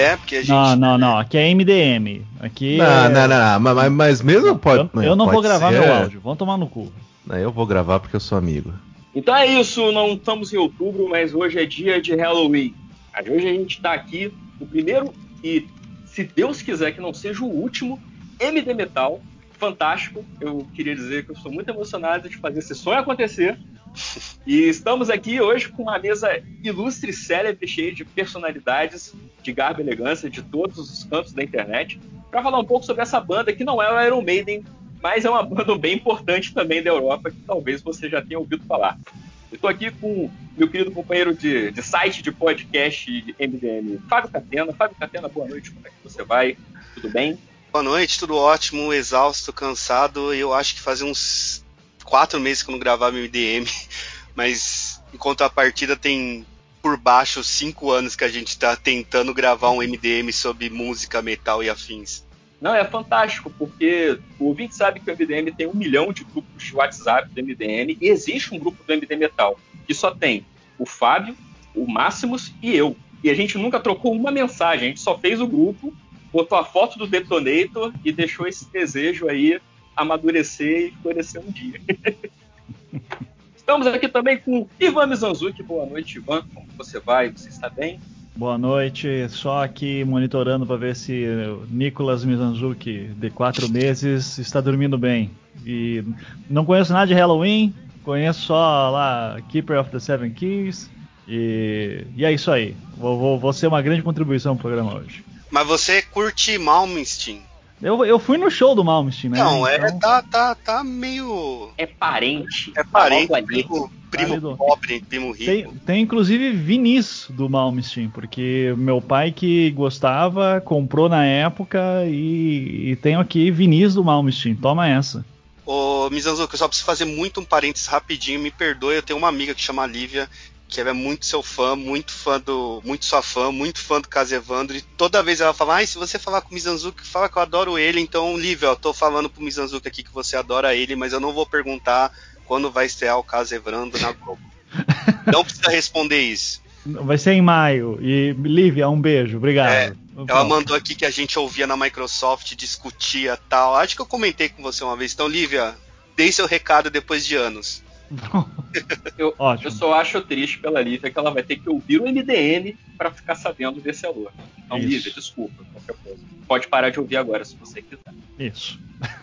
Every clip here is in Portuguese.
né? Porque a gente. Não, não, não. Aqui é MDM. Aqui Não, é... não, não, não. Mas, mas mesmo pode. Eu, eu não vou pode gravar ser. meu áudio. Vão tomar no cu. Não, Eu vou gravar porque eu sou amigo. Então é isso, não estamos em outubro, mas hoje é dia de Halloween. Mas hoje a gente está aqui, o primeiro e, se Deus quiser que não seja o último, MD Metal. Fantástico. Eu queria dizer que eu estou muito emocionado de fazer esse sonho acontecer. E estamos aqui hoje com uma mesa ilustre, célebre, cheia de personalidades, de garbo e elegância de todos os cantos da internet, para falar um pouco sobre essa banda que não é o Iron Maiden, mas é uma banda bem importante também da Europa, que talvez você já tenha ouvido falar. Estou aqui com meu querido companheiro de, de site de podcast MDM, Fábio Catena. Fábio Catena, boa noite, como é que você vai? Tudo bem? Boa noite, tudo ótimo, exausto, cansado. Eu acho que fazia uns quatro meses que eu não gravava MDM, mas em contrapartida tem por baixo cinco anos que a gente está tentando gravar um MDM sobre música, metal e afins. Não, é fantástico, porque o ouvinte sabe que o MDM tem um milhão de grupos de WhatsApp do MDM e existe um grupo do MD Metal que só tem o Fábio, o Máximos e eu. E a gente nunca trocou uma mensagem, a gente só fez o grupo, botou a foto do Detonator e deixou esse desejo aí amadurecer e florescer um dia. Estamos aqui também com Ivan Mizanzuki. Boa noite, Ivan. Como você vai? Você está bem? Boa noite. Só aqui monitorando para ver se o Nicolas Mizanzuki, de quatro meses, está dormindo bem. E não conheço nada de Halloween, conheço só lá Keeper of the Seven Keys. E, e é isso aí. Vou, vou, vou ser uma grande contribuição pro programa hoje. Mas você curte Malmsteen? Eu, eu fui no show do Malmsteen, né? Não, é, Então- tá, tá, tá meio. É parente. É parente, Tá primo, primo Válido. pobre, primo rico. Tem, tem inclusive vinis do Malmsteen, porque meu pai que gostava comprou na época e, e tenho aqui vinis do Malmsteen. Toma essa. Ô, Mizanzuki, eu só preciso fazer muito um parênteses rapidinho, me perdoe, eu tenho uma amiga que chama Lívia, que ela é muito seu fã, muito fã do. muito sua fã, muito fã do Caso Evandro, e toda vez ela fala, ai, se você falar com o Mizanzuki, fala que eu adoro ele, então, Lívia, eu tô falando pro Mizanzuki aqui que você adora ele, mas eu não vou perguntar quando vai estrear o Caso Evandro na Globo. não precisa responder isso. Vai ser em maio. E Lívia, um beijo. Obrigado. É, Ela mandou aqui que a gente ouvia na Microsoft, discutia tal. Acho que eu comentei com você uma vez. Então, Lívia, dei seu recado depois de anos. Eu, Ótimo. eu só acho triste pela Lívia que ela vai ter que ouvir o MDM para ficar sabendo desse alô. Então, Isso. Lívia, desculpa, qualquer coisa. Pode parar de ouvir agora se você quiser. Isso.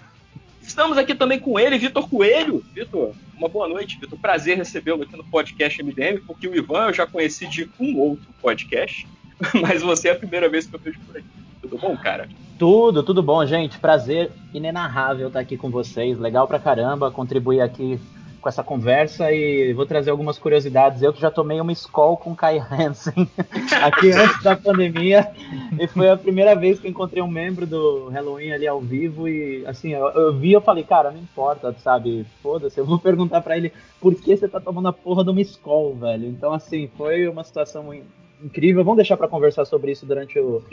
Estamos aqui também com ele, Vitor Coelho. Vitor, uma boa noite, Vitor. Prazer recebê-lo aqui no podcast MDM, porque o Ivan eu já conheci de um outro podcast, mas você é a primeira vez que eu vejo por aqui. Tudo bom, cara? Tudo, tudo bom, gente. Prazer inenarrável estar aqui com vocês. Legal pra caramba contribuir aqui com essa conversa e vou trazer algumas curiosidades. Eu que já tomei uma escola com Kai Hansen aqui antes da pandemia e foi a primeira vez que encontrei um membro do Halloween ali ao vivo e assim, eu, eu vi eu falei, cara, não importa, sabe? Foda-se, eu vou perguntar pra ele por que você tá tomando a porra de uma escola, velho. Então assim, foi uma situação in- incrível. Vamos deixar pra conversar sobre isso durante o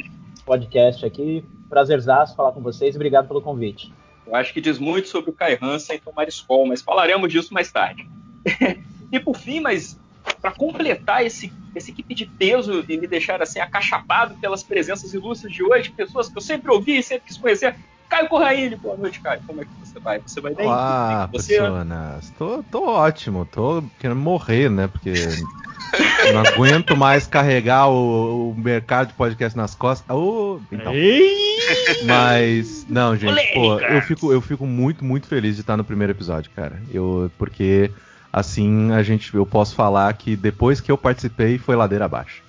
podcast aqui. Prazerzaço falar com vocês. Obrigado pelo convite. Eu acho que diz muito sobre o Kai Hansen tomar escola, mas falaremos disso mais tarde. e por fim, mas para completar esse, esse equipe de peso e me deixar assim acachapado pelas presenças ilustres de hoje, pessoas que eu sempre ouvi e sempre quis conhecer. Caio Corraine, boa noite, Caio. Como é que você vai? Você vai bem? Olá, você pessoas. Tô, tô ótimo, tô querendo morrer, né? Porque não aguento mais carregar o, o mercado de podcast nas costas. Ô, então. Mas, não, gente, pô, eu fico, eu fico muito, muito feliz de estar no primeiro episódio, cara. Eu, porque assim a gente, eu posso falar que depois que eu participei foi ladeira abaixo.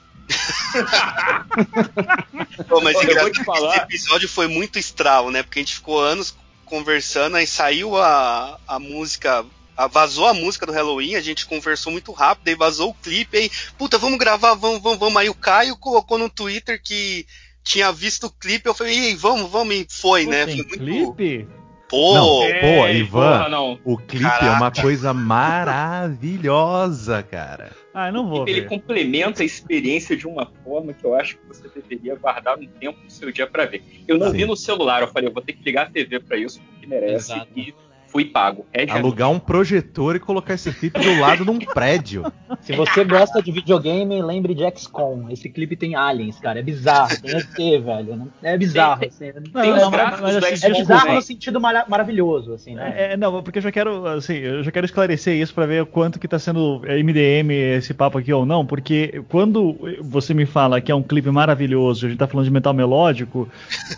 Pô, mas eu engraçado vou te que falar. esse episódio foi muito estral, né? Porque a gente ficou anos conversando, aí saiu a, a música. a- vazou a música do Halloween, a gente conversou muito rápido, aí vazou o clipe, aí, puta, vamos gravar, vamos, vamos, vamos. Aí o Caio colocou no Twitter que tinha visto o clipe, eu falei, ei, vamos, vamos, e foi, né? Tem Foi muito. clipe? Pô, Não, pô, Ivan, porra, não. o clipe é uma Caraca. coisa maravilhosa, cara. Ah, eu não vou Ele ver. complementa a experiência de uma forma que eu acho que você deveria guardar um tempo do seu dia pra ver. Eu não Sim. vi no celular, eu falei, eu vou ter que ligar a TV pra isso, porque merece. Exato. E Fui pago. É Alugar um projetor e colocar esse clipe do lado de um prédio. Se você gosta de videogame, lembre de XCOM. Esse clipe tem aliens, cara. É bizarro. Tem ET, velho. É bizarro. Tem, assim. tem, tem não, mas, mas, assim, é bizarro no sentido mar maravilhoso, assim, né? É, não, porque eu já quero, assim, eu já quero esclarecer isso para ver o quanto que tá sendo MDM esse papo aqui ou não, porque quando você me fala que é um clipe maravilhoso, a gente tá falando de metal melódico,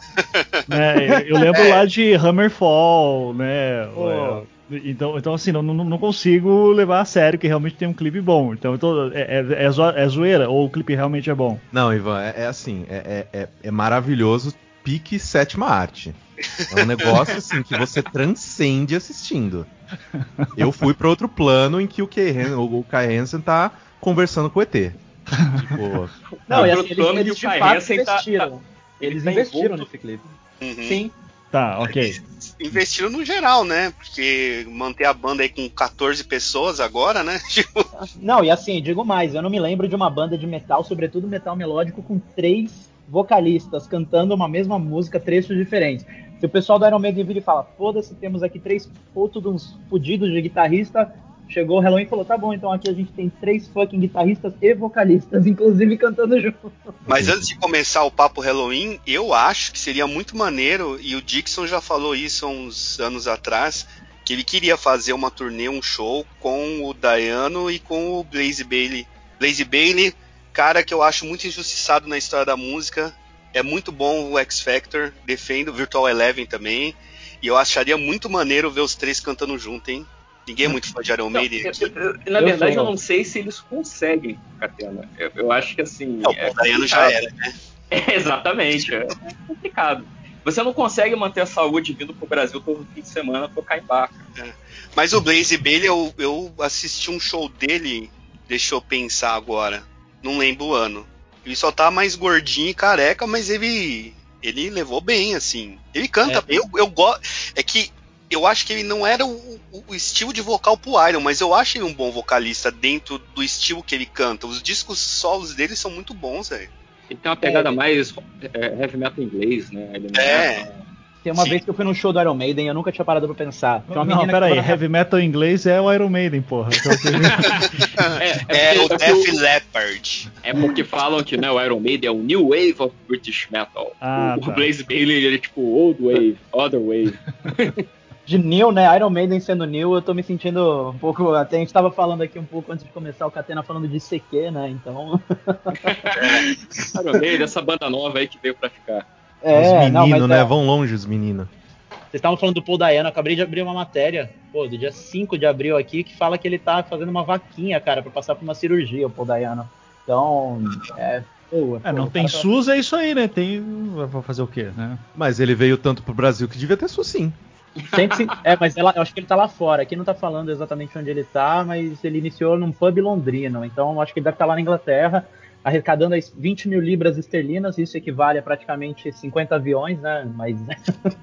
né? Eu lembro é. lá de Hammerfall, né? Oh. Então, então assim, não, não consigo levar a sério que realmente tem um clipe bom. Então, tô, é, é, é, é, zoeira ou o clipe realmente é bom? Não, Ivan, é, é assim, é, é, é, maravilhoso, pique sétima arte. É um negócio assim que você transcende assistindo. Eu fui para outro plano em que o Kai, o Kai Hansen tá conversando com o ET. Tipo, não, e assim, eles, eles de fato investiram. Tá, tá, eles investiram nesse clipe. Uhum. Sim. Tá, ok. investiram no geral, né? Porque manter a banda aí com 14 pessoas agora, né? Tipo, não, e assim, digo mais, eu não me lembro de uma banda de metal, sobretudo metal melódico, com três vocalistas cantando uma mesma música, trechos diferentes. Se o pessoal do Iron Maiden vir e fala, foda-se, temos aqui três putos de uns fudidos de guitarrista, chegou o Halloween e falou: tá bom, então aqui a gente tem três fucking guitarristas e vocalistas, inclusive cantando junto. Mas antes de começar o papo Halloween, eu acho que seria muito maneiro, e o Dixon já falou isso há uns anos atrás, que ele queria fazer uma turnê, um show com o Dayano e com o Blaze Bailey. Blaze Bailey, cara que eu acho muito injustiçado na história da música. É muito bom o X Factor, defendo o Virtual Eleven também. E eu acharia muito maneiro ver os três cantando junto, hein? Ninguém é muito fã de Iron Maiden. na verdade, eu, eu, não sei se eles conseguem, Catena. Eu, eu acho que assim. Não, é, o Dayano já era, né? É, exatamente. É complicado. Você não consegue manter a saúde vindo pro Brasil todo fim de semana tocar em barca. É. Mas o Blaze Bailey, eu, eu assisti um show dele, deixa eu pensar agora. Não lembro o ano. Ele só tá mais gordinho e careca, mas ele ele levou bem, assim. Ele canta é. Eu, eu gosto. É que eu acho que ele não era o, o, estilo de vocal pro Iron, mas eu acho ele um bom vocalista dentro do estilo que ele canta. Os discos solos dele são muito bons, velho. Ele tem uma pegada é, mais é, heavy metal inglês, né? Ele é. é. Tem uma Sim. vez que eu fui no show do Iron Maiden, eu nunca tinha parado pra pensar. Tinha uma não, peraí, heavy metal inglês é o Iron Maiden, porra. é, é, é, o Def Leppard. É porque falam que né, o Iron Maiden é o New Wave of British Metal. Ah, o, tá. o Blaze Bailey ele é tipo Old Wave, Other Wave. de New, né? Iron Maiden sendo New, eu tô me sentindo um pouco. Até a gente tava falando aqui um pouco antes de começar o Catena falando de CQ, né? Então. é, Iron Maiden, essa banda nova aí que veio pra ficar. É, os meninos, né? É... Vão longe os meninos. Vocês estavam falando do Paul Dayano, acabei de abrir uma matéria, pô, do dia 5 de abril aqui, que fala que ele tá fazendo uma vaquinha, cara, para passar por uma cirurgia, o Paul Dayano. Então, é, Pô, é, não tem SUS, é isso aí, né? Tem. Vou fazer o quê, né? Mas ele veio tanto pro Brasil que devia ter SUS sim. Sempre, é, mas ela, eu acho que ele tá lá fora. Aqui não tá falando exatamente onde ele tá, mas ele iniciou num pub londrino. Então acho que ele deve estar tá lá na Inglaterra, arrecadando as 20 mil libras esterlinas. Isso equivale a praticamente 50 aviões, né? Mas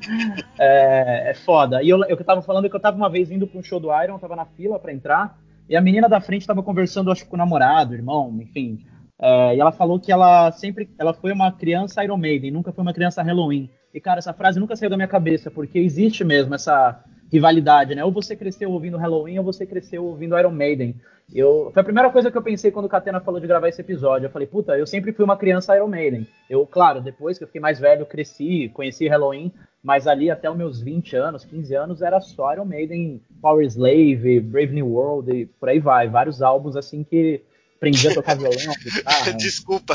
é, é, foda. E eu, eu tava falando que eu tava uma vez indo pra um show do Iron, tava na fila para entrar, e a menina da frente tava conversando, acho que com o namorado, irmão, enfim. É, e ela falou que ela sempre ela foi uma criança Iron Maiden, nunca foi uma criança Halloween. E, cara, essa frase nunca saiu da minha cabeça, porque existe mesmo essa rivalidade, né? Ou você cresceu ouvindo Halloween ou você cresceu ouvindo Iron Maiden. Eu, foi a primeira coisa que eu pensei quando o Catena falou de gravar esse episódio. Eu falei, puta, eu sempre fui uma criança Iron Maiden. Eu, claro, depois que eu fiquei mais velho, cresci, conheci Halloween, mas ali até os meus 20 anos, 15 anos, era só Iron Maiden, Power Slave, Brave New World e por aí vai. Vários álbuns assim que aprendi a tocar violão. Guitarra. Desculpa.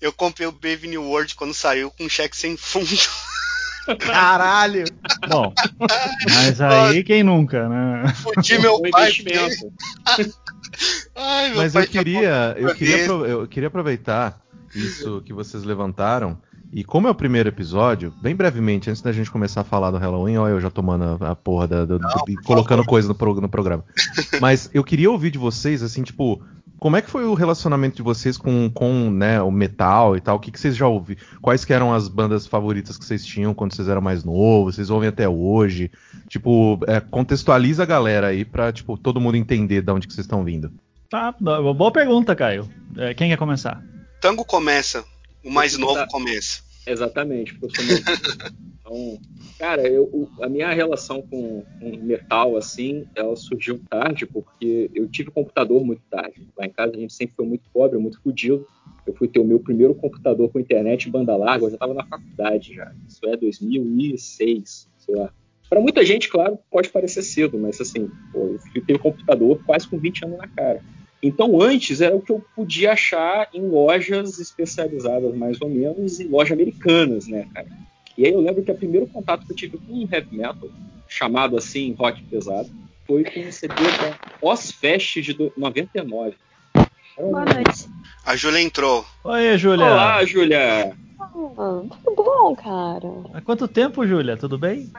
Eu comprei o Brave New World quando saiu com um cheque sem fundo. Caralho! Bom, mas aí quem nunca, né? Fudi meu pai. Ai, mas eu queria, eu queria, eu queria aproveitar isso que vocês levantaram. E como é o primeiro episódio, bem brevemente, antes da gente começar a falar do Halloween, ó, eu já tomando a, a porra da, do, Não, do, colocando coisa no, pro, no programa. Mas eu queria ouvir de vocês, assim, tipo, como é que foi o relacionamento de vocês com, com né, o metal e tal? O que, que vocês já ouviram? Quais que eram as bandas favoritas que vocês tinham quando vocês eram mais novos? Vocês ouvem até hoje? Tipo, é, contextualiza a galera aí pra tipo, todo mundo entender de onde que vocês estão vindo. Tá, boa pergunta, Caio. É, quem quer começar? Tango começa. O mais novo começa. Exatamente, sou Então, cara, eu, a minha relação com, com, metal, assim, ela surgiu tarde, porque eu tive computador muito tarde. Lá em casa a gente sempre foi muito pobre, muito fodido. Eu fui ter o meu primeiro computador com internet banda larga, eu já estava na faculdade já. Isso é 2006, sei lá. Para muita gente, claro, pode parecer cedo, mas assim, pô, eu fui ter computador quase com 20 anos na cara. Então, antes era o que eu podia achar em lojas especializadas, mais ou menos, em lojas americanas, né, cara? E aí eu lembro que o primeiro contato que eu tive com um heavy metal, chamado assim rock pesado, foi com o CD da Ozfest de 99. Boa noite. A Júlia entrou. Oi, Júlia. Olá, Júlia. Ah, tudo bom, cara? Há quanto tempo, Júlia? Tudo bem?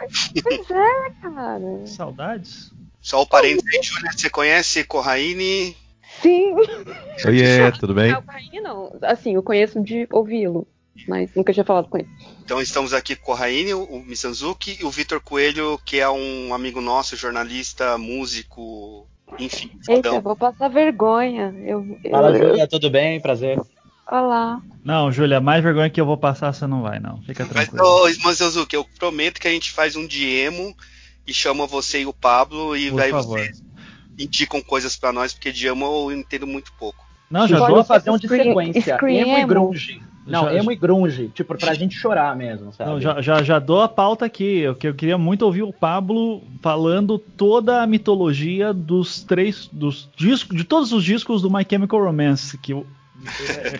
Pois é, cara. Saudades. Só o parênteses aí, Júlia. Você conhece Corraine? Sim. Oi, é, tudo bem? Não, não. Assim, eu conheço de ouvi-lo mas nunca tinha falado com ele. Então estamos aqui com o Raine, o Mizanzuki e o Vitor Coelho, que é um amigo nosso, jornalista, músico, enfim. Eita, eu vou passar vergonha. Eu, Fala, eu, Júlia, tudo bem? Prazer. Olá. Não, Júlia, mais vergonha que eu vou passar você não vai, não. Fica tranquilo. Mas, ô, Mizanzuki, eu prometo que a gente faz um diemo e chama você e o Pablo e Por aí favor. vocês indicam coisas para nós, porque diemo eu entendo muito pouco. Não, já vou fazer um de sequência. scream Emo e emo. grunge. Não, Já- emo e grunge. Tipo, pra gente chorar mesmo, sabe? Não, já, já, já dou a pauta aqui, eu, que eu queria muito ouvir o Pablo falando toda a mitologia dos três, dos discos, de todos os discos do My Chemical Romance, que eu,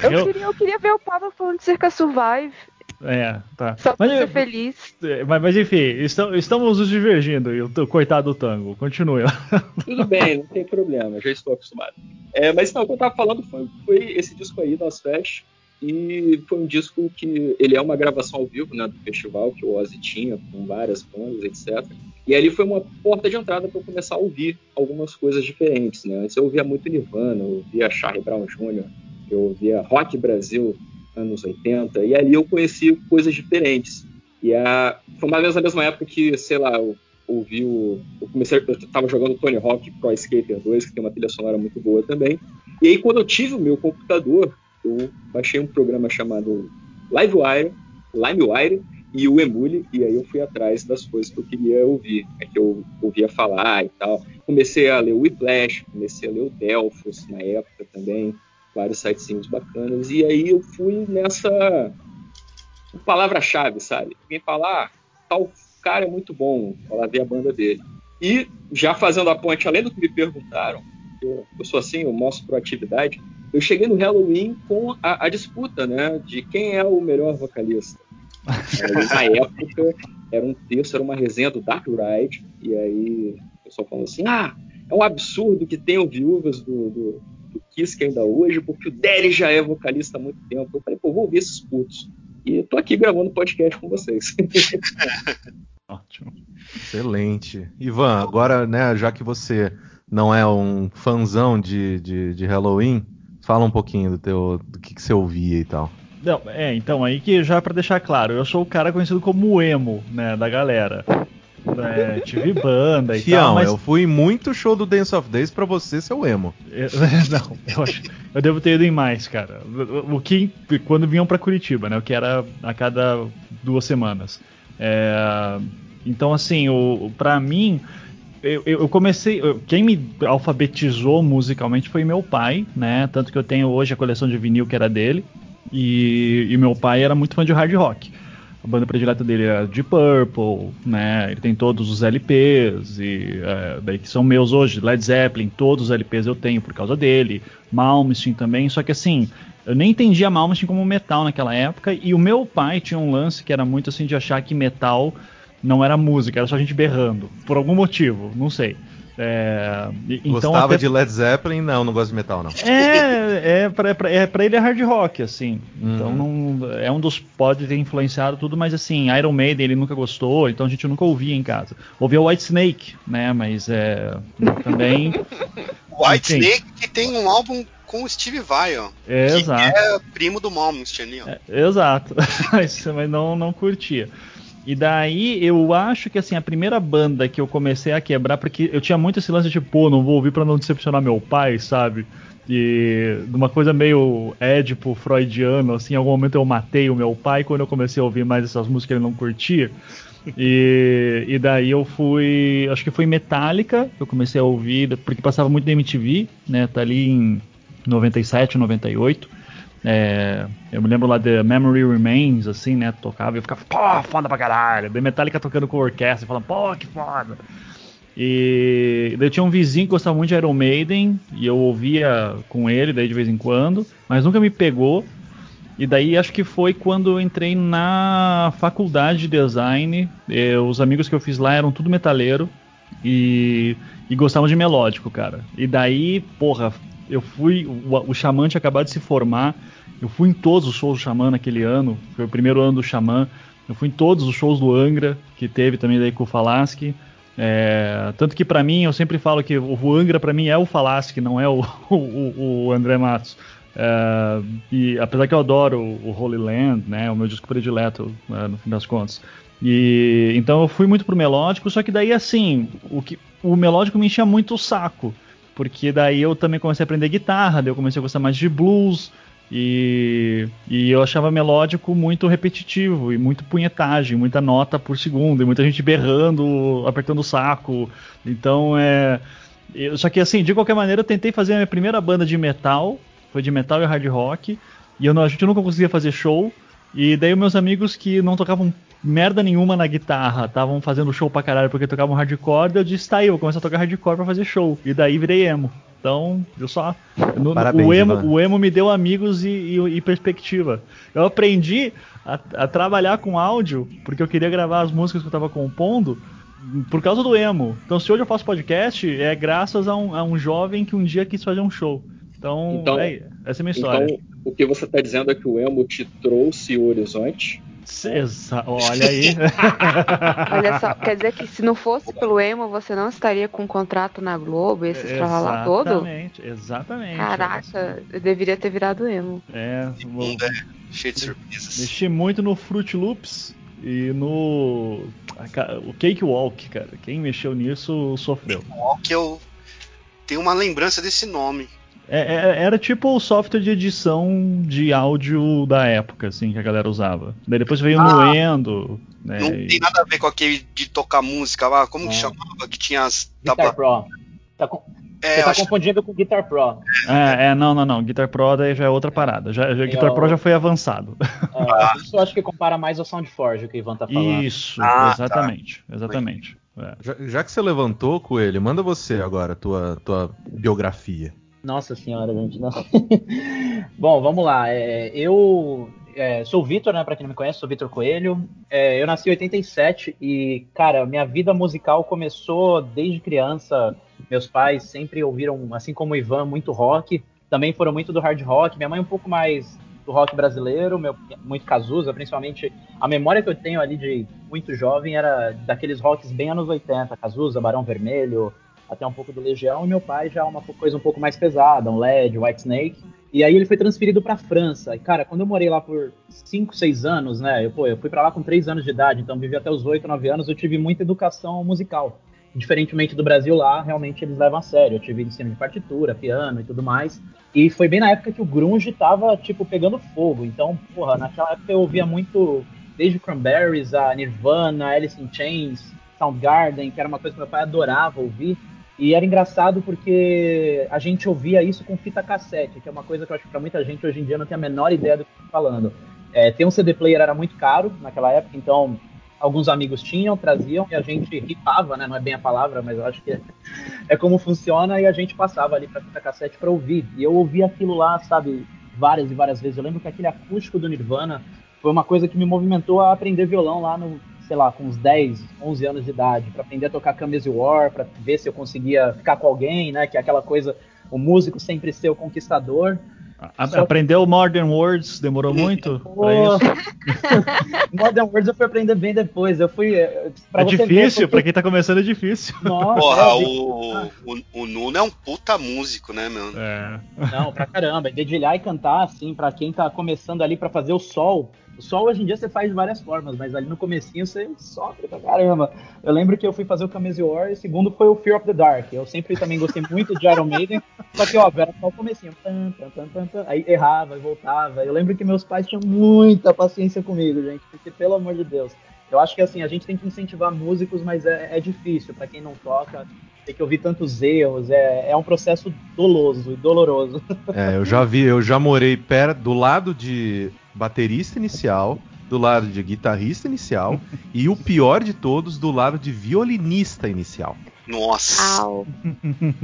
Eu, eu- queria, eu queria ver o Pablo falando de Cerca Survive, é, tá. só pra Mas, ser feliz. é, mas, mas, enfim, estamos, nos divergindo, e o coitado do tango, continue. Tudo bem, não tem problema, já estou acostumado. É, mas não, o que eu tava falando foi, foi esse disco aí, Nos Fest, e foi um disco que ele é uma gravação ao vivo, né, do festival que o Ozzy tinha com várias bandas, etc. E ali foi uma porta de entrada para eu começar a ouvir algumas coisas diferentes, né? Antes eu ouvia muito Nirvana, eu ouvia Charlie Brown Jr., eu ouvia Rock Brasil anos 80, e ali eu conheci coisas diferentes. E a, foi mais ou menos na mesma época que, sei lá, eu ouvi o. Eu comecei, eu tava jogando Tony Hawk Pro Skater 2, que tem uma trilha sonora muito boa também. E aí, quando eu tive o meu computador, eu baixei um programa chamado Livewire, LimeWire e o Emule, e aí eu fui atrás das coisas que eu queria ouvir, é que eu ouvia falar e tal. Comecei a ler o Whiplash, comecei a ler o Delphos na época também, vários sitezinhos bacanas, e aí eu fui nessa palavra-chave, sabe? Alguém falar, ah, tal cara é muito bom, ela ver a banda dele. E já fazendo a ponte, além do que me perguntaram, eu, eu sou assim, eu mostro proatividade, eu cheguei no Halloween com a, a disputa, né, de quem é o melhor vocalista. Aí, na época, era um texto, era uma resenha do Dark Ride, e aí o pessoal falou assim, ah, é um absurdo que tenham viúvas do, do Kiss que ainda hoje, porque o Derry já é vocalista há muito tempo. Eu falei, pô, vou ouvir esses putos. E tô aqui gravando podcast com vocês. Ótimo. Excelente. Ivan, agora, né, já que você não é um fanzão de, de, de Halloween, fala um pouquinho do teu do que, que você ouvia e tal. Não, é, então, aí que já pra deixar claro, eu sou o cara conhecido como o emo, né, da galera. É, tive banda e tal, mas eu fui muito show do Dance of Days pra você ser o emo. Eu- não, eu acho. Eu devo ter ido em mais, cara. O que quando vinham pra Curitiba, né? O que era a cada duas semanas. É, então, assim, o, pra mim, eu, eu comecei. Quem me alfabetizou musicalmente foi meu pai, né? Tanto que eu tenho hoje a coleção de vinil que era dele. E, e meu pai era muito fã de hard rock. A banda predileta dele é Deep Purple, né? Ele tem todos os LPs e é, daí que são meus hoje, Led Zeppelin, todos os LPs eu tenho por causa dele, Malmsteen também, só que assim, eu nem entendia Malmsteen como metal naquela época e o meu pai tinha um lance que era muito assim de achar que metal não era música, era só gente berrando, por algum motivo, não sei. É, então Gostava até- de Led Zeppelin? Não, não gosto de metal, não. é, é pra, é, pra ele é hard rock, assim. Uhum. Então não, é um dos. Pode ter influenciado tudo, mas assim, Iron Maiden ele nunca gostou, então a gente nunca ouvia em casa. Ouvia White Snake, né? Mas é. Também. White Enfim. Snake que tem um álbum com o Steve Vai, ó. É, que exato. é primo do Malmsteen ali, ó. É, exato. mas mas não, não curtia. E daí eu acho que assim, a primeira banda que eu comecei a quebrar, porque eu tinha muito esse lance de, pô, não vou ouvir pra não decepcionar meu pai, sabe? E de uma coisa meio édipo, freudiano, assim, em algum momento eu matei o meu pai quando eu comecei a ouvir mais essas músicas ele não curtia. E, e daí eu fui, acho que foi Metallica, eu comecei a ouvir, porque passava muito na MTV, né, tá ali em 97, 98. É, eu me lembro lá de Memory Remains, assim, né? Tocava e eu ficava, pô, foda pra caralho. Daí Metallica tocando com orquestra, falando, pô, que foda. E daí eu tinha um vizinho que gostava muito de Iron Maiden, e eu ouvia com ele daí de vez em quando, mas nunca me pegou. E daí acho que foi quando eu entrei na faculdade de design. Eh, os amigos que eu fiz lá eram tudo metaleiro e, e gostavam de melódico, cara. E daí, porra, eu fui. O, o Xamã tinha acabado de se formar. Eu fui em todos os shows do Xamã naquele ano. Foi o primeiro ano do Xamã. Eu fui em todos os shows do Angra, que teve também daí com o Falaschi. É, tanto que para mim, eu sempre falo que o Angra para mim é o Falaschi, não é o, o, o André Matos. É, e apesar que eu adoro o, Holy Land, né, o meu disco predileto, é, no fim das contas. E então eu fui muito pro melódico, só que daí assim, o, que, o melódico me enchia muito o saco porque daí eu também comecei a aprender guitarra, daí eu comecei a gostar mais de blues, e, e eu achava melódico muito repetitivo, e muito punhetagem, muita nota por segundo, e muita gente berrando, apertando o saco, então é... Eu, só que assim, de qualquer maneira, eu tentei fazer a minha primeira banda de metal, foi de metal e hard rock, e eu a gente nunca conseguia fazer show, e daí meus amigos que não tocavam merda nenhuma na guitarra, estavam fazendo show pra caralho porque tocavam hardcore, eu disse, tá aí, eu vou começar a tocar hardcore pra fazer show. E daí virei emo. Então, eu só. No, Parabéns, o, emo, o emo me deu amigos e, e, e perspectiva. Eu aprendi a, a, trabalhar com áudio, porque eu queria gravar as músicas que eu tava compondo, por causa do emo. Então, se hoje eu faço podcast, é graças a um, a um jovem que um dia quis fazer um show. Então, então é, essa é a minha história. Então, o que você está dizendo é que o emo te trouxe o horizonte Exa olha aí. olha só, quer dizer que se não fosse pelo emo, você não estaria com um contrato na Globo, esse lá todo? Exatamente, exatamente. Caraca, eu deveria ter virado emo. É, vou... é cheio de surpresas. Mexi muito no Fruit Loops e no o Cake Walk, cara. Quem mexeu nisso sofreu. Walk eu tenho uma lembrança desse nome. É, é, era tipo o software de edição de áudio da época, assim, que a galera usava. Daí depois veio ah, o Nuendo. Né, não e... tem nada a ver com aquele de tocar música lá, como que chamava? Que tinha as. Guitar Pro. Tá com... É, Você tá acho... confundindo com Guitar Pro. É, é, não, não, não. Guitar Pro daí já é outra parada. Já, já Guitar Pro já foi avançado. É, ah. Isso eu acho que compara mais ao SoundForge que o Ivan tá falando. Isso, ah, exatamente. Tá. Exatamente. É. Já, já, que você levantou, Coelho, manda você agora a tua, tua biografia. Nossa senhora, gente. Não. Bom, vamos lá. É, eu é, sou o Vitor, né? Pra quem não me conhece, sou o Vitor Coelho. É, eu nasci em 87 e, cara, minha vida musical começou desde criança. Meus pais sempre ouviram, assim como o Ivan, muito rock. Também foram muito do hard rock. Minha mãe um pouco mais do rock brasileiro, meu, muito Cazuza, principalmente. A memória que eu tenho ali de muito jovem era daqueles rocks bem anos 80, Cazuza, Barão Vermelho, até um pouco do Legião, e meu pai já uma coisa um pouco mais pesada, um LED, White Snake. E aí ele foi transferido para França. E cara, quando eu morei lá por 5, 6 anos, né? Eu, pô, eu fui para lá com 3 anos de idade, então vivi até os 8, 9 anos, eu tive muita educação musical. Diferentemente do Brasil lá, realmente eles levam a sério. Eu tive ensino de partitura, piano e tudo mais. E foi bem na época que o grunge tava, tipo, pegando fogo. Então, porra, naquela época eu ouvia muito, desde Cranberries, a Nirvana, Alice in Chains, Soundgarden, que era uma coisa que meu pai adorava ouvir. E era engraçado porque a gente ouvia isso com fita cassete, que é uma coisa que eu acho que para muita gente hoje em dia não tem a menor ideia do que eu tô falando. É, ter um CD player era muito caro naquela época, então alguns amigos tinham, traziam e a gente ripava, né? Não é bem a palavra, mas eu acho que é, é como funciona e a gente passava ali para fita cassete para ouvir. E eu ouvia aquilo lá, sabe, várias e várias vezes. Eu lembro que aquele acústico do Nirvana foi uma coisa que me movimentou a aprender violão lá no sei lá, com uns 10, 11 anos de idade, para aprender a tocar Cambias War, para ver se eu conseguia ficar com alguém, né? Que é aquela coisa, o músico sempre ser o conquistador. A, aprendeu Modern Words, demorou muito. Modern Words eu fui aprender bem depois. Eu fui. Eh, é difícil, porque... pra quem tá começando é difícil. Nossa, Porra, é, o, o, o, Nuno é um puta músico, né, meu? É. Não, pra caramba. Dedilhar e cantar, assim, pra quem tá começando ali pra fazer o sol O sol hoje em dia você faz de várias formas, mas ali no comecinho você sofre pra caramba. Eu lembro que eu fui fazer o Camese War e o segundo foi o Fear of the Dark. Eu sempre também gostei muito de Iron Maiden, só que, ó, era só o comecinho. Aí errava e voltava. Eu lembro que meus pais tinham muita paciência comigo, gente, porque, pelo amor de Deus, eu acho que assim, a gente tem que incentivar músicos, mas é, é difícil para quem não toca. Tem que ouvir tantos erros, é, é um processo doloso e doloroso. É, eu já vi, eu já morei perto do lado de baterista inicial, do lado de guitarrista inicial e o pior de todos, do lado de violinista inicial. Nossa! Au.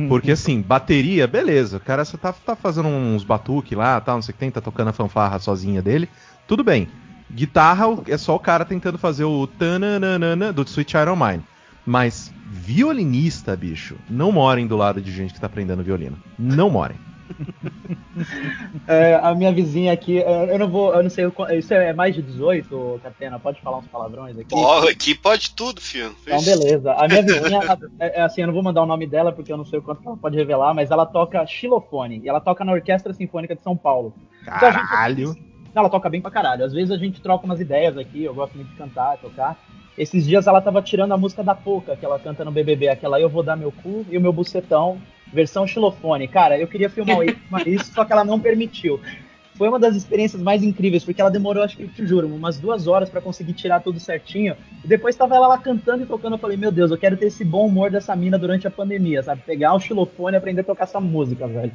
Porque assim, bateria, beleza, o cara só tá, tá fazendo uns batuque lá, tal, não sei o que tem, tá tocando a fanfarra sozinha dele, tudo bem. Guitarra é só o cara tentando fazer o tananana do Sweet Iron Mine. Mas violinista, bicho, não morem do lado de gente que tá aprendendo violino. Não morem. É, a minha vizinha aqui, é, eu não vou, eu não sei, isso é mais de 18, Catena? Pode falar uns palavrões aqui? Porra, aqui pode tudo, filho. Então, beleza. A minha vizinha, é, é, assim, eu não vou mandar o nome dela porque eu não sei o quanto ela pode revelar, mas ela toca xilofone e ela toca na Orquestra Sinfônica de São Paulo. Então, Caralho! Gente, ela toca bem pra caralho. Às vezes a gente troca umas ideias aqui, eu gosto muito de cantar, tocar. Esses dias ela tava tirando a música da Poca, que ela canta no BBB, aquela Eu Vou Dar Meu Cu e o Meu Bucetão, versão xilofone. Cara, eu queria filmar isso, só que ela não permitiu. Foi uma das experiências mais incríveis, porque ela demorou, acho que, te juro, umas duas horas para conseguir tirar tudo certinho. E depois tava ela lá cantando e tocando. Eu falei, meu Deus, eu quero ter esse bom humor dessa mina durante a pandemia, sabe? Pegar o xilofone e aprender a tocar essa música, velho.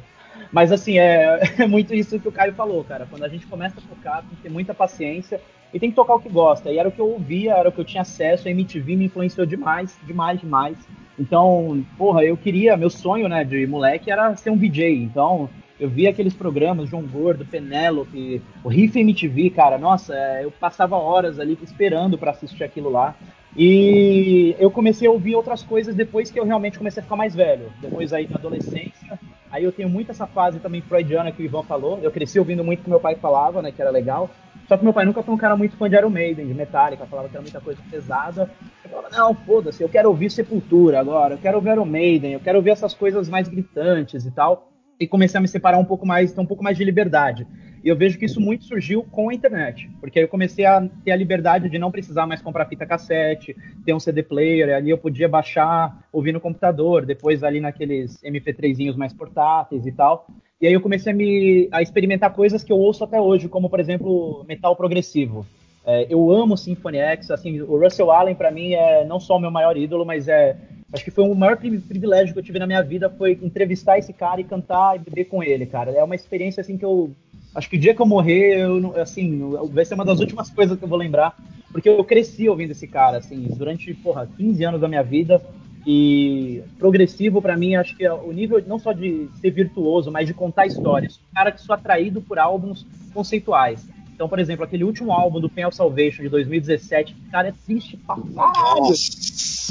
Mas assim, é, é, muito isso que o Caio falou, cara. Quando a gente começa a tocar, tem que ter muita paciência e tem que tocar o que gosta. E era o que eu ouvia, era o que eu tinha acesso, a MTV me influenciou demais, demais, demais. Então, porra, eu queria, meu sonho, né, de moleque era ser um VJ. Então, eu via aqueles programas, João Gordo, Penélope, o Riff MTV, cara, nossa, é, eu passava horas ali esperando para assistir aquilo lá. E eu comecei a ouvir outras coisas depois que eu realmente comecei a ficar mais velho. Depois aí na adolescência, Aí eu tenho muito essa fase também freudiana que o Ivan falou. Eu cresci ouvindo muito o que meu pai falava, né? Que era legal. Só que meu pai nunca foi um cara muito fã de Iron Maiden, de Metallica, falava que era muita coisa pesada. Eu falava, não, foda-se, eu quero ouvir Sepultura agora, eu quero ouvir Iron Maiden, eu quero ouvir essas coisas mais gritantes e tal. E comecei a me separar um pouco mais, ter um pouco mais de liberdade. E eu vejo que isso muito surgiu com a internet, porque aí eu comecei a ter a liberdade de não precisar mais comprar fita cassete, ter um CD player, ali eu podia baixar, ouvir no computador, depois ali naqueles MP3zinhos mais portáteis e tal. E aí eu comecei a, me, a experimentar coisas que eu ouço até hoje, como por exemplo metal progressivo. É, eu amo Symphony X, assim, o Russell Allen para mim é não só o meu maior ídolo, mas é acho que foi o maior privilégio que eu tive na minha vida foi entrevistar esse cara e cantar e beber com ele, cara. É uma experiência assim que eu Acho que o dia que eu morrer, eu, assim, vai ser uma das últimas coisas que eu vou lembrar, porque eu cresci ouvindo esse cara, assim, durante, porra, 15 anos da minha vida, e progressivo para mim, acho que é o nível não só de ser virtuoso, mas de contar histórias. Um cara que sou atraído por álbuns conceituais. Então, por exemplo, aquele último álbum do Pen of Salvation de 2017, cara, é triste pra caralho.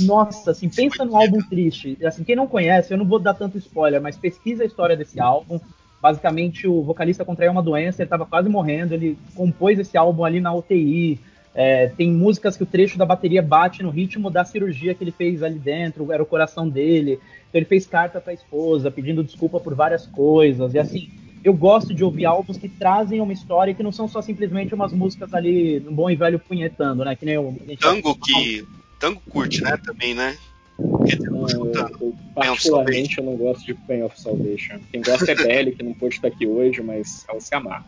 Nossa, assim, pensa no álbum triste. Assim, quem não conhece, eu não vou dar tanto spoiler, mas pesquisa a história desse álbum. Basicamente, o vocalista contraiu uma doença, ele estava quase morrendo, ele compôs esse álbum ali na UTI. É, tem músicas que o trecho da bateria bate no ritmo da cirurgia que ele fez ali dentro, era o coração dele. Então ele fez carta para a esposa, pedindo desculpa por várias coisas. E assim, eu gosto de ouvir álbuns que trazem uma história que não são só simplesmente umas músicas ali, um bom e velho punhetando, né? Que nem o. Tango que. Tango curte, né? Também, né? Eu, particularmente, eu não gosto de Pain of Salvation. Quem gosta é Belly, que não pôde estar aqui hoje, mas ela se amar.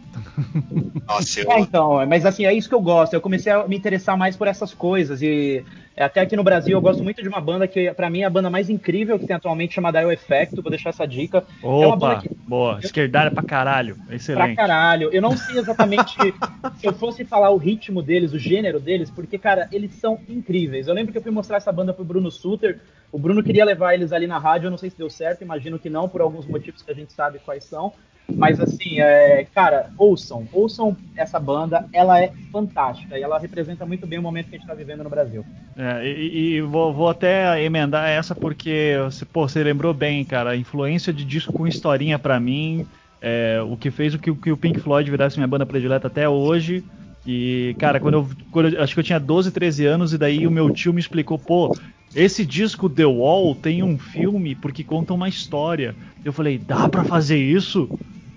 Nossa, eu... É, então, mas assim, é isso que eu gosto. Eu comecei a me interessar mais por essas coisas e até aqui no Brasil eu gosto muito de uma banda que, para mim, é a banda mais incrível que tem atualmente, chamada El Effecto. Vou deixar essa dica. Opa, é que... boa. Esquerdalha pra caralho. Excelente. Pra caralho. Eu não sei exatamente se eu fosse falar o ritmo deles, o gênero deles, porque, cara, eles são incríveis. Eu lembro que eu fui mostrar essa banda pro Bruno Suter. O Bruno queria levar eles ali na rádio, eu não sei se deu certo, imagino que não, por alguns motivos que a gente sabe quais são. Mas assim, é, cara, ouçam, ouçam essa banda, ela é fantástica e ela representa muito bem o momento que a gente está vivendo no Brasil. É, e, e vou, vou, até emendar essa porque pô, você lembrou bem, cara, a influência de disco com historinha para mim, é, o que fez o que, que, o Pink Floyd virasse minha banda predileta até hoje. E, cara, quando eu, quando eu, acho que eu tinha 12, 13 anos, e daí o meu tio me explicou, pô, esse disco The Wall tem um filme porque conta uma história. Eu falei, dá para fazer isso?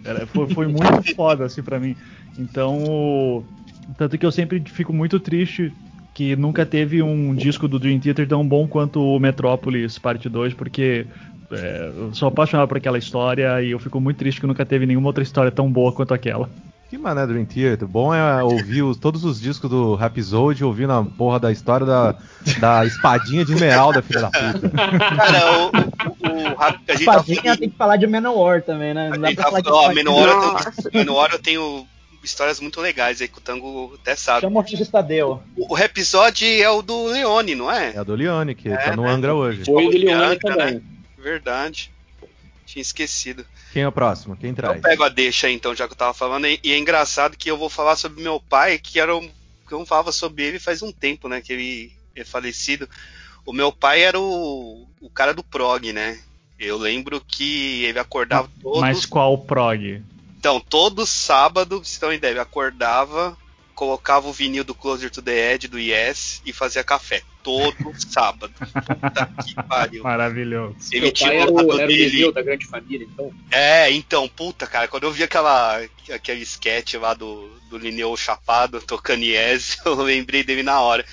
Era, foi, foi muito foda assim para mim. Então, Tanto que eu sempre fico muito triste que nunca teve um disco do Dream Theater tão bom quanto o Metrópolis Parte 2, porque é, eu sou apaixonado por aquela história e eu fico muito triste que nunca teve nenhuma outra história tão boa quanto aquela. Que mané Dream Theater. Bom é ouvir os, todos os discos do Rhapsody ouvindo a porra da história da, da espadinha de Esmeralda, filha da puta. Cara, o, o, o, o a gente tá espadinha tá... tem que falar de Manowar também, né? Não dá pra tá, falar de ó, Manowar, eu tenho, eu tenho histórias muito legais aí que o Tango até sabe. Chama o artista Deu. O, o episódio é o do Leone, não é? É o do Leone, que é, tá no né? Angra hoje. Foi o do Leone também. Né? Verdade. Tinha esquecido. Quem é o próximo? Quem traz? Eu pego a deixa então, já que eu tava falando. E é engraçado que eu vou falar sobre meu pai, que era um. Que eu não falava sobre ele faz um tempo, né? Que ele é falecido. O meu pai era o, o cara do prog, né? Eu lembro que ele acordava todos. Mas qual prog? Então, todo sábado, se não ideia, ele acordava, colocava o vinil do Closer to the Edge do Yes e fazia café todo sábado. Puta que pariu. Maravilhoso. Ele tinha pai era o, era dele. o da grande família, então? É, então, puta, cara, quando eu vi aquela, aquele sketch lá do, do Lineu Chapado tocando Yes, eu lembrei dele na hora.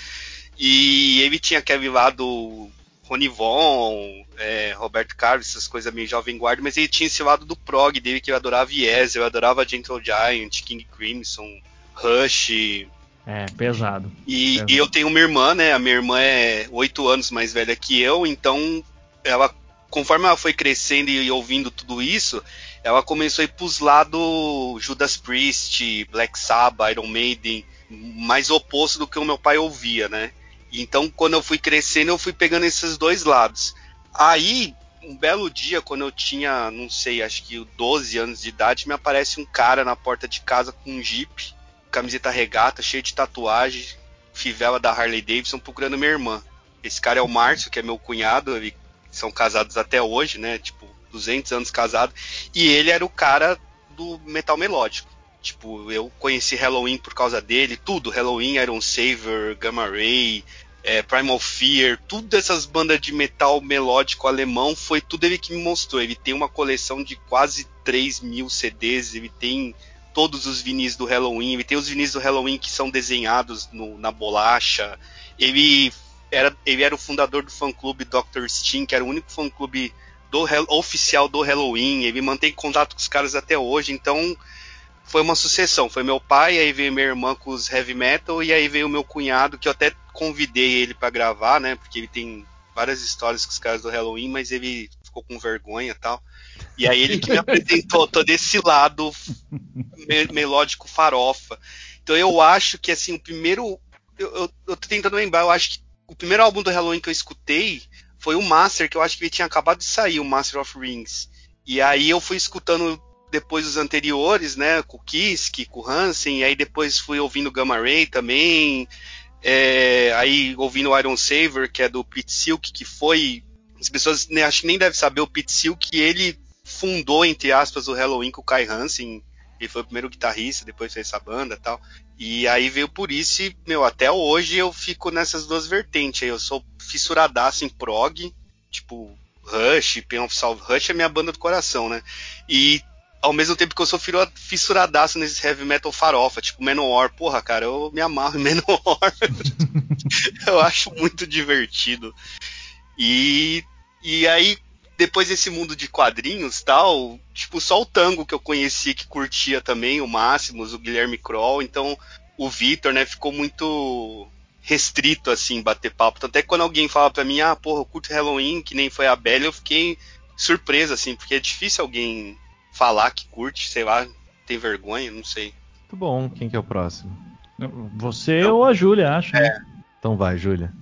E ele tinha aquele lá do Rony Von, é, Roberto Carlos, essas coisas meio jovem guarda, mas ele tinha esse lado do prog dele que eu adorava Yes, eu adorava Gentle Giant, King Crimson, Rush, é, pesado. E, pesado. e eu tenho uma irmã, né? A minha irmã é oito anos mais velha que eu, então ela, conforme ela foi crescendo e ouvindo tudo isso, ela começou a ir pros lados Judas Priest, Black Sabbath, Iron Maiden, mais oposto do que o meu pai ouvia, né? Então, quando eu fui crescendo, eu fui pegando esses dois lados. Aí, um belo dia, quando eu tinha, não sei, acho que 12 anos de idade, me aparece um cara na porta de casa com um jeep camiseta regata, cheia de tatuagem, fivela da Harley Davidson, procurando minha irmã. Esse cara é o Márcio, que é meu cunhado, eles são casados até hoje, né? Tipo, 200 anos casados. E ele era o cara do metal melódico. Tipo, eu conheci Halloween por causa dele, tudo. Halloween, Iron Saver, Gamma Ray, é, Primal Fear, tudo essas bandas de metal melódico alemão, foi tudo ele que me mostrou. Ele tem uma coleção de quase 3 mil CDs, ele tem todos os vinis do Halloween. Ele tem os vinis do Halloween que são desenhados no, na bolacha. Ele era, ele era o fundador do fã-clube Dr. Sting, que era o único fã-clube do, oficial do Halloween. Ele mantém contato com os caras até hoje. Então, foi uma sucessão. Foi meu pai, aí veio minha irmã com os heavy metal, e aí veio meu cunhado, que eu até convidei ele para gravar, né? Porque ele tem várias histórias com os caras do Halloween, mas ele ficou com vergonha e tal. E aí ele que me apresentou todo esse lado me melódico farofa. Então eu acho que assim, o primeiro. Eu, eu, eu tô tentando lembrar, eu acho que o primeiro álbum do Halloween que eu escutei foi o Master, que eu acho que ele tinha acabado de sair, o Master of Rings. E aí eu fui escutando depois os anteriores, né, com o Kiske, com o Hansen, e aí depois fui ouvindo Gamma Ray também, é, aí ouvindo Iron Saver, que é do Pete Silk, que foi as pessoas né, acho que nem devem saber o Pete Silk, ele fundou, entre aspas, o Halloween com o Kai Hansen. Ele foi o primeiro guitarrista, depois fez essa banda tal. E aí veio por isso e, meu, até hoje eu fico nessas duas vertentes. Eu sou fissuradaço em prog, tipo Rush, Pain of Salve. Rush é minha banda do coração, né? E ao mesmo tempo que eu sou fissuradaço nesse heavy metal farofa, tipo Manowar. Porra, cara, eu me amarro em Manowar. eu acho muito divertido. E e aí, depois desse mundo de quadrinhos tal, tipo, só o Tango que eu conheci que curtia também, o Máximos, o Guilherme Kroll, então o Vitor, né, ficou muito restrito, assim, bater papo. Até quando alguém fala pra mim, ah, porra, eu curto Halloween, que nem foi a Belle, eu fiquei surpresa, assim, porque é difícil alguém falar que curte, sei lá, tem vergonha, não sei. Muito bom, quem que é o próximo? Você ou a Júlia, acho. Né? É. Né? Então vai, Júlia.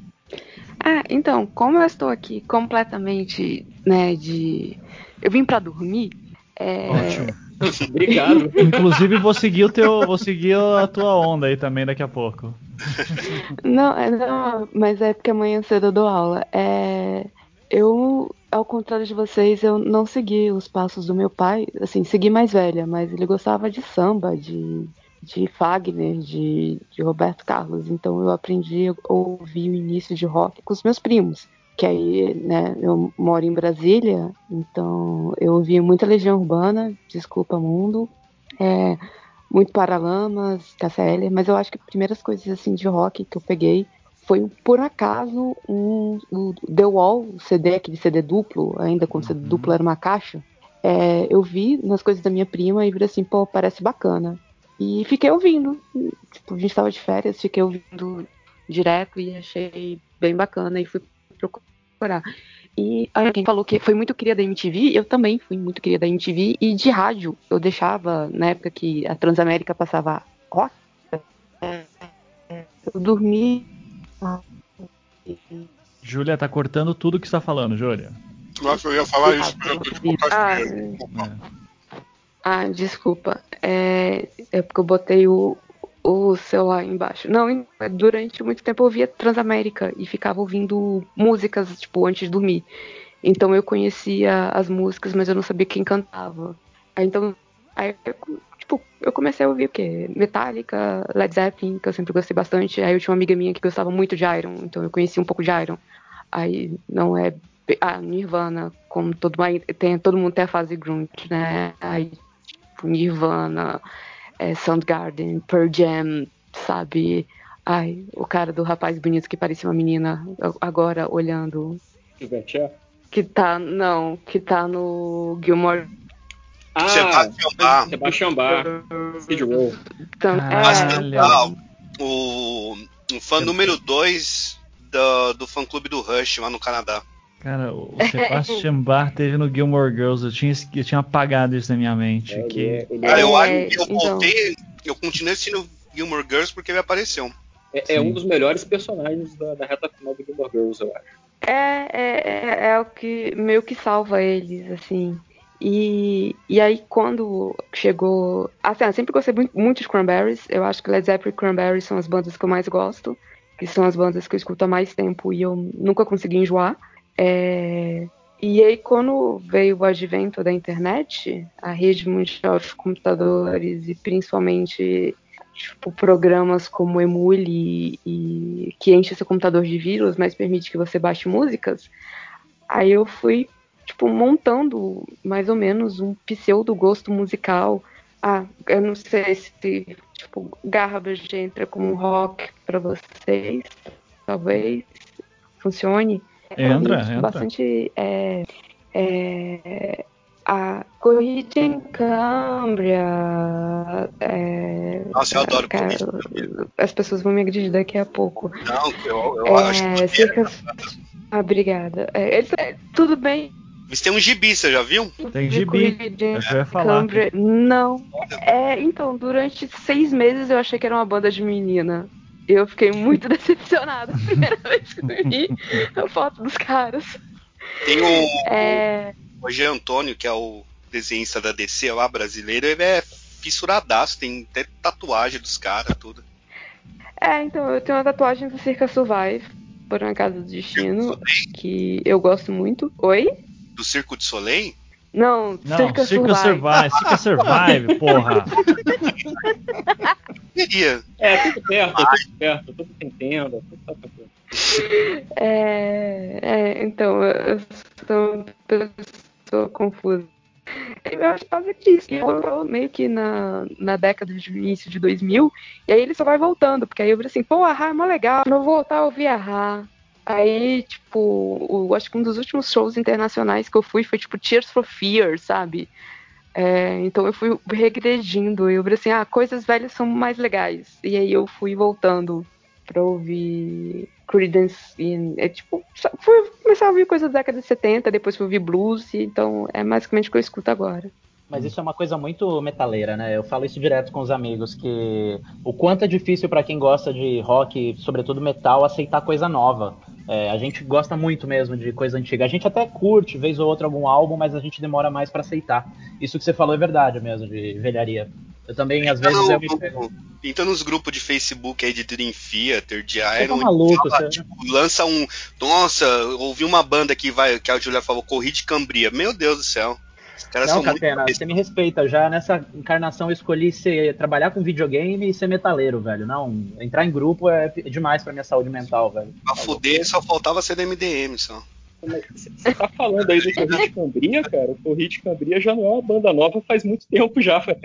Então, como eu estou aqui completamente, né, de. Eu vim para dormir. É... Ótimo. Obrigado. Inclusive vou seguir o teu, vou seguir a tua onda aí também daqui a pouco. Não, é, não mas é porque amanhã cedo eu dou aula. É, eu, ao contrário de vocês, eu não segui os passos do meu pai. Assim, segui mais velha, mas ele gostava de samba, de de Fagner, de, de Roberto Carlos. Então eu aprendi a ouvir o início de rock com os meus primos. Que aí, né, eu moro em Brasília, então eu ouvia muita Legião Urbana, Desculpa Mundo. É, muito Paralamas, KCL, mas eu acho que as primeiras coisas assim de rock que eu peguei foi por acaso um, um The Wall, o CD, aquele CD duplo, ainda quando o CD duplo era uma caixa. É, eu vi nas coisas da minha prima e vi assim, pô, parece bacana. E fiquei ouvindo. Tipo, a gente tava de férias, fiquei ouvindo direto e achei bem bacana e fui procurar. E alguém falou que foi muito cria da MTV, eu também fui muito cria da MTV e de rádio. Eu deixava, na época que a Transamérica passava rock, eu dormi. Júlia tá cortando tudo que está falando, Júlia. Nossa, eu ia falar isso, mas eu tô de Ah, ah, desculpa. É, é porque eu botei o, o celular embaixo. Não, durante muito tempo eu ouvia Transamérica e ficava ouvindo músicas, tipo, antes de dormir. Então eu conhecia as músicas, mas eu não sabia quem cantava. Aí então, aí, tipo, eu comecei a ouvir o quê? Metallica, Led Zeppelin, que eu sempre gostei bastante. Aí eu tinha uma amiga minha que gostava muito de Iron, então eu conheci um pouco de Iron. Aí não é. Ah, Nirvana, como todo, tem, todo mundo tem a fase grunge, né? Aí, tipo, Nirvana, é, Soundgarden, Pearl Jam, sabe? Ai, o cara do rapaz bonito que parecia uma menina agora olhando. Que tá, não, que tá no Gilmore. Ah, Sebastian Bach. Sebastian Bach. Skid Row. Então, é, Ah, o, o fã número 2 do, do fã clube do Rush lá no Canadá. Cara, o Sebastian Bach teve no Gilmore Girls, eu tinha, eu tinha apagado isso da minha mente. É, que... ele é- ele Cara, eu, É, acho que eu então. voltei, eu continuei assistindo Gilmore Girls porque ele apareceu. é- é um dos melhores personagens da, da reta final do Gilmore Girls, eu acho. é, é, é, é o que meio que salva eles, assim. E, e aí quando chegou. Assim, eu sempre gostei muito, muito de Cranberries. Eu acho que Led Zeppelin e Cranberries são as bandas que eu mais gosto. Que são as bandas que eu escuto há mais tempo e eu nunca consegui enjoar. É, E aí, quando veio o advento da internet, a rede mundial de computadores e principalmente tipo, programas como Emule e, que enche seu computador de vírus, mas permite que você baixe músicas, aí eu fui tipo montando mais ou menos um pseudo gosto musical. Ah, eu não sei se tipo Garbage entra como rock para vocês, talvez funcione. Entra, Eu ouvi entra. Bastante é, é, a corrida em Câmbria. É, Nossa, eu adoro cara, Corrida As pessoas vão me agredir daqui a pouco. Não, eu, eu acho É, que cerca... Ah, obrigada. É, é, tudo bem. Eles têm um gibi, você já viu? Tem gibi. É eu ia falar. Câmbria. Não. É, então, durante seis meses eu achei que era uma banda de menina. Eu fiquei muito decepcionada a primeira vez que eu vi a foto dos caras. Tem o É, Roger Antônio, que é o desenhista da DC lá, brasileiro, ele é fissuradaço, tem até tatuagem dos caras, tudo. é, então, eu tenho uma tatuagem do Circa Survive, por uma casa do destino, que eu gosto muito. Oi? Do Circo de Soleil? Não, Não, Circa Circa Survive. Survive, Circa Survive, porra. Queria. É, tudo perto, tudo perto, tudo tem tenda, tudo tá tranquilo. É, é, então, eu sou uma pessoa confusa. Eu acho que fazia disso. E rolou meio que na, na década de início de 2000, e aí ele só vai voltando, porque aí eu falei assim, pô, a Ra é mó legal, não vou voltar a ouvir a Ra. Aí, tipo, o, acho que um dos últimos shows internacionais que eu fui foi, tipo, Tears for Fears, sabe? É, então eu fui regredindo, eu falei assim, ah, coisas velhas são mais legais. E aí eu fui voltando pra ouvir Creedence e é tipo, fui começar a ouvir coisas da década de 70, depois fui ouvir blues, então é basicamente o que eu escuto agora. Mas isso é uma coisa muito metaleira, né? Eu falo isso direto com os amigos, que o quanto é difícil pra quem gosta de rock, sobretudo metal, aceitar coisa nova. É, a gente gosta muito mesmo de coisa antiga. A gente até curte, vez ou outra, algum álbum, mas a gente demora mais pra aceitar. Isso que você falou é verdade mesmo, de velharia. Eu também, às vezes, eu me pego. Entra nos grupos de Facebook aí de Dream Theater, de Você Iron, tá maluco, fala, você... tipo, lança um. Nossa, ouvi uma banda que vai, que a Julia falou, Corrida de Cambria. Meu Deus do céu. Não, são muito. Catena, você me respeita. Já nessa encarnação eu escolhi ser, trabalhar com videogame e ser metaleiro, velho. Não, entrar em grupo é demais pra minha saúde mental, velho. Pra fuder, só faltava ser da MDM só. Você tá falando aí do Corrida Cambria, cara? O Corrida Cambria já não é uma banda nova faz muito tempo já, velho.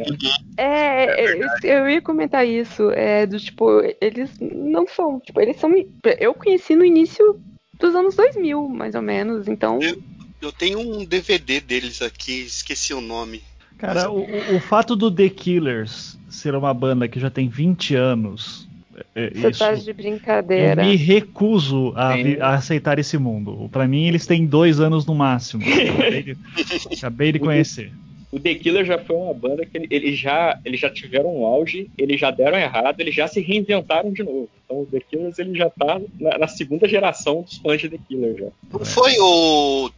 É, é, eu ia comentar isso. É, do tipo, eles não são. Tipo, eles são. Eu conheci no início dos anos 2000, mais ou menos. Então. Eu, eu tenho um DVD deles aqui, esqueci o nome. Cara, o, o, fato do The Killers ser uma banda que já tem 20 anos. É, Você isso, tá de brincadeira. Eu me recuso a, a aceitar esse mundo. Para mim, eles têm dois anos no máximo. Acabei de, acabei de conhecer. O The Killer já foi uma banda que eles já, eles já tiveram um auge, eles já deram errado, eles já se reinventaram de novo. Então o The Killers ele já tá na, na segunda geração dos fãs de The Killer já. Não foi o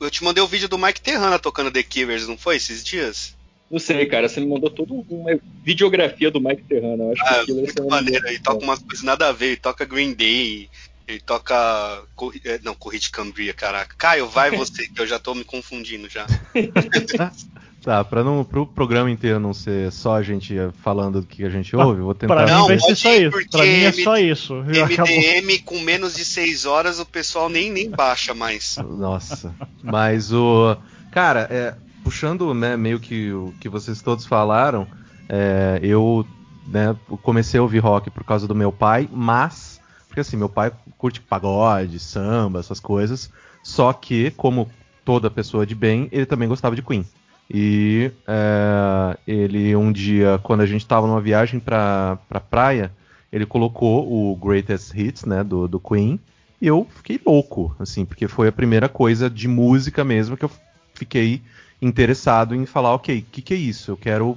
eu te mandei o vídeo do Mike Terrana tocando The Killers, não foi esses dias? Não sei, cara. Você me mandou toda uma videografia do Mike Terrana. Eu acho ah, que muito maneiro. Ele toca umas coisas nada a ver. Ele toca Green Day. Ele toca. É, não, Corrida Cambria, caraca. Caio, vai você, que eu já tô me confundindo já. Tá, para não pro programa inteiro não ser só a gente falando do que a gente ouve, vou tentar. Pra mim vai ser só isso. Pra mim é só isso. MDM com menos de 6 horas o pessoal nem, nem baixa mais. Nossa. Mas o. Cara, é, puxando né, meio que o que vocês todos falaram, é, eu né, comecei a ouvir rock por causa do meu pai, mas. Porque assim, meu pai curte pagode, samba, essas coisas. Só que, como toda pessoa de bem, ele também gostava de Queen. E é, ele um dia, quando a gente estava numa viagem para pra praia, ele colocou o Greatest Hits, né, do, do Queen, e eu fiquei louco, assim, porque foi a primeira coisa de música mesmo que eu fiquei interessado em falar, ok, o que, que é isso? Eu quero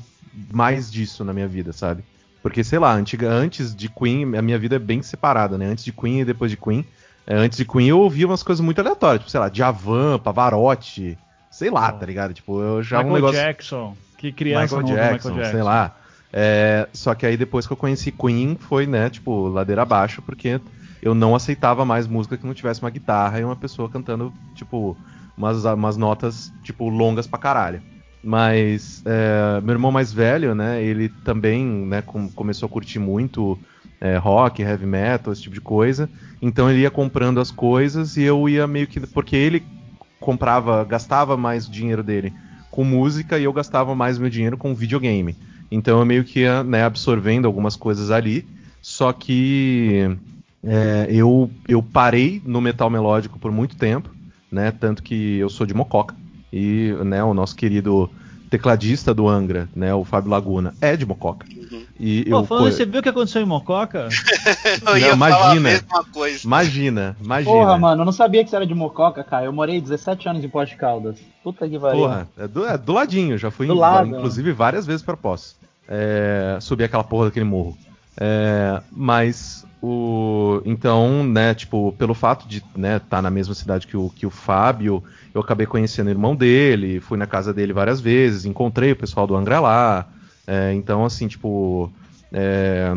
mais disso na minha vida, sabe? Porque, sei lá, antiga, antes de Queen, a minha vida é bem separada, né? Antes de Queen e depois de Queen. É, antes de Queen eu ouvia umas coisas muito aleatórias, tipo, sei lá, Javan, Pavarotti, Sei lá, tá ligado? Tipo, eu já Michael um negócio... Jackson. Que criança Michael Jackson, Michael Jackson, sei lá. É, só que aí depois que eu conheci Queen, foi, né, tipo, ladeira abaixo, porque eu não aceitava mais música que não tivesse uma guitarra e uma pessoa cantando, tipo, umas, umas notas, tipo, longas pra caralho. Mas é, meu irmão mais velho, né, ele também, né, com, começou a curtir muito é, rock, heavy metal, esse tipo de coisa. Então ele ia comprando as coisas e eu ia meio que. Porque ele comprava, gastava mais dinheiro dele com música e eu gastava mais meu dinheiro com videogame. Então eu meio que ia né, absorvendo algumas coisas ali. Só que é, eu, eu parei no metal melódico por muito tempo, né? Tanto que eu sou de Mococa. E né, o nosso querido tecladista do Angra, né, o Fábio Laguna, é de Mococa. Uhum. E Pô, eu, falando, você viu o que aconteceu em Mococa? eu ia não, imagina, imagina, imagina. Porra, mano, eu não sabia que você era de Mococa, cara. Eu morei 17 anos em Pós de Caldas. Puta que pariu. Porra, é do, é do ladinho, já fui, do em, lado, inclusive, várias vezes para Pós. É, subir aquela porra daquele morro. É, mas o então, né, tipo, pelo fato de, né, estar tá na mesma cidade que o, que o Fábio, eu acabei conhecendo o irmão dele, fui na casa dele várias vezes, encontrei o pessoal do Angra lá. É, então, assim, tipo, é,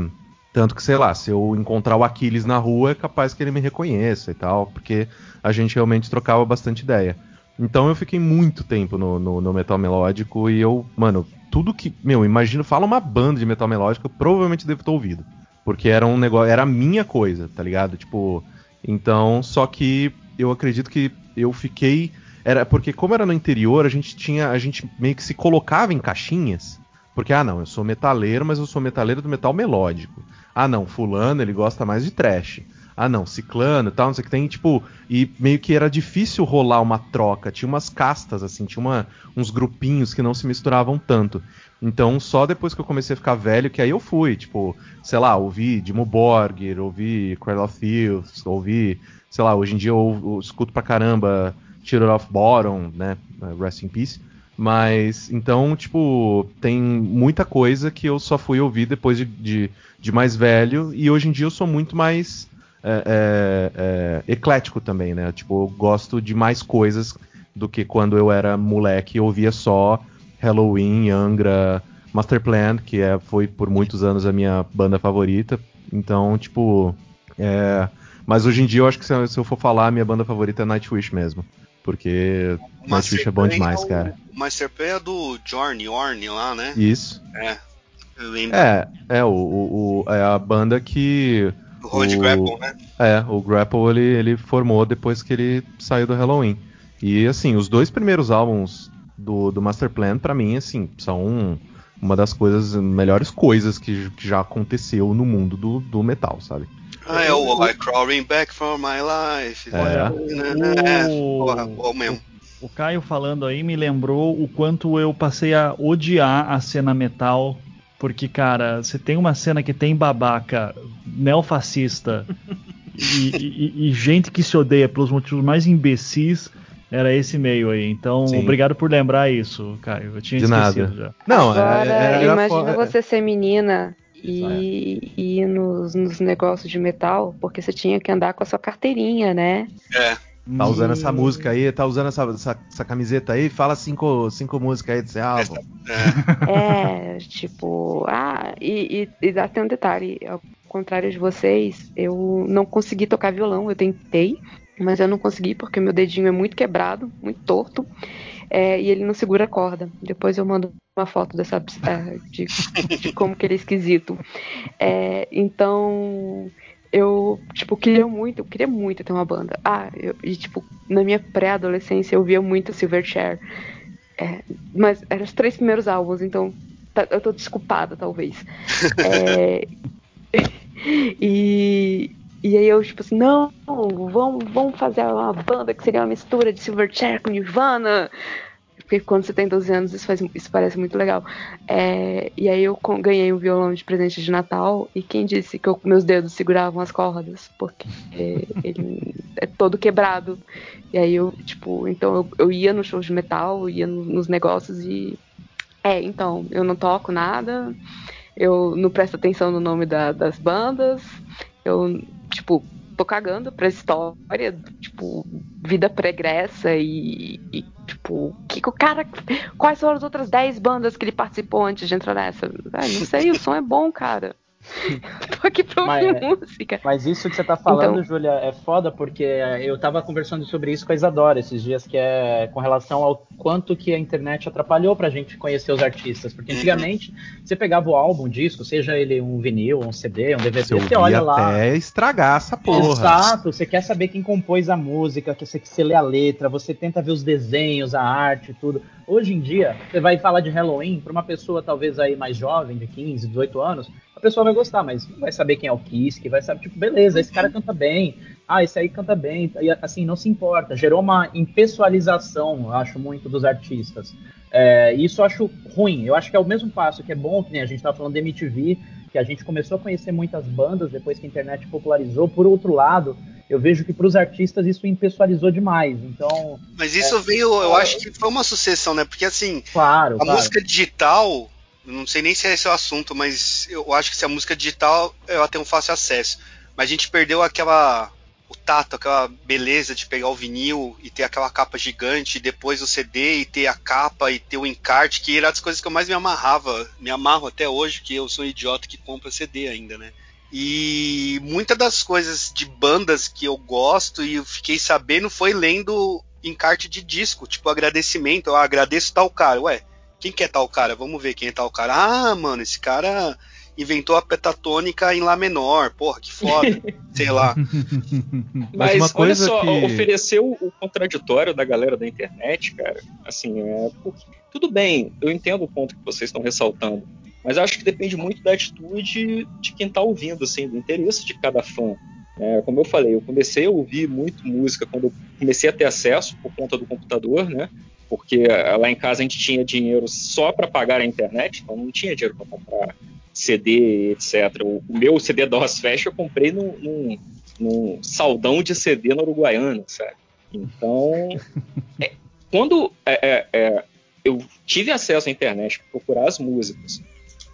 tanto que, sei lá, se eu encontrar o Aquiles na rua, é capaz que ele me reconheça e tal, porque a gente realmente trocava bastante ideia. Então eu fiquei muito tempo no, no, no metal melódico e eu, mano, tudo que. Meu, imagino, fala uma banda de metal melódico, eu provavelmente devo ter ouvido. Porque era um negócio, era a minha coisa, tá ligado? Tipo, então, só que eu acredito que eu fiquei. Era porque, como era no interior, a gente tinha. A gente meio que se colocava em caixinhas. Porque, ah, não, eu sou metaleiro, mas eu sou metaleiro do metal melódico. Ah, não, fulano, ele gosta mais de trash ah não, ciclano e tal, não sei o que tem, tipo, e meio que era difícil rolar uma troca, tinha umas castas, assim, tinha uma, uns grupinhos que não se misturavam tanto. Então, só depois que eu comecei a ficar velho, que aí eu fui, tipo, sei lá, ouvi Dimo Borgir, ouvi Cradle of Thieves, ouvi, sei lá, hoje em dia eu, eu escuto pra caramba Cheater of Bottom, né, Rest in Peace. Mas, então, tipo, tem muita coisa que eu só fui ouvir depois de, de, de mais velho, e hoje em dia eu sou muito mais é, é, é, eclético também, né? Tipo, eu gosto de mais coisas do que quando eu era moleque e ouvia só Halloween, Angra, Masterplan, que é, foi por muitos anos a minha banda favorita. Então, tipo. É... Mas hoje em dia eu acho que se eu, eu for falar, minha banda favorita é Nightwish mesmo. Porque Nightwish é bom demais, é cara. O Masterplan é do Jorn, Orn lá, né? Isso. É. Eu lembro. É, é, o, o, o, é a banda que Road Grapple, né? É, o Grapple ele, ele formou depois que ele saiu do Halloween. E assim, os dois primeiros álbuns do, do Master Plan, para mim, assim, são uma das coisas, melhores coisas que, que já aconteceu no mundo do, do metal, sabe? Ah, é o I Crawling Back from My Life. É. é porra, bom mesmo. O Caio falando aí me lembrou o quanto eu passei a odiar a cena metal. Porque, cara, você tem uma cena que tem babaca neofascista e, e, e, gente que se odeia pelos motivos mais imbecis. Era esse meio aí. Então, Sim. obrigado por lembrar isso, Caio. Eu tinha De esquecido nada. já. Não, Agora, é, é, imagina é- você ser menina e, e nos, nos negócios de metal, porque você tinha que andar com a sua carteirinha, né? É. Tá usando essa Hum. música aí, tá usando essa, essa, essa camiseta aí, fala cinco, cinco músicas aí desse álbum. É. É, tipo, ah, e, e, e até um detalhe, ao contrário de vocês, eu não consegui tocar violão, eu tentei, mas eu não consegui porque meu dedinho é muito quebrado, muito torto, é, e ele não segura a corda. Depois eu mando uma foto dessa é, de, de como que ele é esquisito. É, então eu, tipo, queria muito, eu queria muito ter uma banda. Ah, eu, e tipo, na minha pré-adolescência eu via muito Silverchair. É, mas eram os três primeiros álbuns, então tá- eu tô desculpada, talvez. É, e, e aí eu, tipo assim, não, vamos, vamos fazer uma banda que seria uma mistura de Silverchair com Nirvana. Porque quando você tem 12 anos, isso, faz, isso parece muito legal. É, e aí eu ganhei um violão de presente de Natal. E quem disse que eu- meus dedos seguravam as cordas? Porque ele é todo quebrado. E aí eu, tipo, então eu, eu ia no show de metal, ia no- nos negócios e. É, então, eu não toco nada, eu não presto atenção no nome da- das bandas, eu, tipo, tô cagando pra história, tipo, vida pregressa e, e, tipo, que, que o cara. Quais foram as outras 10 bandas que ele participou antes de entrar nessa? Não sei, o som é bom, cara. tô aqui pra ouvir Mas- música. Mas isso que você tá falando, Então- Júlia, é foda porque eu tava conversando sobre isso com a Isadora esses dias, que é com relação ao quanto que a internet atrapalhou pra gente conhecer os artistas. Porque antigamente, você pegava o álbum, o disco, seja ele um vinil, um CD, um DVD, Você você, olha lá. até estragar essa porra. Exato, você quer saber quem compôs a música, que você, que você lê a letra, você tenta ver os desenhos, a arte, tudo. Hoje em dia, você vai falar de Halloween para uma pessoa talvez aí mais jovem, de 15, 18 anos, a pessoa vai gostar, mas não vai saber quem é o Kiss, que vai saber, tipo, beleza, esse cara canta bem, ah, esse aí canta bem, e assim, não se importa. Gerou uma impessoalização, eu acho, muito dos artistas. É, e isso eu acho ruim. Eu acho que é o mesmo passo que é bom, que nem a gente estava falando da MTV, que a gente começou a conhecer muitas bandas depois que a internet popularizou. Por outro lado, eu vejo que para os artistas isso impessoalizou demais. Então, Mas isso veio, eu acho que foi uma sucessão, né? Porque assim, claro, a claro. música digital, não sei nem se é esse o assunto, mas eu acho que se a música digital ela tem um fácil acesso. Mas a gente perdeu aquela. o tato, aquela beleza de pegar o vinil e ter aquela capa gigante, e depois o CD e ter a capa e ter o encarte, que era das coisas que eu mais me amarrava, me amarro até hoje, que eu sou um idiota que compra CD ainda, né? E muitas das coisas de bandas que eu gosto e eu fiquei sabendo foi lendo encarte de disco, tipo agradecimento, eu agradeço tal cara, ué, quem que é tal cara? Vamos ver quem é tal cara. Ah, mano, esse cara inventou a pentatônica em Lá menor, porra, que foda, sei lá. Mas, uma olha coisa só, que- oferecer o, contraditório da galera da internet, cara, assim, é. porque- Tudo bem, eu entendo o ponto que vocês estão ressaltando, mas eu acho que depende muito da atitude de quem tá ouvindo, assim, do interesse de cada fã. É, como eu falei, eu comecei a ouvir muito música quando eu comecei a ter acesso por conta do computador, né? Porque eh, lá em casa a gente tinha dinheiro só para pagar a internet, então não tinha dinheiro para comprar CD, etc. O, meu CD da Fest eu comprei num, num, num saldão de CD na Uruguaiana, sabe? Então, é, quando é, é, é, eu tive acesso à internet para procurar as músicas,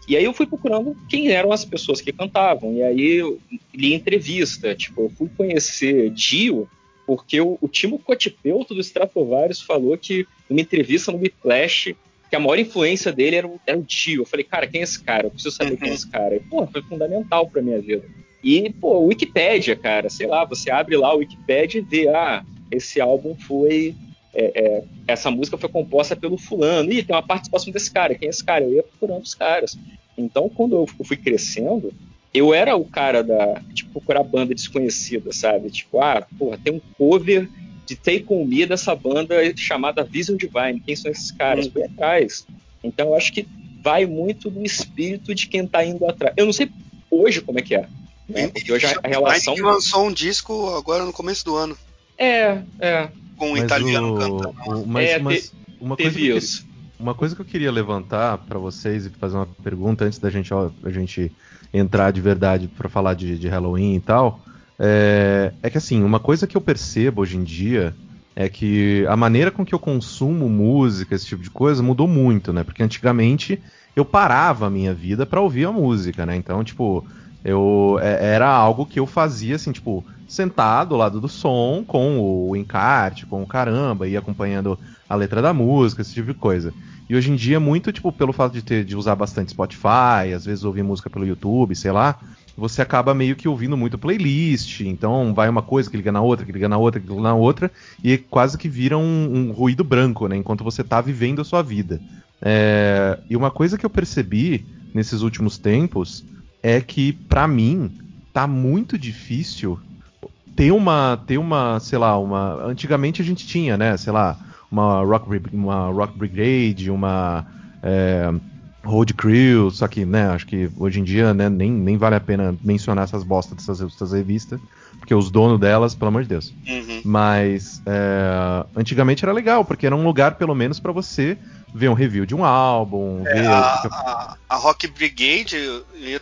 e aí eu fui procurando quem eram as pessoas que cantavam, e aí eu li entrevista, tipo, eu fui conhecer Dio, porque o, o Timo Cotipeuto do Stratovarius falou que numa entrevista no Whiplash que a maior influência dele era o, era o Dio. Eu falei, cara, quem é esse cara? Eu preciso saber quem é esse cara. E, pô, foi fundamental pra minha vida. E, pô, Wikipédia, cara, sei lá, você abre lá o Wikipédia e vê, ah, esse álbum foi. é, é, essa música foi composta pelo fulano. Ih, tem uma participação desse cara. Quem é esse cara? Eu ia procurando os caras. Então, quando eu fui crescendo, eu era o cara da, de procurar banda desconhecida, sabe? Tipo, ah, porra, tem um cover de Take On Me dessa banda chamada Vision Divine. Quem são esses caras? Fui atrás. Então eu acho que vai muito do espírito de quem tá indo atrás. Eu não sei hoje como é que é. Né? Porque hoje a relação. Mas lançou um disco agora no começo do ano. É, é. Com um Mas italiano o- cantando. mas, É, mas te- uma coisa que Teve eu isso. Uma coisa que eu queria levantar pra vocês e fazer uma pergunta antes da gente, ó, a gente entrar de verdade pra falar de, de Halloween e tal, é, é que assim, uma coisa que eu percebo hoje em dia é que a maneira com que eu consumo música, esse tipo de coisa, mudou muito, né? Porque antigamente eu parava a minha vida pra ouvir a música, né? Então, tipo, eu é- era algo que eu fazia assim, tipo, sentado ao lado do som, com o encarte, com o caramba, e acompanhando a letra da música, esse tipo de coisa. E hoje em dia, muito, tipo, pelo fato de ter de usar bastante Spotify, às vezes ouvir música pelo YouTube, sei lá, você acaba meio que ouvindo muito playlist, então vai uma coisa que liga na outra, que liga na outra, que liga na outra, e quase que vira um, um ruído branco, né? Enquanto você tá vivendo a sua vida. É, e uma coisa que eu percebi nesses últimos tempos é que, pra mim, tá muito difícil ter uma, ter uma, sei lá, uma. Antigamente a gente tinha, né, sei lá, uma Rock, uma rock Brigade, uma é, Road Crew, só que, né, acho que hoje em dia, né, nem, nem vale a pena mencionar essas bostas dessas, dessas revistas, porque os donos delas, pelo amor de Deus. Uhum. Mas é, antigamente era legal, porque era um lugar, pelo menos, pra você ver um review de um álbum, É, ver. a, a- a Rock Brigade,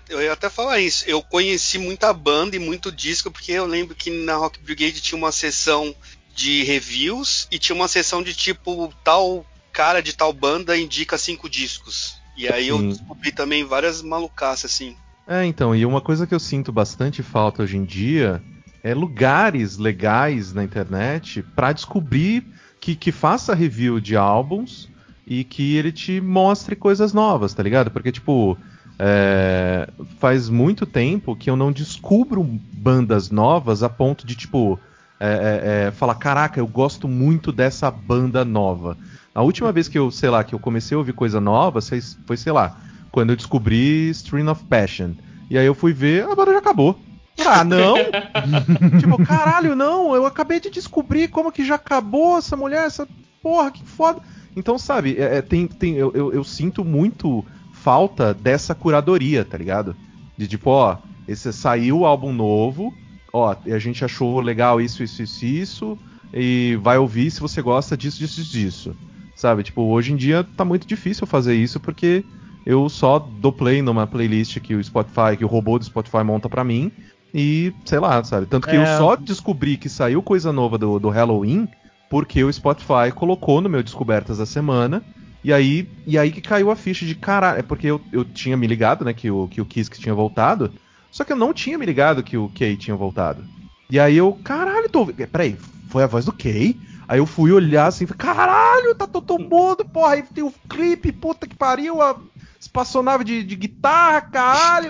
eu ia até falar isso. Eu conheci muita banda e muito disco, porque eu lembro que na Rock Brigade tinha uma sessão de reviews e tinha uma sessão de tipo, tal cara de tal banda indica cinco discos. E aí eu descobri também várias malucaças, assim. É, então, e uma coisa que eu sinto bastante falta hoje em dia é lugares legais na internet pra descobrir que, que faça review de álbuns e que ele te mostre coisas novas, tá ligado? Porque, tipo, é, faz muito tempo que eu não descubro bandas novas a ponto de, tipo, é, é, é, falar, caraca, eu gosto muito dessa banda nova. A última vez que eu, sei lá, que eu comecei a ouvir coisa nova foi, sei lá, quando eu descobri Stream of Passion. E aí eu fui ver, a banda já acabou. Ah, não? tipo, caralho, não, eu acabei de descobrir como que já acabou essa mulher, essa porra, que foda. Então, sabe, é, é, tem, tem, eu, eu, eu sinto muito falta dessa curadoria, tá ligado? De tipo, ó, esse saiu o álbum novo, ó, a gente achou legal isso, isso, isso, isso, e vai ouvir se você gosta disso, disso, disso. Sabe, tipo, hoje em dia tá muito difícil fazer isso porque eu só dou play numa playlist que o Spotify, que o robô do Spotify monta pra mim, e sei lá, sabe? Tanto que É. eu só descobri que saiu coisa nova do, do Halloween porque o Spotify colocou no meu Descobertas da Semana. E aí, e aí que caiu a ficha de caralho. É porque eu, eu tinha me ligado, né, que o, que o Kisk tinha voltado. Só que eu não tinha me ligado que o Kay tinha voltado. E aí eu, caralho, tô. ouvindo- Peraí, foi a voz do Kay? Aí eu fui olhar assim, falei, caralho, tá todo mundo, porra, aí tem o clipe, puta que pariu, a espaçonave de, de guitarra, caralho.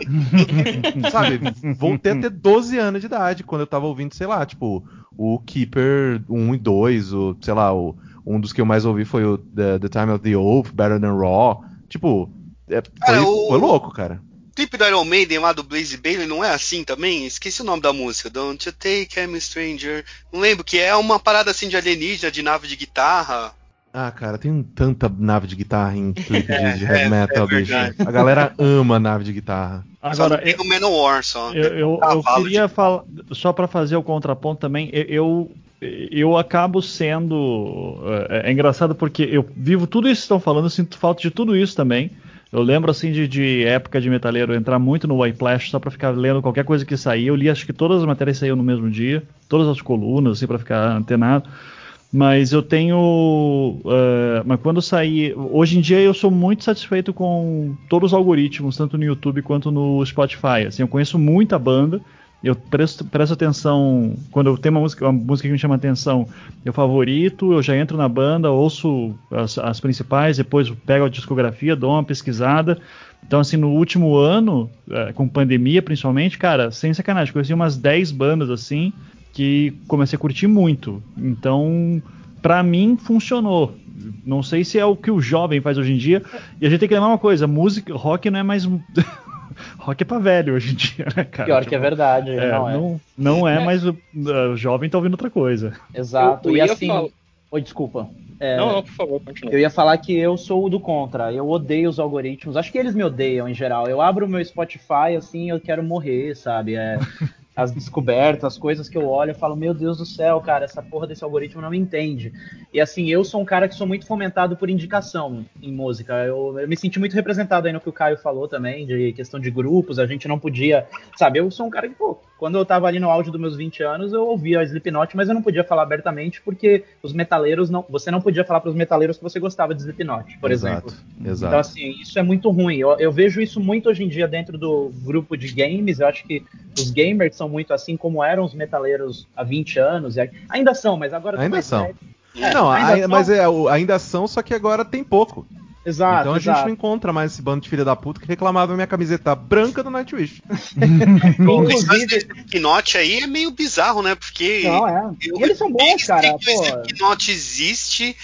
Sabe, voltei a ter 12 anos de idade quando eu tava ouvindo, sei lá, tipo, o Keeper 1 e 2, o, sei lá, o, um dos que eu mais ouvi foi o The, The Time of the Oath, Better Than Raw. Tipo, é, foi, Cara, o- foi louco, cara. O clipe do Iron Maiden lá do Blaze Bailey não é assim também? Esqueci o nome da música. Don't you take me stranger. Não lembro, que é uma parada assim de alienígena, de nave de guitarra. Ah, cara, tem tanta nave de guitarra em clipe de- É, de heavy é, metal, é bicho. A galera ama nave de guitarra. só Agora, tem eu, o Manowar só. eu, eu- eu Cavalo queria de- falar, só para fazer o contraponto também, eu, eu, eu acabo sendo. É, é engraçado porque eu vivo tudo isso que estão falando, eu sinto falta de tudo isso também. Eu lembro assim de, de época de metaleiro entrar muito no Whiplash só pra ficar lendo qualquer coisa que saía. Eu li acho que todas as matérias saíam no mesmo dia, todas as colunas assim para ficar antenado. Mas eu tenho. eh, mas quando sair. Hoje em dia eu sou muito satisfeito com todos os algoritmos, tanto no YouTube quanto no Spotify. Assim, eu conheço muita banda. Eu presto, presto atenção. Quando eu tenho uma música, uma música que me chama atenção, eu favorito, eu já entro na banda, ouço as, as principais, depois pego a discografia, dou uma pesquisada. Então, assim, no último ano, eh, com pandemia principalmente, cara, sem sacanagem, conheci umas 10 bandas assim que comecei a curtir muito. Então, pra mim funcionou. Não sei se é o que o jovem faz hoje em dia. E a gente tem que lembrar uma coisa, música, rock não é mais rock é pra velho hoje em dia, né, cara? Pior tipo, que é verdade. É, não, é. não, não é, mas o, o, jovem tá ouvindo outra coisa. Exato. Eu, eu e assim. Falar... Oi, desculpa. É, não, não, por favor, continue. Eu ia falar que eu sou o do contra. Eu odeio os algoritmos. Acho que eles me odeiam em geral. Eu abro o meu Spotify assim, eu quero morrer, sabe? É, as descobertas, as coisas que eu olho, eu falo, meu Deus do céu, cara, essa porra desse algoritmo não me entende. E assim, eu sou um cara que sou muito fomentado por indicação em música. Eu, eu me senti muito representado aí no que o Caio falou também, de questão de grupos, a gente não podia, sabe, eu sou um cara que, pô, quando eu tava ali no auge dos meus 20 anos, eu ouvia a Slipknot, mas eu não podia falar abertamente porque os metaleiros não, você não podia falar para os metaleiros que você gostava de Slipknot, por exato, exemplo. Exato. Então assim, isso é muito ruim. Eu, eu vejo isso muito hoje em dia dentro do grupo de games. Eu acho que os gamers são muito assim como eram os metaleiros há 20 anos. Ainda são, mas agora... Ainda são. É, não, ainda, ainda são. mas é, ainda são, só que agora tem pouco. Exato. Então a exato. gente não encontra mais esse bando de filha da puta que reclamava minha camiseta branca do Nightwish. Inclusive, esse aí é meio bizarro, né? Porque. Não, é. Eu, e eles são bons, cara. Que Knot existe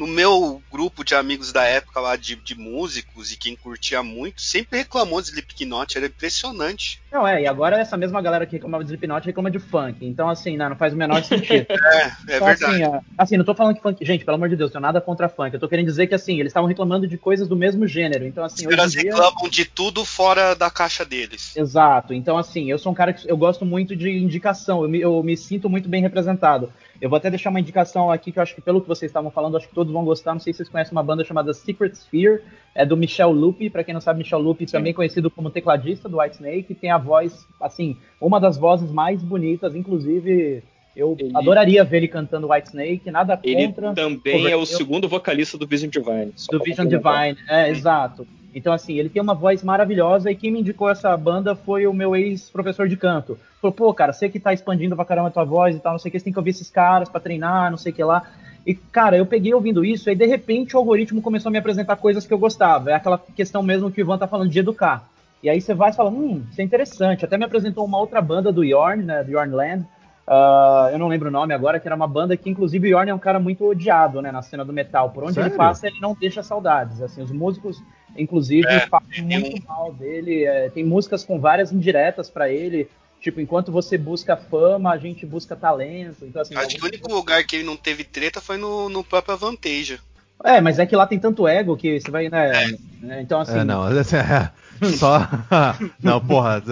no meu grupo de amigos da época lá de, de músicos e quem curtia muito, sempre reclamou de Slipknot, era impressionante. Não, é, e agora essa mesma galera que reclamava de Slipknot reclama de funk, então assim, não, não faz o menor sentido. é, é então, verdade. Assim, assim, não tô falando que funk, gente, pelo amor de Deus, tenho nada contra funk, eu tô querendo dizer que assim, eles estavam reclamando de coisas do mesmo gênero, então assim, Os caras dia... reclamam de tudo fora da caixa deles. Exato, então assim, eu sou um cara que eu gosto muito de indicação, eu me, eu me sinto muito bem representado. Eu vou até deixar uma indicação aqui que eu acho que pelo que vocês estavam falando, acho que todos vão gostar. Não sei se vocês conhecem uma banda chamada Secret Sphere, é do Michel Lupe. Para quem não sabe, Michel Lupe Sim. também conhecido como tecladista do Whitesnake, tem a voz, assim, uma das vozes mais bonitas, inclusive eu ele... adoraria ver ele cantando Whitesnake, nada contra. Ele também é o segundo vocalista do Vision Divine. Do Vision Divine, é, exato. Então, assim, ele tem uma voz maravilhosa e quem me indicou essa banda foi o meu ex-professor de canto. Falou, pô, cara, você que tá expandindo pra caramba a tua voz e tal, não sei o que, você tem que ouvir esses caras para treinar, não sei o que lá. E, cara, eu peguei ouvindo isso e de repente o algoritmo começou a me apresentar coisas que eu gostava. É aquela questão mesmo que o Ivan tá falando de educar. E aí você vai e fala, hum, isso é interessante. Até me apresentou uma outra banda do Yorn, né, do Yorn Land, Uh, eu não lembro o nome agora, que era uma banda que, inclusive, o Yorn é um cara muito odiado, né, na cena do metal. Por onde Sério? ele passa, ele não deixa saudades. Assim, os músicos, inclusive, é, falam muito um... mal dele. É, tem músicas com várias indiretas para ele. Tipo, enquanto você busca fama, a gente busca talento. Então, assim, Acho que o único lugar que ele não teve treta foi no, no próprio Avantage. É, mas é que lá tem tanto ego que você vai, né? É. né então, assim. É, não, é, só. não, porra.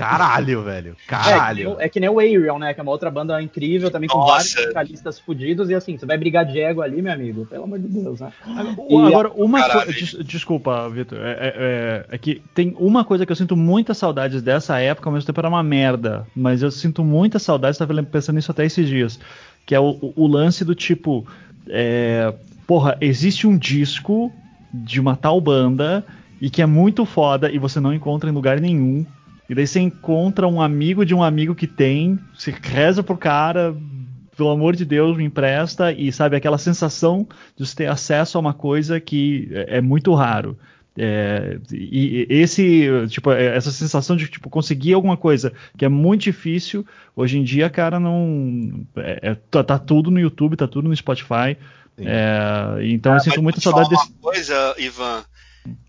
Caralho, velho. Caralho. É, é, que nem o Ariel, né? Que é uma outra banda incrível, também com Nossa. vários vocalistas fudidos. E assim, você vai brigar de ego ali, meu amigo. Pelo amor de Deus, né? E Agora, uma coisa. Des, desculpa, Vitor. É, é, é, é, que tem uma coisa que eu sinto muitas saudades dessa época, ao mesmo tempo era uma merda. Mas eu sinto muitas saudades, estava pensando nisso até esses dias. Que é o, o lance do tipo. É, porra, existe um disco de uma tal banda e que é muito foda e você não encontra em lugar nenhum. E daí você encontra um amigo de um amigo que tem, você reza pro cara, pelo amor de Deus, me empresta, e sabe, aquela sensação de você ter acesso a uma coisa que é, é muito raro. É, e esse, tipo, é, essa sensação de tipo, conseguir alguma coisa que é muito difícil, hoje em dia, cara, não. É, é tá, tá, tudo no YouTube, tá tudo no Spotify. É, então eu sinto muita saudade desse. Uma coisa, Ivan,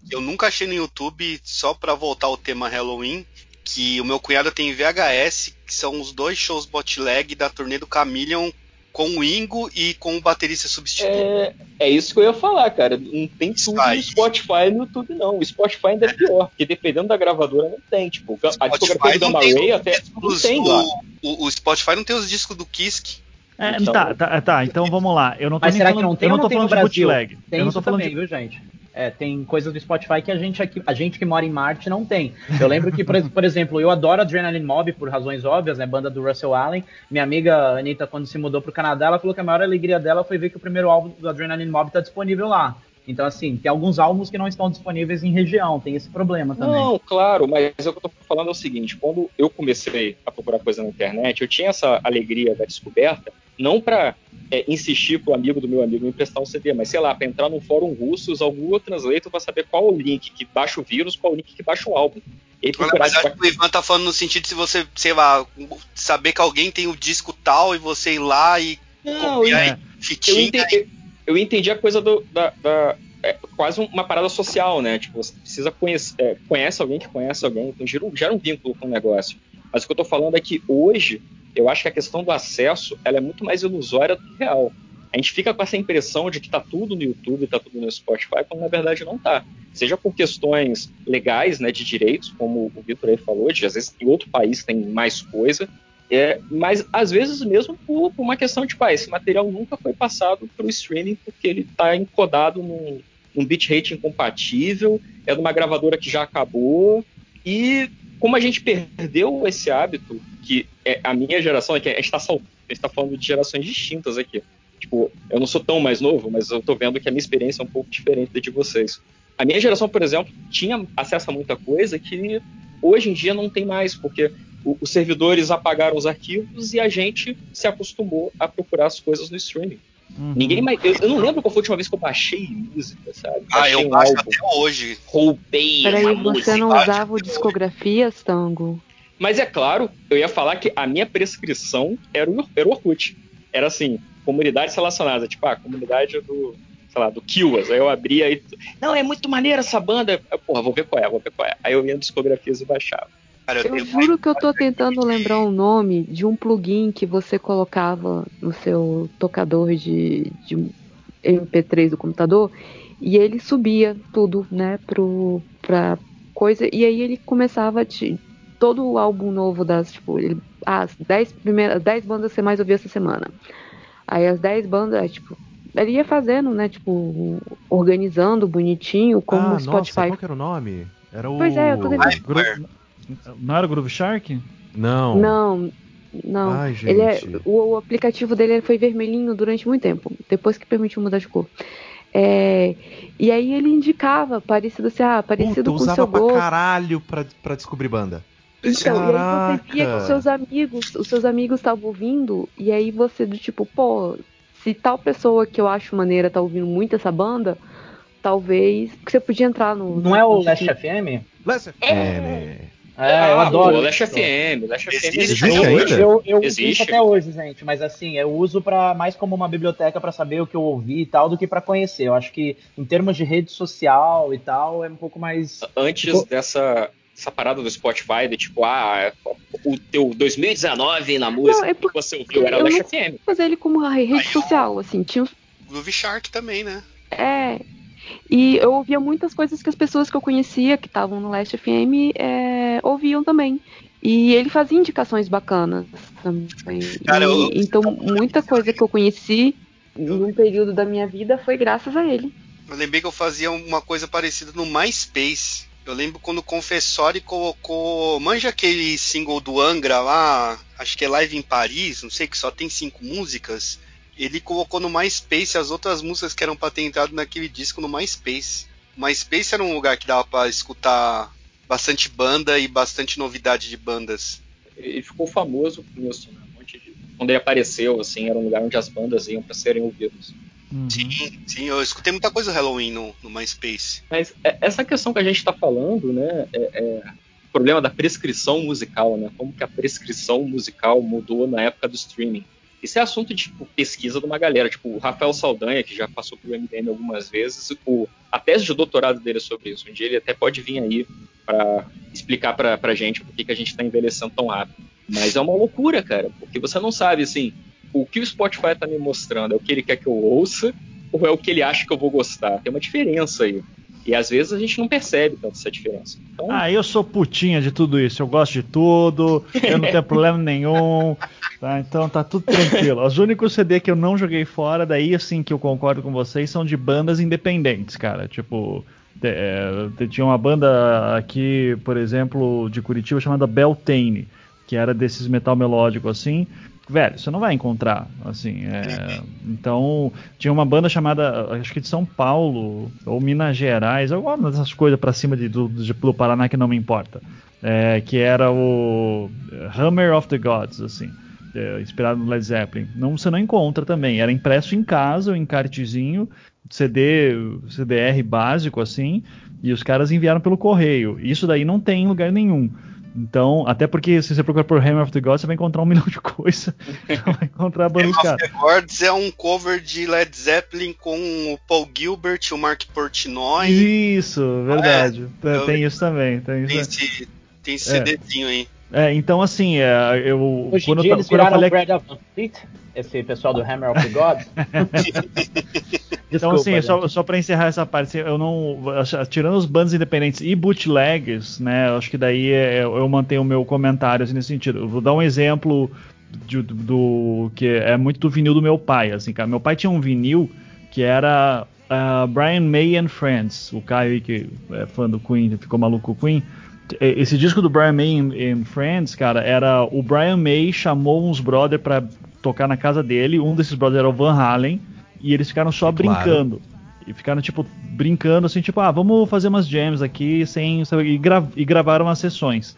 eu nunca achei no YouTube, só para voltar ao tema Halloween, que o meu cunhado tem VHS, que são os dois shows botleg da turnê do Chameleon com o Ingo e com o baterista substituto. É, é isso que eu ia falar, cara. Não tem tudo no Spotify e no YouTube, não. O Spotify ainda é pior, porque dependendo da gravadora não tem. Tipo, a discografia do Ray até não tem lá. O, o, Spotify não tem os discos do Kisk. É, então, tá, tá, tá, então vamos lá. Eu não tô Mas será falando, que não tem eu não tô falando de bootleg. Tem eu não tô falando também, de... viu, gente? É, tem coisas do Spotify que a gente, aqui, a gente que mora em Marte não tem. Eu lembro que, por, por, exemplo, eu adoro Adrenaline Mob por razões óbvias, né? Banda do Russell Allen. Minha amiga Anitta, quando se mudou pro Canadá, ela falou que a maior alegria dela foi ver que o primeiro álbum do Adrenaline Mob tá disponível lá. Então, assim, tem alguns álbuns que não estão disponíveis em região, tem esse problema também. Não, claro, mas o que eu tô falando é o seguinte: quando eu comecei a procurar coisa na internet, eu tinha essa alegria da descoberta, não para é, insistir pro amigo do meu amigo me emprestar um CD, mas sei lá, para entrar num fórum russo, usar o Google Translator para saber qual o link que baixa o vírus, qual o link que baixa o álbum. E procurar mas acho que o Ivan tá falando no sentido de se você, sei lá, saber que alguém tem o disco tal e você ir lá e não, copiar eu, fitinha. Eu entendi, eu entendi a coisa do, da, da é, quase uma parada social, né? Tipo, você precisa conhecer, é, conhece alguém que conhece alguém, então gera, gera um vínculo com o negócio. Mas o que eu tô falando é que hoje, eu acho que a questão do acesso, ela é muito mais ilusória do que real. A gente fica com essa impressão de que tá tudo no YouTube, tá tudo no Spotify, quando na verdade não tá. Seja por questões legais, né, de direitos, como o Vitor aí falou, de às vezes em outro país tem mais coisa, é, mas às vezes mesmo por, por uma questão de, tipo, ah, esse material nunca foi passado para o streaming porque ele está encodado num, num bitrate incompatível, é de uma gravadora que já acabou, e como a gente perdeu esse hábito, que é a minha geração, é que a gente está tá falando de gerações distintas aqui. Tipo, eu não sou tão mais novo, mas eu estou vendo que a minha experiência é um pouco diferente da de vocês. A minha geração, por exemplo, tinha acesso a muita coisa que hoje em dia não tem mais, porque os servidores apagaram os arquivos e a gente se acostumou a procurar as coisas no streaming. Uhum. Ninguém mais. Eu, eu, não lembro qual foi a última vez que eu baixei música, sabe? Ah, baixei eu um baixo álbum, até hoje. Roubei. Peraí, você música, não usava o discografias, Tango? Mas é claro, eu ia falar que a minha prescrição era o, era o Orkut. Era assim, comunidades relacionadas, tipo, a ah, comunidade do, sei lá, do Killas. Aí eu abria e. Não, é muito maneira essa banda. Eu, Porra, vou ver qual é, vou ver qual é. Aí eu ia discografias e baixava. Cara, eu, eu juro que eu tô tentando lembrar o nome de um plugin que você colocava no seu tocador de, de MP3 do computador e ele subia tudo, né, pro, pra coisa, e aí ele começava a te, todo o álbum novo das, tipo, ele, as 10 primeiras 10 bandas que você mais ouviu essa semana. Aí as 10 bandas, tipo, ele ia fazendo, né, tipo, organizando bonitinho, como ah, o Spotify. Nossa, qual que era o nome? Era o. Pois é, eu tô devendo. Não era o Groove Shark? Não. Não, não. Ai, gente. Ele é, o, o, aplicativo dele foi vermelhinho durante muito tempo, depois que permitiu mudar de cor. É, e aí ele indicava, parecido assim, ah, parecido Puta, com o seu gosto. pra caralho pra, pra descobrir banda. Então, Caraca. e aí você via que os seus amigos, os seus amigos estavam ouvindo, e aí você do tipo, pô, se tal pessoa que eu acho maneira tá ouvindo muito essa banda, talvez. Porque você podia entrar no. Não é o Last FM? Last FM. É. É, eu ah, adoro. O Last FM, Last FM existe, existe ainda? Eu, eu existe até hoje, gente, mas assim, eu uso para mais como uma biblioteca para saber o que eu ouvi e tal, do que para conhecer. Eu acho que em termos de rede social e tal, é um pouco mais. Antes tipo... dessa essa parada do Spotify, de tipo, ah, o teu 2019 na música não, é que você ouviu era Last FM. Fazer ele como uma rede Aí social, eu... assim, tinha. Groove Shark também, né? É, e eu ouvia muitas coisas que as pessoas que eu conhecia, que estavam no Last FM, é, ouviam também. E ele fazia indicações bacanas também. Cara, eu, e, então, muita coisa que eu conheci num período da minha vida foi graças a ele. Eu lembrei que eu fazia uma coisa parecida no MySpace. Eu lembro quando o Confessori colocou. Manja aquele single do Angra lá, acho que é Live em Paris, não sei, que só tem cinco músicas ele colocou no MySpace as outras músicas que eram pra ter entrado naquele disco no MySpace. O MySpace era um lugar que dava para escutar bastante banda e bastante novidade de bandas. Ele ficou famoso com isso, né? Um monte de... Quando ele apareceu, assim, era um lugar onde as bandas iam para serem ouvidas. Uhum. Sim, sim, eu escutei muita coisa Halloween no, no MySpace. Mas é, essa questão que a gente está falando, né, é, é, o problema da prescrição musical, né? Como que a prescrição musical mudou na época do streaming. Isso é assunto de tipo, pesquisa de uma galera. Tipo, o Rafael Saldanha, que já passou pelo MDM algumas vezes, o, a tese de doutorado dele é sobre isso. Um dia ele até pode vir aí para explicar pra, pra gente por que, que a gente está envelhecendo tão rápido. Mas é uma loucura, cara, porque você não sabe, assim, o que o Spotify tá me mostrando é o que ele quer que eu ouça ou é o que ele acha que eu vou gostar. Tem uma diferença aí. E às vezes a gente não percebe tanto essa diferença. Então... Ah, eu sou putinha de tudo isso. Eu gosto de tudo, eu não tenho problema nenhum. Tá? Então tá tudo tranquilo. Os únicos CD que eu não joguei fora, daí assim que eu concordo com vocês, são de bandas independentes, cara. Tipo, é, tinha uma banda aqui, por exemplo, de Curitiba chamada Beltane, que era desses metal melódico assim velho, você não vai encontrar, assim. É, então, tinha uma banda chamada, acho que de São Paulo, ou Minas Gerais, alguma dessas coisas para cima de, do, de, do Paraná que não me importa. É, que era o Hammer of the Gods, assim. É, inspirado no Led Zeppelin. Não, você não encontra também. Era impresso em casa, um encartezinho, CD, CDR básico, assim, e os caras enviaram pelo correio. Isso daí não tem em lugar nenhum. Então, até porque se você procurar por Hammer of the Gods, você vai encontrar um milhão de coisas. vai encontrar a banda dos caras. Hammer of the Gods é um cover de Led Zeppelin com o Paul Gilbert e o Mark Portnoy. Isso, verdade. É, tem, isso também. Tem, tem isso esse, tem esse é. CDzinho aí. É, então assim, é, eu. Hoje quando em dia eu, eles quando viraram eu falei... Brad of Fleet, esse pessoal do Hammer of the Gods. então, assim, só, só para encerrar essa parte, eu não. Tirando os bandos independentes e bootlegs, né? Acho que daí é, eu mantenho o meu comentário assim, nesse sentido. Eu vou dar um exemplo do, do, do, que é muito do vinil do meu pai, assim, cara. Meu pai tinha um vinil que era uh, Brian May and Friends. O Caio aí, que é fã do Queen, ficou maluco com o Queen esse disco do Brian May em Friends, cara, era o Brian May chamou uns brother para tocar na casa dele. Um desses brothers era o Van Halen e eles ficaram só brincando. E ficaram, tipo, brincando assim, tipo, ah, vamos fazer umas jams aqui sem. E, gra e gravaram as sessões.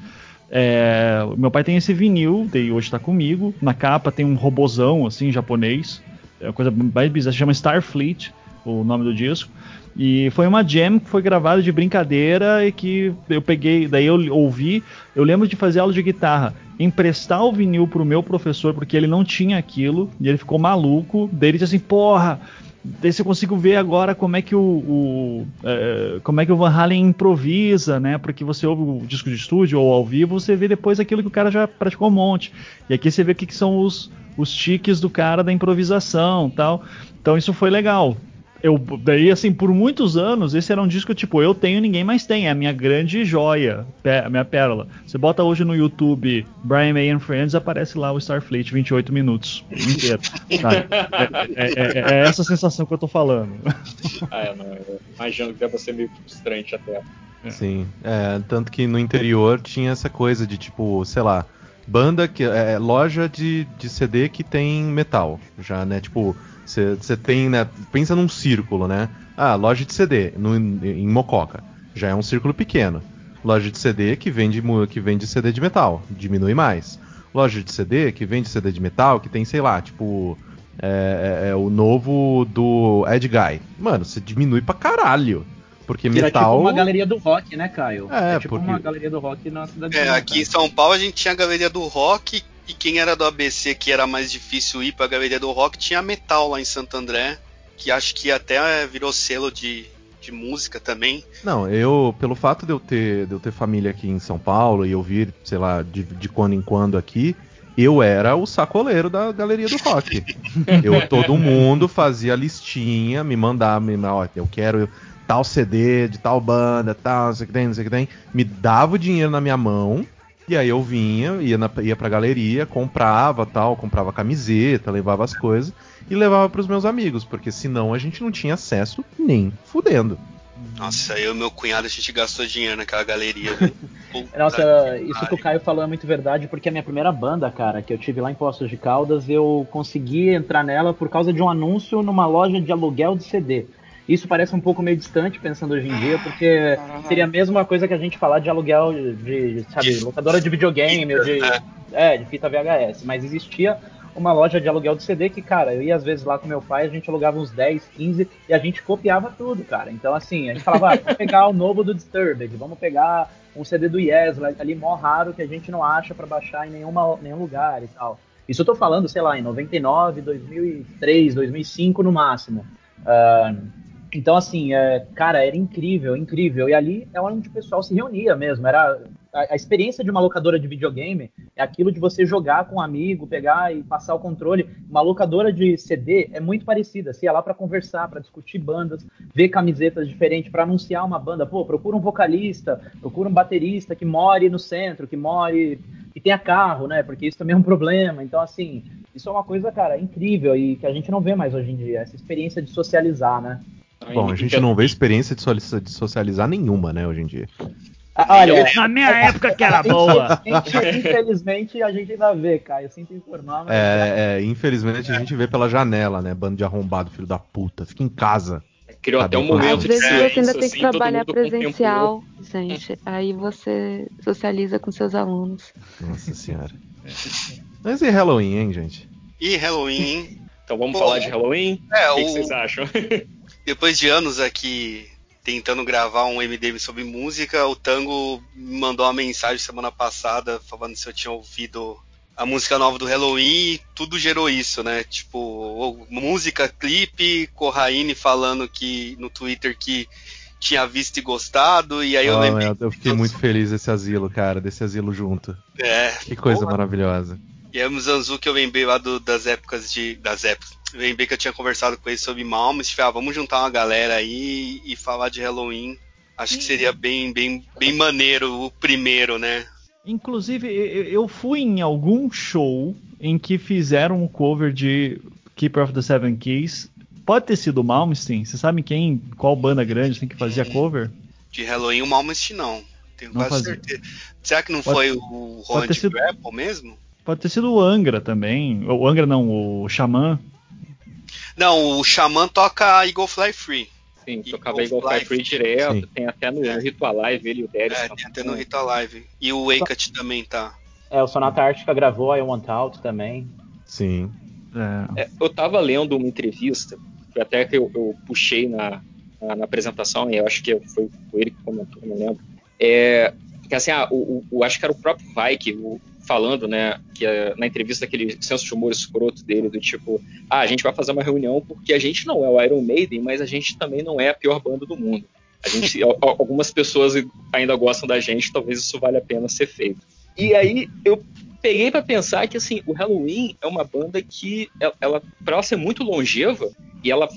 É, meu pai tem esse vinil, e hoje tá comigo. Na capa tem um robozão, assim, japonês. É uma coisa mais bizarra, se chama Starfleet, o nome do disco. E foi uma jam que foi gravada de brincadeira e que eu peguei, daí eu ouvi, eu lembro de fazer aula de guitarra, emprestar o vinil pro meu professor porque ele não tinha aquilo e ele ficou maluco. Daí ele disse assim, porra, daí eu consigo ver agora como é que o, o é, como é que o Van Halen improvisa, né? Porque você ouve o disco de estúdio ou ao vivo, você vê depois aquilo que o cara já praticou um monte. E aqui você vê o que, que são os os tiques do cara da improvisação, tal. Então isso foi legal eu daí assim por muitos anos esse era um disco tipo eu tenho ninguém mais tem. É a minha grande joia a minha pérola. Você bota hoje no YouTube Brian May and Friends aparece lá o Starfleet 28 minutos. Inteiro é, é, é, é, essa sensação que eu tô falando. Ah, é, não, eu imagino que deve ser meio frustrante até. É. sim é, tanto que no interior tinha essa coisa de tipo sei lá banda que é loja de, de CD que tem metal já né? Tipo você tem, né? Pensa num círculo, né? Ah, loja de CD no, em Mococa. Já é um círculo pequeno. Loja de CD que vende, que vende CD de metal. Diminui mais. Loja de CD que vende CD de metal, que tem, sei lá, tipo. É, é, é o novo do Ed Guy. Mano, você diminui pra caralho. Porque Vira metal. tipo uma galeria do rock, né, Caio? É, é tipo porque... uma galeria do rock na cidade. É, aqui em São Paulo a gente tinha a galeria do rock e quem era do ABC, que era mais difícil ir pra galeria do rock, tinha metal lá em Santo André, que acho que até virou selo de, de música também. Não, eu, pelo fato de eu ter, de eu ter família aqui em São Paulo e eu vir, sei lá, de, de quando em quando aqui, eu era o sacoleiro da galeria do rock. eu, todo mundo fazia listinha, me mandava, me, ó, eu quero tal CD de tal banda, tal, não sei o que tem, não sei o que tem. Me dava o dinheiro na minha mão e aí eu vinha, ia, na, ia pra galeria, comprava tal, comprava camiseta, levava as coisas e levava para os meus amigos, porque senão a gente não tinha acesso nem fudendo. Nossa, eu e meu cunhado a gente gastou dinheiro naquela galeria. Nossa, isso que o Caio falou é muito verdade, porque a minha primeira banda, cara, que eu tive lá em Poços de Caldas, eu consegui entrar nela por causa de um anúncio numa loja de aluguel de CD. Isso parece um pouco meio distante pensando hoje em dia, porque seria a mesma coisa que a gente falar de aluguel de, sabe, locadora de videogame, ou de, é, de fita VHS. Mas existia uma loja de aluguel de CD que, cara, eu ia às vezes lá com meu pai, a gente alugava uns 10, 15 e a gente copiava tudo, cara. Então, assim, a gente falava, ah, vamos pegar o novo do Disturbed, vamos pegar um CD do Yes, ali mó raro que a gente não acha para baixar em nenhuma, nenhum lugar e tal. Isso eu tô falando, sei lá, em 99, 2003, 2005 no máximo. Uh, então, assim, é, cara, era incrível, incrível. E ali é onde o pessoal se reunia mesmo. Era a, a, experiência de uma locadora de videogame é aquilo de você jogar com um amigo, pegar e passar o controle. Uma locadora de CD é muito parecida. Você ia lá para conversar, para discutir bandas, ver camisetas diferentes, para anunciar uma banda. Pô, procura um vocalista, procura um baterista que more no centro, que more que tenha carro, né? Porque isso também é um problema. Então, assim, isso é uma coisa, cara, incrível e que a gente não vê mais hoje em dia. Essa experiência de socializar, né? Bom, a gente não vê experiência de socializar nenhuma, né, hoje em dia. Ah, olha, na minha época que era boa. Infelizmente a gente ainda vê, cara. Eu sinto informar. Mas... É, é, infelizmente a gente vê pela janela, né? Bando de arrombado, filho da puta. Fica em casa. Criou até um momento Às vezes você ainda tem que assim, trabalhar presencial, gente. Aí você socializa com seus alunos. Nossa senhora. Mas e Halloween, hein, gente? E Halloween, hein? Então vamos Pô, falar de Halloween? É, o que, o... que vocês acham? depois de anos aqui tentando gravar um MDM sobre música. O Tango me mandou uma mensagem semana passada falando se eu tinha ouvido a música nova do Halloween e tudo gerou isso, né? Tipo, música, clipe, Corraine falando que no Twitter que tinha visto e gostado, e aí eu oh, lembrei. Eu, eu fiquei muito feliz desse asilo, cara, desse asilo junto. É. Que coisa boa. maravilhosa. E aí o Zanzu que eu lembrei lá do, das épocas de. Das épocas. Lembrei que eu tinha conversado com ele sobre Malmsteen. Ah, vamos juntar uma galera aí e falar de Halloween. Acho que seria bem, bem, bem maneiro o primeiro, né? Inclusive, eu fui em algum show em que fizeram um cover de Keeper of the Seven Keys. Pode ter sido o Malmsteen? Você sabe quem, qual banda grande tem que fazia cover? De Halloween, o Malmsteen não. Tenho não quase fazia. certeza. Será que não pode, foi o Roland sido, Grapple mesmo? Pode ter sido o Angra também. O Angra não, o Xamã. Não, o Xamã toca Eagle Fly Free. Sim, tocava Eagle Fly Free direto, Sim. tem até no, é. Ritual Live ele e o Darius. É, tem até no Ritual Live. E o Wakeit também tá. É, o Sonata Ártica gravou I Want Out também. Sim. É. É, eu tava lendo uma entrevista, que até que eu, eu puxei na, na, na, apresentação, e eu acho que foi, foi ele que comentou, não lembro. É, que assim, ah, o, o, acho que era o próprio Vike, o, falando, né, que é, na entrevista aquele senso de humor escroto dele, do tipo, ah, a gente vai fazer uma reunião porque a gente não é o Iron Maiden, mas a gente também não é a pior banda do mundo. A gente, algumas pessoas ainda gostam da gente, talvez isso valha a pena ser feito. E aí eu peguei para pensar que assim, o Halloween é uma banda que ela, ela para ela ser muito longeva e ela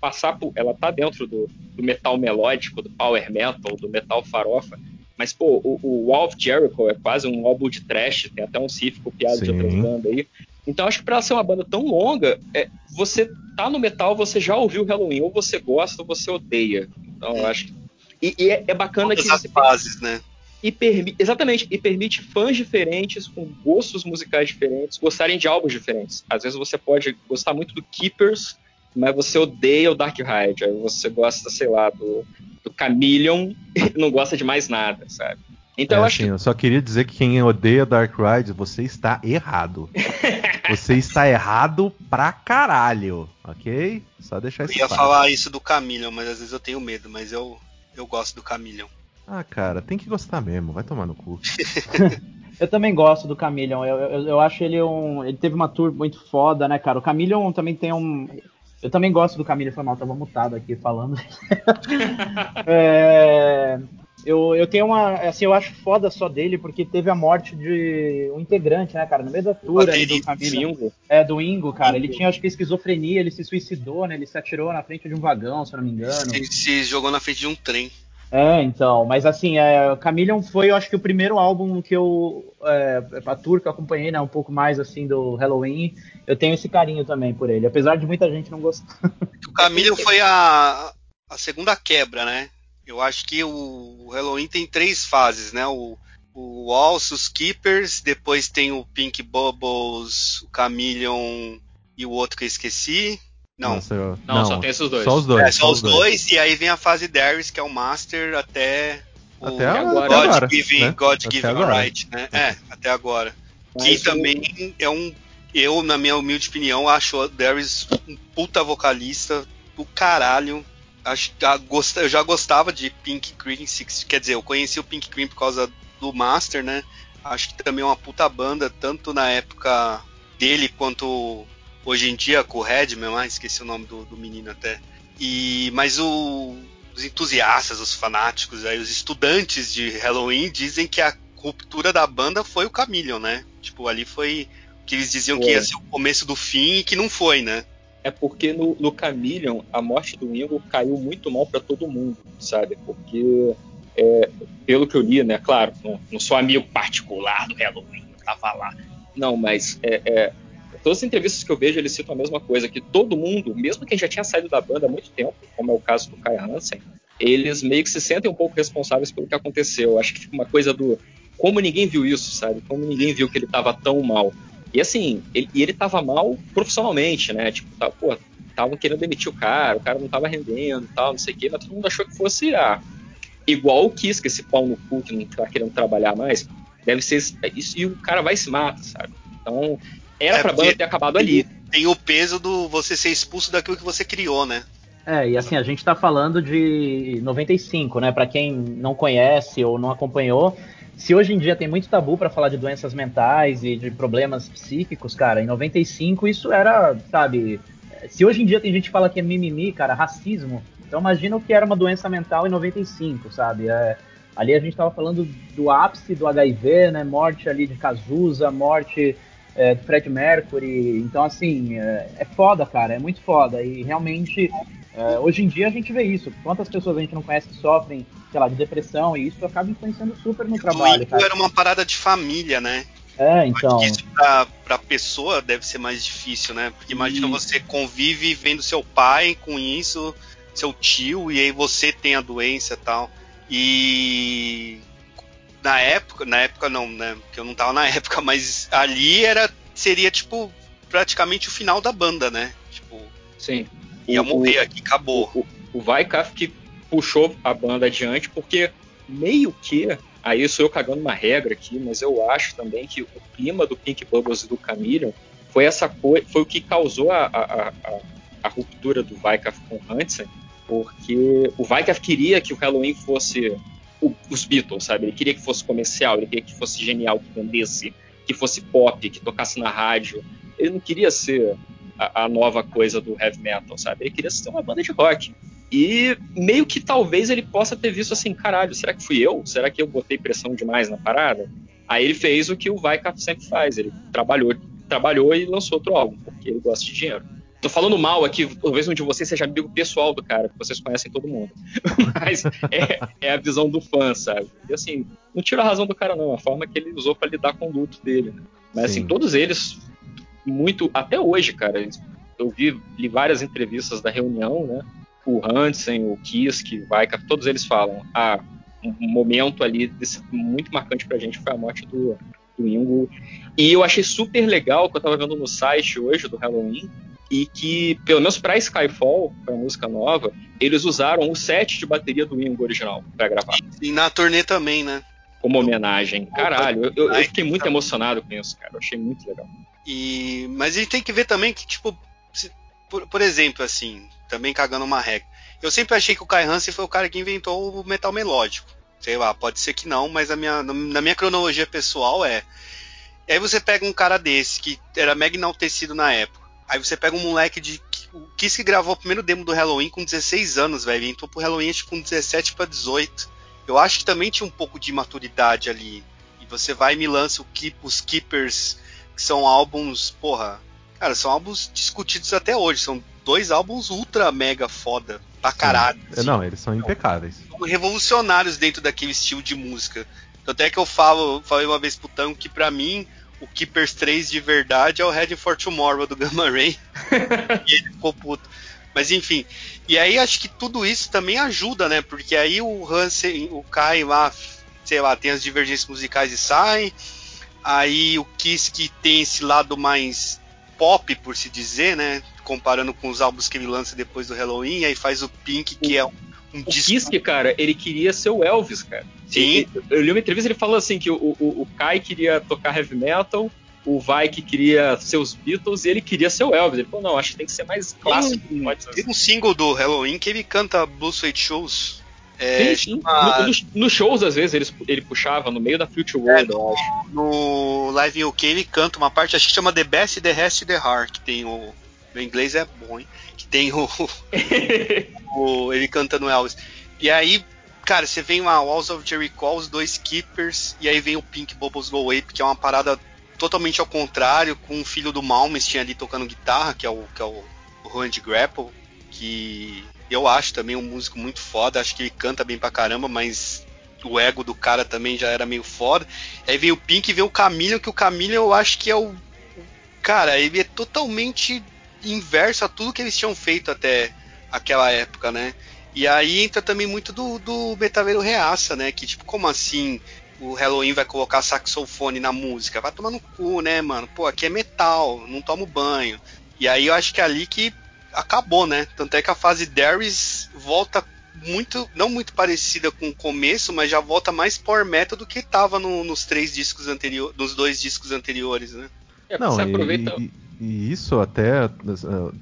passar por, ela tá dentro do, do metal melódico, do power metal, do metal farofa, mas, pô, o, o Wall of Jericho é quase um álbum de trash, tem até um riff copiado Sim. de outras bandas aí. Então acho que pra ser uma banda tão longa, é, você tá no metal, você já ouviu Halloween, ou você gosta ou você odeia. Então eu acho que. E, e é, é, bacana Todas que. as fases, né? E permi... Exatamente, e permite fãs diferentes, com gostos musicais diferentes, gostarem de álbuns diferentes. Às vezes você pode gostar muito do Keepers, mas você odeia o Dark Ride. Aí você gosta, sei lá, do, do Chameleon e não gosta de mais nada, sabe? Então é, eu acho assim, que... eu só queria dizer que quem odeia Dark Ride, você está errado. você está errado pra caralho, ok? Só deixar isso Eu ia falar isso do Chameleon, mas às vezes eu tenho medo, mas eu, eu gosto do Chameleon. Ah, cara, tem que gostar mesmo, vai tomar no cu. eu também gosto do Chameleon, eu, eu, eu, acho ele um. Ele teve uma tour muito foda, né, cara? O Chameleon também tem um. Eu também gosto do Camilo, foi mal, tava mutado aqui falando. é, eu, eu tenho uma. Assim, eu acho foda só dele, porque teve a morte de um integrante, né, cara? No meio da tour ali do Camilo. É, do Ingo, cara. Ele tinha, acho que, esquizofrenia, ele se suicidou, né? Ele se atirou na frente de um vagão, se eu não me engano. Ele se jogou na frente de um trem. É, então, mas assim, é, Chameleon foi, eu acho que o primeiro álbum que eu, é, a tour que eu acompanhei, né, um pouco mais assim do Halloween, eu tenho esse carinho também por ele, apesar de muita gente não gostar. O Chameleon foi a, a segunda quebra, né? Eu acho que o Halloween tem três fases, né? O, o Waltz, os Keepers, depois tem o Pink Bubbles, o Chameleon e o outro que eu esqueci. Não. Nossa, eu... não, não, só tem esses dois. Só os dois. É, só, os dois. dois. e aí vem a fase Darius, que é o Master até o até agora, God agora, Giving, né? God Giving Right, né? É, até agora. Mas que também é um. Eu, na minha humilde opinião, acho o Darius um puta vocalista do caralho. Acho eu já gostava de Pink Cream, quer dizer, eu conheci o Pink Cream por causa do Master, né? Acho que também é uma puta banda, tanto na época dele quanto hoje em dia com o Redman, ah, esqueci o nome do, do menino até. E mas o, os entusiastas, os fanáticos, aí os estudantes de Halloween dizem que a ruptura da banda foi o Chameleon, né? Tipo, ali foi que eles diziam que ia ser o começo do fim e que não foi, né? É porque no, no Chameleon a morte do Ingo caiu muito mal para todo mundo, sabe? Porque é, pelo que eu li, né? Claro, não, não sou amigo particular do Halloween, eu tava lá. Não, mas é, é todas as entrevistas que eu vejo, eles citam a mesma coisa, que todo mundo, mesmo quem já tinha saído da banda há muito tempo, como é o caso do Kai Hansen, eles meio que se sentem um pouco responsáveis pelo que aconteceu. Acho que uma coisa do como ninguém viu isso, sabe? Como ninguém viu que ele estava tão mal. E assim, ele, e ele tava mal profissionalmente, né? Tipo, tá, pô, estavam querendo demitir o cara, o cara não tava rendendo e tal, não sei o quê, mas todo mundo achou que fosse ah, igual o Kiss, que esse pau no cu que não tá querendo trabalhar mais, deve ser isso, e o cara vai se mata, sabe? Então, era é pra banda ter acabado ali. Tem o peso do você ser expulso daquilo que você criou, né? É, e assim, a gente tá falando de 95, né? Para quem não conhece ou não acompanhou, se hoje em dia tem muito tabu para falar de doenças mentais e de problemas psíquicos, cara, em 95 isso era, sabe, se hoje em dia tem gente que fala que é mimimi, cara, racismo, então imagina o que era uma doença mental em 95, sabe? É, ali a gente estava falando do ápice do HIV, né? Morte ali de Cazuza, morte é, do Fred Mercury. Então, assim, é, é, foda, cara, é muito foda. E realmente, é, hoje em dia a gente vê isso. Quantas pessoas a gente não conhece que sofrem, sei lá, de depressão, e isso acaba influenciando super no trabalho. Cara. era uma parada de família, né? É, então. Isso pra, pra pessoa deve ser mais difícil, né? Porque imagina você convive vendo seu pai com isso, seu tio, e aí você tem a doença e tal. E na época, na época não, né? Porque eu não tava na época, mas ali era seria tipo praticamente o final da banda, né? Tipo, sim. Ia o, morrer aqui, acabou. O, o, o que puxou a banda adiante porque meio que aí sou eu cagando uma regra aqui, mas eu acho também que o clima do Pink Bubbles e do Chameleon foi essa coisa, foi o que causou a, a, a, a ruptura do Wyckoff com o Hansen, porque o Wyckoff queria que o Halloween fosse o, os Beatles, sabe? Ele queria que fosse comercial, ele queria que fosse genial, que vendesse, que fosse pop, que tocasse na rádio. Ele não queria ser a, a nova coisa do heavy metal, sabe? Ele queria ser uma banda de rock. E meio que talvez ele possa ter visto assim, caralho, será que fui eu? Será que eu botei pressão demais na parada? Aí ele fez o que o Wyckoff sempre faz, ele trabalhou, trabalhou e lançou outro álbum, porque ele gosta de dinheiro. Tô falando mal aqui, talvez um de vocês seja amigo pessoal do cara, porque vocês conhecem todo mundo. Mas é, é, a visão do fã, sabe? E assim, não tira a razão do cara, não, a forma que ele usou para lidar com o luto dele. Né? Mas assim, Sim. assim, todos eles, muito. Até hoje, cara, eu vi li várias entrevistas da reunião, né? O Hansen, o Kisk, o Vaikaf, todos eles falam: ah, um momento ali desse, muito marcante pra gente foi a morte do, do Ingo. E eu achei super legal que eu tava vendo no site hoje do Halloween e que, pelo menos para Skyfall, para música nova, eles usaram o set de bateria do Ingo original para gravar. E na turnê também, né? Como homenagem. Caralho, eu, eu fiquei muito emocionado com isso, cara. Eu achei muito legal. E, mas a gente tem que ver também que, tipo, se, por, por, exemplo, assim, também cagando uma regra. Eu sempre achei que o Kai Hansen foi o cara que inventou o metal melódico. Sei lá, pode ser que não, mas a minha, na minha cronologia pessoal é. E aí você pega um cara desse, que era mega enaltecido na época Aí você pega um moleque de. O Kiss que gravou o primeiro demo do Halloween com 16 anos, velho. Entrou pro Halloween acho, com 17 para 18. Eu acho que também tinha um pouco de maturidade ali. E você vai e me lança Keep, os Keepers, que são álbuns, porra. Cara, são álbuns discutidos até hoje. São dois álbuns ultra mega foda. Pra caralho. Assim. Não, eles são impecáveis. São revolucionários dentro daquele estilo de música. Tanto é que eu falo, falei uma vez pro Tango que pra mim o Keepers 3 de verdade é o Heading for Tomorrow do Gamma Ray. e ele ficou puto. Mas enfim. E aí acho que tudo isso também ajuda, né? Porque aí o Hansen, o Kai lá, sei lá, tem as divergências musicais e sai. Aí o Kiss que tem esse lado mais pop, por se dizer, né? Comparando com os álbuns que ele lança depois do Halloween, aí faz o Pink, que é um um o. Kiske, cara, ele queria ser o Elvis, cara. Sim. eu li uma entrevista ele falou assim que o, o, o Kai queria tocar heavy metal, o Vai queria ser os Beatles e ele queria ser o Elvis. Ele falou, não, acho que tem que ser mais clássico. Tem, tem um single do Halloween que ele canta Blue Suede Shows. É, sim, sim. Chama... Nos no shows, às vezes, ele, ele puxava no meio da Future World, é, no, eu acho. No Live UK ele canta uma parte, acho que chama The Best, The Rest, The Heart, que tem o... Meu inglês é bom, hein? Tem o... o ele canta no Elvis. E aí, cara, você vem uma Walls of Jericho, os dois Keepers, e aí vem o Pink Bubbles Go Away, que é uma parada totalmente ao contrário, com o filho do Malmsteen ali tocando guitarra, que é o, que é o Randy Grapple, que eu acho também um músico muito foda, acho que ele canta bem pra caramba, mas o ego do cara também já era meio foda. Aí vem o Pink e vem o Camilo, que o Camilo eu acho que é o. Cara, ele é totalmente inverso a tudo que eles tinham feito até aquela época, né? E aí entra também muito do, do metaleiro reaça, né? Que tipo, como assim o Halloween vai colocar saxofone na música? Vai tomar no cu, né, mano? Pô, aqui é metal, não tomo banho. E aí eu acho que é ali que acabou, né? Tanto é que a fase Darius volta muito, não muito parecida com o começo, mas já volta mais power metal do que tava no, nos três discos anteriores, nos dois discos anteriores, né? É, não, e, e, e, isso até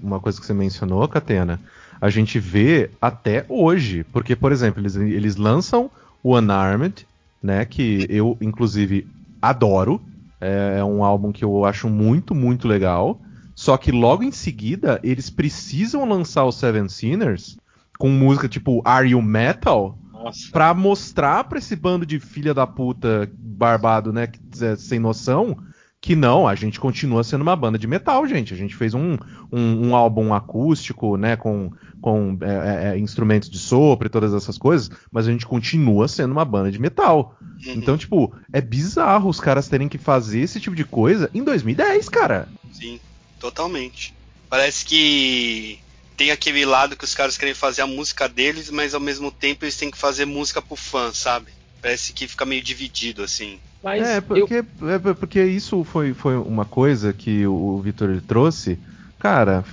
uma coisa que você mencionou, Catena a gente vê até hoje. Porque, por exemplo, eles, eles lançam o Unarmed, né? Que eu, inclusive, adoro. É, é um álbum que eu acho muito, muito legal. Só que logo em seguida, eles precisam lançar o Seven Sinners com música tipo Are You Metal? Nossa. Pra mostrar pra esse bando de filha da puta barbado, né, que- é, sem noção, que não, a gente continua sendo uma banda de metal, gente. A gente fez um, um, um álbum acústico, né, com, com é, é, é, instrumentos de sopro e todas essas coisas, mas a gente continua sendo uma banda de metal. Uhum. Então, tipo, é bizarro os caras terem que fazer esse tipo de coisa em 2010, cara. Sim, totalmente. Parece que tem aquele lado que os caras querem fazer a música deles, mas ao mesmo tempo eles têm que fazer música pro fã, sabe? Parece que fica meio dividido, assim. Mas é, eu, porque, é porque isso foi, foi uma coisa que o Vitor trouxe. Cara,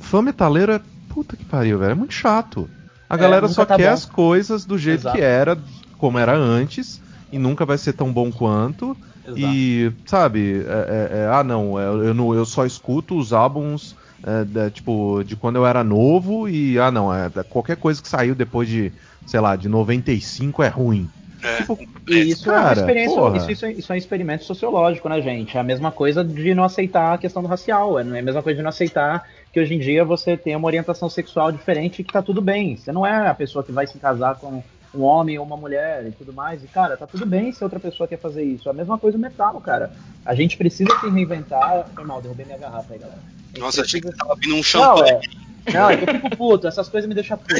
fã metaleiro é puta que pariu, velho. É muito chato. A É, galera só tá quer bom. as coisas do jeito Exato. que era, como era antes, e nunca vai ser tão bom quanto. E, sabe, é- é- é, ah não, eu, eu não, eu só escuto os álbuns é, da- tipo, de quando eu era novo e, ah não, é, qualquer coisa que saiu depois de, sei lá, de 95 é ruim. É, Tipo, E isso é uma Cara, experiência, porra. isso, isso, é- isso é um experimento sociológico, né, gente? É a mesma coisa de não aceitar a questão do racial, é a mesma coisa de não aceitar que hoje em dia você tem uma orientação sexual diferente e que tá tudo bem. Você não é a pessoa que vai se casar com um homem ou uma mulher e tudo mais. E, cara, tá tudo bem se outra pessoa quer fazer isso. É a mesma coisa o metal, cara. A gente precisa se reinventar. Foi mal, derrubei minha garrafa aí, galera. A gente Nossa, achei que precisa- tava vindo um champanhe. é. Não, é que eu fico puto, essas coisas me deixam puto.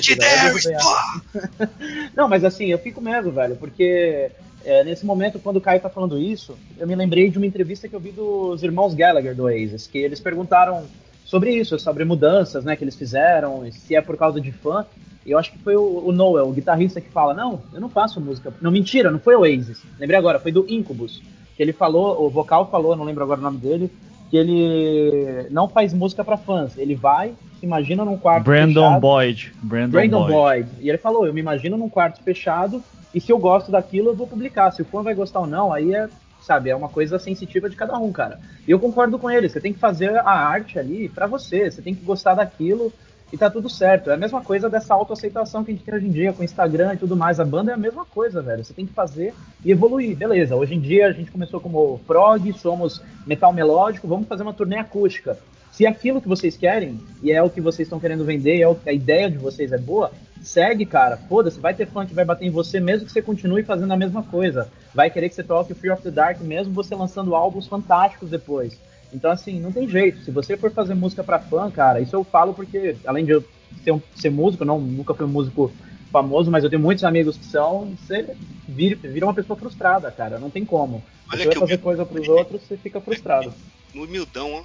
velho. Não, mas assim, eu fico mesmo, velho, porque é, nesse momento, quando o Caio tá falando isso, eu me lembrei de uma entrevista que eu vi dos irmãos Gallagher do Oasis, que eles perguntaram sobre isso, sobre mudanças, né, que eles fizeram, e se é por causa de fã. E eu acho que foi o, o Noel, o guitarrista, que fala: Não, eu não faço música. Não, mentira, não foi o Oasis. Lembrei agora, foi do Incubus. Que ele falou, o vocal falou, não lembro agora o nome dele, que ele não faz música pra fãs. Ele vai, se imagina num quarto Brandon fechado, Boyd. Brandon, Brandon Boyd. Boyd. E ele falou: Eu me imagino num quarto fechado e se eu gosto daquilo, eu vou publicar. Se o fã vai gostar ou não, aí é, sabe, é uma coisa sensitiva de cada um, cara. E eu concordo com ele. Você tem que fazer a arte ali pra você. Você tem que gostar daquilo e tá tudo certo. É a mesma coisa dessa autoaceitação que a gente tem hoje em dia com Instagram e tudo mais. A banda é a mesma coisa, velho. Você tem que fazer e evoluir. Beleza, hoje em dia a gente começou como prog, somos metal melódico, vamos fazer uma turnê acústica. Se aquilo que vocês querem, e é o que vocês estão querendo vender, é o, a ideia de vocês é boa, segue, cara. Foda-se, vai ter fã que vai bater em você mesmo que você continue fazendo a mesma coisa. Vai querer que você toque o Fear of the Dark mesmo você lançando álbuns fantásticos depois. Então, assim, não tem jeito. Se você for fazer música pra fã, cara, isso eu falo porque, além de eu ser, um- ser músico, não, nunca fui um músico famoso, mas eu tenho muitos amigos que são, você vira, vira uma pessoa frustrada, cara. Não tem como. Olha Se você vai que fazer coisa pros outros, você fica frustrado. Humildão, ó.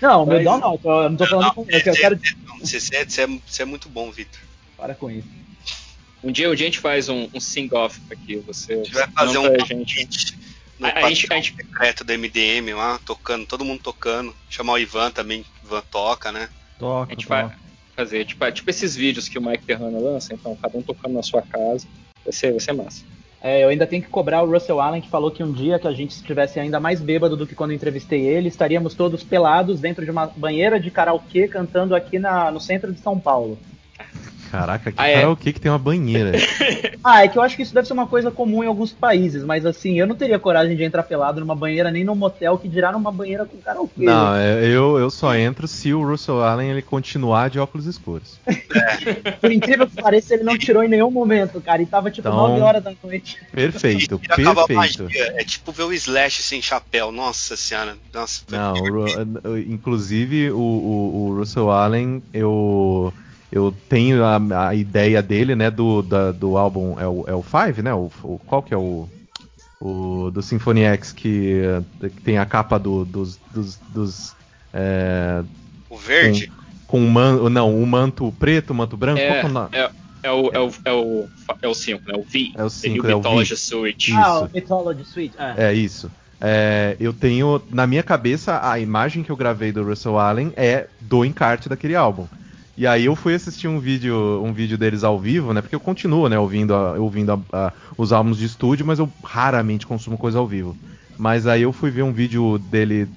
Não, Mas- humildão não, eu tô- não tô falando com. Eu quero. Não, Você, você é, você é- você é muito bom, Vitor. Para com isso. um dia, um dia a gente faz um, um sing-off aqui. Você, A gente vai você fazer um gente. No A- a gente- a gente- secreto do MDM lá, tocando, todo mundo tocando. Chamar o Ivan também, Ivan toca, né? A Toca, gente vai toca. fazer tipo, é, tipo esses vídeos que o Mike Terrana lança, então cada um tocando na sua casa. Vai ser, vai ser massa. É, eu ainda tenho que cobrar o Russell Allen, que falou que um dia que a gente estivesse ainda mais bêbado do que quando eu entrevistei ele, estaríamos todos pelados dentro de uma banheira de karaokê cantando aqui na, no centro de São Paulo. Caraca, que Ah, é? karaokê que tem uma banheira. Ah, é que eu acho que isso deve ser uma coisa comum em alguns países, mas assim, eu não teria coragem de entrar pelado numa banheira nem num motel que dirá numa banheira com karaokê. Não, é, eu, eu só entro se o Russell Allen ele continuar de óculos escuros. Por incrível que pareça, ele não tirou em nenhum momento, cara, e tava tipo Então- 9 horas da noite. Perfeito, perfeito. É tipo ver o Slash sem chapéu. Nossa senhora. Nossa, Não, inclusive o, o- o Russell Allen, eu, eu tenho a, a ideia dele, né, do, da- do álbum, é o, é o Five, né? O, o- qual que é o, o do Symphony X que, que tem a capa do- dos, dos, dos, é, o verde. com o man, não, o manto preto, o manto branco, qual É, que é o nome? é, é o, é o, é o, é o 5, né? O V. É o cinco, Ele é o V. Mythology Suite. Ah, o Mythology Suite. É. É isso. É, eu tenho na minha cabeça a imagem que eu gravei do Russell Allen é do encarte daquele álbum. E aí eu fui assistir um vídeo, um vídeo deles ao vivo, né? Porque eu continuo, né, ouvindo, a- ouvindo a- a- os álbuns de estúdio, mas eu raramente consumo coisa ao vivo. Mas aí eu fui ver um vídeo dele,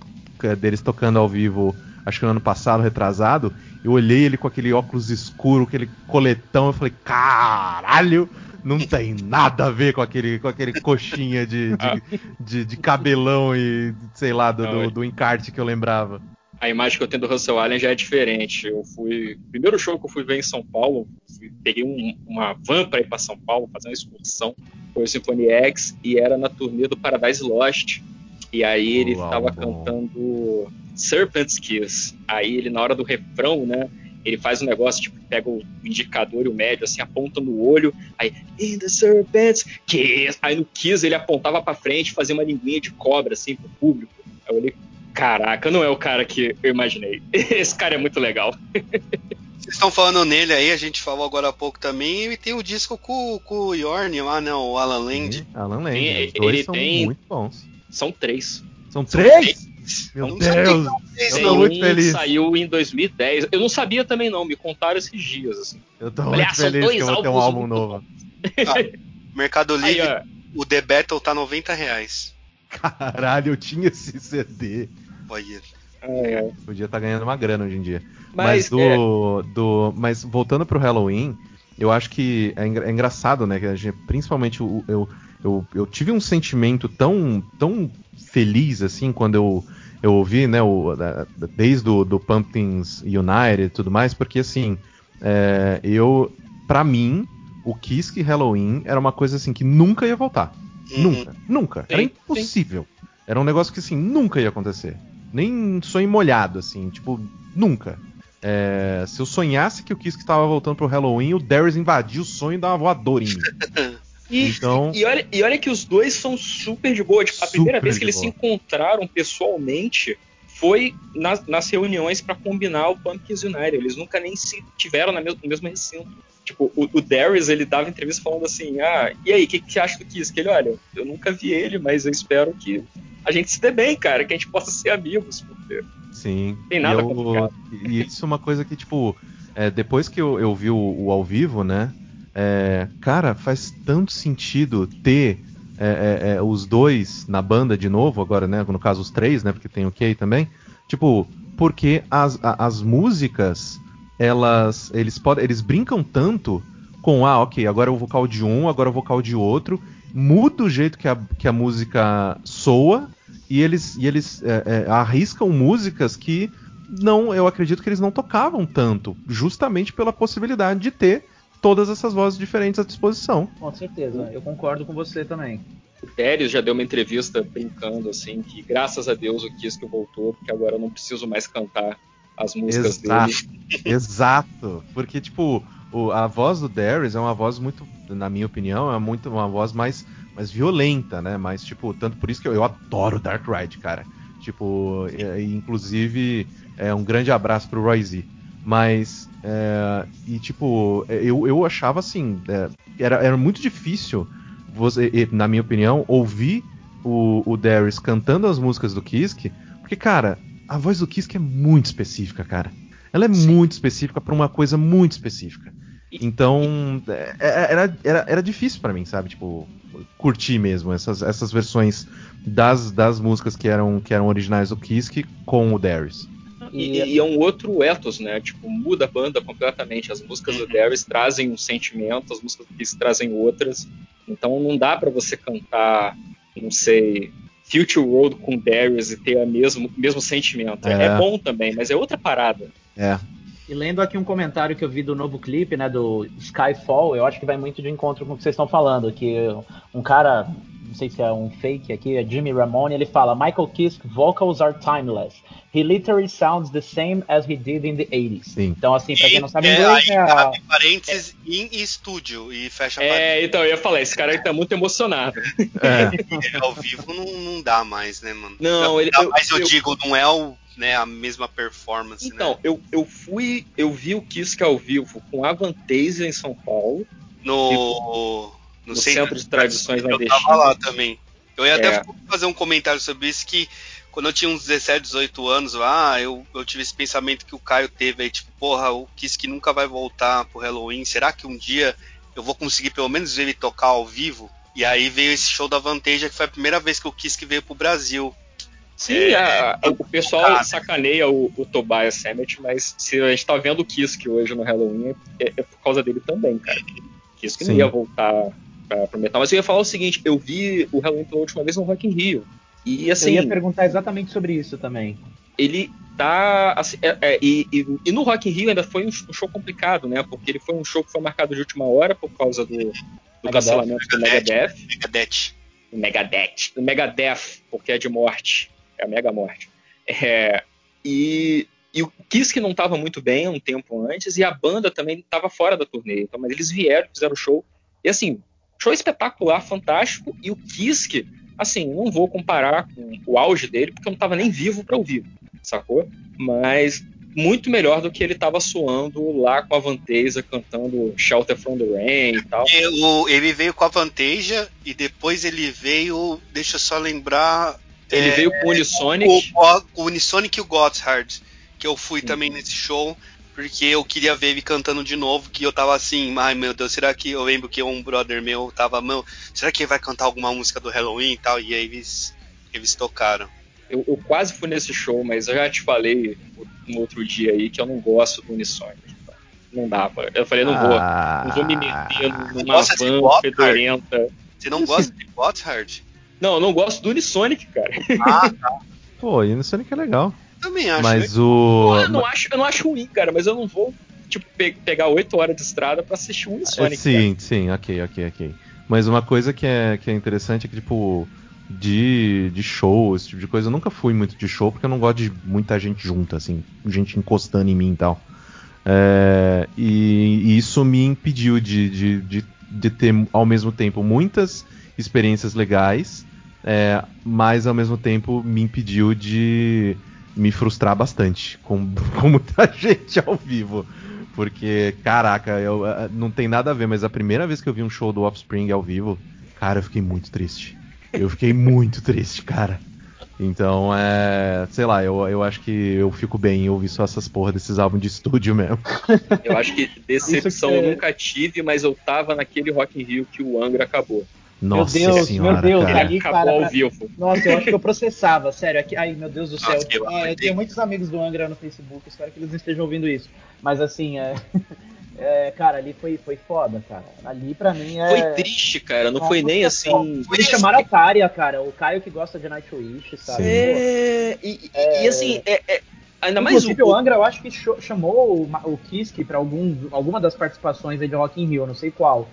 deles tocando ao vivo acho que no ano passado, retrasado, eu olhei ele com aquele óculos escuro, aquele coletão, eu falei, caralho, não tem nada a ver com aquele, com aquele coxinha de, de, de, de cabelão e, sei lá, do, do, do encarte que eu lembrava a imagem que eu tenho do Russell Allen já é diferente. Eu fui. O primeiro show que eu fui ver em São Paulo, fui, peguei um, uma van para ir para São Paulo, fazer uma excursão, foi o Symphony X, e era na turnê do Paradise Lost. E aí ele estava cantando Serpent's Kiss. Aí ele, na hora do refrão, né? Ele faz um negócio, tipo, pega o indicador e o médio, assim, aponta no olho, aí, in the serpent's kiss. Aí no kiss ele apontava para frente, fazia uma linguinha de cobra, assim, pro público. Aí eu olhei, Caraca, não é o cara que eu imaginei. Esse cara é muito legal. Vocês estão falando nele aí, a gente falou agora há pouco também, e tem o disco com, com o Yorn lá, né? O Alan Land. Sim, Alan Land, tem, os dois são tem... muito bons. São três. São três? Meu Deus, eu tô muito feliz. saiu em 2010. Eu não sabia também não, me contaram esses dias. Assim. Eu tô muito ah, feliz que eu vou ter um álbum novo. Ah, Mercado Livre, aí, o The Battle tá 90 reais. Caralho, eu tinha esse CD. Olha. É, é. Podia estar tá ganhando uma grana hoje em dia. Mas, mas do, é... do, mas voltando pro Halloween, eu acho que é, é engraçado, né? Que gente, principalmente eu, eu, eu, eu, tive um sentimento tão, tão feliz assim quando eu, eu ouvi, né? O, desde do, do Pumpkins United e tudo mais, porque assim, é, eu, para mim, o Kiss Halloween era uma coisa assim que nunca ia voltar. Uhum. Nunca, nunca. Sim, Era impossível. Sim. Era um negócio que assim, nunca ia acontecer. Nem sonho molhado, assim, tipo, nunca. É, se eu sonhasse que o Kiss estava voltando pro Halloween, o Darius invadiu o sonho e uma voadora em mim. E, então... e, olha, e olha que os dois são super de boa. Tipo, a primeira vez que eles boa. se encontraram pessoalmente foi nas, nas reuniões para combinar o Pumpkins United. Eles nunca nem se tiveram no mesmo recinto. Tipo, o, o Darius, ele dava entrevista falando assim, ah, e aí, o que, que você acha do Kiss? Que ele, olha, eu nunca vi ele, mas eu espero que a gente se dê bem, cara, que a gente possa ser amigos, porque... Sim. Tem nada e, eu, e isso é uma coisa que, tipo, é, depois que eu, eu vi o, o, ao vivo, né, é, cara, faz tanto sentido ter é, é, é, os dois na banda de novo, agora, né, no caso os três, né, porque tem o Kay também, tipo, porque as, as músicas elas eles podem eles brincam tanto com ah ok agora é o vocal de um agora é o vocal de outro. Muda o jeito que a, que a música soa e eles e eles é, é, arriscam músicas que não eu acredito que eles não tocavam tanto justamente pela possibilidade de ter todas essas vozes diferentes à disposição com certeza eu concordo com você também o Pérez já deu uma entrevista brincando assim que graças a Deus o Kiss que voltou porque agora eu não preciso mais cantar as músicas Exato. dele. Exato. Porque, tipo, o, a voz do Darius é uma voz muito, na minha opinião, é muito uma voz mais, mais violenta, né? Mas, tipo, tanto por isso que eu, eu adoro Dark Ride, cara. Tipo, é, inclusive, é um grande abraço pro Roy Z. Mas, é, e tipo, eu, eu achava assim, é, era, era muito difícil, você, na minha opinião, ouvir o, o Darius cantando as músicas do Kiske, porque, cara, a voz do Kiske é muito específica, cara. Ela é Sim. muito específica para uma coisa muito específica. Então, é, é, era, era, era difícil para mim, sabe? Tipo, curtir mesmo essas, essas versões das, das músicas que eram, que eram originais do Kiske com o Darius. E, e, é um outro ethos, né? Tipo, muda a banda completamente. As músicas do Darius trazem um sentimento, as músicas do Kiss trazem outras. Então não dá para você cantar, não sei, Future World com Darius e ter o mesmo, mesmo sentimento. É. é. bom também, mas é outra parada. É. E lendo aqui um comentário que eu vi do novo clipe, né, do Skyfall, eu acho que vai muito de encontro com o que vocês estão falando, que um cara, não sei se é um fake aqui, é Jimmy Ramone, ele fala, Michael Kiske vocals are timeless. He literally sounds the same as he did in the 80s. Sim. Então, assim, pra quem não sabe é, inglês, é a... parênteses é. em estúdio e fecha É, então, eu ia falar, esse cara aí tá muito emocionado. É. ao vivo não, não dá mais, né, mano? Não, ele... Dá eu, mais, eu, eu, digo, não é o, né, a mesma performance, Então, né? eu, eu fui, eu vi o Kiss ao vivo com a Vantage em São Paulo. No... no, no Centro de Tradições Eu tava lá também. Eu ia até é. fazer um comentário sobre isso que quando eu tinha uns 17, 18 anos lá, eu, eu tive esse pensamento que o Caio teve aí, tipo, porra, o Kiss nunca vai voltar pro Halloween, será que um dia eu vou conseguir pelo menos ver ele tocar ao vivo? E aí veio esse show da Vantage, que foi a primeira vez que o Kiss veio pro Brasil. Sim, é, a, a, o pessoal sacaneia o, o Tobias Sammet, mas se a gente tá vendo o Kisk hoje no Halloween, é, é por causa dele também, cara. Kisk não ia voltar pra, metal. Mas eu ia falar o seguinte, eu vi o Halloween pela última vez no Rock in Rio. E assim. Eu ia perguntar exatamente sobre isso também. Ele tá. Assim, é, é, e, e, e, no Rock in Rio ainda foi um, um, show complicado, né? Porque ele foi um show que foi marcado de última hora por causa do, do cancelamento do Megadeth. Megadeth. Megadeth. Megadeth, porque é de morte. É a Mega Morte. É, e, e o Kiss que não estava muito bem um tempo antes, e a banda também estava fora da turnê. Então, mas eles vieram, fizeram o show. E assim, show espetacular, fantástico. E o Kiss, assim, não vou comparar com o auge dele, porque eu não estava nem vivo para ouvir, sacou? Mas muito melhor do que ele estava soando lá com a Vanteja cantando Shelter from the Rain e tal. ele veio com a Vanteja e depois ele veio, deixa eu só lembrar, ele é, veio com o Unisonic. O, o Unisonic e o Gotthard, que eu fui também nesse show, porque eu queria ver ele cantando de novo, que eu tava assim, ai meu Deus, será que eu lembro que um brother meu tava, meu, será que ele vai cantar alguma música do Halloween e tal? E aí eles, eles tocaram. Eu, eu quase fui nesse show, mas eu já te falei no outro dia aí que eu não gosto do Unisonic. Não dava. Eu falei, não vou, ah, não vou me meter numa van fedorenta. Você não gosta de Gotthard? Não, eu não gosto do Unisonic, cara. Ah, tá. Pô, Unisonic é legal. Também acho. Mas o. Pô, eu, não acho, eu não acho ruim, cara, mas eu não vou, tipo, pe pegar oito horas de estrada pra assistir o Unisonic. É, sim, cara. sim, ok, ok, ok. Mas uma coisa que é, que é interessante é que, tipo, de, de show, esse tipo de coisa, eu nunca fui muito de show porque eu não gosto de muita gente junta, assim, gente encostando em mim e tal. É, e, e, isso me impediu de, de, de, de, ter ao mesmo tempo muitas experiências legais é, mas ao mesmo tempo me impediu de me frustrar bastante com, com muita gente ao vivo. Porque, caraca, eu, é, não tem nada a ver, mas a primeira vez que eu vi um show do Offspring ao vivo, cara, eu fiquei muito triste. Eu fiquei muito triste, cara. Então, é. Sei lá, eu, eu acho que eu fico bem em ouvir só essas porra desses álbuns de estúdio mesmo. Eu acho que decepção que... eu nunca tive, mas eu tava naquele Rock in Rio que o Angra acabou. Nossa meu Deus, senhora, meu Deus, cara. ali, cara, ao vivo. Nossa, eu acho que eu processava, sério. Aqui, ai, meu Deus do céu. Nossa, eu, ah, eu tenho muitos amigos do Angra no Facebook, espero que eles não estejam ouvindo isso. Mas assim, é. É, cara, ali foi, foi foda, cara. Ali pra mim é. Foi triste, cara. Não Nossa, foi nem assim. Eles chamaram a Tária, cara. O Caio que gosta de Nightwish, sabe? É... E, é... e, assim, é, é... ainda mais o... o Angra, eu acho que chamou o, o Kiske pra algum, alguma das participações aí de Rock in Rio, não sei qual.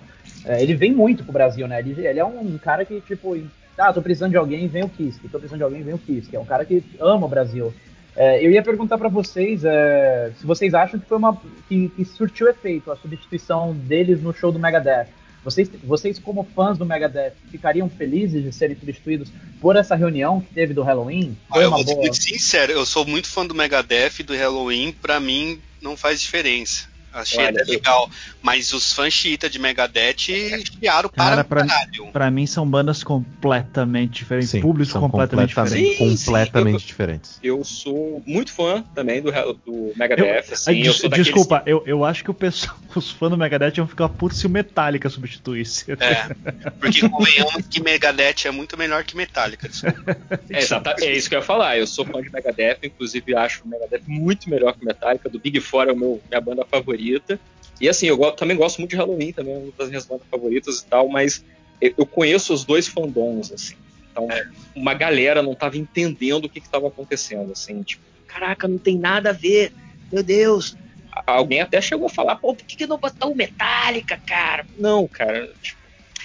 É, ele vem muito pro Brasil, né? Ele, ele, é um cara que, tipo, ah, tô precisando de alguém, vem o Kisk. Tô precisando de alguém, vem o Kisk. É um cara que ama o Brasil. É, eu ia perguntar para vocês é, se vocês acham que foi uma que, que, surtiu efeito a substituição deles no show do Megadeth. Vocês, vocês como fãs do Megadeth ficariam felizes de serem substituídos por essa reunião que teve do Halloween? Foi eu vou ser muito sincero, eu sou muito fã do Megadeth e do Halloween. Para mim não faz diferença. Achei Olha, legal. Mas os fãs xiita de Megadeth chiaram para pra, caralho. Pra mim são bandas completamente diferentes, Sim, públicos completamente diferentes. Sim, completamente sim, eu, diferentes. Eu sou muito fã também do, do Megadeth. Eu, assim, eu desculpa, daqueles... eu, eu acho que o pessoal, os fãs do Megadeth iam ficar putos se o Metallica substituísse. É, porque convenhamos que Megadeth é muito melhor que Metallica. é, é isso que eu ia falar. Eu sou fã de Megadeth, inclusive acho o Megadeth muito melhor que Metallica. Do Big Four é o meu, minha banda favorita favorita. E assim, eu também gosto muito de Halloween, também é uma das minhas bandas favoritas e tal, mas eu conheço os dois fandoms, assim. Então, é. uma galera não estava entendendo o que estava acontecendo, assim, tipo, caraca, não tem nada a ver, meu Deus. Alguém até chegou a falar, pô, por que, que não botou o Metallica, cara? Não, cara. Tipo...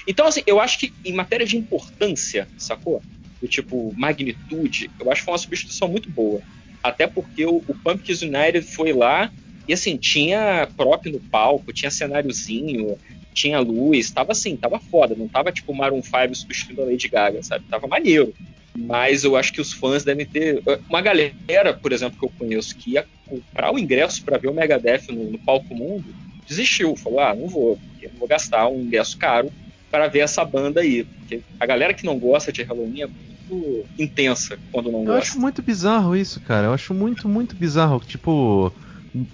Então, assim, eu acho que em matéria de importância, sacou? Do tipo, magnitude, eu acho que foi uma substituição muito boa. Até porque o, o Pumpkins United foi lá e assim, tinha prop no palco, tinha cenáriozinho, tinha luz, tava assim, tava foda, não tava tipo Maroon 5 substituindo a Lady Gaga, sabe? Tava maneiro. Mas eu acho que os fãs devem ter. Uma galera, por exemplo, que eu conheço, que ia comprar o ingresso para ver o Megadeth no, no palco mundo, desistiu. Falou: ah, não vou, porque não vou gastar um ingresso caro para ver essa banda aí. Porque a galera que não gosta de Halloween é muito intensa quando não eu gosta. Eu acho muito bizarro isso, cara. Eu acho muito, muito bizarro. Tipo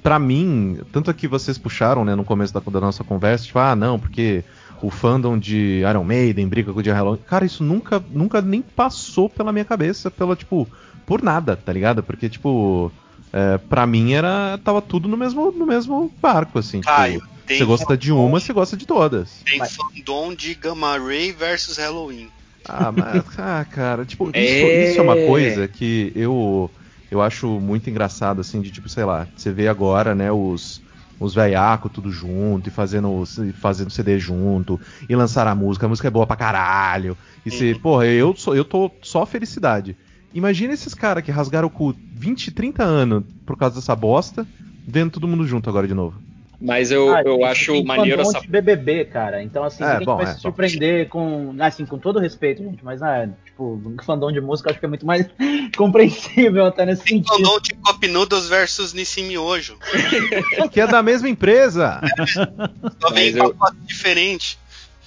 para mim, tanto que vocês puxaram, né, no começo da, da, nossa conversa, tipo, ah, não, porque o fandom de Iron Maiden briga com o de Halloween. Cara, isso nunca, nunca nem passou pela minha cabeça, pela, tipo, por nada, tá ligado? Porque, tipo, é, pra mim era. tava tudo no mesmo, no mesmo barco, assim. Caio, tipo, tem você gosta de uma, você gosta de todas. Tem Mas- fandom de Gamma Ray versus Halloween. Ah, mas, ah, cara, tipo, isso, É. isso é uma coisa que eu eu acho muito engraçado, assim, de tipo, sei lá, você vê agora, né, os os veiacos tudo junto e fazendo, fazendo CD junto e lançar a música, a música é boa pra caralho. E você, Uhum. porra, eu, sou, eu tô só felicidade. Imagina esses caras que rasgaram o cu 20, 30 anos por causa dessa bosta, vendo todo mundo junto agora de novo. Mas eu, Ah, eu tem- acho tem maneiro essa. de BBB, cara. Então, assim, É, bom, vai é, se bom. surpreender com. Assim, com todo respeito, gente, mas, ah, tipo, um fandom de música eu acho que é muito mais compreensível até nesse Tem sentido. fandom de Cup Noodles versus Nissin Miojo. Que é da mesma empresa! Só vem eu- pacote diferente.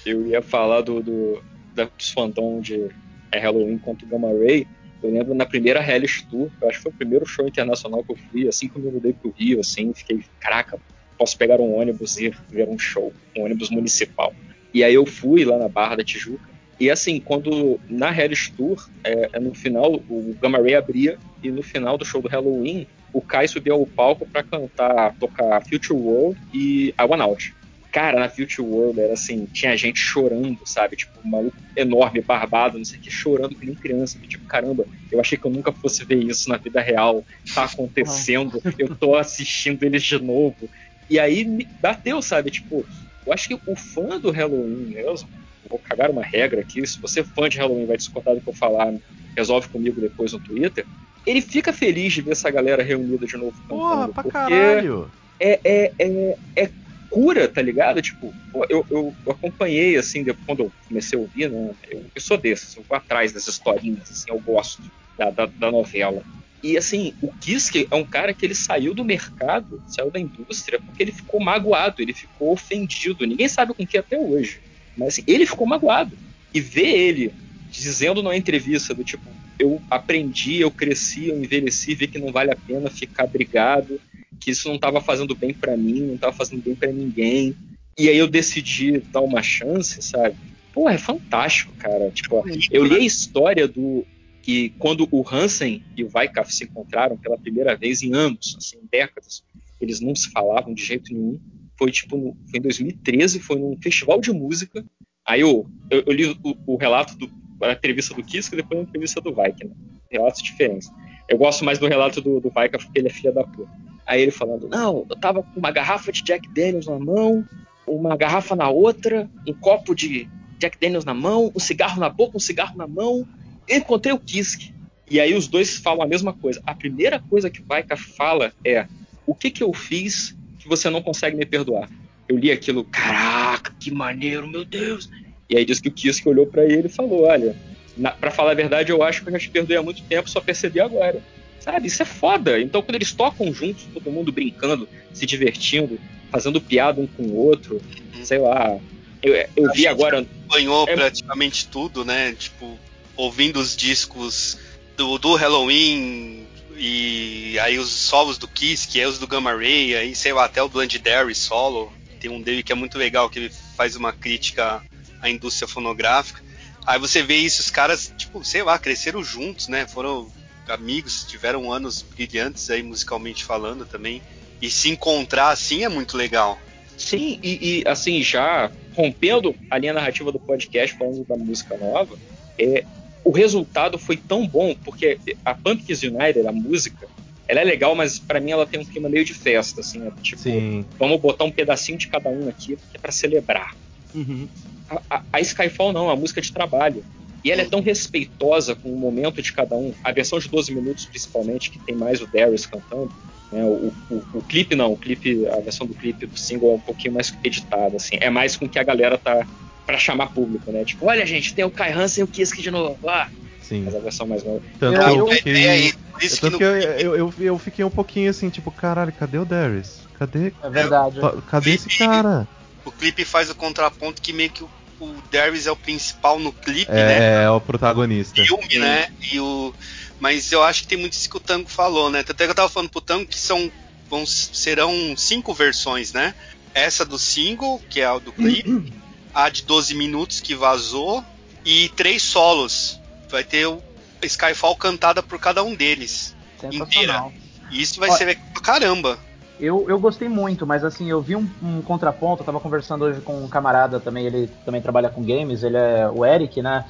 Eu ia falar do, do dos fandom de é, Halloween contra o Gamma Ray. Eu lembro na primeira Hellish Tour, eu acho que foi o primeiro show internacional que eu fui, assim que eu me mudei pro Rio, assim, fiquei, caraca, posso pegar um ônibus e ver um show, um ônibus municipal. E aí eu fui lá na Barra da Tijuca, e assim, quando na Hellish Tour, é, é no final, o Gamma Ray abria, e no final do show do Halloween, o Kai subiu ao palco pra cantar, tocar Future World e I Want Out. Cara, na Future World era assim, tinha gente chorando, sabe? Tipo, um maluco enorme, barbado, não sei o que, chorando que nem criança. Tipo, caramba, eu achei que eu nunca fosse ver isso na vida real. Tá acontecendo, eu tô assistindo eles de novo. E aí me bateu, sabe? Tipo, eu acho que o fã do Halloween mesmo, vou cagar uma regra aqui, se você é fã de Halloween vai discordar do que eu falar, resolve comigo depois no Twitter. Ele fica feliz de ver essa galera reunida de novo. Porra, pra porque caralho! é, é, é, é cura, tá ligado? Tipo, pô, eu, eu acompanhei, assim, depois, quando eu comecei a ouvir, né? Eu, eu sou desses, eu vou atrás das historinhas, assim, eu gosto da, da, da novela. E, assim, o Kiske é um cara que ele saiu do mercado, saiu da indústria, porque ele ficou magoado, ele ficou ofendido. Ninguém sabe com que até hoje. Mas, assim, ele ficou magoado. E ver ele dizendo numa entrevista do tipo, eu aprendi, eu cresci, eu envelheci, vi que não vale a pena ficar brigado, que isso não estava fazendo bem para mim, não estava fazendo bem para ninguém. E aí eu decidi dar uma chance, sabe? Pô, é fantástico, cara. Tipo, eu li a história do que quando o Hansen e o Weikaff se encontraram pela primeira vez em anos, assim, décadas, eles não se falavam de jeito nenhum. Foi tipo, no, foi em 2013, foi num festival de música. Aí eu, eu, eu li o, o relato do a entrevista do Kiss e depois a entrevista do Weik, né? Relatos diferentes. Eu gosto mais do relato do, do Weikaff porque ele é filha da puta. Aí ele falando, não, eu tava com uma garrafa de Jack Daniels na mão, uma garrafa na outra, um copo de Jack Daniels na mão, um cigarro na boca, um cigarro na mão. Encontrei o Kisk. E aí os dois falam a mesma coisa. A primeira coisa que o Vaika fala é: o que que eu fiz que você não consegue me perdoar? Eu li aquilo, caraca, que maneiro, meu Deus. E aí diz que o Kisk olhou para ele e falou: olha, na, pra falar a verdade, eu acho que eu já te perdoei há muito tempo, só percebi agora. Sabe, isso é foda. Então, quando eles tocam juntos, todo mundo brincando, se divertindo, fazendo piada um com o outro, sei lá. Eu, eu vi agora. Acompanhou É- praticamente tudo, né? Tipo, ouvindo os discos do, do Halloween e aí os solos do Kiss, que é os do Gamma Ray, aí sei lá, até o do Derry solo. Tem um dele que é muito legal, que ele faz uma crítica à indústria fonográfica. Aí você vê isso, os caras, tipo, sei lá, cresceram juntos, né? Foram amigos, tiveram anos brilhantes aí musicalmente falando também. E se encontrar assim é muito legal. Sim, e, e, assim, já rompendo a linha narrativa do podcast, falando da música nova, é, o resultado foi tão bom, porque a Pumpkins United, a música, ela é legal, mas para mim ela tem um clima meio de festa, assim, é tipo, Sim. vamos botar um pedacinho de cada um aqui, que é pra celebrar. Uhum. A, a, a Skyfall não, é uma música de trabalho. E ela é tão respeitosa com o momento de cada um. A versão de 12 minutos, principalmente, que tem mais o Darius cantando. Né? O, o, o, clipe não, o clipe, a versão do clipe do single é um pouquinho mais editada, assim. É mais com que a galera tá para chamar público, né? Tipo, olha gente, tem o Kai Hansen e o Kiske de novo. Ah! Sim. Mas a versão mais nova. Tanto Eu- que eu É, fiquei. é, por isso que Tanto no que eu, eu, eu, eu fiquei um pouquinho assim, tipo, caralho, cadê o Darius? Cadê. É verdade. Cadê esse cara? o clipe faz o contraponto que meio que o, o Darius é o principal no clipe, né? É, é o protagonista. Filme, né? E o, mas eu acho que tem muito isso que o Tango falou, né? Até que eu tava falando pro Tango que são, vão, serão cinco versões, né? Essa do single, que é a do clipe. a de 12 minutos que vazou e três solos. Vai ter o Skyfall cantada por cada um deles. Inteira. E isso vai Ó, ser pra caramba. Eu, eu gostei muito, mas assim, eu vi um, um, contraponto, eu tava conversando hoje com um camarada também, ele também trabalha com games, ele é o Eric, né?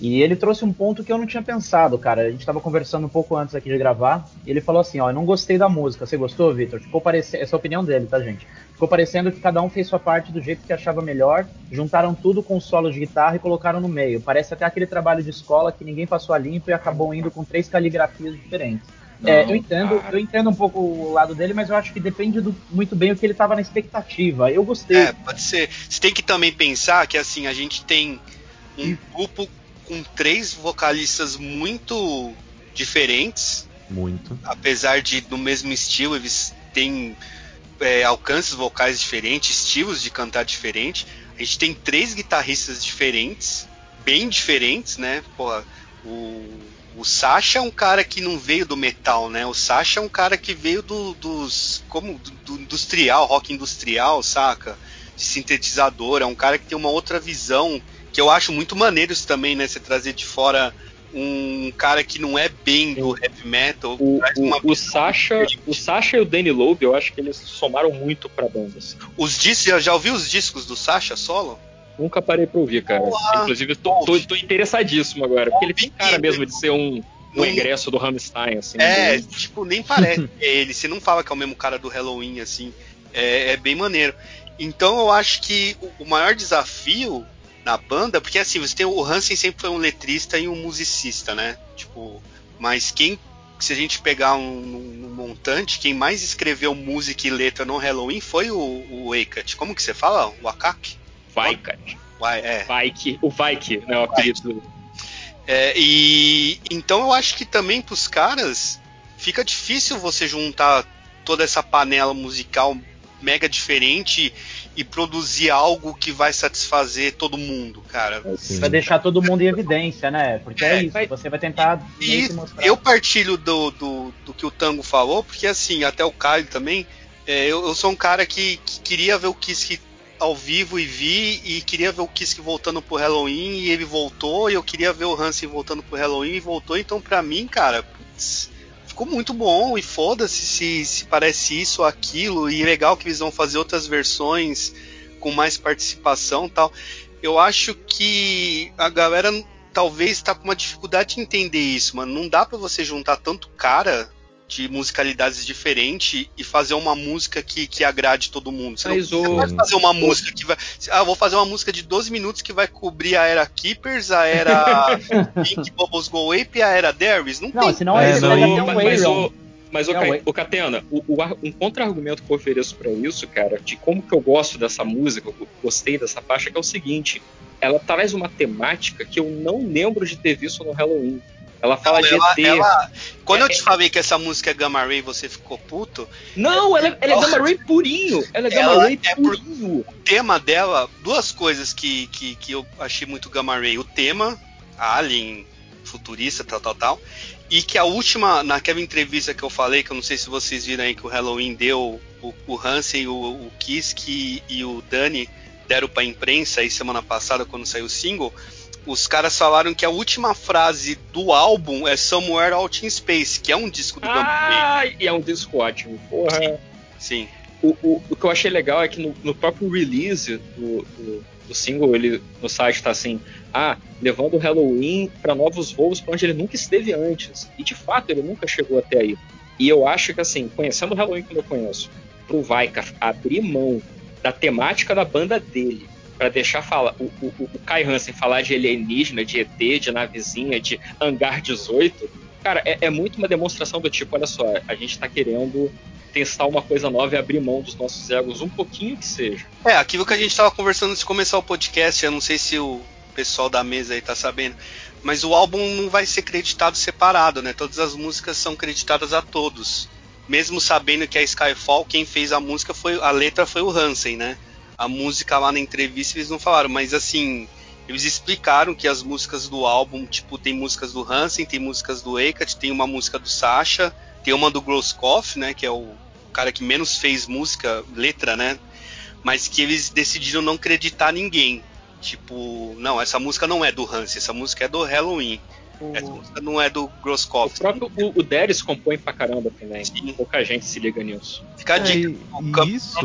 E ele trouxe um ponto que eu não tinha pensado, cara. A gente tava conversando um pouco antes aqui de gravar. E ele falou assim: Ó, eu não gostei da música. Você gostou, Victor? Ficou parecendo. Essa é a opinião dele, tá, gente? Ficou parecendo que cada um fez sua parte do jeito que achava melhor, juntaram tudo com solo de guitarra e colocaram no meio. Parece até aquele trabalho de escola que ninguém passou a limpo e acabou indo com três caligrafias diferentes. Não, é, eu entendo, eu entendo um pouco o lado dele, mas eu acho que depende do, muito bem o que ele estava na expectativa. Eu gostei. É, pode ser. Você tem que também pensar que assim, a gente tem um grupo com três vocalistas muito diferentes. Muito. Apesar de no mesmo estilo, eles têm é, alcances vocais diferentes, estilos de cantar diferentes. A gente tem três guitarristas diferentes, bem diferentes, né? Porra, o, o Sasha é um cara que não veio do metal, né? O Sasha é um cara que veio do, dos. como do, do industrial, rock industrial, saca? De sintetizador, é um cara que tem uma outra visão, que eu acho muito maneiro isso também, né? Você trazer de fora um cara que não é bem do heavy metal. O, o, o Sasha, o Sasha e o Danny Loeb, eu acho que eles somaram muito pra banda. Assim. Os discos, já, ouviu os discos do Sasha solo? Nunca parei pra ouvir, cara. Olá. Inclusive, tô, tô, tô, interessadíssimo agora, porque ele tem cara mesmo de ser um, um ingresso do Rammstein, assim. É, do... tipo, nem parece é ele. Você não fala que é o mesmo cara do Halloween, assim. É, é bem maneiro. Então eu acho que o maior desafio na banda, porque assim, você tem o Hansen sempre foi um letrista e um musicista, né? Tipo, mas quem se a gente pegar um, um, montante, quem mais escreveu música e letra no Halloween foi o, o Eikat. Como que você fala? O Akak? Vaikat. Vai, é. Vaik, o Vaik, né? O apelido. É, e então eu acho que também pros caras fica difícil você juntar toda essa panela musical mega diferente e produzir algo que vai satisfazer todo mundo, cara. Sim. Vai deixar todo mundo em evidência, né? Porque é, é isso, vai... você vai tentar e mostrar. Eu partilho do, do, do, que o Tango falou, porque assim, até o Caio também, é, eu, eu, sou um cara que, que, queria ver o Kiss ao vivo e vi, e queria ver o Kiss voltando pro Halloween, e ele voltou, e eu queria ver o Hansen voltando pro Halloween e voltou, então pra mim, cara, putz, ficou muito bom e foda-se se, se parece isso ou aquilo, e legal que eles vão fazer outras versões com mais participação tal. Eu acho que a galera talvez está com uma dificuldade de entender isso, mano. Não dá para você juntar tanto cara de musicalidades diferentes e fazer uma música que, que agrade todo mundo. Você Mas não, o... pode fazer uma música que vai. Ah, vou fazer uma música de 12 minutos que vai cobrir a era Keepers, a era Pink Bubbles Go Ape e a era Darius. Não, não tem. Senão é, não, não, mas, o, mas o, é, o Catena, o, o, um contra-argumento que eu ofereço para isso, cara, de como que eu gosto dessa música, eu gostei dessa faixa, que é o seguinte: ela traz uma temática que eu não lembro de ter visto no Halloween. Ela fala não, de ela. Ela, quando é, eu te falei que essa música é Gamma Ray você ficou puto. Não, ela, é, ela é Gamma Ray purinho. Ela é Gamma Ray é purinho. o tema dela, duas coisas que, que, que eu achei muito Gamma Ray. O tema, Alien, futurista, tal, tal, tal. E que a última, naquela entrevista que eu falei, que eu não sei se vocês viram aí que o Halloween deu, o, o Hansen, o, o Kiske e o Dani deram pra imprensa aí semana passada, quando saiu o single os caras falaram que a última frase do álbum é Somewhere Out in Space, que é um disco do Ah, e é um disco ótimo, porra. Sim. Sim. O, o, o, que eu achei legal é que no, no próprio release do, do, do, single, ele no site tá assim: ah, levando o Halloween para novos voos para onde ele nunca esteve antes. E de fato, ele nunca chegou até aí. E eu acho que, assim, conhecendo o Halloween como eu conheço, pro Vaika abrir mão da temática da banda dele para deixar o, o, o Kai Hansen falar de alienígena, de ET, de navezinha, de hangar 18, cara, é, é muito uma demonstração do tipo, olha só, a gente está querendo testar uma coisa nova e abrir mão dos nossos egos um pouquinho que seja. É, aquilo que a gente estava conversando antes de começar o podcast, eu não sei se o pessoal da mesa aí tá sabendo, mas o álbum não vai ser creditado separado, né? Todas as músicas são creditadas a todos. Mesmo sabendo que a Skyfall, quem fez a música foi a letra foi o Hansen, né? A música lá na entrevista eles não falaram, mas assim, eles explicaram que as músicas do álbum, tipo, tem músicas do Hansen, tem músicas do Eikat, tem uma música do Sasha, tem uma do Grosskopf, né, que é o cara que menos fez música, letra, né, mas que eles decidiram não acreditar ninguém. Tipo, não, essa música não é do Hans, essa música é do Halloween. Essa música não é do Groskopf. O próprio o, o Darius compõe pra caramba também. Sim. Pouca gente se liga nisso. Fica a é, dica. o isso...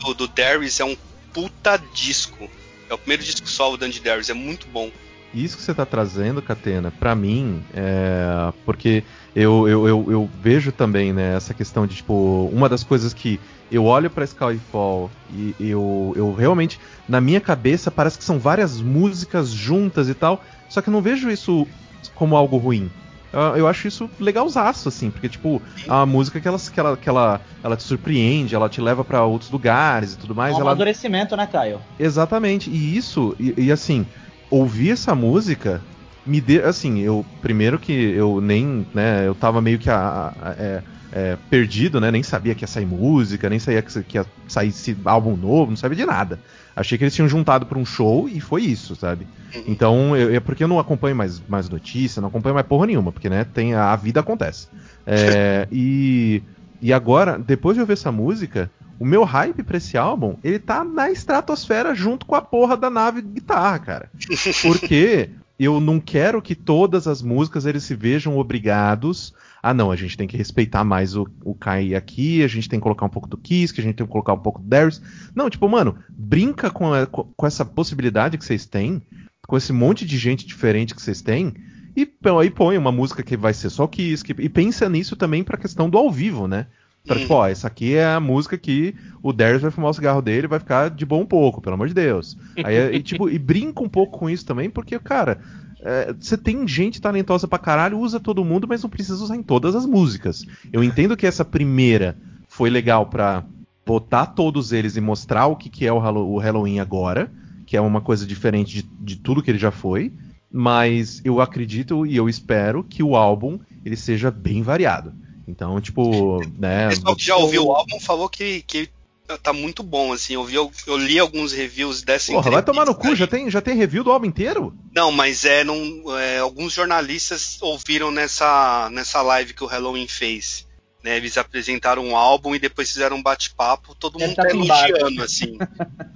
do, do Darius é um puta disco. É o primeiro disco solo do Andy Darius, é muito bom. Isso que você tá trazendo, Catena, para mim, é. Porque eu, eu, eu, eu, vejo também, né, essa questão de, tipo, uma das coisas que eu olho pra Skyfall e eu, eu realmente, na minha cabeça, parece que são várias músicas juntas e tal, só que eu não vejo isso como algo ruim. Eu, eu acho isso legalzaço, assim, porque, tipo, é uma música que ela, que ela, que ela, ela te surpreende, ela te leva para outros lugares e tudo mais. É um ela... amadurecimento, né, Caio? Exatamente, e isso, e, e assim, ouvir essa música me deu, assim, eu primeiro que eu nem, né, eu tava meio que a, a, a, é, é, perdido, né, nem sabia que ia sair música, nem sabia que, ia sair esse álbum novo, não sabia de nada. Achei que eles tinham juntado para um show e foi isso, sabe? Uhum. Então, eu, é porque eu não acompanho mais, mais notícia, não acompanho mais porra nenhuma, porque, né, tem, a, a vida acontece. É, e, e agora, depois de ouvir essa música, o meu hype pra esse álbum, ele tá na estratosfera junto com a porra da nave guitarra, cara. Porque eu não quero que todas as músicas eles se vejam obrigados. Ah, não, a gente tem que respeitar mais o, o Kai aqui, a gente tem que colocar um pouco do Kiss, que a gente tem que colocar um pouco do Darius. Não, tipo, mano, brinca com, a, com essa possibilidade que vocês têm, com esse monte de gente diferente que vocês têm, e aí põe uma música que vai ser só o Kiss, que, e pensa nisso também pra questão do ao vivo, né? Pra, tipo, ó, essa aqui é a música que o Darius vai fumar o cigarro dele e vai ficar de bom um pouco, pelo amor de Deus. Aí, e, tipo, e brinca um pouco com isso também, porque, cara, é, você tem gente talentosa pra caralho, usa todo mundo, mas não precisa usar em todas as músicas. Eu entendo que essa primeira foi legal pra botar todos eles e mostrar o que, que é o, Halloween agora, que é uma coisa diferente de, de tudo que ele já foi. Mas eu acredito e eu espero que o álbum ele seja bem variado. Então, tipo, né. O pessoal que já ouviu o álbum falou que, que tá muito bom, assim. Eu, vi, eu, eu li alguns reviews dessa Porra, vai tomar no cu, já tem, já tem review do álbum inteiro? Não, mas é, não, é, alguns jornalistas ouviram nessa, nessa live que o Halloween fez. Né, eles apresentaram um álbum e depois fizeram um bate-papo, todo mundo tá, tá elogiando, assim.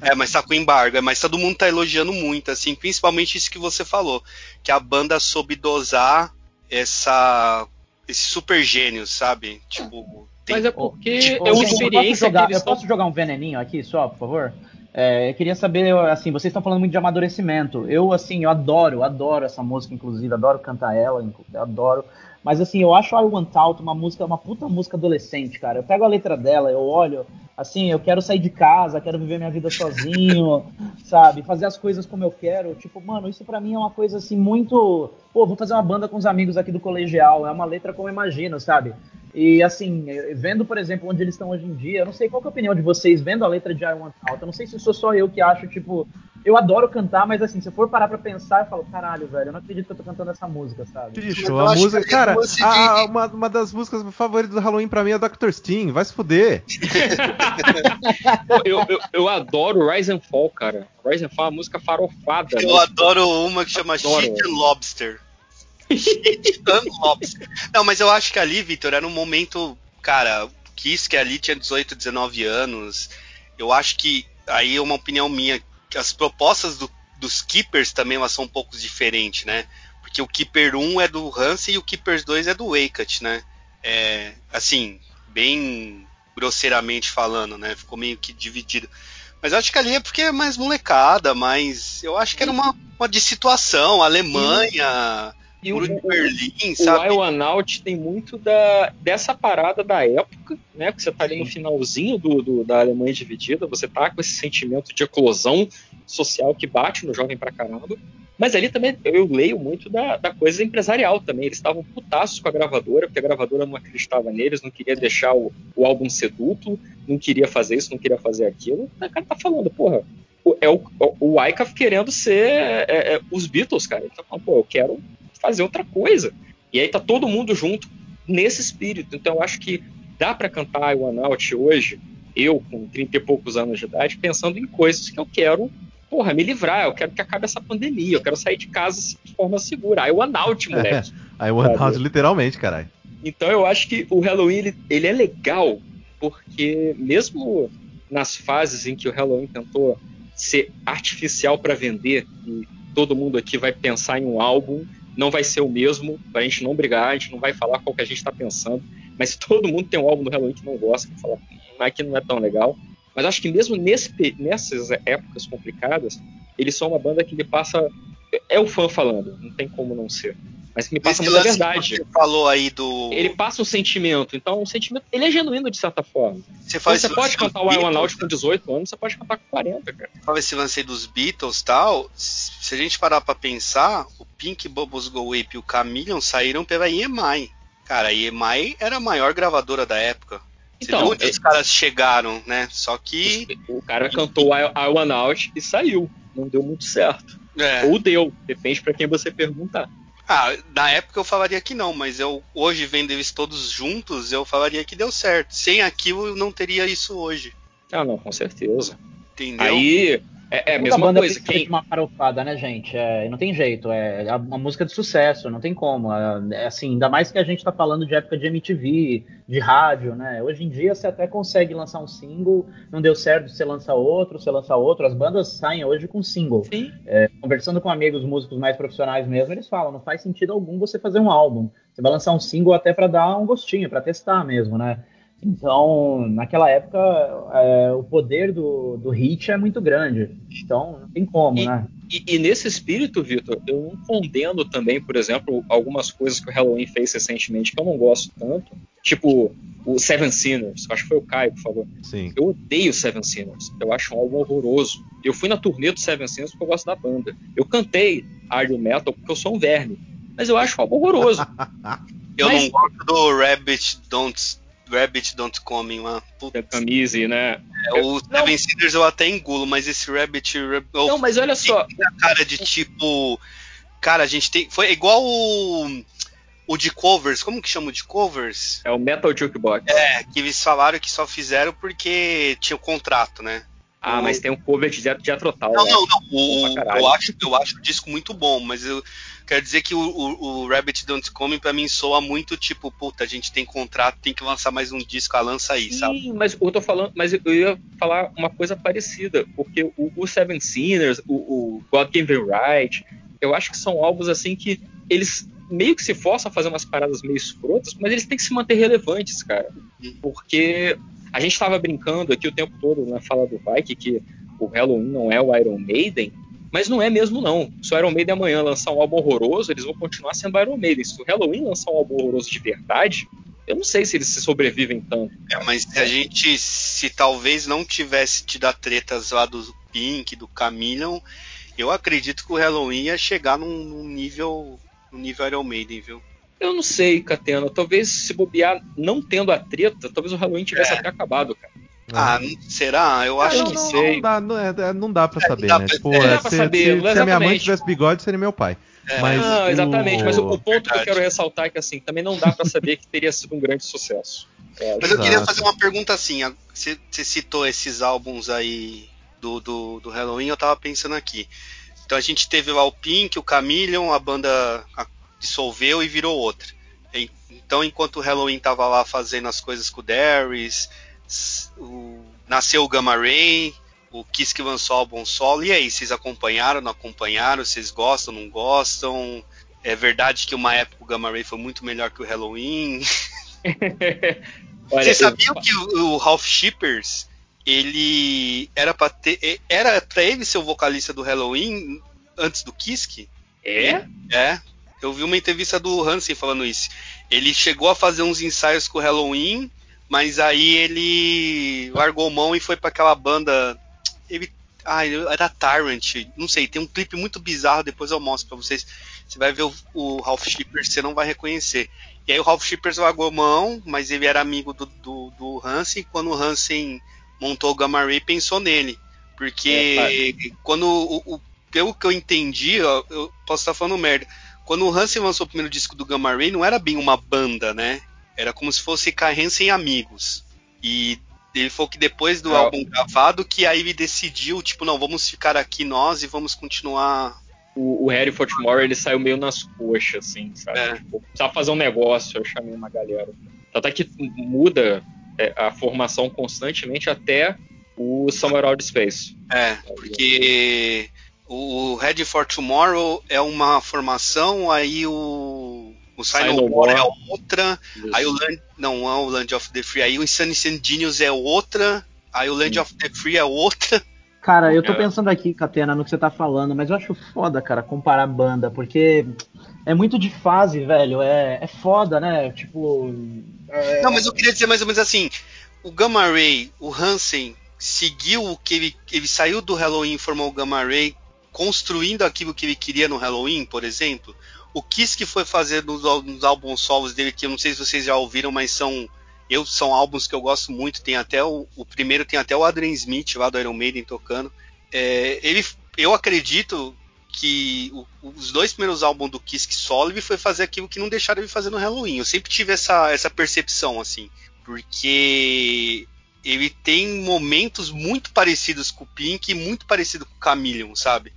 é, mas tá com embargo, é, mas todo mundo tá elogiando muito, assim, principalmente isso que você falou, que a banda soube dosar essa esse super gênio, sabe? Tipo. Mas é porque tipo, é uma experiência. Eu posso, jogar, eu posso jogar um veneninho aqui só, por favor? É, eu queria saber, assim, vocês estão falando muito de amadurecimento. Eu, assim, eu adoro, adoro essa música, inclusive, adoro cantar ela, adoro. Mas assim, eu acho I Want Out uma música, uma puta música adolescente, cara. Eu pego a letra dela, eu olho, assim, eu quero sair de casa, quero viver minha vida sozinho, sabe? Fazer as coisas como eu quero. Tipo, mano, isso para mim é uma coisa assim muito. Pô, vou fazer uma banda com os amigos aqui do colegial. É uma letra como eu imagino, sabe? E assim, vendo, por exemplo, onde eles estão hoje em dia, eu não sei qual é a opinião de vocês vendo a letra de I Want Out. Eu não sei se sou só eu que acho, tipo, eu adoro cantar, mas assim, se eu for parar pra pensar, eu falo, caralho, velho, eu não acredito que eu tô cantando essa música, sabe? Bicho, a música. Cara, a, uma, uma das músicas favoritas do Halloween pra mim é Dr. Sting, vai se fuder. eu, eu, eu, adoro Rise and Fall, cara. Rise and Fall é uma música farofada. Eu né? adoro uma que chama adoro. Shit and Lobster. Shit and Lobster. Não, mas eu acho que ali, Victor, era um momento. Cara, Kiss, que ali tinha 18, 19 anos. Eu acho que. Aí é uma opinião minha as propostas do, dos Keepers também elas são um pouco diferentes, né? Porque o Keeper 1 é do Hansen e o Keepers 2 é do Wakeut, né? É, assim, bem grosseiramente falando, né? Ficou meio que dividido. Mas acho que ali é porque é mais molecada, mas eu acho que era uma, uma de situação, Alemanha, e o, Berlim, sabe? O Ionaut tem muito da, dessa parada da época, né? Que você tá ali no finalzinho do, do, da Alemanha dividida, você tá com esse sentimento de eclosão social que bate no jovem pra caramba. Mas ali também eu leio muito da, da coisa empresarial também. Eles estavam putaços com a gravadora, porque a gravadora não acreditava neles, não queria deixar o, o álbum ser duplo, não queria fazer isso, não queria fazer aquilo. O cara tá falando, porra, é o, o querendo ser é, é, os Beatles, cara. Ele tá falando, pô, eu quero fazer outra coisa. E aí tá todo mundo junto nesse espírito. Então eu acho que dá para cantar o Out hoje, eu com 30 e poucos anos de idade, pensando em coisas que eu quero, porra, me livrar, eu quero que acabe essa pandemia, eu quero sair de casa de forma segura. Aí o Out, moleque. aí o Out literalmente, caralho. Então eu acho que o Halloween ele, ele é legal, porque mesmo nas fases em que o Halloween tentou ser artificial para vender e todo mundo aqui vai pensar em um álbum, não vai ser o mesmo, pra gente não brigar, a gente não vai falar qual que a gente está pensando, mas se todo mundo tem um álbum do Halloween que não gosta, que fala, hum, aqui não é tão legal. Mas acho que mesmo nesse, nessas épocas complicadas, eles são uma banda que lhe passa. É o fã falando, não tem como não ser mas que me passa muita verdade. Você falou aí do. Ele passa um sentimento, então o sentimento. Ele é genuíno de certa forma. Você, fala então, você pode cantar o I One Out com 18 anos, você pode cantar com 40, cara. Fala esse lance aí dos Beatles tal. Se a gente parar pra pensar, o Pink Bubbles Go Ape e o Chameleon saíram pela EMI. Cara, a EMI era a maior gravadora da época. Você então, onde é... os caras chegaram, né? Só que. O cara cantou I, I One Out e saiu. Não deu muito certo. É. Ou deu, depende para quem você perguntar. Ah, na época eu falaria que não, mas eu hoje vendo eles todos juntos, eu falaria que deu certo. Sem aquilo eu não teria isso hoje. Ah, não, com certeza. Entendeu? Aí é, é a mesma banda coisa. Quem... uma farofada, né, gente? É, não tem jeito. É uma música de sucesso, não tem como. É, é, assim, ainda mais que a gente tá falando de época de MTV, de rádio, né? Hoje em dia você até consegue lançar um single, não deu certo, você lança outro, você lança outro. As bandas saem hoje com single. É, conversando com amigos músicos mais profissionais mesmo, eles falam, não faz sentido algum você fazer um álbum. Você vai lançar um single até para dar um gostinho, para testar mesmo, né? Então, naquela época, é, o poder do, do hit é muito grande. Então, não tem como, e, né? E, e, nesse espírito, Vitor, eu não condeno também, por exemplo, algumas coisas que o Halloween fez recentemente que eu não gosto tanto. Tipo, o Seven Sinners. Acho que foi o Caio que falou. Sim. Eu odeio Seven Sinners. Eu acho um álbum horroroso. Eu fui na turnê do Seven Sinners porque eu gosto da banda. Eu cantei Iron Metal porque eu sou um verme. Mas eu acho um álbum horroroso. eu mas... não gosto do Rabbit Don't Rabbit Don't Come lá. Puta. Camise, né? É, o Seven Sinners eu até engulo, mas esse Rabbit. Oh, não, mas olha só. A cara de tipo. Cara, a gente tem. Foi igual o. O de covers, como que chama o de covers? É o Metal Jukebox. É, que eles falaram que só fizeram porque tinha o contrato, né? Ah, o... mas tem um cover de Tull. Não, não, não. O, eu, acho, eu acho o disco muito bom, mas eu, Quer dizer que o, o, o Rabbit Don't Come pra mim soa muito tipo, puta, a gente tem contrato, tem que lançar mais um disco, a lança aí, Sim, sabe? mas eu tô falando, mas eu ia falar uma coisa parecida, porque o, o Seven Sinners, o, o God Gave Right, eu acho que são álbuns assim que eles meio que se forçam a fazer umas paradas meio escrotas, mas eles têm que se manter relevantes, cara. Uhum. Porque a gente tava brincando aqui o tempo todo na fala do Mike que o Halloween não é o Iron Maiden, mas não é mesmo, não. Se o Iron Maiden amanhã lançar um álbum horroroso, eles vão continuar sendo Iron Maiden. Se o Halloween lançar um álbum horroroso de verdade, eu não sei se eles se sobrevivem tanto. É, mas se a gente, se talvez não tivesse tido a tretas lá do Pink, do Chameleon, eu acredito que o Halloween ia chegar num, num nível, num nível Iron Maiden, viu? Eu não sei, Catena. Talvez se bobear não tendo a treta, talvez o Halloween tivesse é. até acabado, cara. Ah, será? Eu acho não, que não, sei. Não dá, não, é, não dá pra é, saber, dá né? Pra, tipo, é, se, saber, se, se, a minha mãe tivesse bigode, seria meu pai. É, mas não, exatamente, o... mas o, o ponto Verdade. que eu quero ressaltar é que assim, também não dá para saber que teria sido um grande sucesso. É, mas eu queria fazer uma pergunta assim, você, você citou esses álbuns aí do, do, do, Halloween, eu tava pensando aqui. Então a gente teve lá o Pink, o Chameleon, a banda dissolveu e virou outra. Então enquanto o Halloween tava lá fazendo as coisas com o Darius, o, nasceu o Gamma Ray, o Kiss que lançou o álbum solo. E aí, vocês acompanharam, não acompanharam? Vocês gostam, não gostam? É verdade que uma época o Gamma Ray foi muito melhor que o Halloween? Vocês sabiam que o, o Ralph Shippers ele era para ter era para ele ser o vocalista do Halloween antes do Kiss? É? É. Eu vi uma entrevista do Hansen falando isso. Ele chegou a fazer uns ensaios com o Halloween mas aí ele largou mão e foi para aquela banda. Ele. Ah, era Tyrant. Não sei, tem um clipe muito bizarro, depois eu mostro pra vocês. Você vai ver o, o Ralph Shippers, você não vai reconhecer. E aí o Ralph Shippers largou mão, mas ele era amigo do, do, do Hansen. Quando o Hansen montou o Gamma Ray, pensou nele. Porque é, quando o, o, pelo que eu entendi, ó, eu posso estar falando merda. Quando o Hansen lançou o primeiro disco do Gamma Ray, não era bem uma banda, né? Era como se fosse Carren sem amigos. E ele falou que depois do é. álbum gravado, que aí ele decidiu, tipo, não, vamos ficar aqui nós e vamos continuar. O, o Harry Fortmore, ele saiu meio nas coxas, assim, sabe? É. Tipo, precisava fazer um negócio, eu chamei uma galera. Até que muda é, a formação constantemente até o Somewhere Out Space. É, porque o Red for Tomorrow é uma formação, aí o, o Silent War é outra, Isso. aí o Land, não é o Land of the Free, aí o Insanity Genius é outra, aí o Land Sim. of the Free é outra. Cara, eu tô é. pensando aqui, Catena, no que você tá falando, mas eu acho foda, cara, comparar banda, porque é muito de fase, velho. É, é foda, né? Tipo. É... Não, mas eu queria dizer mais ou menos assim: o Gamma Ray, o Hansen, seguiu o que ele. Ele saiu do Halloween e formou o Gamma Ray, construindo aquilo que ele queria no Halloween, por exemplo. O Kiss que foi fazer nos, nos álbuns solos dele, que eu não sei se vocês já ouviram, mas são eu são álbuns que eu gosto muito. Tem até o, o primeiro tem até o Adrian Smith lá do Iron Maiden tocando. É, ele, eu acredito que o, os dois primeiros álbuns do Kiss solo ele foi fazer aquilo que não deixaram ele fazer no Halloween. Eu sempre tive essa, essa percepção assim, porque ele tem momentos muito parecidos com o Pink e muito parecido com o Chameleon, sabe?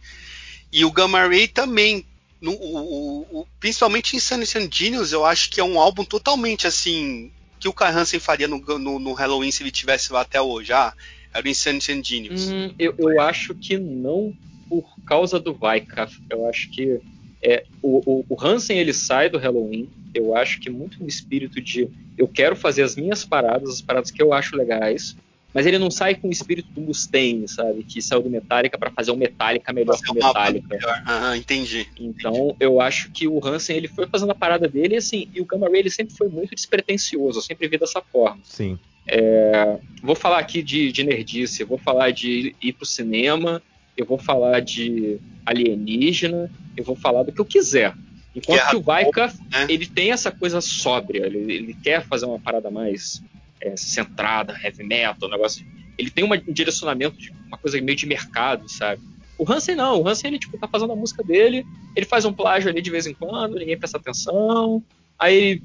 E o Gamma Ray também. No, o, o, principalmente em Sunny Genius, eu acho que é um álbum totalmente assim que o Kai Hansen faria no, no, no, Halloween se ele tivesse lá até hoje? Ah, era o Insanity Genius. Hum, eu, eu acho que não por causa do Vaikaf. Eu acho que é, o, o, o, Hansen ele sai do Halloween. Eu acho que muito no espírito de eu quero fazer as minhas paradas, as paradas que eu acho legais, mas ele não sai com o espírito do Mustaine, sabe? Que saiu do Metallica para fazer um Metallica melhor que o Metallica. Ah, entendi. Então, entendi. eu acho que o Hansen ele foi fazendo a parada dele e assim, e o Gamma Ray ele sempre foi muito despretensioso, eu sempre vi dessa forma. Sim. É, vou falar aqui de, de nerdice, vou falar de ir pro cinema, eu vou falar de alienígena, eu vou falar do que eu quiser. Enquanto Guerra que o Vaika, né? ele tem essa coisa sóbria, ele, ele quer fazer uma parada mais é, centrada, heavy metal, um negócio. Ele tem uma, um direcionamento de uma coisa meio de mercado, sabe? O Hansen não, o Hansen ele tipo, tá fazendo a música dele, ele faz um plágio ali de vez em quando, ninguém presta atenção. Aí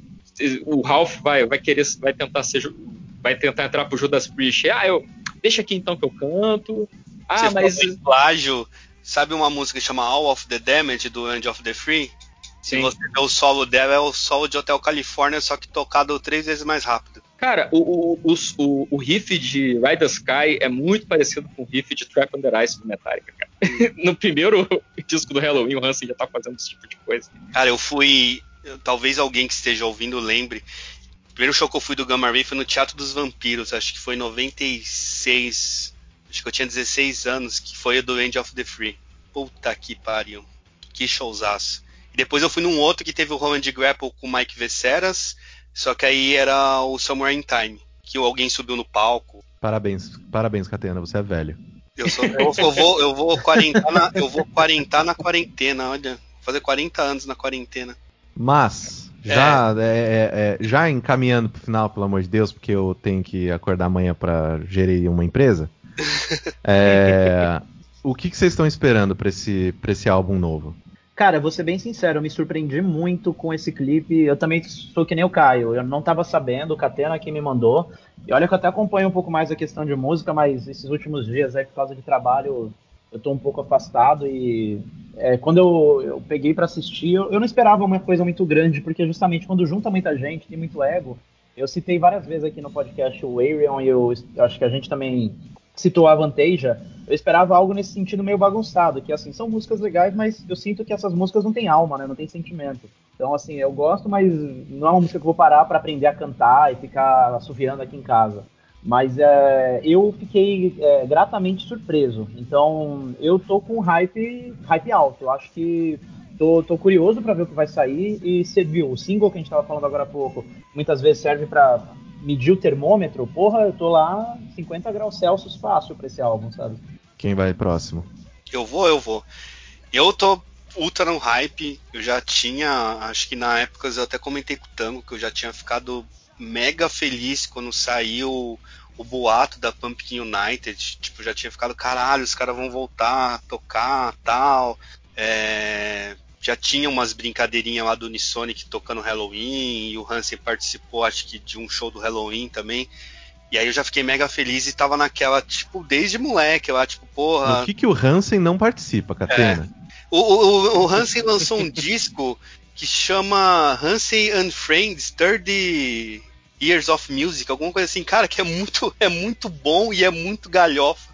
o Ralph vai, vai querer, vai tentar ser, vai tentar entrar pro Judas Priest. Ah, eu deixa aqui então que eu canto. Ah, Você mas plágio, sabe uma música que chama All of the Damage do End of the Free? Sim. Se você ver o solo dela, é o solo de Hotel California, só que tocado três vezes mais rápido. Cara, o, o, o, o, riff de Ride the Sky é muito parecido com o riff de Trap Under Ice do Metallica, cara. no primeiro disco do Halloween, o Hansen já tá fazendo esse tipo de coisa. Cara, eu fui. Talvez alguém que esteja ouvindo lembre. O primeiro show que eu fui do Gamma Ray foi no Teatro dos Vampiros, acho que foi em 96. Acho que eu tinha 16 anos, que foi o do End of the Free. Puta que pariu. Que showzaço. E depois eu fui num outro que teve o Roland Grapple com o Mike Vesseras só que aí era o Somewhere in Time, que alguém subiu no palco. Parabéns, parabéns, Catena, você é velho. Eu, sou, eu, eu vou, eu vou quarentar na, eu vou quarentar na quarentena, olha. Fazer 40 anos na quarentena. Mas, já, é. É, é, é, já encaminhando pro final, pelo amor de Deus, porque eu tenho que acordar amanhã para gerir uma empresa. É, o que, que vocês estão esperando para esse, pra esse álbum novo? Cara, vou ser bem sincero, eu me surpreendi muito com esse clipe. Eu também sou que nem o Caio, eu não tava sabendo, o Catena que me mandou. E olha que eu até acompanho um pouco mais a questão de música, mas esses últimos dias, aí, por causa de trabalho, eu tô um pouco afastado e é, quando eu, eu peguei para assistir, eu, eu, não esperava uma coisa muito grande, porque justamente quando junta muita gente, tem muito ego. Eu citei várias vezes aqui no podcast o Arion e eu, eu acho que a gente também citou a Avanteja, eu esperava algo nesse sentido meio bagunçado, que assim, são músicas legais, mas eu sinto que essas músicas não têm alma, né? Não tem sentimento. Então, assim, eu gosto, mas não é uma música que eu vou parar para aprender a cantar e ficar assoviando aqui em casa. Mas é, eu fiquei é, gratamente surpreso. Então, eu tô com hype, hype alto. Eu acho que tô, tô curioso para ver o que vai sair. E você viu, o single que a gente tava falando agora há pouco, muitas vezes serve para medir o termômetro, porra, eu tô lá 50 graus Celsius fácil pra esse álbum, sabe? Quem vai próximo? Eu vou, eu vou. Eu tô ultra no hype, eu já tinha, acho que na época eu até comentei com o Tango que eu já tinha ficado mega feliz quando saiu o boato da Pumpkin United, tipo, já tinha ficado, caralho, os caras vão voltar a tocar, tal, é, já tinha umas brincadeirinhas lá do Unisonic tocando Halloween, e o Hansen participou, acho que, de um show do Halloween também. E aí eu já fiquei mega feliz e tava naquela, tipo, desde moleque, lá, tipo, porra. O que, que o Hansen não participa, Catena? É. O, o, o Hansen lançou um disco que chama Hansen and Friends Third Years of Music, alguma coisa assim, cara, que é muito, é muito bom e é muito galhofa.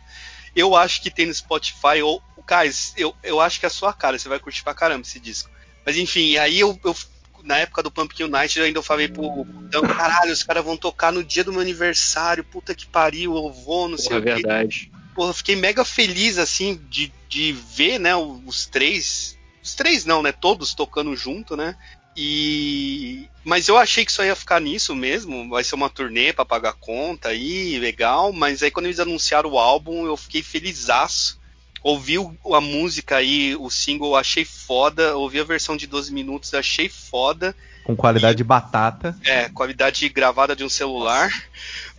Eu acho que tem no Spotify, ou, cara, eu, eu acho que é a sua cara, você vai curtir pra caramba esse disco. Mas enfim, aí eu, eu na época do Pumpkin United, eu ainda falei pro então, caralho, os caras vão tocar no dia do meu aniversário, puta que pariu, eu vou, não sei Porra, o quê. verdade. Porra, eu fiquei mega feliz, assim, de, de ver, né, os três. Os três não, né? Todos tocando junto, né? E. Mas eu achei que só ia ficar nisso mesmo. Vai ser uma turnê pra pagar conta aí, legal. Mas aí quando eles anunciaram o álbum, eu fiquei felizaço. Ouvi o- a música aí, o single, achei foda. Ouvi a versão de 12 minutos, achei foda. Com qualidade de batata. É, qualidade gravada de um celular.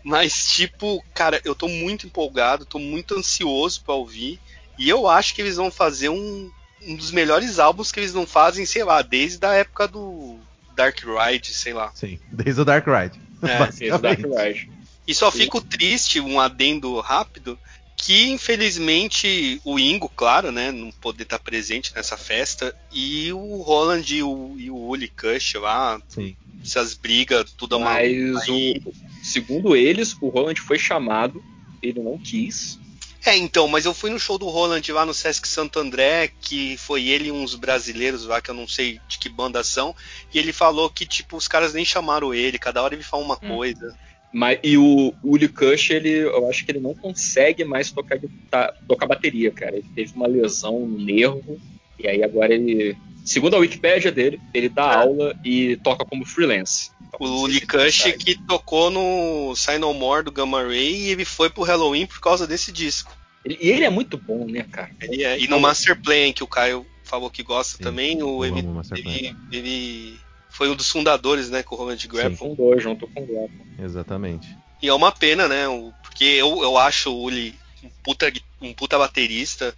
Mas, tipo, cara, eu tô muito empolgado, tô muito ansioso pra ouvir. E eu acho que eles vão fazer um, um dos melhores álbuns que eles não fazem, sei lá, desde a época do Dark Ride, sei lá. Sim, desde o Dark Ride. É, Esse Dark Ride. E só fico triste, um adendo rápido, que infelizmente o Ingo, claro, né, não poder estar presente nessa festa, e o Roland e o, e o Uli Kush lá, Sim. essas brigas, tudo. Mas aí- o, segundo eles, o Roland foi chamado, ele não quis. É, então, mas eu fui no show do Roland lá no Sesc Santo André, que foi ele e uns brasileiros lá, que eu não sei de que banda são, e ele falou que, tipo, os caras nem chamaram ele, cada hora ele fala uma coisa. Mas, e o Uli Kush, ele, eu acho que ele não consegue mais tocar, guitarra- tocar bateria, cara. Ele teve uma lesão no nervo, e aí agora ele. Segundo a Wikipédia dele, ele dá aula e toca como freelance. Então, O Likush ele que tocou no Sign No More do Gamma Ray e ele foi pro Halloween por causa desse disco. Ele- E ele é muito bom, né, cara? Ele é- e no Master Plan, que o Caio falou que gosta Sim, também, o, ele, ele, ele foi um dos fundadores, né, com o Roland Grapple. Fundou junto com o Grapple. Exatamente. E é uma pena, né? Porque eu, eu acho o Uli um puta, um puta baterista.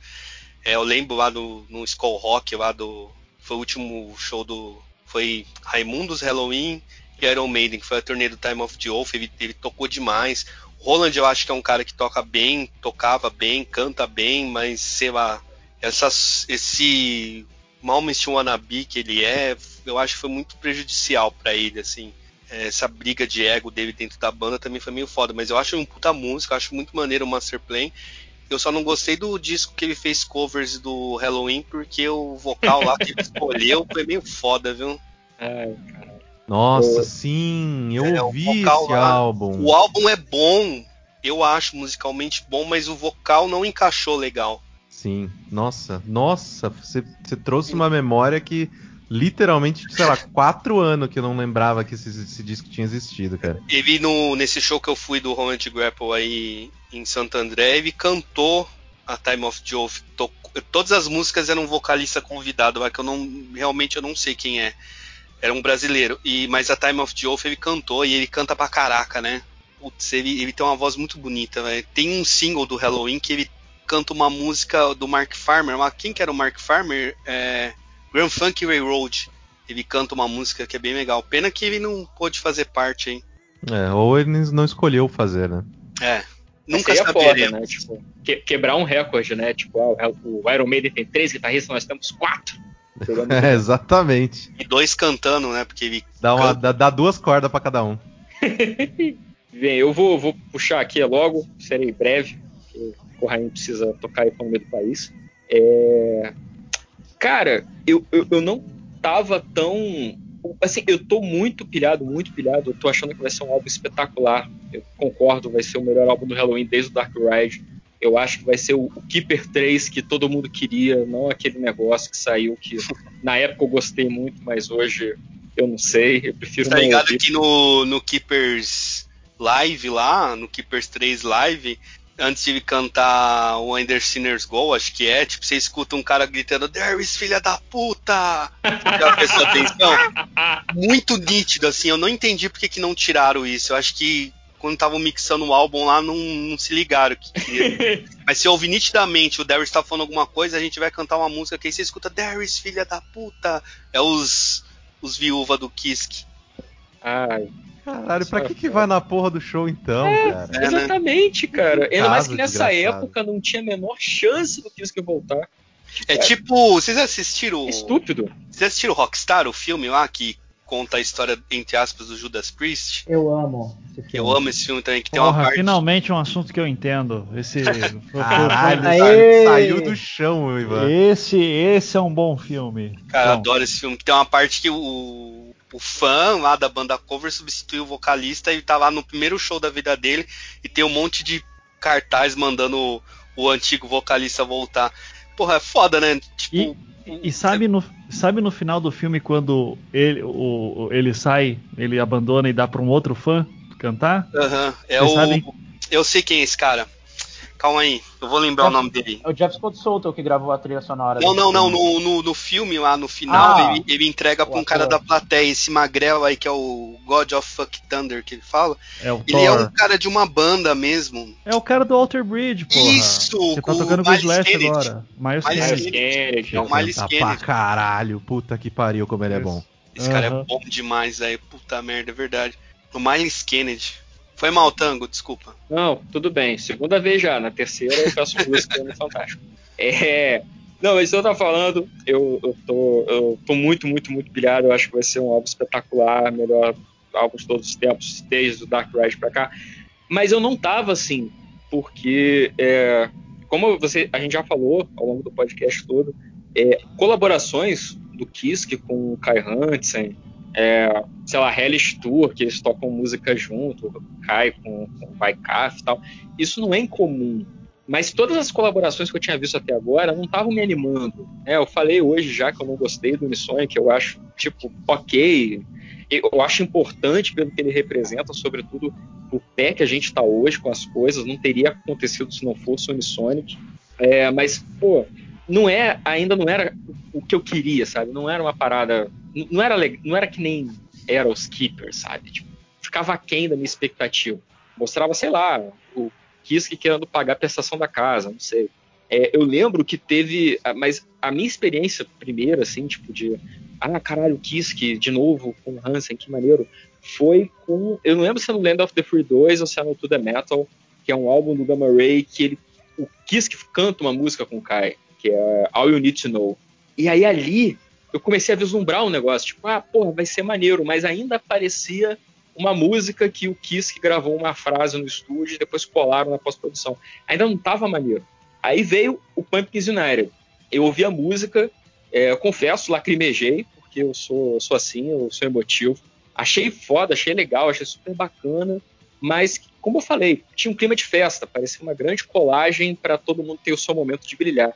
É, eu lembro lá do, no Skull Rock, lá do. Foi o último show do. Foi Raimundos Halloween e Iron Maiden, que foi a turnê do Time of the Oath. Ele, ele tocou demais. O Roland eu acho que é um cara que toca bem, tocava bem, canta bem, mas sei lá. Essas, esse Malmsteen Wannabe que ele é, eu acho que foi muito prejudicial pra ele, assim essa briga de ego dele dentro da banda também foi meio foda, mas eu acho um puta música, eu acho muito maneiro o Master Plan. Eu só não gostei do disco que ele fez covers do Halloween, porque o vocal lá que ele escolheu foi meio foda, viu? Cara. Nossa, O- sim, eu É, o ouvi vocal esse lá, álbum. O álbum é bom, eu acho musicalmente bom, mas o vocal não encaixou legal. Sim, nossa, nossa, você, você trouxe uma memória que literalmente, sei lá, quatro anos que eu não lembrava que esse, esse disco tinha existido, cara. Ele no, nesse show que eu fui do Roland Grapple aí em Santo André, ele cantou a Time of Jove. Todas as músicas eram um vocalista convidado, lá que eu não realmente eu não sei quem é. Era um brasileiro. E mas a Time of Jove ele cantou e ele canta pra caraca, né? Putz, ele, ele tem uma voz muito bonita, velho. Tem um single do Halloween que ele canta uma música do Mark Farmer. Mas quem que era o Mark Farmer? É, Grand Funk Railroad. Ele canta uma música que é bem legal. Pena que ele não pôde fazer parte, hein? É, ou ele não escolheu fazer, né? É. Nunca é foda, saberemos. né? Tipo, que- quebrar um recorde, né? Tipo, ah, o Iron Maiden tem três guitarristas, nós temos quatro. É, exatamente. E dois cantando, né? Porque ele. Dá, uma, dá, dá duas cordas pra cada um. Bem, eu vou, vou puxar aqui logo, serei breve, porque o Raim precisa tocar a economia do país. É, Cara, eu, eu, eu não tava tão. Assim, eu tô muito pilhado, muito pilhado. Eu tô achando que vai ser um álbum espetacular. Eu concordo, vai ser o melhor álbum do Halloween desde o Dark Ride. Eu acho que vai ser o, o Keeper 3 que todo mundo queria, não aquele negócio que saiu que na época eu gostei muito, mas hoje eu não sei. Eu prefiro Tá ligado ouvir. que no, no Keepers Live lá, no Keepers 3 Live, antes de cantar o Ender Sinners Go, acho que é, tipo, você escuta um cara gritando, Darius, filha da puta! Já prestou atenção? Muito nítido, assim, eu não entendi porque que não tiraram isso. Eu acho que quando estavam mixando o álbum lá, não, não se ligaram que. Mas se ouvir nitidamente o Darius tá falando alguma coisa, a gente vai cantar uma música que aí você escuta Darius, filha da puta. É os, os viúva do Kisk. Ai, Caralho, pra é que, que vai na porra do show então, cara? É, né? Exatamente, cara. Ainda mais que nessa época não tinha a menor chance do Kiss voltar. É tipo, vocês assistiram. Estúpido. Vocês assistiram Rockstar, o filme lá que conta a história, entre aspas, do Judas Priest. Eu amo. Eu amo esse filme também, que tem Porra, uma parte. finalmente um assunto que eu entendo. Esse. Caralho, Aê! sa- saiu do chão, Ivan. esse, esse é um bom filme. Cara, eu Bom, adoro esse filme, que tem uma parte que o, o fã lá da banda cover substitui o vocalista e tá lá no primeiro show da vida dele e tem um monte de cartaz mandando o, o antigo vocalista voltar. Porra, é foda, né? Tipo, E sabe no, sabe no final do filme quando ele, o, ele sai, ele abandona e dá pra um outro fã cantar? aham, é Vocês o. sabem? Eu sei quem é esse cara. Calma aí, eu vou lembrar o nome dele. É o Jeff Scott Solto que gravou a trilha sonora. Não, não, não. No, no, no filme lá, no final, Ah, ele, ele entrega pra um cara da plateia, esse magrelo aí que é o God of Fuck Thunder que ele fala. É o Ele é Thor. um cara de uma banda mesmo. É o cara do Alter Bridge, porra. Isso, Que tá com tocando o com o Slash Kennedy. agora. Miles Miles Kennedy. Kennedy. É o Miles Kennedy. pra caralho. Puta que pariu, como ele é bom. Esse cara é bom demais, velho. Puta merda, é verdade. O Miles Kennedy. Foi mal, Tango, desculpa. Não, tudo bem. Segunda vez já. Na terceira eu peço música no Fantástico. É. Não, mas eu tava falando, eu, eu, tô, eu tô muito, muito, muito pilhado. Eu acho que vai ser um álbum espetacular, melhor álbum de todos os tempos, desde o Dark Ride pra cá. Mas eu não tava assim, porque, é, como você, a gente já falou ao longo do podcast todo, é, colaborações do Kiske com o Kai Hansen, é, sei lá, Hellish Tour, que eles tocam música junto, Kai com, o Vaikaf e tal. Isso não é incomum. Mas todas as colaborações que eu tinha visto até agora não estavam me animando. né? eu falei hoje já que eu não gostei do Unisonic, eu acho, tipo, ok. Eu acho importante pelo que ele representa, sobretudo o pé que a gente está hoje com as coisas. Não teria acontecido se não fosse o Unisonic. É, mas, pô, não é, ainda não era o que eu queria, sabe? Não era uma parada. Não era, não era que nem era os Keepers, sabe? Tipo, ficava aquém da minha expectativa. Mostrava, sei lá, o Kiske querendo pagar a prestação da casa, não sei. É, eu lembro que teve. Mas a minha experiência primeira, assim, tipo, de. Ah, caralho, Kiske, de novo, com o Hansen, que maneiro. Foi com. Eu não lembro se é no Land of the Free 2 ou se é no To The Metal, que é um álbum do Gamma Ray, que ele. O Kiske canta uma música com o Kai, que é All You Need to Know. E aí ali eu comecei a vislumbrar um negócio, tipo, ah, porra, vai ser maneiro, mas ainda parecia uma música que o Kiss gravou uma frase no estúdio e depois colaram na pós-produção. Ainda não tava maneiro. Aí veio o Pumpkins United. Eu ouvi a música, é, confesso, lacrimejei, porque eu sou, eu sou assim, eu sou emotivo. Achei foda, achei legal, achei super bacana, mas, como eu falei, tinha um clima de festa, parecia uma grande colagem para todo mundo ter o seu momento de brilhar.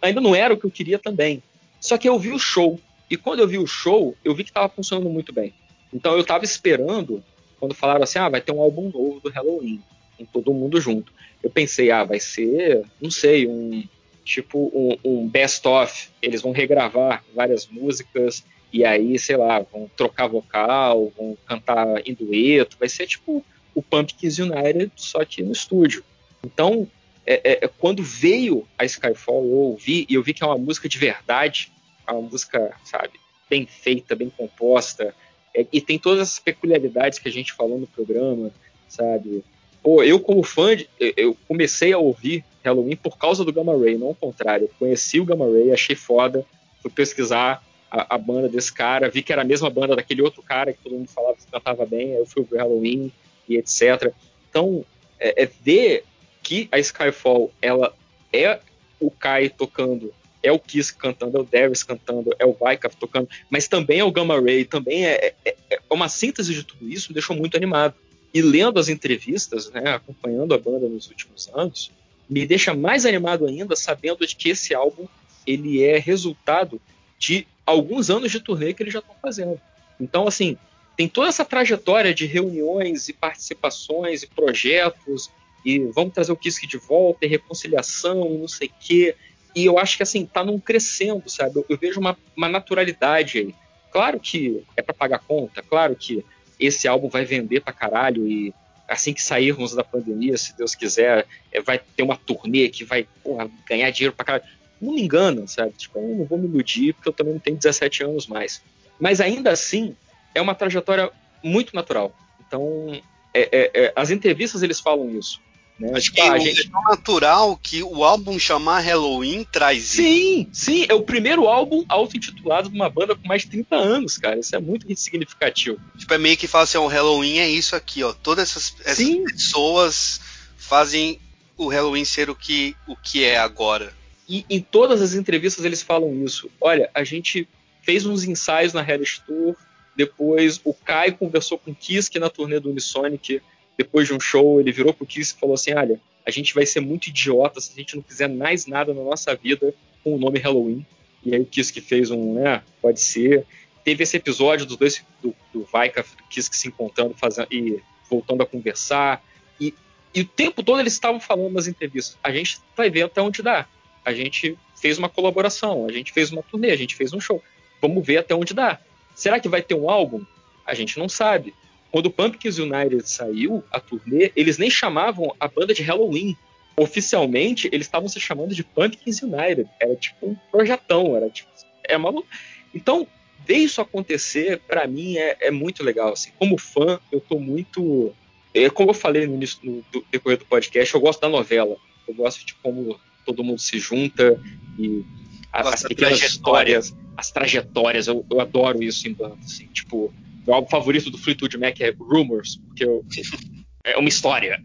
Ainda não era o que eu queria também. Só que eu vi o show, e quando eu vi o show, eu vi que estava funcionando muito bem. Então eu tava esperando, quando falaram assim, ah, vai ter um álbum novo do Halloween, com todo mundo junto. Eu pensei, ah, vai ser, não sei, um tipo um, um best-of. Eles vão regravar várias músicas e aí, sei lá, vão trocar vocal, vão cantar em dueto. Vai ser tipo o Pumpkins United, só que no estúdio. Então, é, é, quando veio a Skyfall, eu ouvi e eu vi que é uma música de verdade, é uma música, sabe, bem feita, bem composta, é, e tem todas as peculiaridades que a gente falou no programa, sabe? Pô, eu como fã, de, eu comecei a ouvir Halloween por causa do Gamma Ray, não ao contrário. Eu conheci o Gamma Ray, achei foda, fui pesquisar a, a, banda desse cara, vi que era a mesma banda daquele outro cara que todo mundo falava que cantava bem, aí eu fui ver Halloween e etc. Então, é, é ver que a Skyfall, ela é o Kai tocando é o Kiss cantando, é o Darius cantando, é o Vaikaf tocando, mas também é o Gamma Ray, também é, é, é, uma síntese de tudo isso, me deixou muito animado. E lendo as entrevistas, né, acompanhando a banda nos últimos anos, me deixa mais animado ainda sabendo de que esse álbum ele é resultado de alguns anos de turnê que eles já estão fazendo. Então, assim, tem toda essa trajetória de reuniões e participações e projetos, e vamos trazer o Kiss de volta, e reconciliação, não sei o quê. E eu acho que assim, tá num crescendo, sabe? Eu, eu vejo uma, uma, naturalidade aí. Claro que é para pagar conta, claro que esse álbum vai vender pra caralho e assim que sairmos da pandemia, se Deus quiser, é, vai ter uma turnê que vai porra, ganhar dinheiro pra caralho. Não me engana, sabe? Tipo, eu não vou me iludir porque eu também não tenho 17 anos mais. Mas ainda assim, é uma trajetória muito natural. Então, é, é, as entrevistas eles falam isso. Né? Acho que ah, gente... é tão natural que o álbum chamar Halloween traz Sim, sim, é o primeiro álbum auto-intitulado de uma banda com mais de 30 anos, cara. Isso é muito significativo. Tipo, é meio que fala assim, o Halloween é isso aqui, ó. Todas essas, essas pessoas fazem o Halloween ser o que, o que é agora. E em todas as entrevistas eles falam isso. Olha, a gente fez uns ensaios na Hellish Tour, depois o Kai conversou com o Kiske na turnê do Unisonic, depois de um show ele virou pro Kiske e falou assim, olha, a gente vai ser muito idiota se a gente não fizer mais nada na nossa vida com o nome Halloween. E aí o Kiske fez um, né, pode ser. Teve esse episódio dos dois, do, do Vaika do Kiske se encontrando fazendo, e voltando a conversar. E, e o tempo todo eles estavam falando nas entrevistas, a gente vai ver até onde dá. A gente fez uma colaboração, a gente fez uma turnê, a gente fez um show. Vamos ver até onde dá. Será que vai ter um álbum? A gente não sabe. Quando o Pumpkins United saiu, a turnê, eles nem chamavam a banda de Halloween. Oficialmente, eles estavam se chamando de Pumpkins United. Era tipo um projetão, era tipo. É maluco. Então, ver isso acontecer, para mim, é, é, muito legal. Assim. Como fã, eu tô muito. É, como eu falei no início no, do decorrer do podcast, eu gosto da novela. Eu gosto de como todo mundo se junta e as pequenas histórias, as trajetórias, eu, eu, adoro isso em banda, assim, tipo, meu álbum favorito do Fleetwood Mac é Rumors, porque eu, é uma história.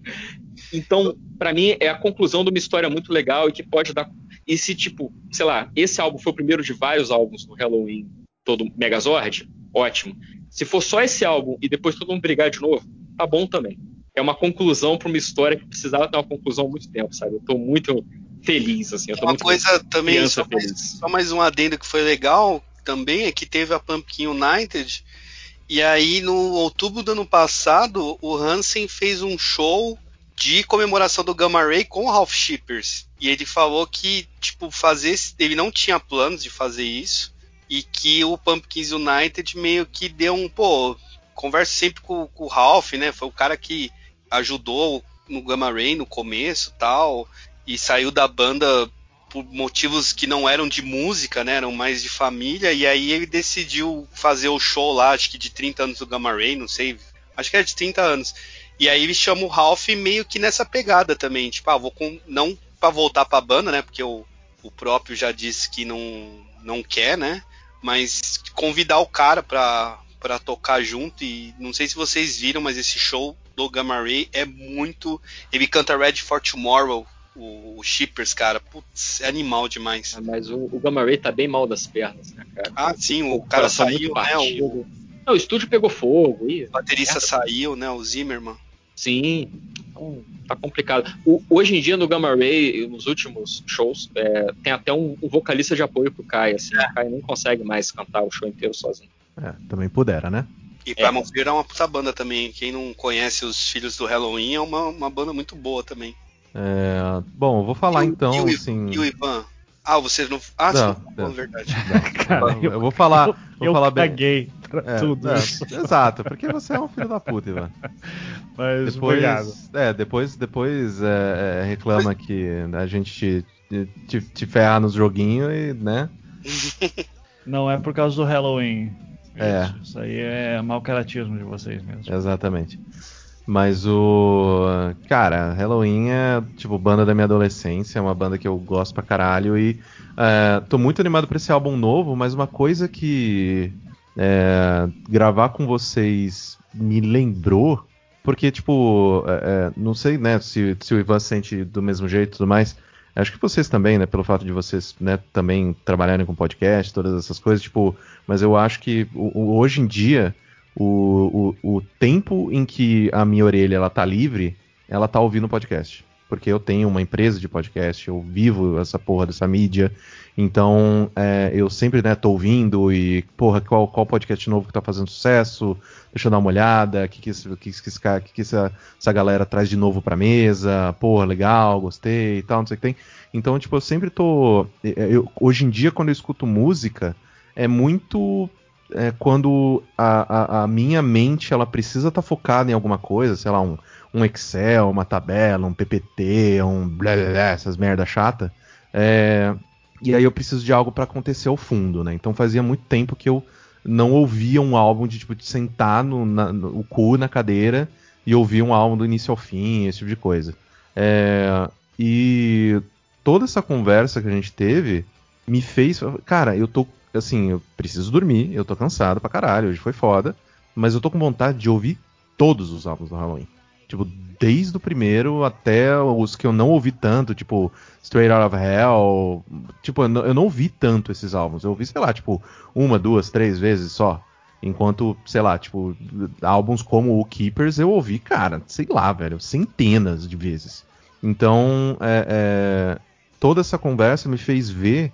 Então, para mim, é a conclusão de uma história muito legal e que pode dar. E se, tipo, sei lá, esse álbum foi o primeiro de vários álbuns do Halloween, todo Megazord, ótimo. Se for só esse álbum e depois todo mundo brigar de novo, tá bom também. É uma conclusão para uma história que precisava ter uma conclusão há muito tempo, sabe? Eu tô muito feliz, assim. Eu tô uma muito coisa também, só mais, só mais, um adendo que foi legal também, é que teve a Pumpkin United, e aí no outubro do ano passado, o Hansen fez um show de comemoração do Gamma Ray com o Ralph Shippers. E ele falou que, tipo, fazer. Ele não tinha planos de fazer isso. E que o Pumpkins United meio que deu um. Pô, conversa sempre com, com o Ralph, né? Foi o cara que ajudou no Gamma Ray no começo tal e saiu da banda por motivos que não eram de música, né, eram mais de família, e aí ele decidiu fazer o show lá, acho que de 30 anos do Gamma Ray, não sei, acho que era de 30 anos. E aí ele chama o Ralph meio que nessa pegada também, tipo, ah, vou com, não para voltar para a banda, né, porque o, o próprio já disse que não, não quer, né, mas convidar o cara para para tocar junto e não sei se vocês viram, mas esse show do Gamma Ray é muito, ele canta Red for Tomorrow o, o Shippers, cara, putz, é animal demais. Ah, mas o, o, Gamma Ray tá bem mal das pernas, né, cara? Ah, sim, o, o cara saiu, né? O... Não, o estúdio pegou fogo. E... O baterista saiu, né? O Zimmerman. Sim, então, tá complicado. O, hoje em dia no Gamma Ray, nos últimos shows, é, tem até um, um, vocalista de apoio pro Kai, assim, é. o Kai não consegue mais cantar o show inteiro sozinho. É, também pudera, né? E Primal é. Fear é uma puta banda também. Quem não conhece os Filhos do Halloween é uma, uma banda muito boa também. É, bom, eu vou falar e então, e o, assim. E o Ivan? Ah, você não. Ah, não, sim, não, verdade. Não, Cara, eu, eu, vou falar. Vou eu falar caguei bem. É, tudo. É, exato, porque você é um filho da puta, Ivan. Mas depois, obrigado. É, depois, depois é, é reclama que a gente te, te, te ferra nos joguinhos e, né? Não é por causa do Halloween. É. Isso, isso aí é mau caratismo de vocês mesmo. Exatamente. Mas o. Cara, Halloween é, tipo, banda da minha adolescência, é uma banda que eu gosto pra caralho e é, tô muito animado pra esse álbum novo, mas uma coisa que é, gravar com vocês me lembrou, porque, tipo, é, é, não sei, né, se, se o Ivan sente do mesmo jeito e tudo mais. Acho que vocês também, né, pelo fato de vocês, né, também trabalharem com podcast, todas essas coisas, tipo, mas eu acho que hoje em dia o, o, o tempo em que a minha orelha ela tá livre, ela tá ouvindo podcast. Porque eu tenho uma empresa de podcast, eu vivo essa porra dessa mídia. Então, é, eu sempre, né, tô ouvindo e, porra, qual, qual podcast novo que tá fazendo sucesso? Deixa eu dar uma olhada, o que, que, que, que, que, que essa, essa galera traz de novo pra mesa? Porra, legal, gostei e tal, não sei o que tem. Então, tipo, eu sempre tô. Eu, hoje em dia, quando eu escuto música, é muito é quando a, a, a, minha mente ela precisa estar tá focada em alguma coisa, sei lá, um, um Excel, uma tabela, um PPT, um blá, blá, blá essas merda chata. É, e aí eu preciso de algo para acontecer ao fundo, né? Então fazia muito tempo que eu não ouvia um álbum de tipo de sentar no, na, no o cu na cadeira e ouvir um álbum do início ao fim, esse tipo de coisa. É, e toda essa conversa que a gente teve me fez. Cara, eu tô. Assim, eu preciso dormir, eu tô cansado pra caralho, hoje foi foda. Mas eu tô com vontade de ouvir todos os álbuns do Halloween. Tipo, desde o primeiro até os que eu não ouvi tanto, tipo Straight Out of Hell. Tipo, eu não, eu não ouvi tanto esses álbuns. Eu ouvi, sei lá, tipo, uma, duas, três vezes só. Enquanto, sei lá, tipo, álbuns como o Keepers eu ouvi, cara, sei lá, velho, centenas de vezes. Então, é, é, toda essa conversa me fez ver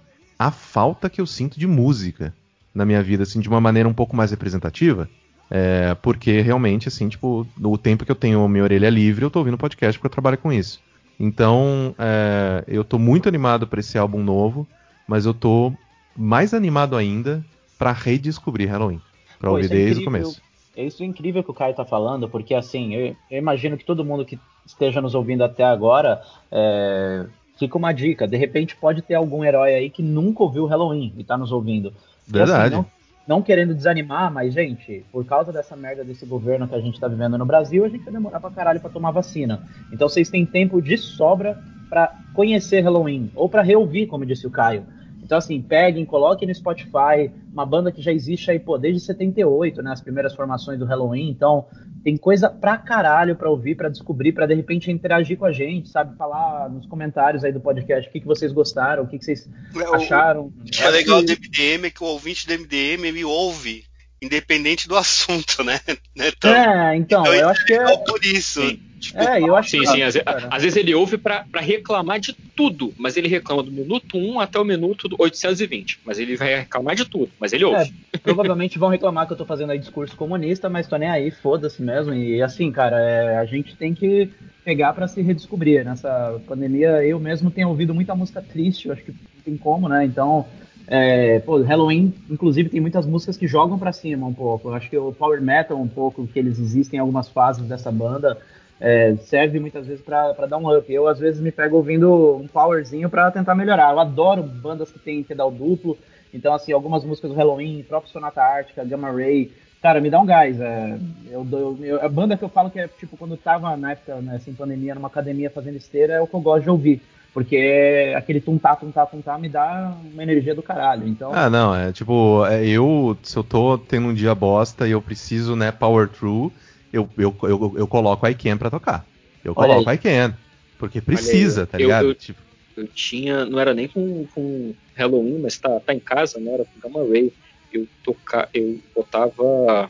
a falta que eu sinto de música na minha vida, assim, de uma maneira um pouco mais representativa. É, porque realmente, assim, tipo, no tempo que eu tenho minha orelha livre, eu tô ouvindo podcast porque eu trabalho com isso. Então, é, eu tô muito animado para esse álbum novo, mas eu tô mais animado ainda para redescobrir Halloween. Pra Pô, ouvir é desde o começo. É isso incrível que o Caio tá falando, porque assim, eu, eu, imagino que todo mundo que esteja nos ouvindo até agora é, fica uma dica. De repente pode ter algum herói aí que nunca ouviu Halloween e tá nos ouvindo. Verdade. E, assim, não, não querendo desanimar, mas, gente, por causa dessa merda desse governo que a gente tá vivendo no Brasil, a gente vai demorar pra caralho pra tomar vacina. Então vocês têm tempo de sobra para conhecer Halloween, ou para reouvir, como disse o Caio. Então, assim, peguem, coloquem no Spotify, uma banda que já existe aí, pô, desde 78, né? As primeiras formações do Halloween. Então, tem coisa pra caralho pra ouvir, pra descobrir, pra de repente interagir com a gente, sabe? Falar nos comentários aí do podcast o que, que vocês gostaram, o que, que vocês é, acharam. O que é legal do MDM é que o ouvinte do MDM me ouve, independente do assunto, né? Então, é, então, então eu acho que é. Por isso. Sim. Tipo, é, eu acho sim, que sim. Às, às, vezes ele ouve para reclamar de tudo, mas ele reclama do minuto 1 até o minuto 820. Mas ele vai reclamar de tudo, mas ele ouve. É, provavelmente vão reclamar que eu tô fazendo aí discurso comunista, mas tô nem aí, foda-se mesmo. E assim, cara, é, a gente tem que pegar para se redescobrir. Nessa pandemia, eu mesmo tenho ouvido muita música triste, eu acho que não tem como, né? Então. É, pô, Halloween, inclusive, tem muitas músicas que jogam para cima um pouco. Eu acho que o power metal, um pouco, que eles existem em algumas fases dessa banda, é, serve muitas vezes para dar um up. Eu, às vezes, me pego ouvindo um powerzinho para tentar melhorar. Eu adoro bandas que tem pedal duplo. Então, assim, algumas músicas do Halloween, próprio Sonata Ártica, Gamma Ray, cara, me dá um gás. É, eu, eu, a banda que eu falo que é, tipo, quando tava na época, né, assim, pandemia, numa academia fazendo esteira, é o que eu gosto de ouvir. Porque aquele tum-tá, tum-tá, tum-tá me dá uma energia do caralho. Então... Ah, não, é tipo, é, eu, se eu tô tendo um dia bosta e eu preciso, né, power through, eu, eu, eu, eu coloco a Iken pra tocar. Eu coloco a Iken. Porque precisa, tá ligado? Eu, tipo... eu, tinha, não era nem com, com Halloween, mas tá, tá em casa, né? Era com Gamma Ray. Eu, toca, eu botava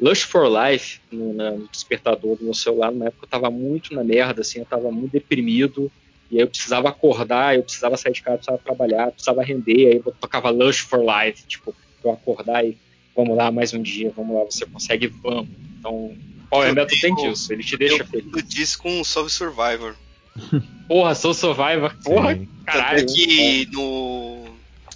Lush for Life no, no despertador do meu celular. Na época eu tava muito na merda, assim, eu tava muito deprimido. E aí eu precisava acordar, eu precisava sair de casa, precisava trabalhar, precisava render. Aí eu tocava Lush for Life, tipo, pra eu acordar e vamos lá, mais um dia, vamos lá, você consegue, vamos. Então, Power Metal tem disso, ele te deixa feliz. Eu disse com Soul Survivor. Porra, Soul Survivor, porra, Sim. caralho. Tanto é que no,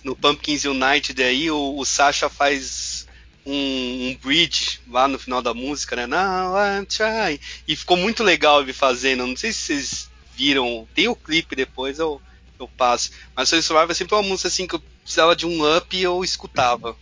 no Pumpkins United daí o, o Sasha faz um, um, bridge lá no final da música, né? Now I'm trying. E ficou muito legal ele fazendo. Não sei se vocês viram. Tem o clipe depois, eu, eu passo. Mas Soul Survivor é sempre uma música assim que eu precisava de um up e eu escutava.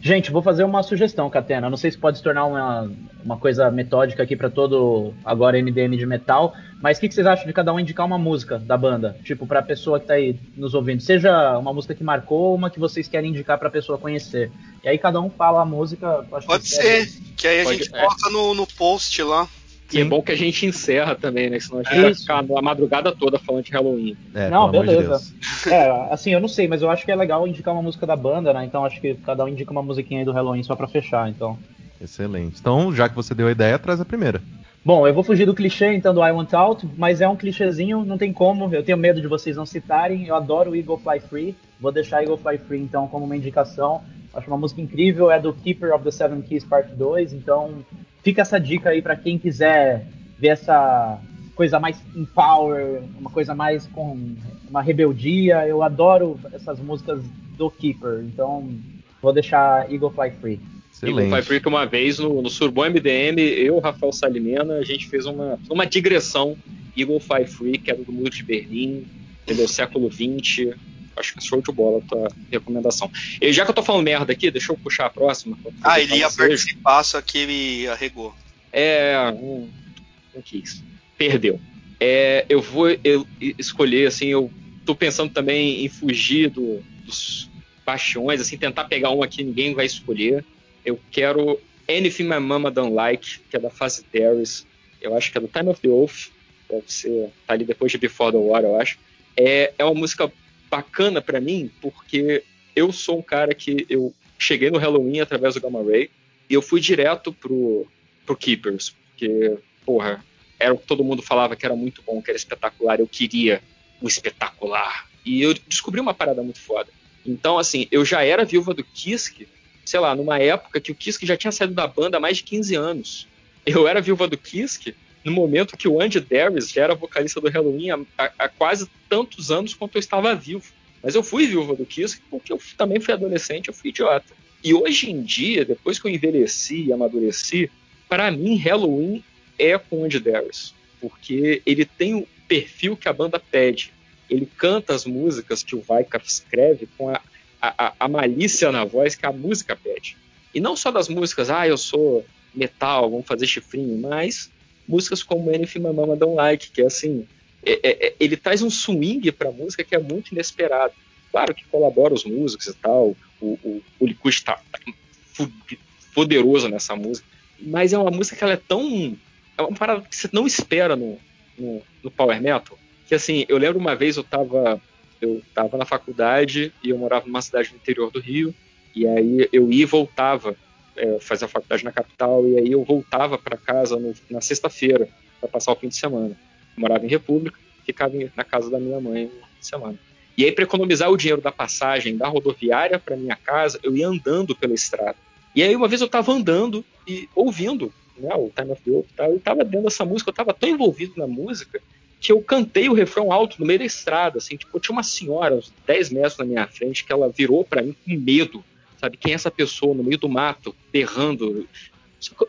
Gente, vou fazer uma sugestão, Catena. Não sei se pode se tornar uma, uma coisa metódica aqui para todo agora MDM de metal, mas o que, que, vocês acham de cada um indicar uma música da banda? Tipo, pra pessoa que tá aí nos ouvindo. Seja uma música que marcou ou uma que vocês querem indicar pra pessoa conhecer. E aí cada um fala a música. pode que ser, que aí a pode, gente é. coloca no, no post lá. E é bom que a gente encerra também, né? Senão a gente é vai ficar a madrugada toda falando de Halloween. É, não, beleza. De é, assim, eu não sei, mas eu acho que é legal indicar uma música da banda, né? Então acho que cada um indica uma musiquinha aí do Halloween só pra fechar, então. Excelente. Então, já que você deu a ideia, traz a primeira. Bom, eu vou fugir do clichê então do I Want Out, mas é um clichêzinho, não tem como. Eu tenho medo de vocês não citarem. Eu adoro o Eagle Fly Free. Vou deixar Eagle Fly Free então como uma indicação. Acho uma música incrível, é do Keeper of the Seven Keys Part 2, então fica essa dica aí para quem quiser ver essa coisa mais em power, uma coisa mais com uma rebeldia. Eu adoro essas músicas do Keeper, então vou deixar Eagle Fly Free. Excelente. Eagle Fly Free que uma vez no, no Surbon MDM, eu, Rafael Salimena, a gente fez uma, uma digressão Eagle Fly Free, que era do Muro de Berlim, entendeu? Século XX. Acho que show de bola a tua recomendação. E já que eu tô falando merda aqui, deixa eu puxar a próxima. Ah, ele ia participar, só que ele arregou. É. Hum, o que é isso? Perdeu. é, eu vou eu, escolher, assim, eu tô pensando também em fugir do, dos bastiões, assim, tentar pegar um aqui ninguém vai escolher. Eu quero Anything My Mama Don't Like, que é da fase Darius. Eu acho que é do Time of the Oath. Deve ser, tá ali depois de Before the War, eu acho. É, é uma música bacana para mim, porque eu sou um cara que eu cheguei no Halloween através do Gamma Ray e eu fui direto pro, pro Keepers, porque, porra, era o que todo mundo falava que era muito bom, que era espetacular. Eu queria o espetacular. E eu descobri uma parada muito foda. Então, assim, eu já era viúva do Kiske, sei lá, numa época que o Kiske já tinha saído da banda há mais de 15 anos. Eu era viúva do Kiske no momento que o Andy Darius já era vocalista do Halloween há, há, quase tantos anos quanto eu estava vivo. Mas eu fui viúva do Kiske porque eu também fui adolescente, eu fui idiota. E hoje em dia, depois que eu envelheci e amadureci, para mim Halloween é com Andy Darius, porque ele tem o perfil que a banda pede ele canta as músicas que o Weikart escreve com a, a, a, malícia na voz que a música pede. E não só das músicas, ah, eu sou metal, vamos fazer chifrinho, mas músicas como Anything My Mama Don't Like, que é assim, é, é, é ele traz um swing para a música que é muito inesperado. Claro que colabora os músicos e tal, o, o, o Likud está poderoso nessa música, mas é uma música que ela é tão. É uma parada que você não espera no, no, no Power Metal que assim, eu lembro uma vez eu tava, eu tava na faculdade e eu morava numa cidade no interior do Rio, e aí eu ia e voltava, é, fazer a faculdade na capital, e aí eu voltava para casa no, na sexta-feira para passar o fim de semana. Eu morava em República, ficava na casa da minha mãe no fim de semana. E aí, para economizar o dinheiro da passagem da rodoviária para minha casa, eu ia andando pela estrada. E aí, uma vez eu estava andando e ouvindo né, o Time of the Oak, eu estava dentro dessa música, eu estava tão envolvido na música que eu cantei o refrão alto no meio da estrada, assim, tipo, tinha uma senhora uns 10 metros na minha frente que ela virou para mim com medo, sabe, quem é essa pessoa no meio do mato, berrando,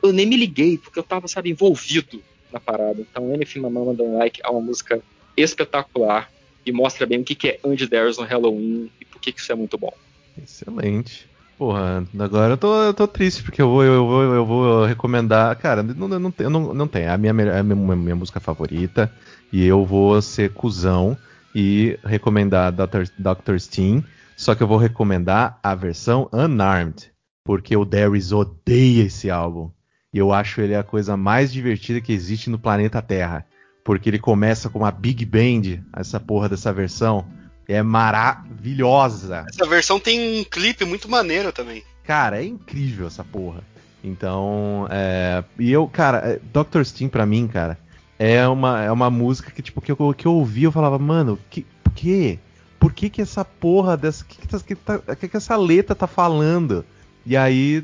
eu nem me liguei, porque eu tava, sabe, envolvido na parada, então Anything My Mama Don't Like é uma música espetacular e mostra bem o que, que é Andy Darius no Halloween e por que, que isso é muito bom. Excelente. Porra, agora eu tô, eu tô triste, porque eu vou, eu vou, eu vou recomendar. Cara, não, não, não, não, tem. A minha, a minha, a minha música favorita. E eu vou ser cuzão e recomendar Dr. Dr. Steam. Só que eu vou recomendar a versão Unarmed. Porque o Darius odeia esse álbum. E eu acho ele a coisa mais divertida que existe no planeta Terra. Porque ele começa com uma Big Band, essa porra dessa versão. É maravilhosa. Essa versão tem um clipe muito maneiro também. Cara, é incrível essa porra. Então, é... e eu, cara, é, Dr. Steam pra mim, cara, é uma, é uma música que, tipo, que eu, que eu ouvi, eu falava, mano, que, por quê? Por que que essa porra dessa, que que, tá, que, tá, que, que essa letra tá falando? E aí,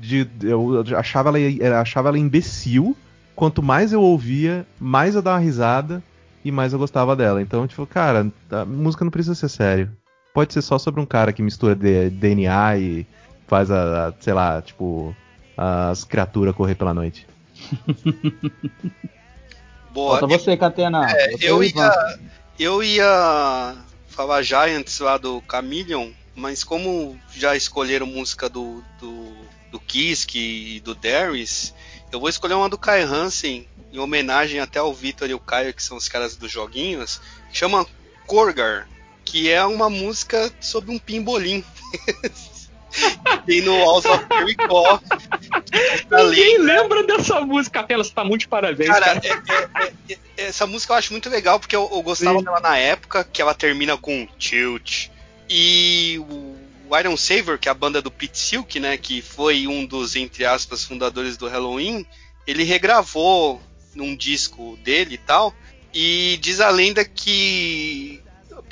de, eu achava ela, achava ela imbecil, quanto mais eu ouvia, mais eu dava risada, e mais eu gostava dela. Então, tipo, cara, a música não precisa ser sério. Pode ser só sobre um cara que mistura DNA e faz a, a sei lá, tipo, as criaturas correr pela noite. Boa. Falta você, Catena. É, você eu, ia, eu ia falar Giants lá do Chameleon, mas como já escolheram música do, do, do Kisk e do Darius, eu vou escolher uma do Kai Hansen, em homenagem até ao Vitor e o Caio, que são os caras dos joguinhos, que chama Korgar, que é uma música sobre um pimbolim. Tem no House of Jericho. Ninguém lembra dessa música, Capela, você tá muito de parabéns. Cara, cara. É, é, é, essa música eu acho muito legal, porque eu, eu gostava Sim. dela na época, que ela termina com tilt. E o Iron Saver, que é a banda do Pete Silk, né, que foi um dos, entre aspas, fundadores do Halloween, ele regravou num disco dele e tal. E diz a lenda que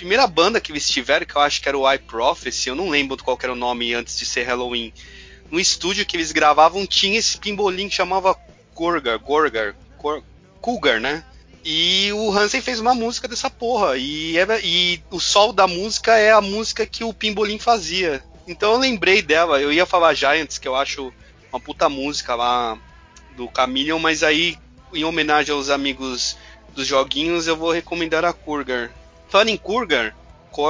primeira banda que eles tiveram, que eu acho que era o iProphecy, eu não lembro qual era o nome antes de ser Halloween. No estúdio que eles gravavam tinha esse pimbolim que chamava Gorgar, Gorgar, Cougar, né? E o Hansen fez uma música dessa porra. E, é, e o sol da música é a música que o Pimbolim fazia. Então eu lembrei dela. Eu ia falar Giants, que eu acho uma puta música lá do Chameleon, mas aí em homenagem aos amigos dos joguinhos, eu vou recomendar a Kurgar. Em Kurgar.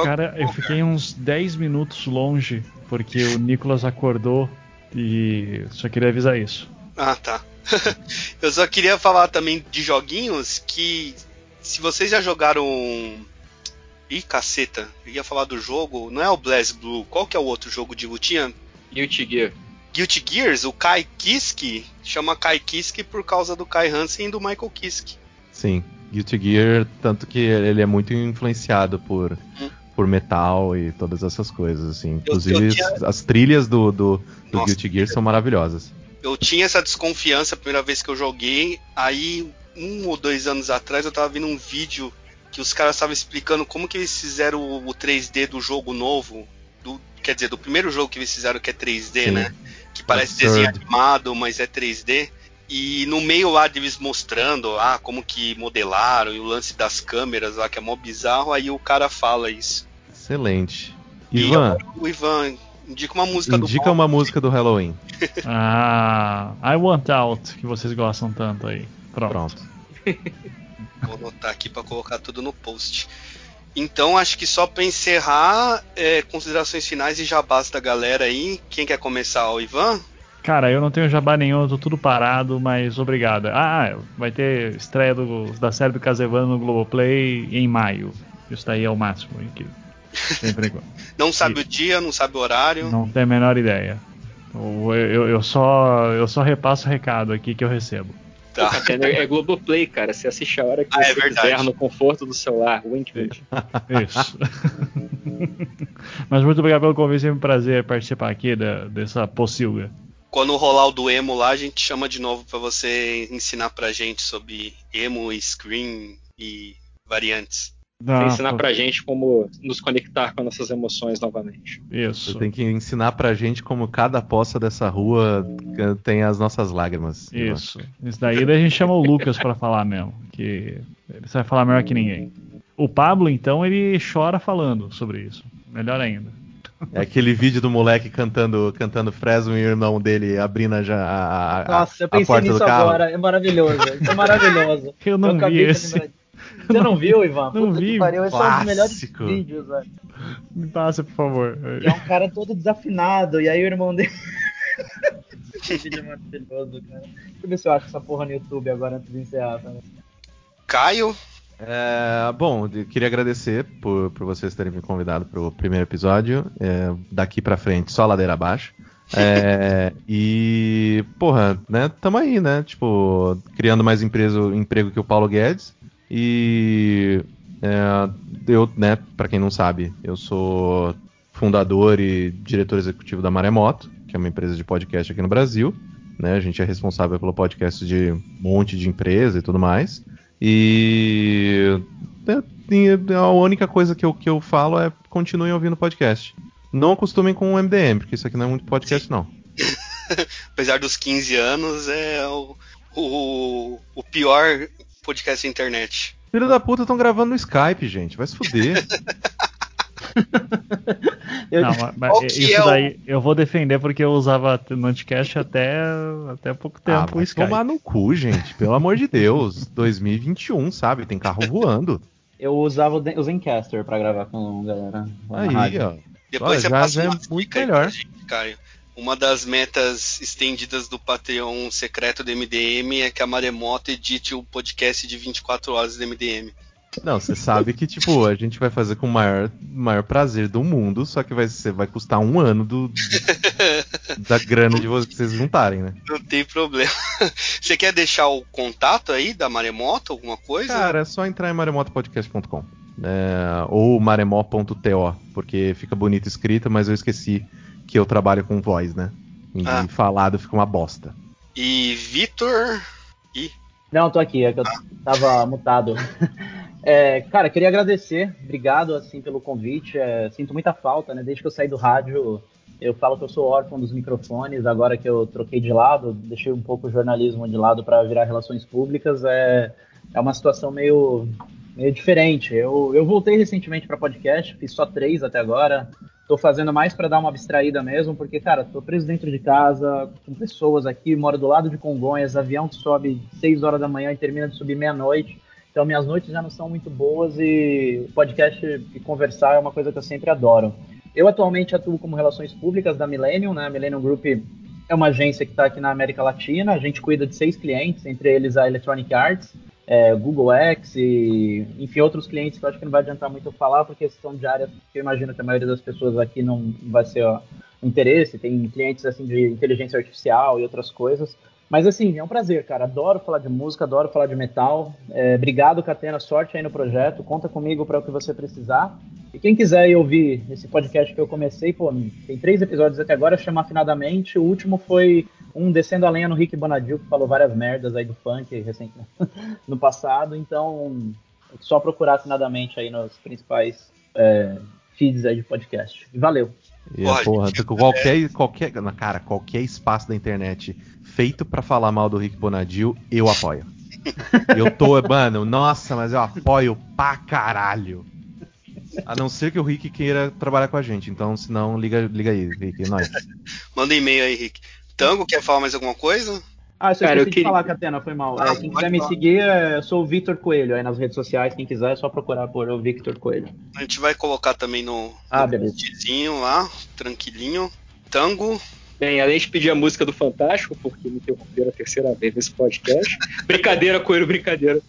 Cara, eu fiquei uns 10 minutos longe, porque o Nicolas acordou e só queria avisar isso. Ah, tá. eu só queria falar também de joguinhos que se vocês já jogaram. Ih, caceta, eu ia falar do jogo, não é o Blaze Blue, qual que é o outro jogo de lutinha? Guilty Gear. Guilty Gears, o Kai Kiske chama Kai Kiske por causa do Kai Hansen e do Michael Kiske. Sim, Guilty Gear, tanto que ele é muito influenciado por, hum. por metal e todas essas coisas, assim. Inclusive, eu, eu tinha... as trilhas do, do, do Nossa, Guilty Gear são maravilhosas. Eu tinha essa desconfiança a primeira vez que eu joguei, aí um ou dois anos atrás eu tava vendo um vídeo que os caras estavam explicando como que eles fizeram o, o 3D do jogo novo, do, quer dizer, do primeiro jogo que eles fizeram que é 3D, Sim. né? que parece Absurd. desenho animado, mas é 3D. E no meio lá deles mostrando ah, como que modelaram e o lance das câmeras lá, que é mó bizarro, aí o cara fala isso. Excelente. Ivan. o Ivan, indica uma música indica do Indica uma música do Halloween. ah, I Want Out, que vocês gostam tanto aí. Pronto. Pronto. Vou anotar aqui para colocar tudo no post. Então, acho que só para encerrar, é, considerações finais e jabás da galera aí. Quem quer começar? O Ivan? Cara, eu não tenho jabá nenhum, tô tudo parado, mas obrigado. Ah, vai ter estreia do, da série do Casevano no Globoplay em maio. Isso daí é o máximo aqui. não sabe e, o dia, não sabe o horário. Não tem a menor ideia. Eu, eu, eu, só, eu só repasso o recado aqui que eu recebo. Tá. É Globoplay, cara. Você assiste a hora que ah, é você é quiser no conforto do celular. Wink, wink. Isso. Mas muito obrigado pelo convite. É um prazer participar aqui da, dessa pocilga. Quando rolar o do emo lá, a gente chama de novo para você ensinar pra gente sobre emo screen e variantes. Não, ensinar pra gente como nos conectar com nossas emoções novamente. Isso. Você tem que ensinar pra gente como cada poça dessa rua tem as nossas lágrimas. Isso. Isso daí, daí a gente chama o Lucas para falar mesmo. Que ele vai falar melhor que ninguém. O Pablo, então, ele chora falando sobre isso. Melhor ainda. É aquele vídeo do moleque cantando, cantando Fresno e o irmão dele abrindo já a, a, Nossa, eu pensei nisso agora. É maravilhoso. é maravilhoso. Eu não eu vi esse. Você não viu, Ivan? Não Puta vi. Pariu, esse é um dos melhores vídeos, velho. Me passa, por favor. E é um cara todo desafinado, e aí o irmão dele. que vídeo é maravilhoso, cara. Deixa eu ver se eu acho essa porra no YouTube agora antes de encerrar. Tá? Caio? É, bom, queria agradecer por, por vocês terem me convidado para o primeiro episódio. É, daqui para frente, só ladeira abaixo. É, e, porra, né, tamo aí, né? Tipo, criando mais emprego que o Paulo Guedes. E é, eu, né, para quem não sabe, eu sou fundador e diretor executivo da Maremoto, que é uma empresa de podcast aqui no Brasil. Né? A gente é responsável pelo podcast de um monte de empresa e tudo mais. E é, a única coisa que eu, que eu falo é continuem ouvindo podcast. Não acostumem com o MDM, porque isso aqui não é muito podcast, não. Apesar dos 15 anos, é o, o, o pior podcast na internet. Filho da puta estão gravando no Skype, gente. Vai se fuder. Não, mas isso é daí eu vou defender porque eu usava no Anticast até, até pouco ah, tempo ah, o Skype. tomar no cu, gente. Pelo amor de Deus. 2021, sabe? Tem carro voando. Eu usava o Zencaster pra gravar com a galera. Aí, ó. Depois ó, você passa já é muito melhor. Gente, Caio. Uma das metas estendidas do Patreon secreto do MDM é que a Maremoto edite o podcast de 24 horas do MDM. Não, você sabe que, tipo, a gente vai fazer com o maior, maior prazer do mundo, só que vai, ser, vai custar um ano do, do da grana de vocês juntarem, né? Não tem problema. Você quer deixar o contato aí da Maremoto, alguma coisa? Cara, é só entrar em maremotopodcast.com. É, ou maremó.to, porque fica bonito escrito, mas eu esqueci que eu trabalho com voz, né? E ah. falado fica uma bosta. E Vitor. E... Não, tô aqui, é que eu ah. tava mutado. É, cara, queria agradecer, obrigado assim pelo convite. É, sinto muita falta, né? Desde que eu saí do rádio, eu falo que eu sou órfão dos microfones. Agora que eu troquei de lado, deixei um pouco o jornalismo de lado para virar relações públicas, é, é uma situação meio, meio diferente. Eu, eu voltei recentemente para podcast, fiz só três até agora. Tô fazendo mais para dar uma abstraída mesmo, porque, cara, tô preso dentro de casa, com pessoas aqui, moro do lado de Congonhas, avião que sobe 6 horas da manhã e termina de subir meia-noite. Então, minhas noites já não são muito boas e podcast e conversar é uma coisa que eu sempre adoro. Eu atualmente atuo como relações públicas da Millennium, né? A Millennium Group é uma agência que está aqui na América Latina. A gente cuida de seis clientes, entre eles a Electronic Arts. é, Google X e, enfim, outros clientes que eu acho que não vai adiantar muito eu falar, porque são de áreas que eu imagino que a maioria das pessoas aqui não vai ser ó, interesse. Tem clientes assim de inteligência artificial e outras coisas. Mas assim, é um prazer, cara. Adoro falar de música, adoro falar de metal. É, obrigado, Catena. Sorte aí no projeto. Conta comigo para o que você precisar. E quem quiser ouvir esse podcast que eu comecei, pô, tem três episódios até agora, chama Afinadamente. O último foi um Descendo a Lenha no Rick Bonadil, que falou várias merdas aí do funk recente no passado. Então, é só procurar afinadamente aí nos principais é, feeds aí de podcast. Valeu! E, porra, qualquer, qualquer, cara, qualquer espaço da internet feito para falar mal do Rick Bonadil, eu apoio. eu tô, mano, nossa, mas eu apoio pra caralho. A não ser que o Rick queira trabalhar com a gente. Então, se não, liga, liga aí, Rick. É nóis. Manda um e-mail aí, Rick. Tango, quer falar mais alguma coisa? Ah, isso eu queria... falar, Catena, foi mal. Ah, é, quem quiser me falar. seguir, é, eu sou o Victor Coelho. Aí nas redes sociais, quem quiser, é só procurar por o Victor Coelho. A gente vai colocar também no, ah, no lá, tranquilinho. Tango. Bem, além de pedir a música do Fantástico, porque me interromperam a terceira vez nesse podcast. brincadeira, Coelho, brincadeira.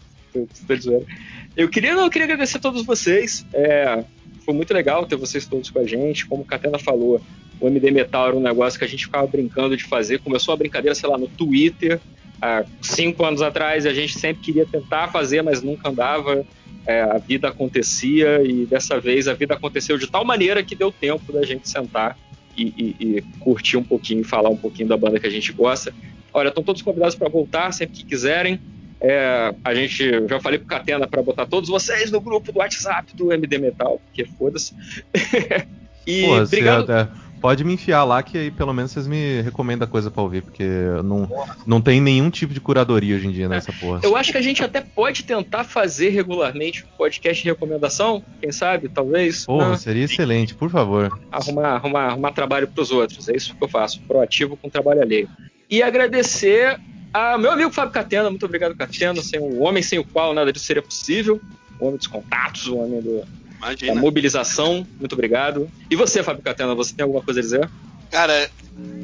Eu queria, não, eu queria agradecer a todos vocês. É, foi muito legal ter vocês todos com a gente. Como o Catena falou, o MD Metal era um negócio que a gente ficava brincando de fazer. Começou a brincadeira, sei lá, no Twitter. Há cinco anos atrás, a gente sempre queria tentar fazer, mas nunca andava. É, a vida acontecia e dessa vez a vida aconteceu de tal maneira que deu tempo da gente sentar e, e, e curtir um pouquinho, falar um pouquinho da banda que a gente gosta. Olha, estão todos convidados para voltar sempre que quiserem. É, a gente, já falei pro Catena para botar todos vocês no grupo do WhatsApp do MD Metal, porque foda-se. e Pô, obrigado. Você, pode me enfiar lá que aí pelo menos vocês me recomendam coisa pra ouvir, porque não, não tem nenhum tipo de curadoria hoje em dia nessa porra. Eu acho que a gente até pode tentar fazer regularmente um podcast de recomendação, quem sabe, talvez. Porra, ah, seria excelente, por favor. Arrumar, arrumar, arrumar trabalho pros outros, é isso que eu faço, proativo com trabalho alheio. E agradecer a meu amigo Fábio Catena, muito obrigado, Catena, sem um homem sem o qual nada disso seria possível, o homem dos contatos, o homem do, Imagina. mobilização. Muito obrigado. E você, Fábio Catena, você tem alguma coisa a dizer? Cara,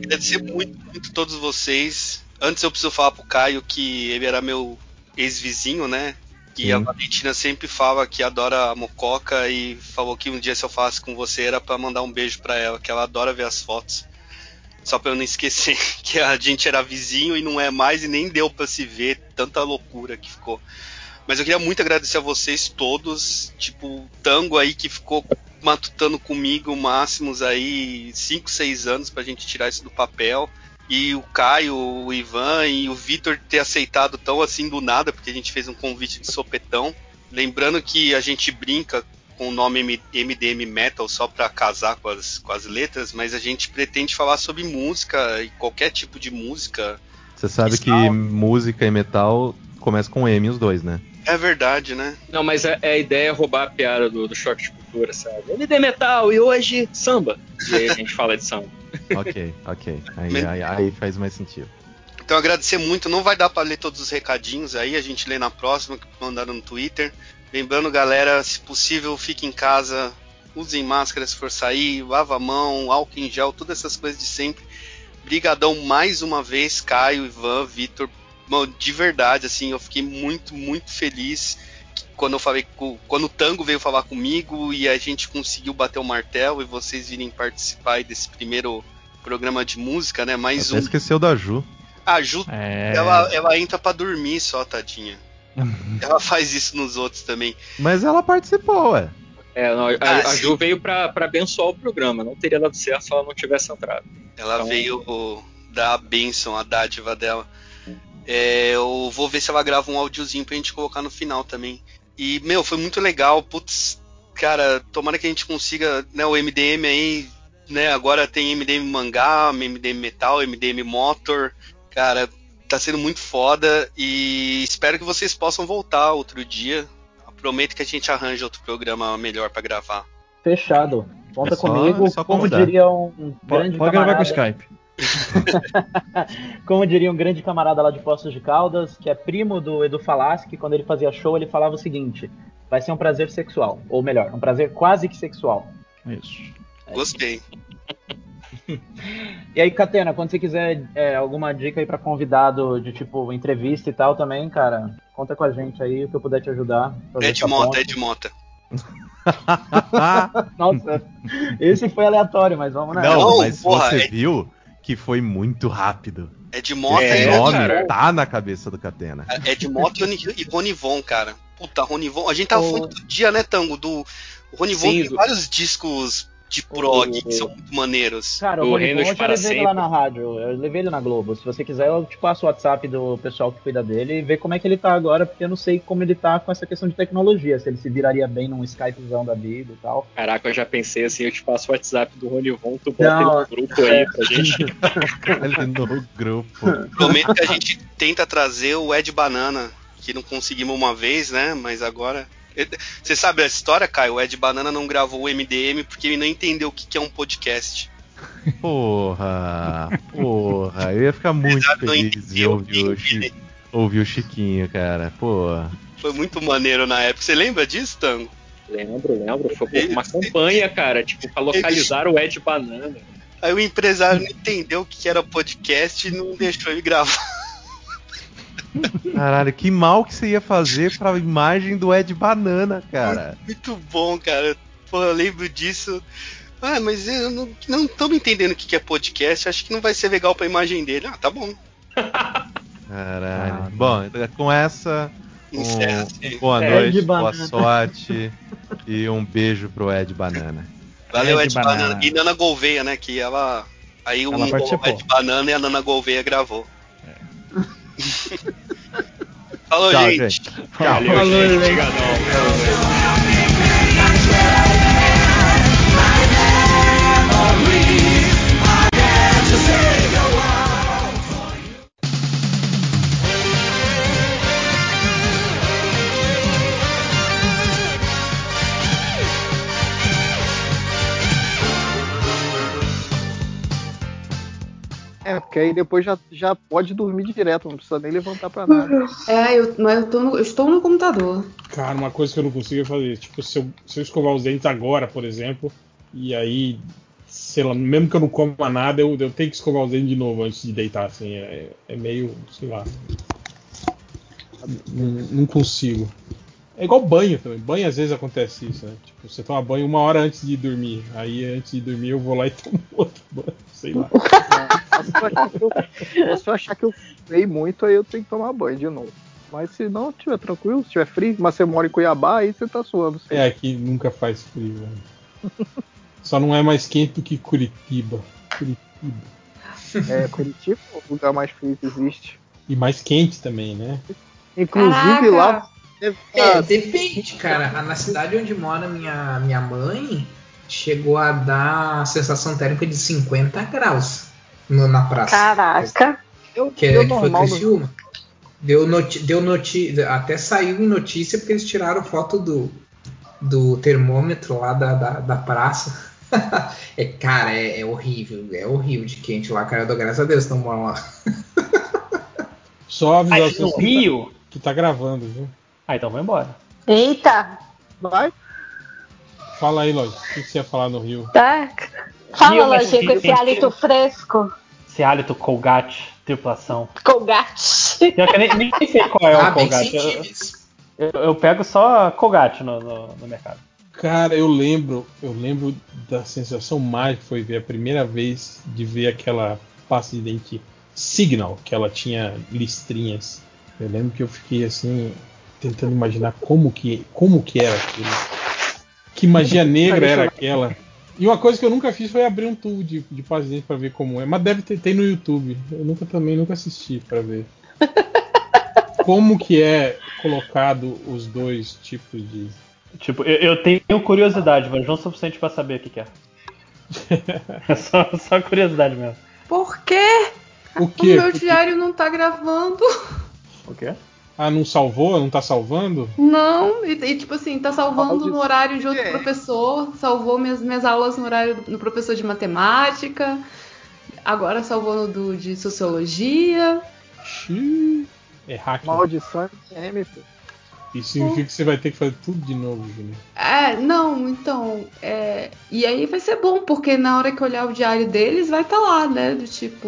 agradecer muito, muito todos vocês. Antes eu preciso falar pro Caio que ele era meu ex-vizinho, né? E a Valentina sempre fala que adora a mococa e falou que um dia se eu falasse com você era para mandar um beijo para ela, que ela adora ver as fotos. Só pra eu não esquecer que a gente era vizinho e não é mais e nem deu para se ver, tanta loucura que ficou. Mas eu queria muito agradecer a vocês todos, tipo, o Tango aí que ficou matutando comigo máximos aí 5, 6 anos pra gente tirar isso do papel. E o Caio, o Ivan e o Vitor ter aceitado tão assim do nada, porque a gente fez um convite de sopetão. Lembrando que a gente brinca com o nome MDM Metal só para casar com as, com as letras, mas a gente pretende falar sobre música e qualquer tipo de música. Você sabe que música e metal começa com M os dois, né? É verdade, né? Não, mas a, a ideia é roubar a piada do, do choque de cultura, sabe? MD Metal e hoje samba. E aí a gente fala de samba. ok, ok. Aí, aí, aí, faz mais sentido. Então agradecer muito. Não vai dar para ler todos os recadinhos aí, a gente lê na próxima, que mandaram no Twitter. Lembrando, galera, se possível, fique em casa, usem máscara se for sair, lava a mão, álcool em gel, todas essas coisas de sempre. Brigadão mais uma vez, Caio, Ivan, Vitor, de verdade, assim, eu fiquei muito, muito feliz quando eu falei quando o Tango veio falar comigo e a gente conseguiu bater o martelo e vocês virem participar desse primeiro programa de música, né? Mais Até um. esqueceu da Ju. A Ju, é... ela, ela entra para dormir só, tadinha. Ela faz isso nos outros também. Mas ela participou, ué. É, não, a, ah, a Ju veio para abençoar o programa. Não teria dado certo se ela não tivesse entrado. Ela então... veio dar a bênção, a dádiva dela. É, eu vou ver se ela grava um áudiozinho pra gente colocar no final também. E, meu, foi muito legal. Putz, cara, tomara que a gente consiga, né, o MDM aí, né, agora tem MDM mangá, MDM metal, MDM motor. Cara, tá sendo muito foda e espero que vocês possam voltar outro dia. Prometo que a gente arranja outro programa melhor para gravar. Fechado. Conta é só, comigo. É Como diria um grande Pode gravar com o Skype. Como diria um grande camarada lá de Poços de Caldas, que é primo do Edu Falaschi, que quando ele fazia show ele falava o seguinte: vai ser um prazer sexual. Ou melhor, um prazer quase que sexual. Isso. Gostei. E aí, Catena, quando você quiser é, alguma dica aí pra convidado de tipo entrevista e tal também, cara, conta com a gente aí, o que eu puder te ajudar. Ed essa Mota, ponte. Ed Mota. Nossa, esse foi aleatório, mas vamos nessa. Não, mas porra, você é- viu que foi muito rápido. Ed Mota É, e o nome cara. tá na cabeça do Catena. Ed Mota e Rony- e Ronivon, cara. Puta, Ronivon. A gente tava falando outro dia, né, Tango? Do o Ronivon tem do- vários discos de prog O- que são muito maneiros. Cara, o Ronivon Reinos eu já para levei ele lá Sempre. na rádio, eu levei ele na Globo. Se você quiser, eu te passo o WhatsApp do pessoal que cuida dele e ver como é que ele tá agora, porque eu não sei como ele tá com essa questão de tecnologia, se ele se viraria bem num Skypezão da vida e tal. Caraca, eu já pensei assim, eu te passo o WhatsApp do Rony Von, tu bota Não, ele no grupo aí pra gente. Ele no grupo. Prometo que a gente tenta trazer o Ed Banana, que não conseguimos uma vez, né? Mas agora. Você sabe a história, Caio? O Ed Banana não gravou o MDM porque ele não entendeu o que que é um podcast. Porra, porra, eu ia ficar muito feliz de ouvir o, Chi- ouvir o Chiquinho, cara. Porra. Foi muito maneiro na época. Você lembra disso, Tango? Lembro, lembro. Foi uma campanha, cara, tipo, pra localizar o Ed Banana. Aí o empresário não entendeu o que que era podcast e não deixou ele gravar. Caralho, que mal que você ia fazer pra imagem do Ed Banana, cara. Muito bom, cara. Pô, eu lembro disso. Ah, mas eu não, não tô me entendendo o que que é podcast. Acho que não vai ser legal pra imagem dele. Ah, tá bom. Caralho. Bom, com essa, um, Encerra. um boa Ed noite, boa Banana. sorte e um beijo pro Ed Banana. Valeu, Ed Ed Banana. Banana. E Nana Gouveia, né? Que ela. Aí o Ela participou. Ed Banana e a Nana Gouveia gravou. Falou, Tchau, gente. gente. Valeu, gente. Obrigadão. Porque aí depois já, já pode dormir direto, não precisa nem levantar pra nada. É, eu, mas eu, tô no- eu estou no computador. Cara, uma coisa que eu não consigo é fazer. Tipo, se eu, se eu escovar os dentes agora, por exemplo, e aí, sei lá, mesmo que eu não coma nada, eu, eu tenho que escovar os dentes de novo antes de deitar, assim. É, é meio, sei lá. Não, não consigo. É igual banho também. Banho às vezes acontece isso, né? Tipo, você toma banho uma hora antes de dormir. Aí antes de dormir eu vou lá e tomo outro banho. Sei lá. Se eu achar que eu, se eu achar que eu fui muito, aí eu tenho que tomar banho de novo. Mas se não, tiver tranquilo, se tiver frio, mas você mora em Cuiabá, aí você tá suando. sim. É, aqui nunca faz frio, velho. Só não é mais quente do que Curitiba. Curitiba. É, Curitiba é o lugar mais frio que existe. E mais quente também, né? Inclusive Caraca. lá. É, tá- depende, cara. Na cidade onde mora minha, minha mãe, chegou a dar a sensação térmica de 50 graus no- na praça. Caraca. eu, Que, eu é, normal no- Criciúma. Deu, noti deu noti até saiu em notícia porque eles tiraram foto do, do termômetro lá da, da, da praça. é, cara, é, é horrível, é horrível de quente lá, cara. Eu dou graças a Deus que não moram lá. Só avisar Aí, no Rio? tá, que tá gravando, viu? Ah, então vou embora. Eita. Vai, Fala aí, Lógico. O que você ia falar no Rio? Tá. Fala, com Rio esse hálito fresco. Esse hálito Colgate, tripulação. Colgate. Pior que eu nem, nem sei qual é ah, o Colgate. Eu, eu- eu pego só Colgate no, no, no mercado. Cara, eu lembro, eu lembro da sensação mágica que foi ver a primeira vez de ver aquela pasta de dente Signal, que ela tinha listrinhas. Eu lembro que eu fiquei assim tentando imaginar como que, como que era aquilo. Que magia negra era aquela. E uma coisa que eu nunca fiz foi abrir um tubo de, de dente pra ver como é, mas deve ter tem no YouTube. Eu nunca também nunca assisti pra ver. Como que é colocado os dois tipos de Tipo, eu, eu tenho curiosidade, mas não o suficiente pra saber o que, que é. É só, só curiosidade mesmo. Por quê? O O quê? meu Porque- diário não tá gravando. O quê? Ah, não salvou? Não tá salvando? Não, e, e, tipo assim, tá salvando no horário de outro É. professor, salvou minhas, minhas aulas no horário do no professor de matemática, agora salvou no do, de sociologia. Xiii. É hack. maldição pô. Isso significa que você vai ter que fazer tudo de novo, Juninho. É, não, então. É... E aí vai ser bom, porque na hora que eu olhar o diário deles, vai estar lá, né? Do tipo,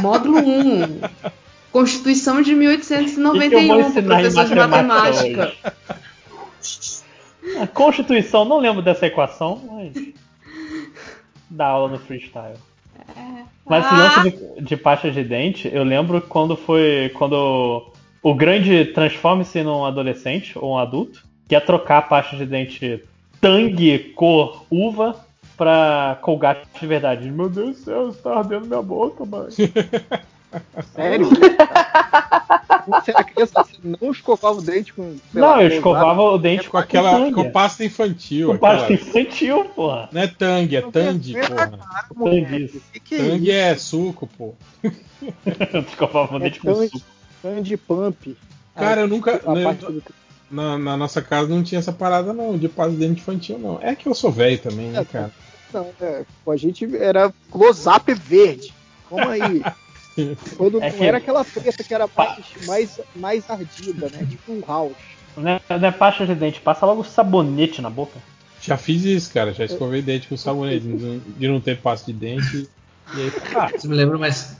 módulo 1. Constituição de 1891, pro professor de matemática. A Constituição, não lembro dessa equação, mas. Dá aula no freestyle. É. Mas esse Ah! lance de, de pasta de dente, eu lembro quando foi. Quando o grande transforma-se num adolescente ou um adulto, que ia trocar a pasta de dente Tang cor uva pra Colgate de verdade. Meu Deus do céu, isso tá ardendo minha boca, mãe. Sério? Você era criança, você não escovava o dente com. sei Não, lá, eu com escovava o dente Com aquela. Tang. Com pasta infantil. Com aquela- pasta infantil, porra. Não é Tang, é Tandy, porra. Tang isso. Que que é Tang isso? é suco, pô. Eu escovava o É dente com Tandy. suco. Candy Pump. Cara, eu nunca. Né, do- na, na nossa casa não tinha essa parada, não, de pasta de dente infantil, não. É que eu sou velho também, né, cara? Não, é, a gente era close-up verde. Como aí? Quando É não que- era aquela preta que era mais, mais, mais ardida, né? Tipo um house. Não é, não é pasta de dente, passa logo sabonete na boca. Já fiz isso, cara. Já escovei dente com sabonete, de não- de não ter pasta de dente. E aí, ah, Isso me lembra mais.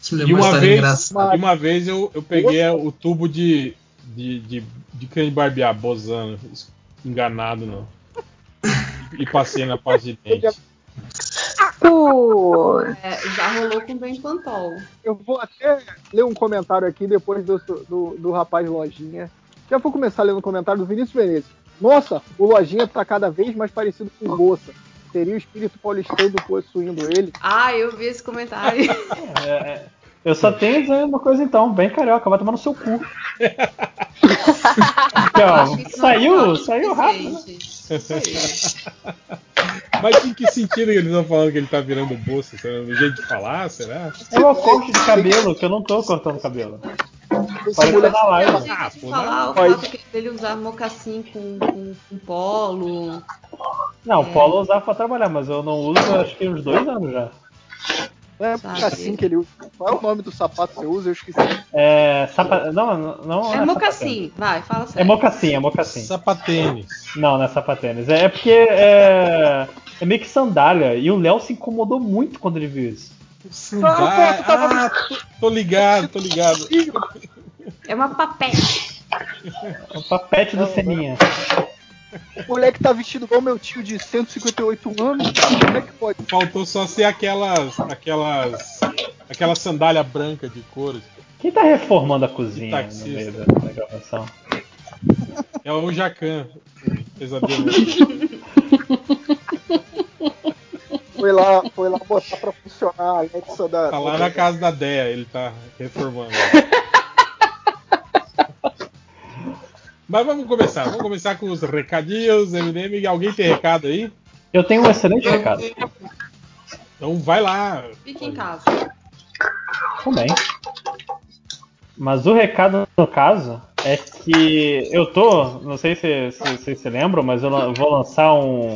Isso me lembra uma uma vez, engraçada. uma vez eu, eu peguei o tubo de, de, de, de de barbear, bozano, enganado não. E passei na pasta de dente. Pô, É, já rolou com o Ben Pantol. Eu vou até ler um comentário aqui depois do, do, do rapaz Lojinha. Já vou começar lendo o comentário do Vinícius Venezes. Nossa, o Lojinha tá cada vez mais parecido com o Bolsa. Seria o espírito paulistano possuindo ele? Ah, eu vi esse comentário. É, é, eu só tenho a dizer uma coisa então, bem carioca, vai tomar no seu cu. É saiu, o saiu rápido. né? Mas em que sentido que eles estão falando que ele tá virando bolsa? Será no jeito de falar? Será? É uma corte de cabelo, que eu não tô cortando cabelo. Parece na live. Ah, pô, falar o Mas- fato que ele usar mocassim com, com, com polo. Não, o polo eu usava pra trabalhar, mas eu não uso acho que uns dois anos já. Não é Sabe? assim que ele usa. Qual é o nome do sapato que você usa? Eu esqueci. É. Sapa... Não, não, não É é mocassim, vai, fala sapatênis. É sério. mocassim, é mocassim. Sapatênis. Não, não é sapatênis. É porque é, é meio que sandália. E o Léo se incomodou muito quando ele viu isso. Sandália. Ah, tô, tô ligado, tô ligado. É uma papete. É o papete do Seninha. O moleque tá vestido igual meu tio de 158 anos, cara. Como é que pode? Faltou só ser aquelas. aquelas. aquela sandália branca de couro. Quem tá reformando a cozinha no taxista. meio da, da gravação? É o Jacan. Pesadelo. Foi lá, foi lá botar pra funcionar a Alexa da. Tá lá na casa da Dea, ele tá reformando. Mas vamos começar. Vamos começar com os recadinhos, MDM. Alguém tem recado aí? Eu tenho um excelente recado. Então vai lá. Fique em casa. Também. Mas o recado, no caso, é que eu tô. Não sei se se- se vocês se lembram, mas eu vou lançar um,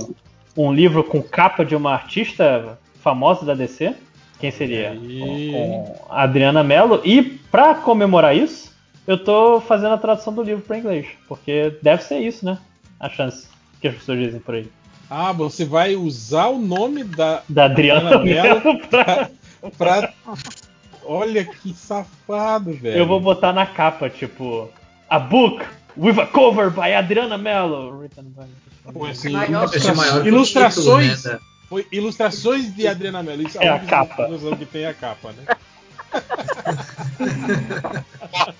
um livro com capa de uma artista famosa da DC. Quem seria? Aí. Com a Adriana Mello. E pra comemorar isso, eu tô fazendo a tradução do livro pra inglês. Porque deve ser isso, né? A chance que as pessoas dizem por aí. Ah, você vai usar o nome da, Da Adriana Adriana Mello pra. pra. Olha que safado, velho. Eu vou botar na capa, tipo, a book with a cover by Adriana Mello. Written by- Pô, assim, o ilustrações. título, né, Foi ilustrações de Adriana Mello. Isso É a óbvio capa. que tem a capa, né?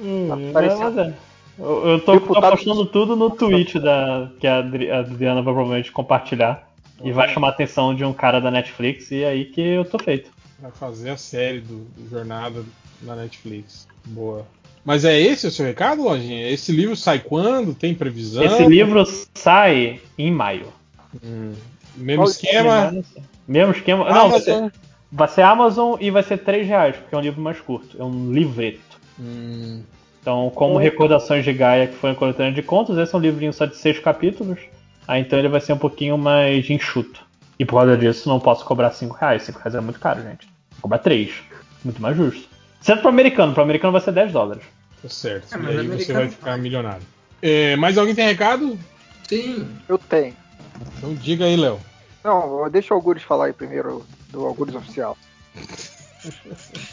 Hum, mas é. Eu, eu tô, tô Deputado- postando tudo no tweet da, que a Adri- a Adriana vai provavelmente compartilhar. E vai chamar a atenção de um cara da Netflix, e é aí que eu tô feito. Vai fazer a série do, do Jornada na Netflix. Boa. Mas é esse o seu recado, Lojinha? Esse livro sai quando? Tem previsão? Esse livro sai em maio. Hum, mesmo Qual esquema. Mesmo esquema. Não, vai ser, Amazon. vai ser Amazon e vai ser 3 reais, porque é um livro mais curto. É um livreto. Hum, Então, como Recordações de Gaia, que foi uma coletânea de contos, esse é um livrinho só de seis capítulos. Aí então ele vai ser um pouquinho mais enxuto. E por causa disso, não posso cobrar 5 reais. 5 reais é muito caro, gente. Vou cobrar 3. Muito mais justo. Exceto pro americano. Pro americano vai ser 10 dólares. tá certo. É, e aí você vai ficar milionário. É, mais alguém tem recado? Sim. Eu tenho. Então diga aí, Léo. Não, deixa o Algures falar aí primeiro do Algures oficial.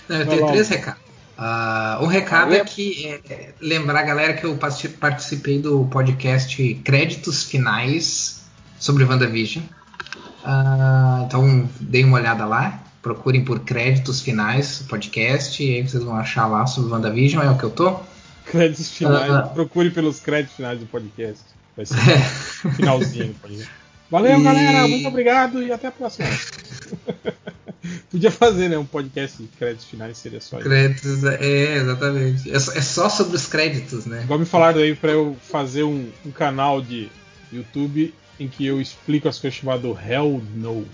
Não, eu tenho três recados. Uh, um recado é que é, lembrar, galera, que eu participei do podcast Créditos Finais sobre WandaVision. Uh, então, deem uma olhada lá. Procurem por Créditos Finais podcast. E aí vocês vão achar lá sobre WandaVision. É o que eu tô. Créditos Finais. Uh, Procure pelos créditos finais do podcast. Vai ser o finalzinho. Valeu, e... galera. Muito obrigado e até a próxima. Podia fazer, né? Um podcast de créditos finais seria só isso. Créditos, é, exatamente. É, é, só sobre os créditos, né? Igual me falaram aí pra eu fazer um, um canal de YouTube em que eu explico as coisas chamado Hell No.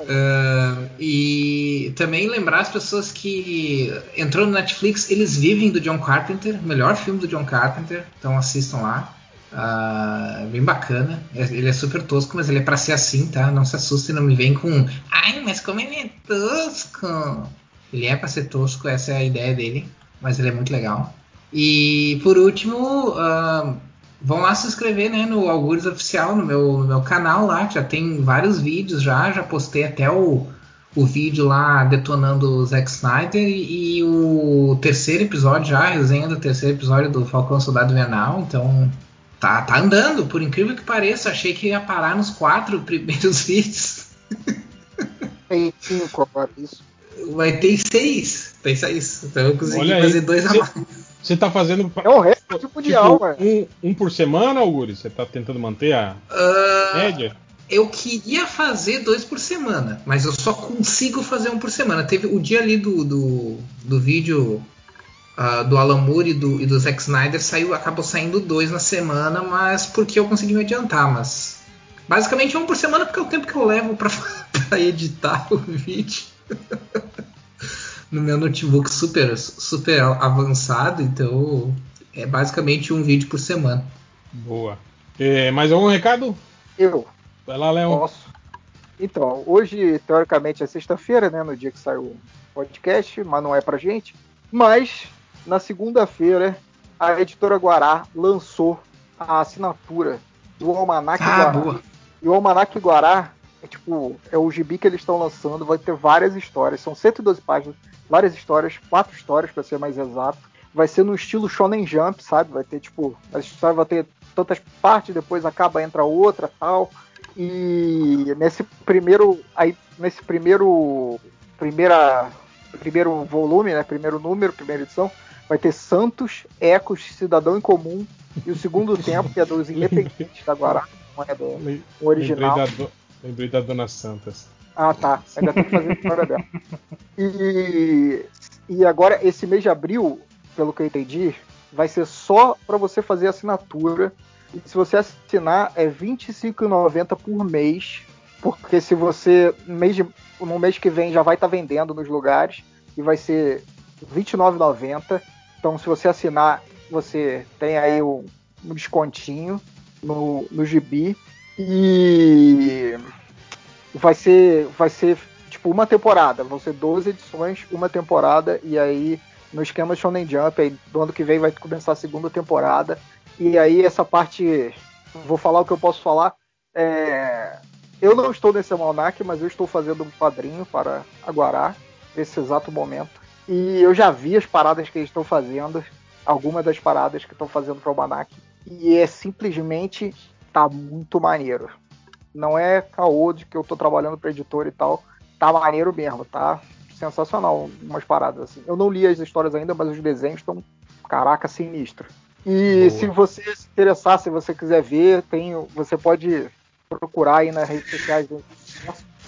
Uh, e também lembrar as pessoas que entrou no Netflix, eles vivem do John Carpenter, melhor filme do John Carpenter, então assistam lá. Uh, bem bacana. Ele é super tosco, mas ele é pra ser assim, tá? Não se assuste não me vem com. Ai, mas como ele é tosco! Ele é pra ser tosco, essa é a ideia dele, mas ele é muito legal. E por último, uh, vão lá se inscrever né, no Algures Oficial, no meu, no meu canal lá, que já tem vários vídeos já, já postei até o, o vídeo lá detonando o Zack Snyder e, e o terceiro episódio já, a resenha do terceiro episódio do Falcão Soldado Invernal, então tá, tá andando, por incrível que pareça. Achei que ia parar nos quatro primeiros vídeos. Tem cinco agora, isso. Vai ter seis. Tem seis. Então eu consegui Olha fazer aí. dois a mais. Você tá fazendo. É o recorde tipo mundial, tipo, um, um, por semana, Auguri? Você tá tentando manter a uh, média? Eu queria fazer dois por semana, mas eu só consigo fazer um por semana. Teve o dia ali do, do, do vídeo uh, do Alan Moore e do, e do Zack Snyder saiu, acabou saindo dois na semana, mas porque eu consegui me adiantar, mas basicamente um por semana porque é o tempo que eu levo para editar o vídeo. no meu notebook super super avançado, então é basicamente um vídeo por semana. Boa. É, mais algum recado? Eu. Vai lá, Léo. Posso. Então, hoje, teoricamente, é sexta-feira, né? No dia que saiu o podcast, mas não é pra gente. Mas na segunda-feira, a editora Guará lançou a assinatura do Almanac ah, Guará. Boa. E o Almanac Guará é tipo, é o gibi que eles estão lançando, vai ter várias histórias, são 112 páginas, várias histórias, quatro histórias para ser mais exato. Vai ser no estilo Shonen Jump, sabe? Vai ter tipo, a história vai ter tantas partes, depois acaba entra outra, tal. E nesse primeiro aí nesse primeiro primeira primeiro volume, né, primeiro número, primeira edição, vai ter Santos, Ecos, Cidadão em Comum e o segundo tempo, que é dos Independentes da Guará, não é do original. Lembrei da, do, lembrei da Dona Santas. Ah, tá. Ainda tem que fazer a história dela. E, e agora, esse mês de abril, pelo que eu entendi, vai ser só para você fazer assinatura. E se você assinar, é R$ 25,90 por mês. Porque se você, no mês, de, no mês que vem, já vai estar tá vendendo nos lugares. E vai ser R$ 29,90. Então, se você assinar, você tem aí um, um descontinho no, no gibi. E vai ser, vai ser tipo uma temporada. Vão ser 12 edições, uma temporada. E aí, no esquema Shonen Jump, aí, do ano que vem vai começar a segunda temporada. E aí, essa parte. Vou falar o que eu posso falar. É, eu não estou nesse almanac, mas eu estou fazendo um quadrinho para Aguará nesse exato momento. E eu já vi as paradas que eles estão fazendo, algumas das paradas que estão fazendo pro Almanac, e é simplesmente tá muito maneiro. Não é caô de que eu tô trabalhando para editor e tal, tá maneiro mesmo, tá sensacional umas paradas assim. Eu não li as histórias ainda, mas os desenhos estão caraca sinistro. E Boa. se você se interessar, se você quiser ver, tem, você pode procurar aí nas redes sociais do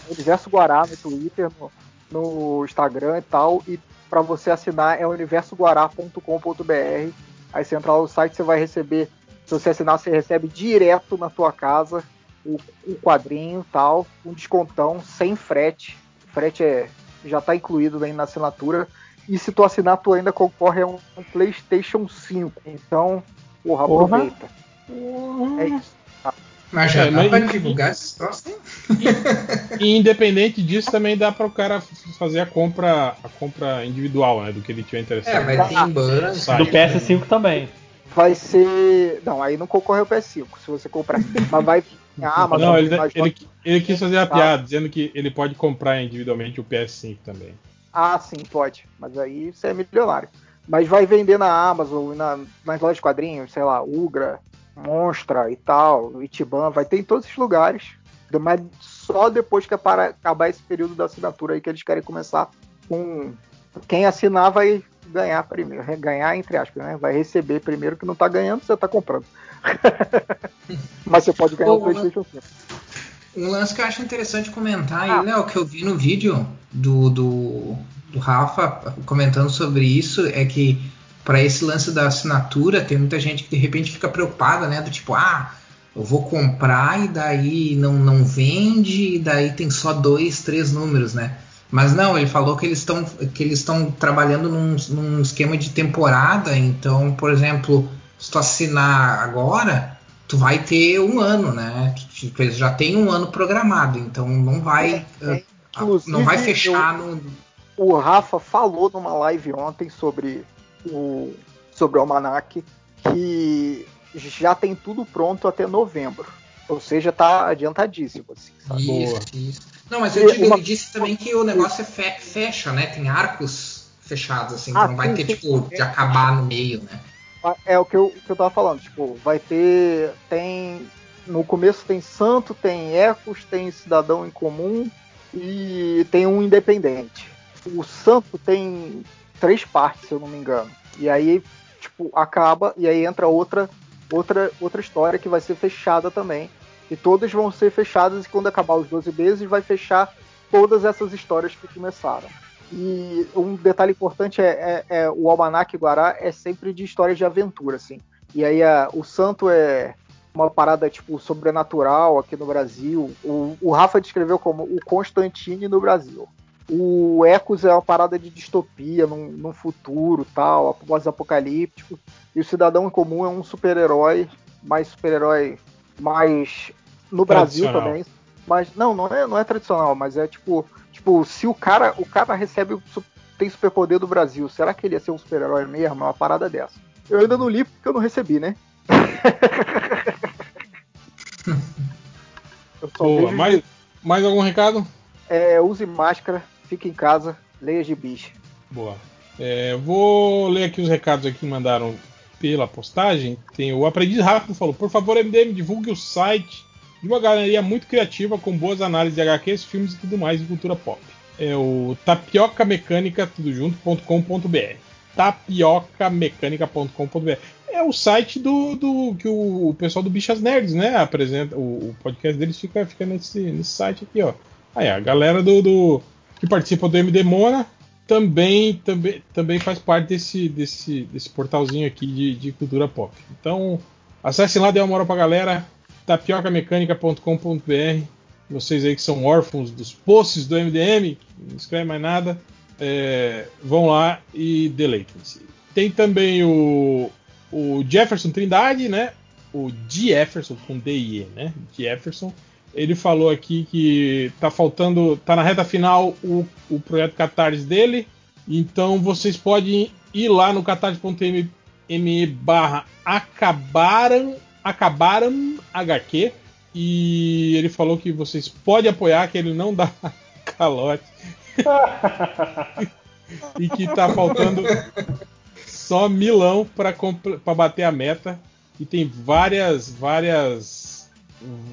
Universo Guará no Twitter, no, no Instagram e tal, e para você assinar é universoguará.com.br. Aí você entrar no site, você vai receber. Se você assinar, você recebe direto na tua casa o, o quadrinho tal, um descontão, sem frete. O frete é, já está incluído aí na assinatura. E se tu assinar, tu ainda concorre a um, um PlayStation 5. Então, porra, porra. aproveita. Porra. É isso. Mas já É, dá mas- pra divulgar esses troços, hein? E independente disso, também dá para o cara fazer a compra, a compra individual, né? Do que ele tiver interessado. É, vai ter em banco. Site. Do PS5 também. Vai ser. Não, aí não concorre ao PS5, se você comprar. Mas vai vir a Amazon. Não, ele, mas ele, ele quis fazer a Tá. piada, dizendo que ele pode comprar individualmente o PS5 também. Ah, sim, pode. Mas aí você é milionário. Mas vai vender na Amazon, na, nas lojas de quadrinhos, sei lá, Ugra, Monstra e tal, Itiban, vai ter em todos esses lugares. Mas só depois que para acabar esse período da assinatura aí que eles querem começar com. Quem assinar vai ganhar primeiro. Ganhar, entre aspas, né? Vai receber primeiro que não tá ganhando, você tá comprando. Mas você pode ganhar o PlayStation 5. Um lance que eu acho interessante comentar aí, Ah. Léo, que eu vi no vídeo do, do, do Rafa comentando sobre isso, é que para esse lance da assinatura, tem muita gente que de repente fica preocupada, né? Do tipo, ah, eu vou comprar e daí não, não vende, e daí tem só dois, três números, né? Mas não, ele falou que eles estão que eles estão trabalhando num, num esquema de temporada, então, por exemplo, se tu assinar agora, tu vai ter um ano, né? Tipo, eles já tem um ano programado, então não vai É, ah, inclusive, não vai fechar no o Rafa falou numa live ontem sobre o sobre o Almanac que já tem tudo pronto até novembro. Ou seja, tá adiantadíssimo, assim, sabe? Isso, isso. Não, mas eu digo, uma- ele disse também que o negócio é fe- fecha, né? Tem arcos fechados, assim, Ah, então não vai sim, ter, sim. tipo, de acabar no meio, né? É o que eu, que eu tava falando, tipo, vai ter. Tem. No começo tem Santo, tem Ecos, tem Cidadão em Comum e tem um Independente. O Santo tem três partes, se eu não me engano. E aí, tipo, acaba e aí entra outra outra outra história que vai ser fechada também. E todas vão ser fechadas e quando acabar os 12 meses vai fechar todas essas histórias que começaram. E um detalhe importante é, é- é o Almanac Guará é sempre de histórias de aventura, assim. E aí a- o Santo é uma parada tipo sobrenatural aqui no Brasil. O, o Rafa descreveu como o Constantine no Brasil. O Ecos é uma parada de distopia num, num futuro tal, pós-apocalíptico. E o Cidadão em Comum é um super-herói, mais super-herói, mais no Brasil também. Mas não, não é, não é tradicional, mas é tipo, tipo, se o cara, o cara recebe tem superpoder do Brasil, será que ele ia ser um super-herói mesmo? É uma parada dessa. Eu ainda não li porque eu não recebi, né? eu só Boa, vejo mais, mais algum recado? é, use máscara, fique em casa, leia gibis. Boa. É, vou ler aqui os recados aqui que mandaram pela postagem. Tem o Aprendiz Rápido falou: Por favor, MDM, divulgue o site de uma galeria muito criativa com boas análises de HQs, filmes e tudo mais de cultura pop. É o tapioca mecânica tudo junto.com.br. Tapiocamecânica.com.br. É o site do, do que o, o pessoal do Bichas Nerds, né? Apresenta. O, o podcast deles fica, fica nesse, nesse site aqui, ó. Aí, a galera do, do que participa do MD Mona também, também, também faz parte desse, desse, desse portalzinho aqui de, de cultura pop. Então, acessem lá, dê uma moral pra galera, tapiocamecânica.com.br. Vocês aí que são órfãos dos posts do MDM, não escrevem mais nada, é, vão lá e deleitem-se. Tem também o, o Jefferson Trindade, né? O Jefferson com D-I-E, né? Jefferson. Ele falou aqui que tá faltando, tá na reta final o, o projeto Catarse dele. Então vocês podem ir lá no catarse.me barra acabaram, acabaram HQ. E ele falou que vocês podem apoiar, que ele não dá calote. e que tá faltando só milão para bater a meta. E tem várias, várias,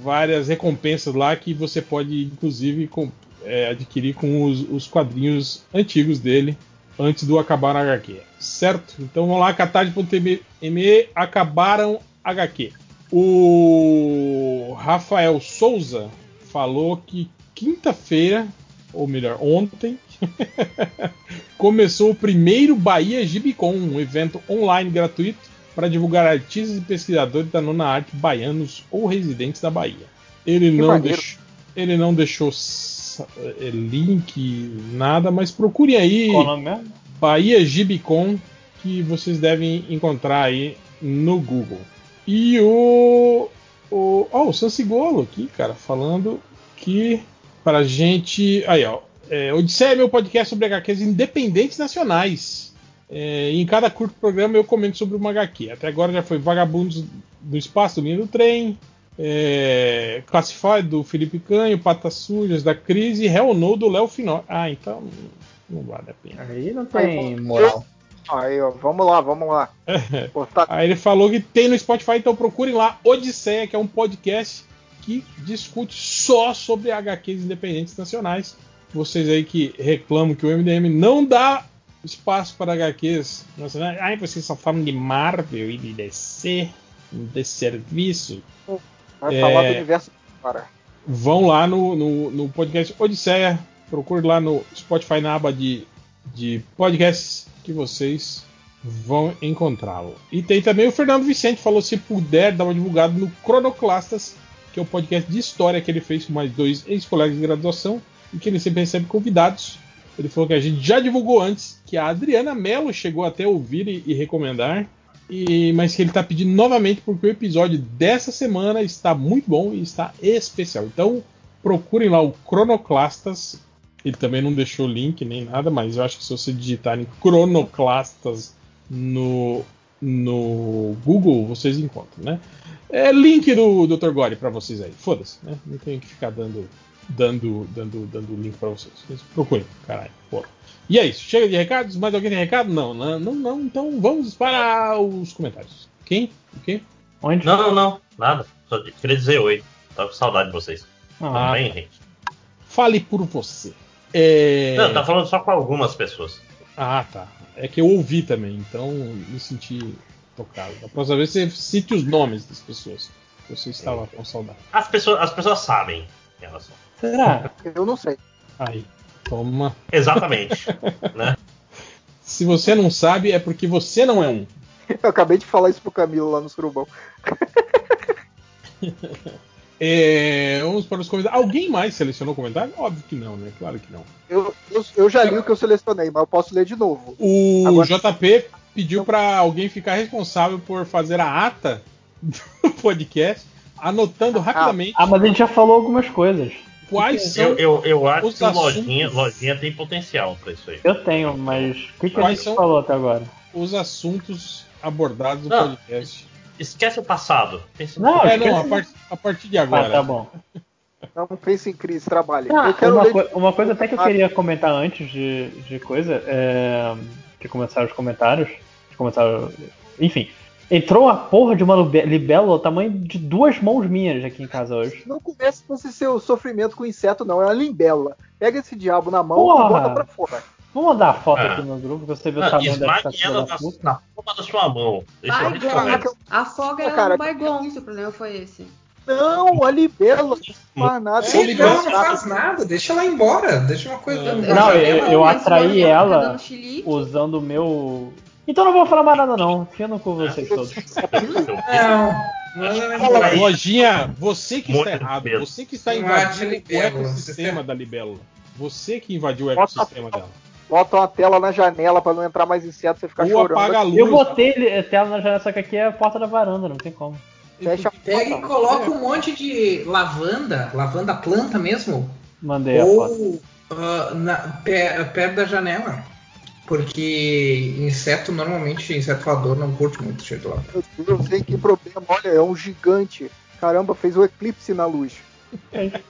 várias recompensas lá que você pode, inclusive, com- é, adquirir com os, os quadrinhos antigos dele antes do Acabar HQ. Certo? Então vamos lá, catarse.me acabaram HQ. O Rafael Souza falou que quinta-feira, ou melhor, ontem, começou o primeiro Bahia Gibicon, um evento online gratuito para divulgar artistas e pesquisadores da nona arte baianos ou residentes da Bahia. Ele Que não, deixou, ele não deixou eh, link, nada, mas procurem aí? Bahia Gibicon, que vocês devem encontrar aí no Google. E o, O, ó, o Sansigolo aqui, cara, falando que pra gente. Aí, ó. É, Odisseia é meu podcast sobre HQs independentes nacionais. É, e em cada curto programa eu comento sobre uma HQ. Até agora já foi Vagabundos do Espaço, do Linha do Trem, é, Classified do Felipe Canho, Patas Sujas da Crise, Hell No do Léo Finó. Ah, então não vale a pena. Aí não tem moral. Aí, ó, vamos lá, vamos lá. Tá- Aí ele falou que tem no Spotify, então procurem lá Odisseia, que é um podcast que discute só sobre HQs independentes nacionais. Vocês aí que reclamam que o MDM não dá espaço para HQs nacionais. Ai, vocês só falam de Marvel e de DC, de serviço. Vai É. falar do universo cara. Vão lá no, no, no podcast Odisseia, procure lá no Spotify na aba de, de podcasts que vocês vão encontrá-lo. E tem também o Fernando Vicente, falou se puder dar uma divulgada no Cronoclastas, que é o podcast de história que ele fez com mais dois ex-colegas de graduação e que ele sempre recebe convidados. Ele falou que a gente já divulgou antes, que a Adriana Mello chegou até ouvir e, e recomendar, e, mas que ele está pedindo novamente porque o episódio dessa semana está muito bom e está especial. Então procurem lá o Cronoclastas. Ele também não deixou link nem nada, mas eu acho que se você digitarem Cronoclastas no, no Google, vocês encontram, né? É link do Dr. Gore para vocês aí. Foda-se, né? Não tenho que ficar dando dando dando dando link para vocês. Vocês procurem, caralho, porra. E é isso. Chega de recados? Mais alguém tem recado? Não, não, não, não. Então vamos para os comentários. Quem? O quê? Onde? Não, não, não. Nada. Só queria dizer oi. Tava com saudade de vocês. Ah, Tudo bem, gente? Fale por você. É... Não, tá falando só com algumas pessoas. Ah, tá. É que eu ouvi também, então me senti tocado. Da próxima vez você cite os nomes das pessoas. que Você estava com saudade. As pessoas, as pessoas sabem quem elas são. Será? Eu não sei. Aí, toma. Exatamente. né? Se você não sabe, é porque você não é um. Eu acabei de falar isso pro Camilo lá no Surubão. É, vamos para os comentários. Alguém mais selecionou comentário? Óbvio que não, né? Claro que não. Eu, eu, eu já li o que eu selecionei, mas eu posso ler de novo. O Agora- JP pediu para alguém ficar responsável por fazer a ata do podcast, anotando rapidamente Ah, mas a gente já falou algumas coisas. Quais são Eu, eu, eu acho os que o lojinha, assuntos- lojinha tem potencial pra isso aí. Eu tenho, mas o que, que a Quais gente são- falou até agora? os assuntos abordados no podcast. Esquece o passado. Não, É, não, a, part- a partir de agora. Ah, tá bom. Não pense em crise, trabalhe. Ah, eu quero uma, de- uma coisa até que eu Ah, queria comentar antes de, de coisa, é, de começar os comentários, de começar, enfim, entrou uma porra de uma libélula ao tamanho de duas mãos minhas aqui em casa hoje. Não comece com esse seu sofrimento com inseto, não. É uma limbela. Pega esse diabo na mão Porra! e bota pra fora. Vou mandar a foto Ah. aqui no grupo pra você ver o Não, tamanho dessa ela da na, puta. na palma da sua mão. Deixa eu Baigon. Afoga ela no Baigon, se o problema foi esse. Não, a libélula não faz nada. Se ligar, ela não faz nada, deixa ela embora. Deixa uma coisa. Eu- Não, eu, eu Mas atraí ela tá usando o meu. Então não vou falar mais nada não. Enfia no cu vocês todos. Não. Não. Lojinha, você que Muito está errado. Você que está invadindo o ecossistema você- da libélula. Você que invadiu o Bota- ecossistema dela. Bota uma tela na janela pra não entrar mais inseto e você ficar Ou chorando. apaga a luz. Eu botei ele- tela na janela, só que aqui é a porta da varanda, não tem como. Fecha a Pega e coloca um monte de lavanda, lavanda planta mesmo, Mandei a foto. ou ah, na, pé- perto da janela. Porque inseto, normalmente, inseto voador não curte muito cheiro de lavanda. Meu Deus, sei que problema. Olha, é um gigante. Caramba, fez um eclipse na luz.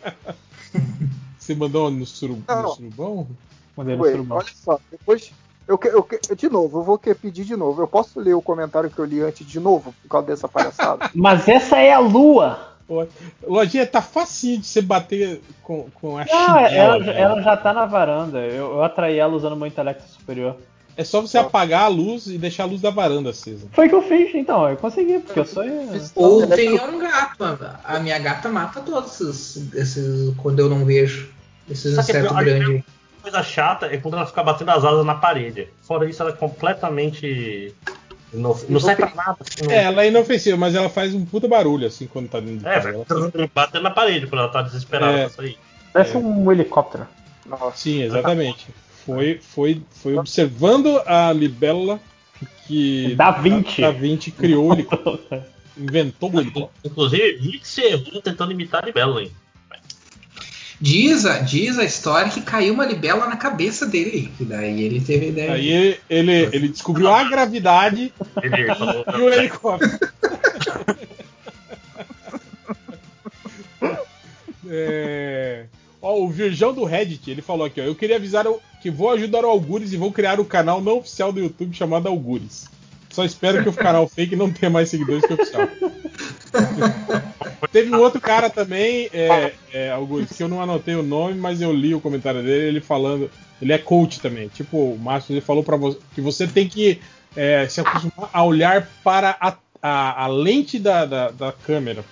Você mandou no, suru, Não. no surubão? Mandei no Ué, surubão. olha só, depois. Eu, que- eu, que- de novo, eu vou que- pedir de novo. Eu posso ler o comentário que eu li antes de novo, por causa dessa palhaçada? Mas essa é a lua! Pô, Lojinha, tá facinho de você bater com, com a Não, chinela, ela, velho. ela já tá na varanda. Eu, eu atraí ela usando meu intelecto superior. É só você apagar a luz e deixar a luz da varanda acesa. Foi o que eu fiz, então. Eu consegui, porque eu sou. Ou tem um gato. a- A minha gata mata todos esses, esses quando eu não vejo. Esses Só que insetos a- grandes. coisa chata é quando ela fica batendo as asas na parede. Fora isso, ela é completamente. Não, não serve pra nada. Assim, não- É, ela é inofensiva, mas ela faz um puta barulho assim quando tá dentro de É. Ela- batendo na parede quando ela tá desesperada É. pra sair. Parece um helicóptero. Nossa. Sim, exatamente. Foi, foi, foi observando a libélula que Da Vinci. Da Vinci criou o helicóptero. inventou o helicóptero. Inclusive, Rick se errou tentando imitar Libelo, hein? Diz a, diz a história que caiu uma libela na cabeça dele. E daí ele teve a ideia. Aí ele, ele, ele descobriu a gravidade e o helicóptero. É... Ó, o Virgão do Reddit, ele falou aqui, ó. Eu queria avisar o- que vou ajudar o Algures e vou criar um canal não oficial do YouTube chamado Algures. Só espero que o canal fake não tenha mais seguidores que o oficial. Teve um outro cara também, é, é, Algures, que eu não anotei o nome, mas eu li o comentário dele, ele falando. Ele é coach também. Tipo, o Márcio ele falou para você que você tem que é, se acostumar a olhar para a, a, a lente da, da, da câmera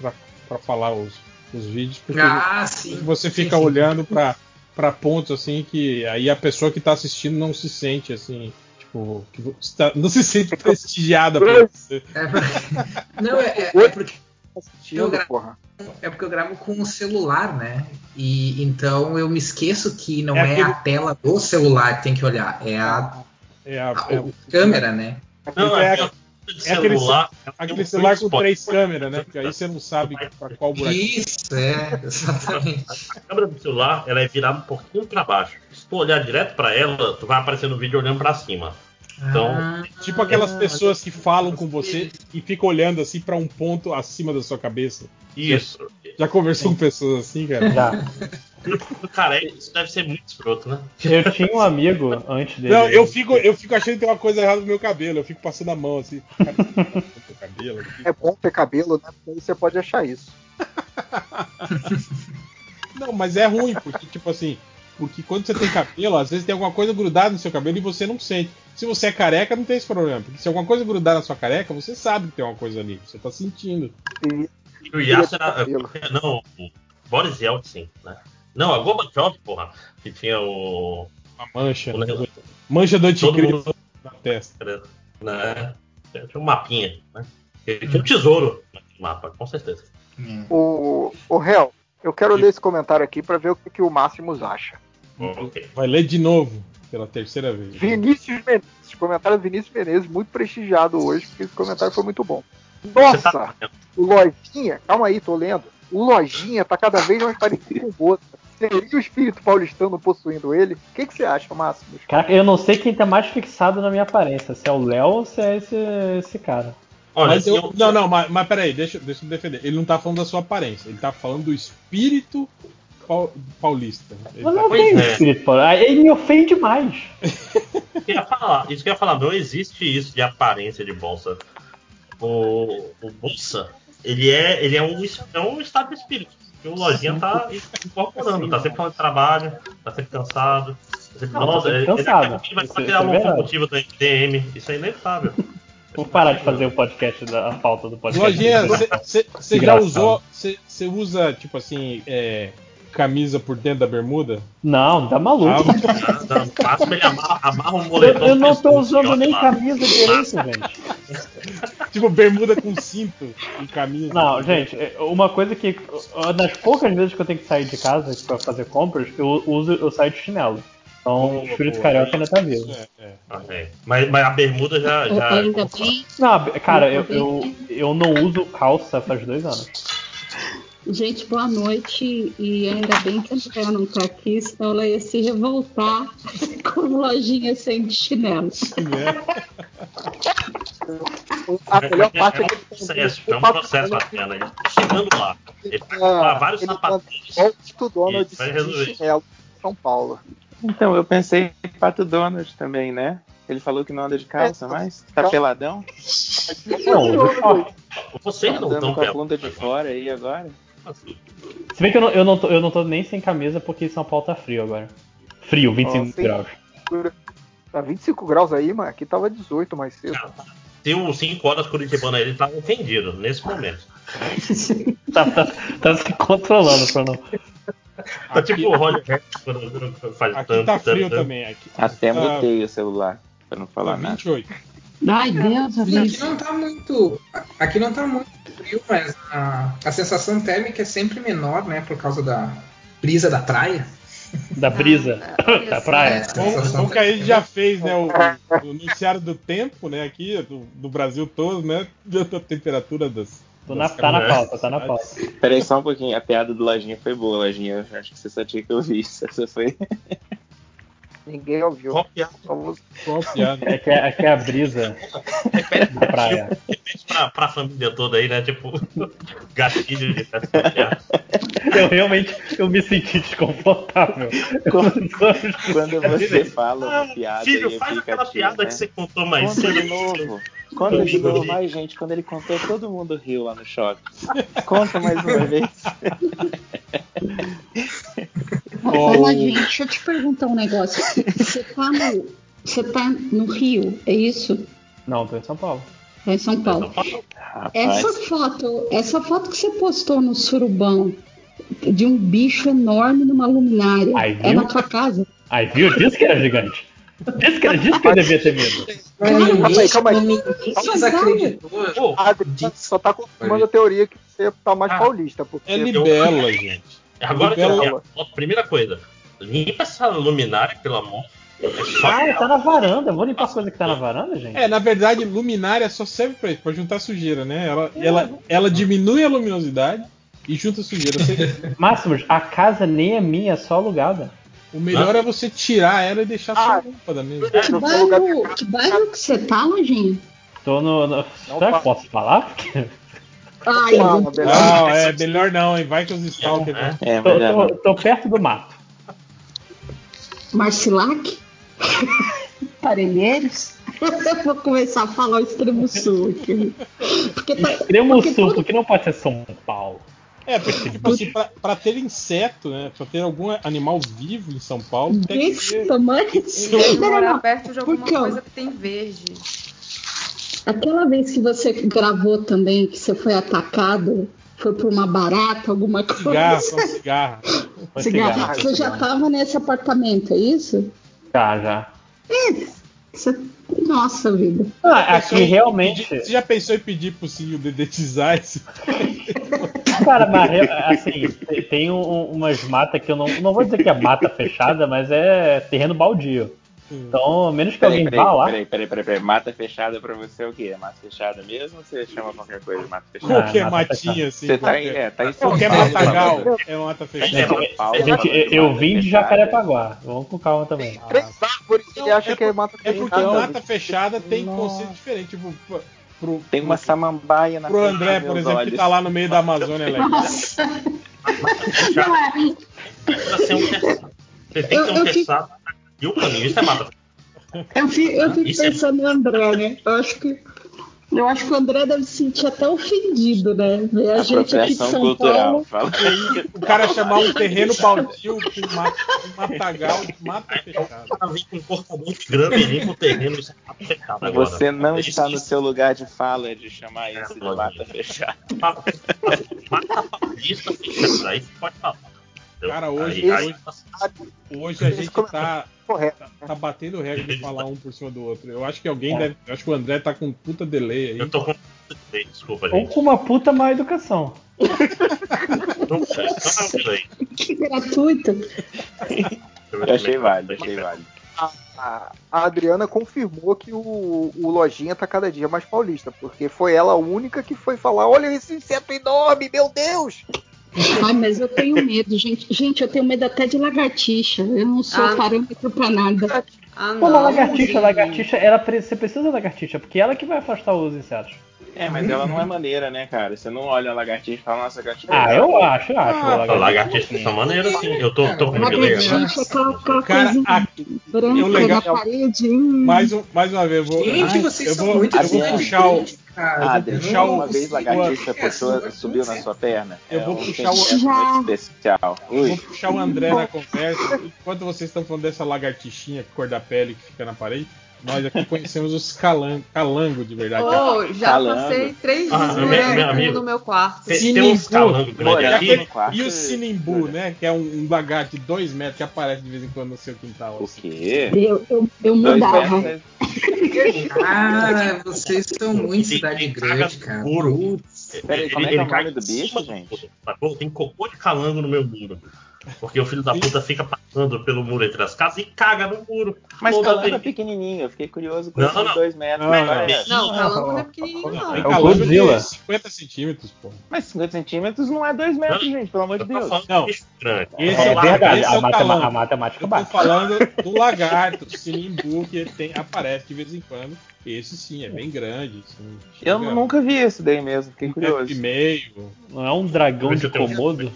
para falar os, os vídeos, porque Ah, sim. você Sim, fica sim. olhando para para pontos assim que aí a pessoa que tá assistindo não se sente assim, tipo, que não se sente prestigiada por você. É Não, é, é- é porque gra- porra. é porque eu gravo com o celular, né? E então eu me esqueço que não É é, aquele- a tela do celular que tem que olhar, é a, É, a, a- é, a câmera, né? Não, é, é, aquele- de é aquele, celular. aquele celular com três câmeras, né? Porque aí você não sabe para qual buraco. Isso, é, exatamente. A câmera do celular ela é virada um pouquinho para baixo. Se tu olhar direto para ela, tu vai aparecer no vídeo olhando para cima. Então, Ah, Tipo aquelas pessoas que falam com você e ficam olhando assim para um ponto acima da sua cabeça. isso. Já conversou com pessoas assim, cara? Já. Cara, é- isso deve ser muito escroto, né? Eu tinha um amigo antes dele. Não, eu fico, eu fico achando que tem uma coisa errada no meu cabelo. Eu fico passando a mão assim. Cabelo. É bom ter cabelo, né? Porque aí você pode achar isso. Não, mas é ruim, porque, tipo assim, porque quando você tem cabelo, às vezes tem alguma coisa grudada no seu cabelo e você não sente. Se você é careca, não tem esse problema. Porque se alguma coisa grudar na sua careca, você sabe que tem uma coisa ali. Você tá sentindo. E E o Yasser era. cabelo. Não, o Boris Yeltsin, né? Não, a Gorbachev, porra. Que tinha o. Uma mancha. o Mancha do anticristo mundo. na testa. Né? Tinha um mapinha, né? Ele tinha um tesouro naquele mapa, com certeza. o, o réu, eu quero ler esse comentário aqui pra ver o que, que o Máximos acha. Ok. Vai ler de novo, pela terceira vez. Vinícius Menezes, comentário do Vinícius Menezes, muito prestigiado hoje, porque esse comentário foi muito bom. Nossa, tá- o Lojinha, calma aí, tô lendo. O Lojinha tá cada vez mais parecido com o Boto. Seria o espírito paulistano possuindo ele? O que, que você acha, Máximos? Caraca, eu não sei quem tá mais fixado na minha aparência, se é o Léo ou se é esse, esse cara. Olha, Mas eu- eu- não, não, mas, mas peraí, deixa, deixa eu defender. Ele não tá falando da sua aparência, ele tá falando do espírito pau- paulista. Ele tá- não Pois tem é. espírito, Paulo. Aí Ele me ofende mais. Isso que eu ia falar, isso que eu ia falar, não existe isso de aparência de bolsa. O, o bolsa, ele é, ele é um, é um estado de espírito. Que o lojinha tá incorporando, tá sempre falando de trabalho, tá sempre cansado. Tá sempre, Não, tá nossa, sempre ele, cansado. ele vai Isso- criar isso é um verdade. locomotivo do MDM, isso é inevitável. Vou parar de fazer o podcast da a pauta do podcast. Lojinha, você já usou. Você usa, tipo assim, é, camisa por dentro da bermuda? Não, tá maluco. Ah, No máximo ele amarra, amarra um eu, moletom. eu no não tô usando nem camisa direito, gente. Tipo, bermuda com cinto e camisa. Não, gente, é, uma coisa que. Das poucas vezes que eu tenho que sair de casa pra fazer compras, eu uso, eu saio de chinelo. Então o espírito boa. carioca ainda tá vivo. É, é. Ah, é. Mas, mas a bermuda já. já Ainda bem, Não, cara, eu, eu, eu não uso calça faz dois anos. gente, boa noite. E ainda bem que a Andrea não tá aqui, senão ela ia se revoltar com lojinha sem chinelo. A melhor parte é que um processo, é um processo bacana. Ele tá chegando lá. Ele vai comprar vários ele sapatinhos. manda o Donald Isso, vai de resolver. chinelo em São Paulo. Então, eu pensei em Pato Donald também, né? Ele falou que não anda de calça É, mais. Tá peladão? Não, Vocês não estão com a bunda de fora aí agora? Se bem que eu não, eu, não tô, eu não tô nem sem camisa porque São Paulo tá frio agora. Frio, 25 Ó, sim. graus. Tá 25 graus aí, mano. Aqui tava 18 mais cedo. Se o 5 horas Curitibano ele tá ofendido nesse momento. Tá, tá, tá se controlando pra não. Tá tipo o Roger quando faz Aqui tanto, tá tanto, frio tanto. também. Aqui, Até tá, mutei o celular, pra não falar tá nada. 28. Ai, Deus, Aqui não tá muito. Aqui não tá muito frio, mas a, a sensação térmica é sempre menor, né? Por causa da brisa da praia. Da brisa. Ah, da praia. É, Bom, que a gente já fez, né, o, o noticiário do tempo, né, aqui, do, do Brasil todo, né, da temperatura das, Tô na, tá na pauta, tá na pauta. Peraí, só um pouquinho. A piada do Lojinha foi boa, Lojinha. Acho que você só tinha que ouvir isso. Essa foi. Ninguém ouviu. Somos- Qual piada? É que é, é, que é a brisa da praia. Repete pra, pra família toda aí, né? Tipo, gatilho de piada. Eu realmente eu me senti desconfortável. Quando, quando você fala uma piada Filho, faz aquela tio, piada né? que você contou mais Conta de cedo. novo. Conta de novo. Ai, gente, quando ele contou, todo mundo riu lá no shopping. Conta mais uma vez. Ô, gente, deixa eu te perguntar um negócio. Você tá no, você tá no Rio, é isso? Não, tô em São Paulo. É em São Paulo. Essa foto, essa foto que você postou no surubão de um bicho enorme numa luminária Ai, é na tua casa? Aí viu? Disse que era gigante. Disse que, era, disse que eu devia ter medo. Calma aí, calma aí. desacreditou. Adriano só tá confirmando a teoria que você tá mais Ah. paulista. Porque É libela, gente. Agora, Libela. ó, primeira coisa. Limpa essa luminária, pelo amor. É só Ah, tá na varanda. Eu vou limpar as coisas que tá na varanda, gente? É, na verdade, luminária só serve pra isso, pra juntar sujeira, né? Ela, ela, ela diminui a luminosidade e junta sujeira. Você- Máximos, a casa nem é minha, é só alugada. o melhor é você tirar ela e deixar só a lâmpada mesmo. É, Que bairro, que bairro que você tá, Lojinha? Tô no. no... Será que posso falar? Ai, beleza. Não, é melhor não, hein? Vai que os stalkers. né? É, Tô, não. tô- tô perto do mato. Marcilac? Parelheiros? Eu vou começar a falar o extremo sul aqui. Porque tá, Extremo porque sul, todo- porque não pode ser São Paulo. É, porque, tipo assim, pra, pra ter inseto, né? Pra ter algum animal vivo em São Paulo, tem que tamanho. Não, não, morar não. perto de alguma coisa que tem verde. Aquela vez que você gravou também, que você foi atacado, foi por uma barata, alguma coisa. Cigarra, só cigarra. Foi Cigarro. cigarro. Você já tava nesse apartamento, é isso? Já, já. Você... Nossa vida. Ah, Pensou aqui em realmente. Você já pensou em pedir pro Cílio dedetizar esse? Cara, mas assim, te- tem um- umas matas que eu não. Não vou dizer que é mata fechada, mas é terreno baldio. Então, menos que Peraí, alguém vá lá. peraí, peraí, peraí, peraí. Mata fechada pra você é o quê? É mata fechada mesmo ou você chama qualquer coisa de mata fechada? Qualquer mata matinha, fechada. assim. Você tá em, é, tá em São Qualquer matagal é mata tá fechada. Gente, eu, vim de fechada. Jacarepaguá. Vamos com calma também. Três árvores e ele acha que é mata É porque fechada. mata fechada tem conceito diferente. Tipo, pro- Tem uma samambaia na pro André, por exemplo, que tá lá no meio da Amazônia, é legal. Nossa. Não é. pra ser um terçado. Tem que ter um terçado. E o caminho, isso é mata. Eu fico, eu fico Isso é- pensando no André, né? Eu acho que. Eu acho que o André deve se sentir até ofendido, né? Ver a gente aqui de São cultural. Paulo. Fala. O cara chamar um terreno baldio com mata, um matagal de mata fechada. O cara vem com um cortador de grama e limpa o terreno, é mata fechada agora. Você não está no seu lugar de fala de chamar isso de mata fechada. Mata paulista fechada, aí você pode falar. Entendeu? Cara, hoje- Aí- hoje- tá- Hoje a gente tá, Correto. tá batendo recorde de falar um por cima do outro. Eu acho que alguém deve. Eu acho que o André tá com um puta delay aí. Eu tô com. Desculpa, Ou gente. com uma puta má educação. Que gratuito. Eu achei válido, achei válido. A, a Adriana confirmou que o, o Lojinha tá cada dia mais paulista, porque foi ela a única que foi falar: olha esse inseto enorme, meu Deus! Ai, mas eu tenho medo, gente. Gente, eu tenho medo até de lagartixa. Eu não sou Ah. parâmetro pra nada. Ah, não. lagartixa, lagartixa, ela, você precisa da lagartixa, porque ela que vai afastar os insetos. É, mas ela não é maneira, né, cara? Você não olha a lagartixa e fala, nossa, lagartixa. é Ah, legal. eu acho, eu acho. Ah, lagartixa. A lagartixa são maneiras, sim. Eu tô, tô com um delay agora. Lagartixa, aquela, aquela Cara, coisinha aqui, branca eu legal- na parede. hum. mais, um, mais uma vez, eu vou. Gente, eu vocês vou, são muito eu vou puxar o. inteligentes, cara. Adri, puxar uma vez lagartixa puxou, subiu na sua perna? Eu É vou um puxar o- muito especial. Vou puxar o André na conversa. Enquanto vocês estão falando dessa lagartixinha cor da pele que fica na parede, nós aqui conhecemos os calango, calango de verdade. Oh, já Calango. passei três dias Ah, meu- morando meu amigo. no meu quarto. Tem, tem uns calangos grandes Olha, E, aqui. aquele- quarto- e o sinimbu, né? Que é um, um lagarto de 2 metros que aparece de vez em quando no seu quintal. o assim. quê? Eu, eu, eu Dois mudava. Cara, vocês são muito Tem- cidade tem grande, cara. Putz. Peraí, como é que é o nome do bicho, gente? Sacou? Tem cocô de calango no meu muro. Porque o filho da puta fica passando pelo muro entre as casas e caga no muro. Mas calango vez. é pequenininho, eu fiquei curioso com Não, esses não. dois metros. Não, que não. parece. Não, calango não é pequenininho, não. É o Godzilla. de 50 centímetros, pô. Mas 50 centímetros não é 2 metros, gente, pelo amor de Deus. Não. grande. Esse É lá- verdade, esse é a, matema- calango. a matemática Eu tô bate. falando do lagarto, sinimbu, que tem, aparece de vez em quando. Esse sim, é bem grande. Assim, Eu nunca vi esse daí mesmo, fiquei um metro e curioso. meio. Não é um dragão de um- Komodo?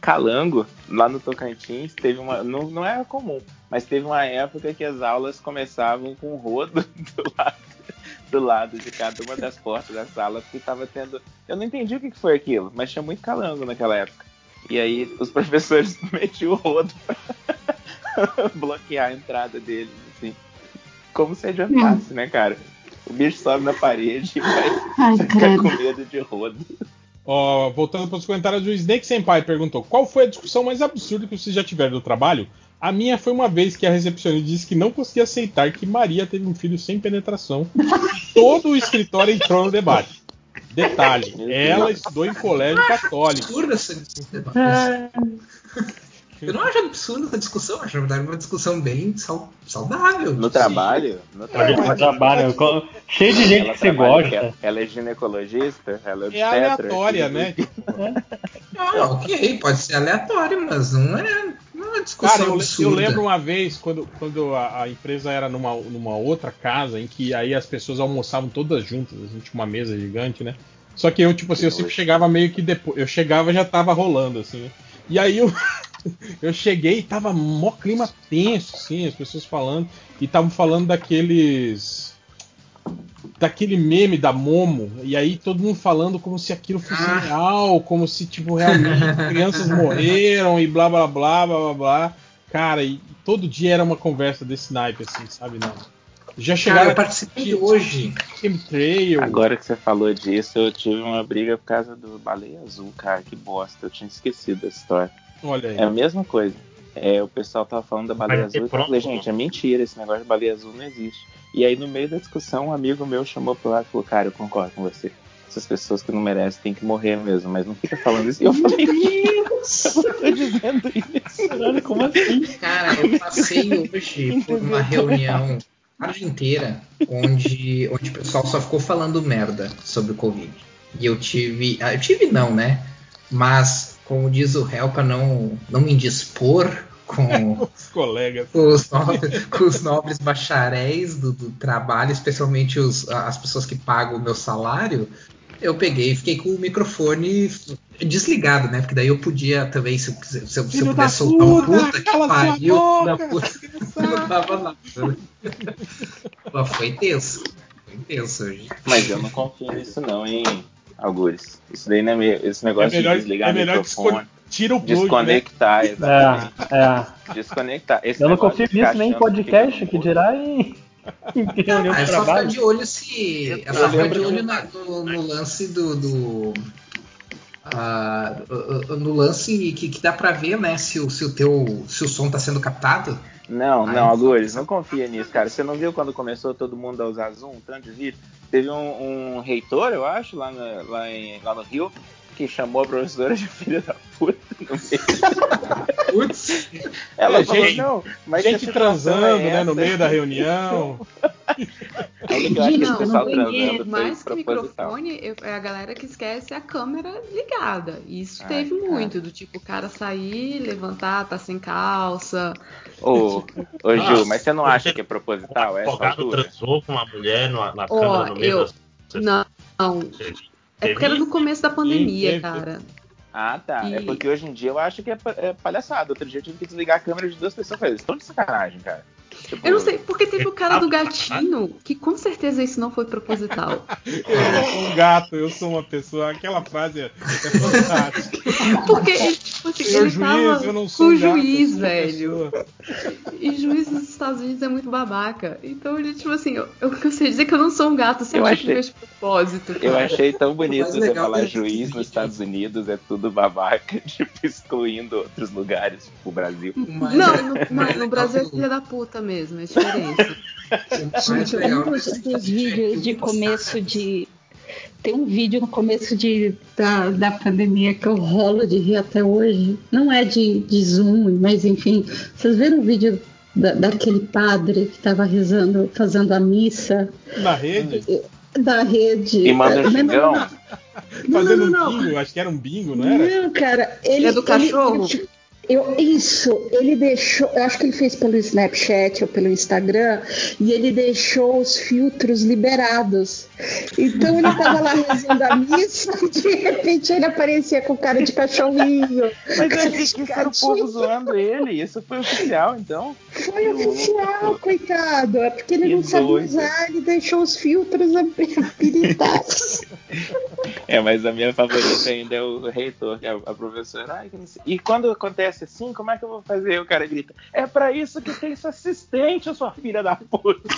Calango, lá no Tocantins, teve uma. Não, não era comum, mas teve uma época que as aulas começavam com rodo do lado, do lado de cada uma das portas da sala, porque estava tendo. Eu não entendi o que foi aquilo, mas tinha muito calango naquela época. E aí os professores metiam o rodo pra bloquear a entrada deles, assim. Como se adiantasse, né, cara? O bicho sobe na parede e vai Ai, ficar credo. com medo de rodo. Ó, voltando para os comentários, o Snake Senpai perguntou: qual foi a discussão mais absurda que vocês já tiveram do trabalho? A minha foi uma vez que a recepcionista disse que não conseguia aceitar que Maria teve um filho sem penetração. Todo o escritório entrou no debate. Detalhe, ela estudou em colégio católico. absurdo essa debate. Eu não acho absurdo essa discussão, acho na verdade uma discussão bem sau- saudável. No trabalho? No trabalho. no trabalho, cheio de gente que você gosta. Ela é ginecologista, ela é É obstetra. aleatória, né? Não, ok, pode ser aleatório, mas não é, não é uma discussão Cara, eu, absurda. eu lembro uma vez quando, quando a, a empresa era numa, numa outra casa em que aí as pessoas almoçavam todas juntas, a gente tinha uma mesa gigante, né? Só que eu, tipo assim, eu sempre chegava meio que depois. Eu chegava e já tava rolando, assim, né? E aí eu, eu cheguei e tava mó clima tenso, assim, as pessoas falando. E estavam falando daqueles. Daquele meme da Momo, e aí todo mundo falando como se aquilo fosse Ah. real, como se, tipo, realmente crianças morreram e blá blá blá blá blá blá. Cara, e todo dia era uma conversa desse naipe, assim, sabe? Não. Já Cara, chegaram eu participei hoje. Chemtrail. Agora que você falou disso, eu tive uma briga por causa do baleia azul, cara, que bosta. Eu tinha esquecido dessa história. Olha aí. É a mesma coisa. É, o pessoal tava falando da baleia Vai ter azul e eu falei, gente, é mentira, esse negócio de baleia azul não existe. E aí, no meio da discussão, um amigo meu chamou pro lado e falou, cara, eu concordo com você. Essas pessoas que não merecem têm que morrer mesmo, mas não fica falando isso. E eu falei, eu não tô dizendo isso. Caralho, como assim? Cara, eu passei hoje por uma reunião tarde inteira onde, onde o pessoal só ficou falando merda sobre o Covid. E eu tive. ah, Eu tive não, né? Mas, como diz o réu, pra não, não me indispor com, Os colegas. com os nobres, com os nobres bacharéis do, do trabalho, especialmente os, as pessoas que pagam o meu salário, eu peguei e fiquei com o microfone desligado, né? Porque daí eu podia também, se eu, quiser- se eu, se eu pudesse soltar um puta, que pariu, da boca, puta, não dava nada. né? Mas foi tenso. Foi tenso hoje. Mas eu não confio nisso não, hein, Algures. Isso daí não é meio, esse É negócio melhor, de desligar é melhor microfone. tira o plug, né? Desconectar, exatamente. É, é. Desconectar. Esse Eu não confio nisso nem em que podcast, que no dirá em, Ah, é só ficar de olho se. É só ficar de que- olho na- no, no lance do. do uh, no lance que, que dá pra ver, né, se o, se o teu se o som tá sendo captado. Não, Aí- não, Algures, não confia nisso, cara. Você não viu quando começou todo mundo a usar Zoom, tanto de vídeo? Teve um, um reitor, eu acho, lá, na- lá, em- lá no Rio, que chamou a professora de filha da puta no meio. Putz, Ela É, falou, gente- não, mas Gente transando, é né, no meio da reunião. Aí que eu acho que Gente, esse eu pessoal não banheiro, Mais que microfone, eu- é a galera que esquece a câmera ligada. Isso Ai, teve cara. muito, do tipo, o cara sair, levantar, tá sem calça. Ô, ô Ju, Nossa, mas você não acha que é proposital O essa advogado transou com uma mulher na, na Ó, câmera no meio eu- das Não, não. É porque era no começo da pandemia, cara. Ah, tá. É E- porque hoje em dia eu acho que é, é palhaçada. Outro dia eu tive que desligar a câmera de duas pessoas. Eles estão de sacanagem, cara. Tipo, Eu não sei, porque teve o cara do gatinho, que com certeza isso não foi proposital. Eu sou um gato, eu sou uma pessoa. Aquela frase é, fantástica. Porque ele, tipo assim, Senhor ele juiz, tava eu não sou com o um gato, eu juiz, sou uma velho. E juiz nos Estados Unidos é muito babaca. Então ele, tipo assim, eu, eu cansei de dizer que eu não sou um gato, você Eu acha achei- que fez de propósito, Eu cara? achei tão bonito você falar juiz nos Estados Unidos, é tudo babaca, tipo, excluindo outros lugares, tipo o Brasil. Mas- Não, no, mas no Brasil é filha da puta mesmo, é diferente. Gente, legal um dos, vídeos de o começo de. Tem um vídeo no começo de, da, da pandemia que eu rolo de rir até hoje. Não é de, de Zoom, mas enfim. Vocês viram o vídeo da, daquele padre que estava rezando, fazendo a missa? Na rede? Da rede. E manda um xingão? Fazendo não, um bingo, acho que era um bingo, não era? Não, cara, ele. É do ele- cachorro? Eu, isso, ele deixou. Eu acho que ele fez pelo Snapchat ou pelo Instagram e ele deixou os filtros liberados. Então ele tava lá rezando a missa e de repente ele aparecia com cara de cachorrinho. Mas eu achei que era o povo zoando ele. Isso foi oficial, então. Foi oficial, coitado. É porque ele Que não sabe usar, ele deixou os filtros habilitados. É, mas a minha favorita ainda é o reitor, que é a professora. Que. E quando acontece assim, como é que eu vou fazer? O cara grita: É pra isso que tem esse assistente, sua filha da puta.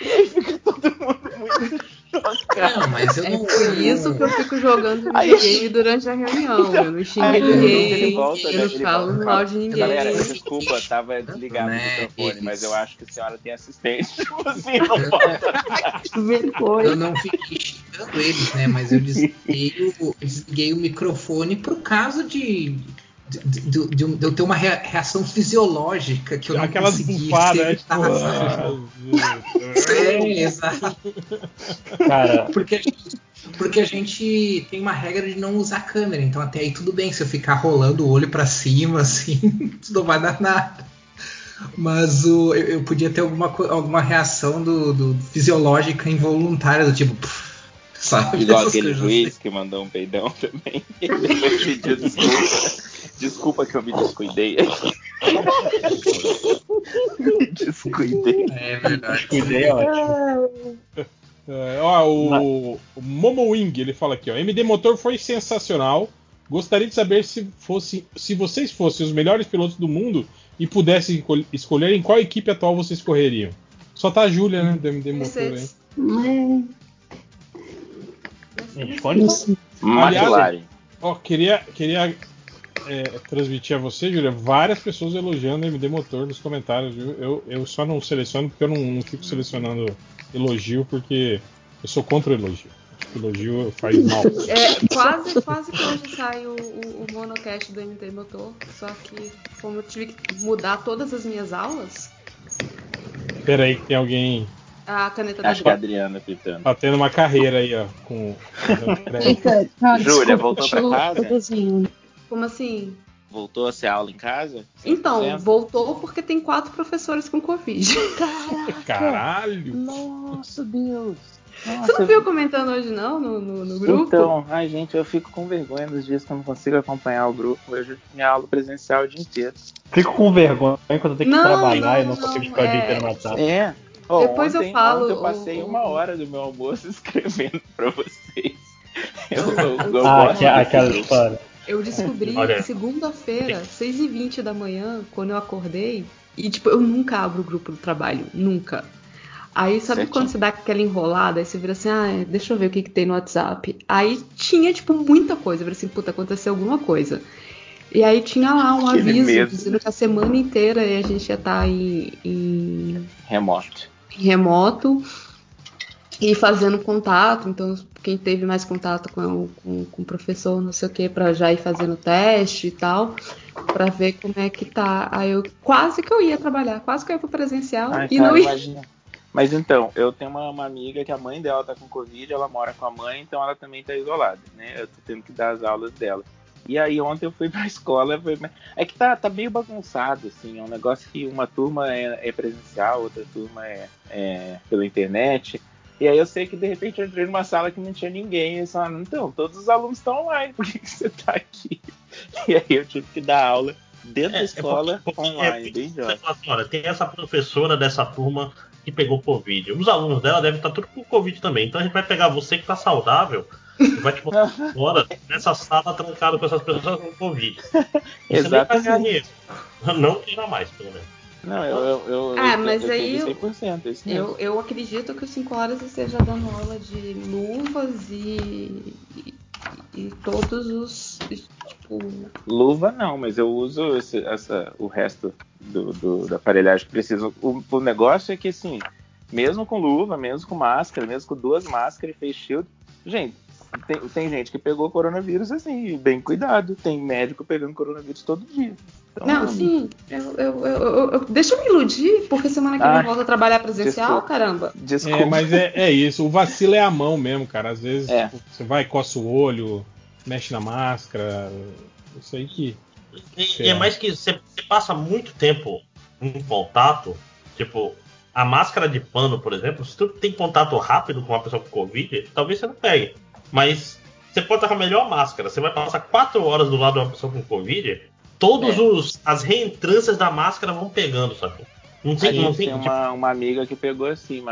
e aí fica todo mundo muito chocado. Não, mas eu É não. por isso que eu fico jogando videogame durante a reunião. Eu não xingo Aí ninguém, volta, eu né, não falo volta, mal de ninguém. Galera, desculpa, tava desligado Né, o microfone, eles- mas eu acho que a senhora tem assistente. Assim, não pode. Eu não fiquei xingando eles, né? Mas eu desliguei o, eu desliguei o microfone por causa de. De, de- de- de eu ter uma rea- reação fisiológica que eu não Aquelas consegui bufadas, né? Tipo, evitar. É, exato. Cara, Porque a, gente, porque a gente tem uma regra de não usar câmera, então até aí tudo bem se eu ficar rolando o olho pra cima, assim, isso não vai dar nada. Mas o, eu, eu podia ter alguma, alguma reação do, do fisiológica involuntária, do tipo, pff, sabe? Igual Essas aquele juiz que mandou um peidão também. E depois pediu desculpa. Desculpa que eu me descuidei. me descuidei. assim. É verdade. cuidei, é ótimo. É, ó, o, o Momo Wing, ele fala aqui, ó. MD Motor foi sensacional. Gostaria de saber se fosse, se vocês fossem os melhores pilotos do mundo e pudessem escol- escolher em qual equipe atual vocês correriam. Só tá a Júlia, né, do MD Motor aí. Responde. McLaren. Ó, queria, queria é, transmitir a você, Júlia, várias pessoas elogiando a MD Motor nos comentários, viu? Eu, eu só não seleciono porque eu não, não fico selecionando elogio, porque eu sou contra o elogio. Elogio faz mal. É, quase, quase que hoje sai o, o, o monocast do MT Motor, só que como eu tive que mudar todas as minhas aulas, Pera aí, que tem alguém a caneta da Acho que é a Adriana pitando. tá tendo uma carreira aí, ó, com. Eita, ah, Júlia, voltou pra eu- casa? Como assim? Voltou a ser aula em casa? Então, 100%? voltou porque tem quatro professores com Covid. Caralho! Nossa, Deus. Você não viu comentando hoje, não, no, no, no grupo? Então, ai gente, eu fico com vergonha nos dias que eu não consigo acompanhar o grupo. Hoje minha aula presencial o dia inteiro. Fico com vergonha quando eu tenho que Não, trabalhar e não, não consigo não, ficar o dia é- inteiro no WhatsApp. É. Depois eu ontem- falo, ontem eu passei o- uma hora do meu almoço escrevendo pra vocês. Eu, eu, eu Ah, gosto aquela história. Eu descobri segunda-feira, 6h20 da manhã, quando eu acordei, e tipo, eu nunca abro o grupo do trabalho, nunca. Aí sabe Certinho. quando você dá aquela enrolada, aí você vira assim, ah, deixa eu ver o que, que tem no WhatsApp. Aí tinha, tipo, muita coisa. Eu falei assim, puta, aconteceu alguma coisa. E aí tinha lá um Aquele aviso dizendo que a semana inteira a gente ia estar em, em Remoto. Em remoto e fazendo contato. Então, quem teve mais contato com, com, com o professor, não sei o que, para já ir fazendo teste e tal, para ver como é que tá. Aí eu quase que eu ia trabalhar, quase que eu ia pro presencial Ai, e cara, não ia. imagina. Mas então, eu tenho uma, uma amiga que a mãe dela tá com Covid, ela mora com a mãe, então ela também tá isolada, né? Eu tô tendo que dar as aulas dela. E aí ontem eu fui pra escola, foi... é que tá, tá meio bagunçado, assim, é um negócio que uma turma é, é presencial, outra turma é, é pela internet. E aí eu sei que de repente eu entrei numa sala que não tinha ninguém, e eles falaram, então, todos os alunos estão online, por que, que você tá aqui? E aí eu tive que dar aula dentro da escola, porque- online, é, bem você jovem. assim, olha, tem essa professora dessa turma que pegou Covid. Os alunos dela devem estar tudo com Covid também. Então a gente vai pegar você que tá saudável vai te botar fora nessa sala trancada com essas pessoas com Covid. Você nem vai ganhar dinheiro. Não queira mais, pelo menos. Não, eu, eu, eu, Ah, eu, mas eu aí eu- 100%, isso mesmo. Eu, eu acredito que o 5 horas esteja dando aula de luvas e, e, e todos os. Tipo, Luva não, mas eu uso esse- essa, o resto do, do- da aparelhagem que preciso. O, o negócio é que assim, Mesmo com luva, mesmo com máscara, mesmo com duas máscaras e face shield. Gente, tem, tem gente que pegou coronavírus assim, bem cuidado. Tem médico pegando coronavírus todo dia. Então, Não, sim. Eu, eu, eu, eu- deixa eu me iludir, porque semana que vem Ai, eu volto a trabalhar presencial, desculpa. caramba. Desculpa. É, mas é, é isso. O vacilo é a mão mesmo, cara. Às vezes É. tipo, você vai, coça o olho, mexe na máscara. Isso aí que. E, e é mais que você, você passa muito tempo em contato, tipo, a máscara de pano, por exemplo, se tu tem contato rápido com uma pessoa com Covid, talvez você não pegue. Mas você pode estar com a melhor máscara, você vai passar quatro horas do lado de uma pessoa com Covid, todas É. os as reentrâncias da máscara vão pegando, sabe? Não A tem, não gente tem, tem tipo, uma, uma amiga que pegou assim,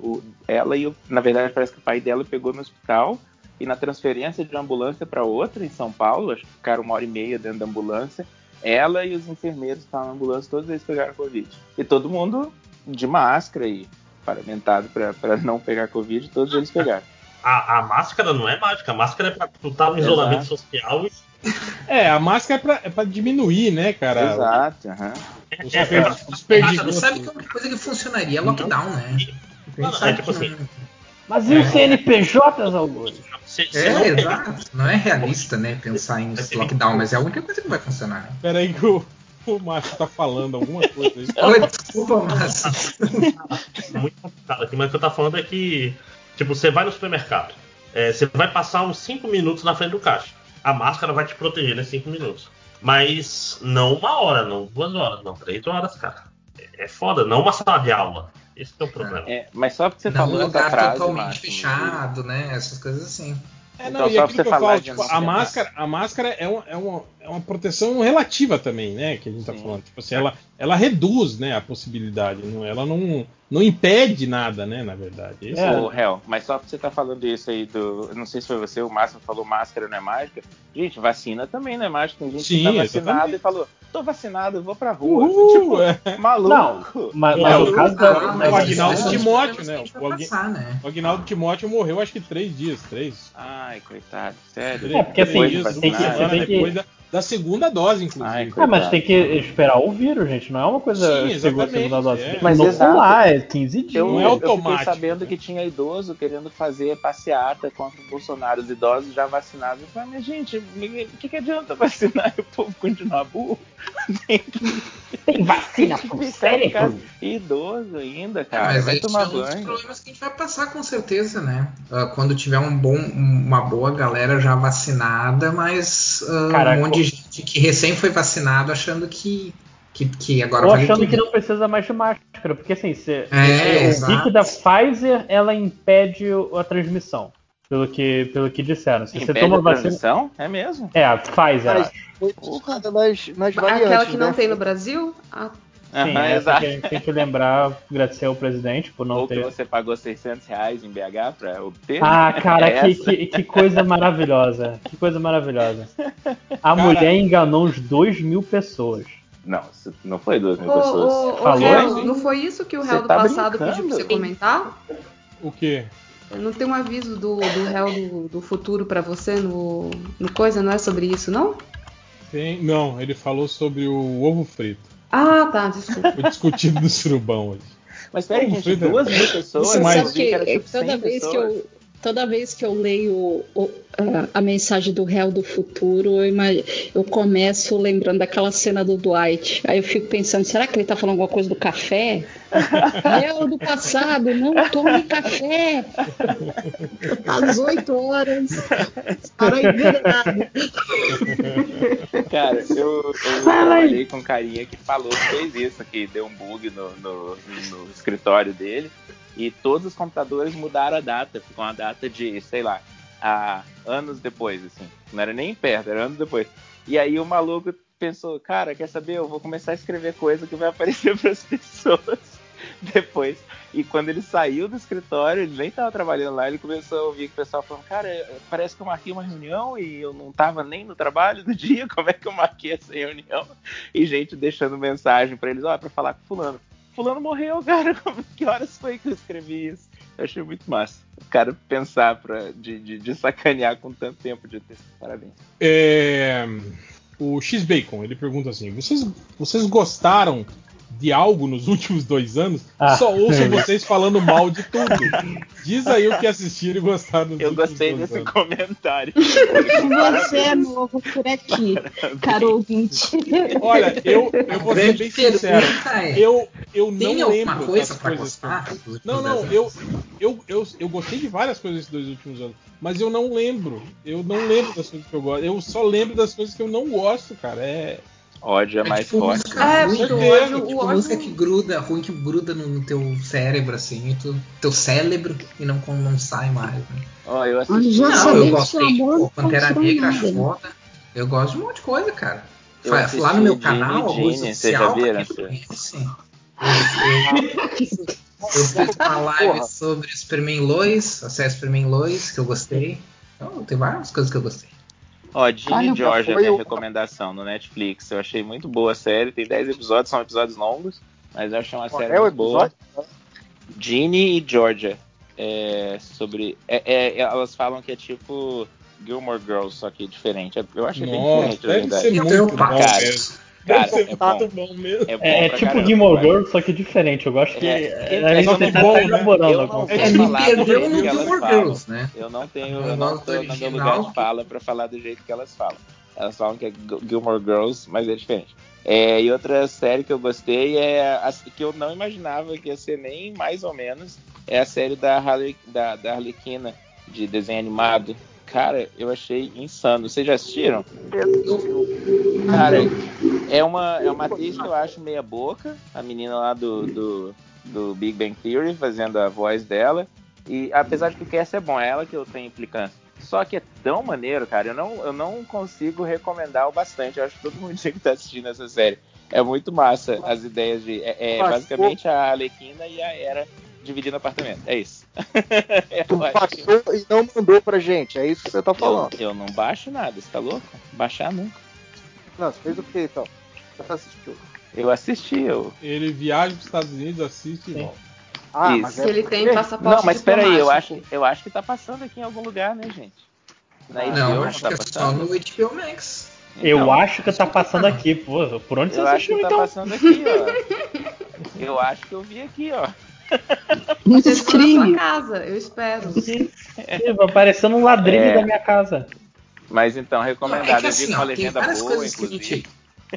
o- ela e o, na verdade parece que o pai dela pegou no hospital e na transferência de uma ambulância para outra em São Paulo, acho que ficaram uma hora e meia dentro da ambulância. Ela e os enfermeiros que estavam na ambulância, todos eles pegaram Covid. E todo mundo de máscara e paramentado para não pegar Covid, todos eles pegaram. A, a máscara não é mágica, a máscara é pra tu estar no Exato. isolamento social e É, a máscara é pra, é pra diminuir, né, cara? Exato, aham. Os É, é, desperdícios. gente sabe que a única coisa que funcionaria é lockdown, né? Não, é tipo assim, Mas e os CNPJs, Augusto? É, exato. Não é realista, né? Pensar em lockdown, mas é a única coisa que vai funcionar, né? Pera aí que o, o Márcio tá falando alguma coisa aí. Oi, desculpa, mas. muito complicado aqui, mas o que eu tô falando é que, tipo, você vai no supermercado, é, você vai passar uns 5 minutos na frente do caixa. A máscara vai te proteger nesses 5 minutos. Mas não uma hora, não duas horas, não três horas, cara. É, é foda, não uma sala de aula. Esse é o problema. É, mas só porque você Não um falou essa lugar frase, totalmente Márcio, fechado, né? Essas coisas assim. É, Então, não, e só pra aquilo você que eu falo, tipo, a máscara, a máscara é uma, é, uma, é uma proteção relativa também, né? Que a gente tá Sim. falando. Tipo assim, ela, ela reduz né, a possibilidade, não, ela não, não impede nada, né, na verdade. Isso É. Ô, Hel, mas só pra você estar falando isso aí do. Não sei se foi você, o Márcio falou máscara não é mágica. Gente, vacina também não é mágica. Tem gente Sim, que tá vacinado exatamente. e falou: tô vacinado, eu vou pra rua. Uhul, tipo, é. maluco. Mas, É, mas o- o caso o da. Ah, mas o Agnaldo Timóteo, né? que O passar, né? O Agnaldo Timóteo morreu acho que três dias, três. Ai, coitado, sério. É, porque assim, tem que- tem que- depois da, da segunda dose, inclusive. Ai, É, mas tem que esperar o vírus, gente. Não é uma coisa Sim, segunda, dose. é. Mas inocular, é 15 dias. Eu, Não é eu automático, fiquei sabendo né? que tinha idoso querendo fazer passeata contra o Bolsonaro, os idosos já vacinados. Eu falei, mas gente, o que, que adianta vacinar e o povo continuar burro? Tem que Tem vacina pro casa. cérebro. Idoso ainda, É, cara. mas vai tomar é um dos banho. problemas que a gente vai passar com certeza, né? Ah, quando tiver um bom, uma boa galera já vacinada, mas Caraca, um monte de gente que recém foi vacinado achando que, que, que agora Ou achando tudo. que não precisa mais de máscara, porque assim, você, É, exato. vi que da Pfizer ela impede o- a transmissão, pelo que, pelo que disseram. Se você toma a vacina. É mesmo? É, a Pfizer, Mas foi nas, nas variantes. Aquela que não né? tem no Brasil? Ah, Sim, exato. que a gente tem que lembrar, agradecer ao presidente por não Ou que ter. você pagou 600 reais em BH pra obter. Ah, cara, que, Essa. que, que coisa maravilhosa. Que coisa maravilhosa. A mulher enganou uns 2 mil pessoas. Não, não foi duas mil ô, pessoas. ô, Falou, hein? não foi isso que o Você réu do tá passado brincando? pediu pra você comentar? O quê? Não tem um aviso do, do réu do, do futuro pra você no, no coisa? Não é sobre isso, não? Tem, não, ele falou sobre o ovo frito. Ah, tá, desculpa. Foi discutido no surubão hoje. Mas peraí, gente, foi, duas mil pessoas. Mas- eu sabe vi que tipo, toda 100 vez que pessoas. eu toda vez que eu leio o- a, a mensagem do réu do futuro, eu, ima- eu começo lembrando daquela cena do Dwight. Aí eu fico pensando, será que ele tá falando alguma coisa do café? réu do passado, não tome café. Às 8 horas. Para envenenado. Cara, eu, eu trabalhei com um carinha que falou que fez isso, que deu um bug no, no, no escritório dele e todos os computadores mudaram a data, ficou uma data de, sei lá, há anos depois, assim. Não era nem perto, era anos depois. E aí o maluco pensou, cara, quer saber? Eu vou começar a escrever coisa que vai aparecer para as pessoas depois. E quando ele saiu do escritório, ele nem tava trabalhando lá, ele começou a ouvir que o pessoal falando, cara, parece que eu marquei uma reunião e eu não tava nem no trabalho do dia, como é que eu marquei essa reunião? E gente deixando mensagem para eles, ó, para falar com fulano. Fulano morreu, cara, que horas foi que eu escrevi isso? Eu achei muito massa. O cara pensar pra, de, de, de sacanear com tanto tempo de texto. Parabéns. É, o X-Bacon, ele pergunta assim: vocês, vocês gostaram de algo nos últimos dois anos, Ah. só ouço vocês falando mal de tudo. Diz aí o que assistiram e gostaram nos Eu gostei dois desse anos. comentário. Você é novo por aqui, caro ouvinte. Olha, eu, eu vou ser bem sincero. é, Eu, eu não Tem lembro coisa das coisas que- Não, não, eu, eu, eu, eu gostei de várias coisas nesses dois últimos anos, mas eu não lembro. Eu não lembro das coisas que eu gosto. Eu só lembro das coisas que eu não gosto, cara. É. Ódio é É mais tipo forte. música É, porque o ódio, tipo o ódio música que gruda, ruim que gruda no teu cérebro, assim, e tu, teu cérebro e não, não sai mais. Né? Ó, eu assisti. já Não, eu que gosto o amor pô, não Pantera Negra, acho né? foda. Eu gosto de um monte de coisa, cara. Eu assisti Lá no meu canal, Gene, Social, vocês já viram eu, eu, eu fiz uma live sobre Superman Lois, a série Superman Lois, que eu gostei. Então, tem várias coisas que eu gostei. Ó, Olha, já George é minha o- recomendação no Netflix. Eu achei muito boa a série. Tem 10 episódios, são episódios longos, mas eu achei uma Qual série é o muito boa. episódio? Ginny e Georgia. É sobre. é- é- elas falam que é tipo Gilmore Girls, só que diferente. Eu achei bem Nossa, diferente, na verdade. ser Eu muito bom cara. mesmo. Cara, é bom. muito bom mesmo. É, É, é tipo caramba, Gilmore. Girls, só que diferente. Eu gosto que É, só tá que bom, né? elaborando alguma É né? Eu não tenho, Eu não tô no meu lugar de fala pra falar do jeito que elas falam. Elas falam que é Gilmore Girls, mas é diferente. É, e outra série que eu gostei é a, que eu não imaginava que ia ser nem mais ou menos é a série da, Harley, da, da Arlequina de desenho animado. Cara, eu achei insano. Vocês já assistiram? Cara, é uma, é uma atriz que eu acho meia boca, a menina lá do, do, do Big Bang Theory, fazendo a voz dela. E apesar de que o cast é bom, é ela que eu tenho implicância. Só que é tão maneiro, cara, eu não, eu não consigo recomendar o bastante. Eu acho que todo mundo tinha que estar assistindo essa série. É muito massa as ideias de. É, é basicamente a Arlequina e a Era dividindo apartamento. É isso. É Tu passou e não mandou pra gente, é isso que você tá eu, falando. eu não baixo nada, você tá louco? Baixar nunca. Não, você fez o que então? Você assistiu. Eu assisti, eu. Ele viaja para os Estados Unidos, assiste e volta. Ah, Isso. mas é ele tem passaporte Não, mas peraí, eu acho, eu acho que tá passando aqui em algum lugar, né, gente? Na HBO Não, não acho tá que é só passando? no HBO Max. Eu Então, acho que tá passando aqui. Pô, por onde você Eu acho assistiu que tá então? passando aqui, ó. Eu acho que eu vi aqui, ó. No Vocês vão na casa, eu espero. Ih, Vai parecendo um ladrilho É. da minha casa. Mas então, recomendado. é eu assim, vi uma legenda várias boa, coisas que a inclusive. gente.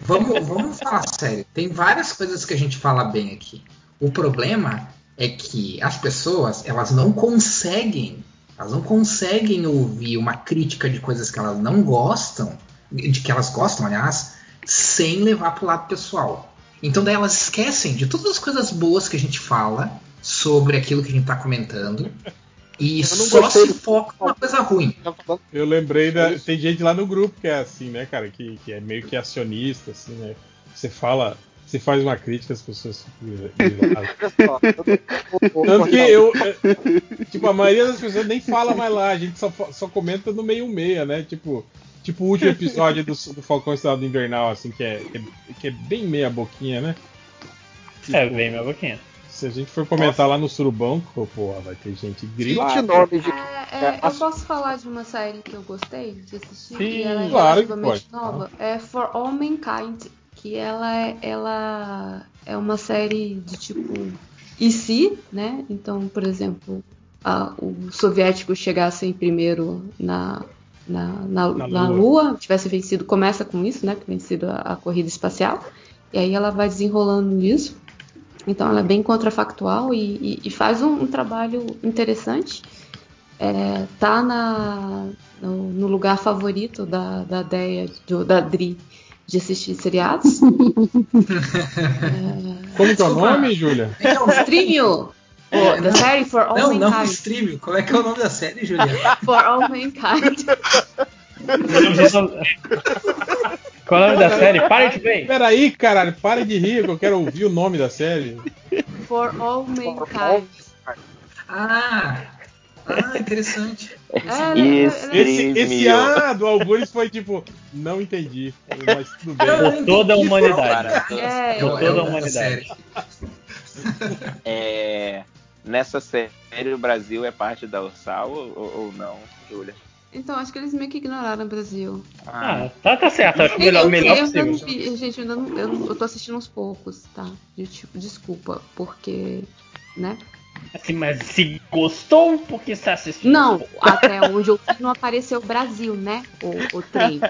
Vamos, vamos falar sério. Tem várias coisas que a gente fala bem aqui. O problema é que as pessoas, elas não conseguem, elas não conseguem ouvir uma crítica de coisas que elas não gostam, de que elas gostam, aliás, sem levar pro lado pessoal. Então daí elas esquecem de todas as coisas boas que a gente fala sobre aquilo que a gente tá comentando e só se foca numa coisa ruim. Eu lembrei da. Tem gente lá no grupo que é assim, né, cara? Que, que é meio que acionista, assim, né? Você fala. Você faz uma crítica, as pessoas Tanto que eu. é, Tipo, a maioria das pessoas nem fala mais lá, a gente só, só comenta no meio meia, né? Tipo, tipo o último episódio do, do Falcão Estado Invernal, assim, que é, que é, que é bem meia boquinha, né? É, vem minha boquinha. Se a gente for comentar lá no Surubão, pô, porra, vai ter gente 20 grilada. nomes de. É, é, eu posso falar de uma série que eu gostei de assistir? Sim, e ela é claro que relativamente pode. nova. É For All Mankind, que ela é, ela é uma série de tipo e se, né? Então, por exemplo, a- os soviéticos chegassem primeiro na, na, na, Na na Lua. Lua, tivesse vencido, começa com isso, né? Que vencido a, a corrida espacial. E aí ela vai desenrolando nisso. Então ela é bem contrafactual e, e- e faz um, um trabalho interessante. É, tá na, no, no lugar favorito da, da Deia, do- da Dri, de assistir seriados. Como que é o nome, Júlia? Streamio! É, da não. série For All Não, não, Mankind. stream. Qual é que é o nome da série, Julia? For All Mankind. Qual é o nome da série? Pare de bem. Peraí, caralho, pare de rir, que eu quero ouvir o nome da série. For All Mankind. Ah, ah, interessante. É, Esse, esse Streamio. A do Algures foi tipo, não entendi, mas tudo bem. É, Por toda a humanidade. Para. É, É, o- toda é a humanidade. série. É, nessa série, o Brasil é parte da Ursal ou, ou- não, Júlia? Então, acho que eles meio que ignoraram o Brasil. Ah, tá, tá certo. Acho que melhor, eu, melhor eu, possível. não vi- gente, eu, não- eu, eu tô assistindo uns poucos, tá? De, tipo, desculpa, porque. Né? Assim, mas se gostou, porque está assistindo? Não, até onde eu vi não apareceu o Brasil, né? O, o trem.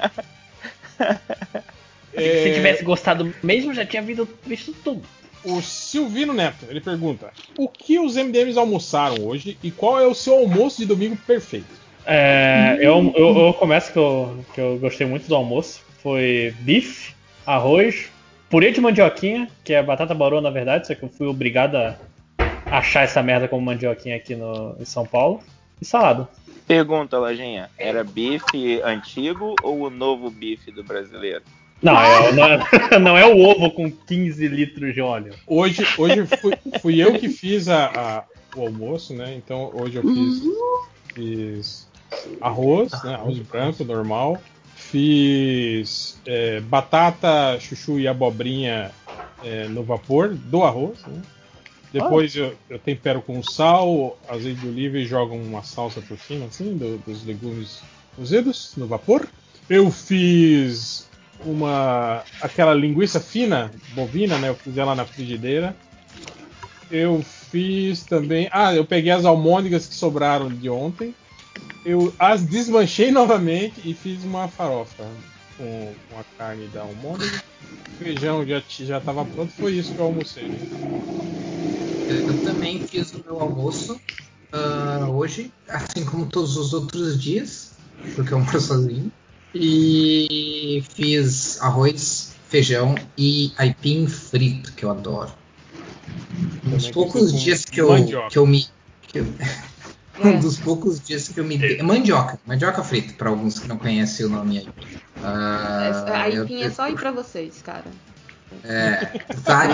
É, Se tivesse gostado mesmo, já tinha visto, visto tudo. O Silvino Neto, ele pergunta: O que os MDMs almoçaram hoje e qual é o seu almoço de domingo perfeito? É, eu, eu, eu começo que eu, que eu gostei muito do almoço. Foi bife, arroz, purê de mandioquinha, que é batata barô na verdade, só que eu fui obrigado a achar essa merda como mandioquinha aqui no, em São Paulo. E salada. Pergunta, Lojinha, era bife antigo ou o novo bife do brasileiro? Não, é, não, é, não é o ovo com 15 litros de óleo. Hoje, hoje fui, fui eu que fiz a, a- o almoço, né? Então hoje eu fiz, fiz arroz, né? Arroz branco normal. Fiz é, batata, chuchu e abobrinha é, no vapor do arroz. Né? Depois eu, eu tempero com sal, azeite de oliva e jogo uma salsa por cima, assim, do- dos legumes cozidos no vapor. Eu fiz uma aquela linguiça fina, bovina, né? Eu fiz ela na frigideira. Eu fiz também. Ah, eu peguei as almôndegas que sobraram de ontem. Eu as desmanchei novamente e fiz uma farofa com, com a carne da almôndega. O feijão já já estava pronto. Foi isso que eu almocei. Eu também fiz o meu almoço ah, hoje, assim como todos os outros dias, porque eu moro sozinho. E fiz arroz, feijão e aipim frito, que eu adoro. Um dos poucos dias que eu, mandioca. que eu me. que eu- um dos poucos dias que eu me dei. Mandioca, mandioca frita, para alguns que não conhecem o nome aipim. Ah, a eu- é só ir pra vocês, cara. É, tá,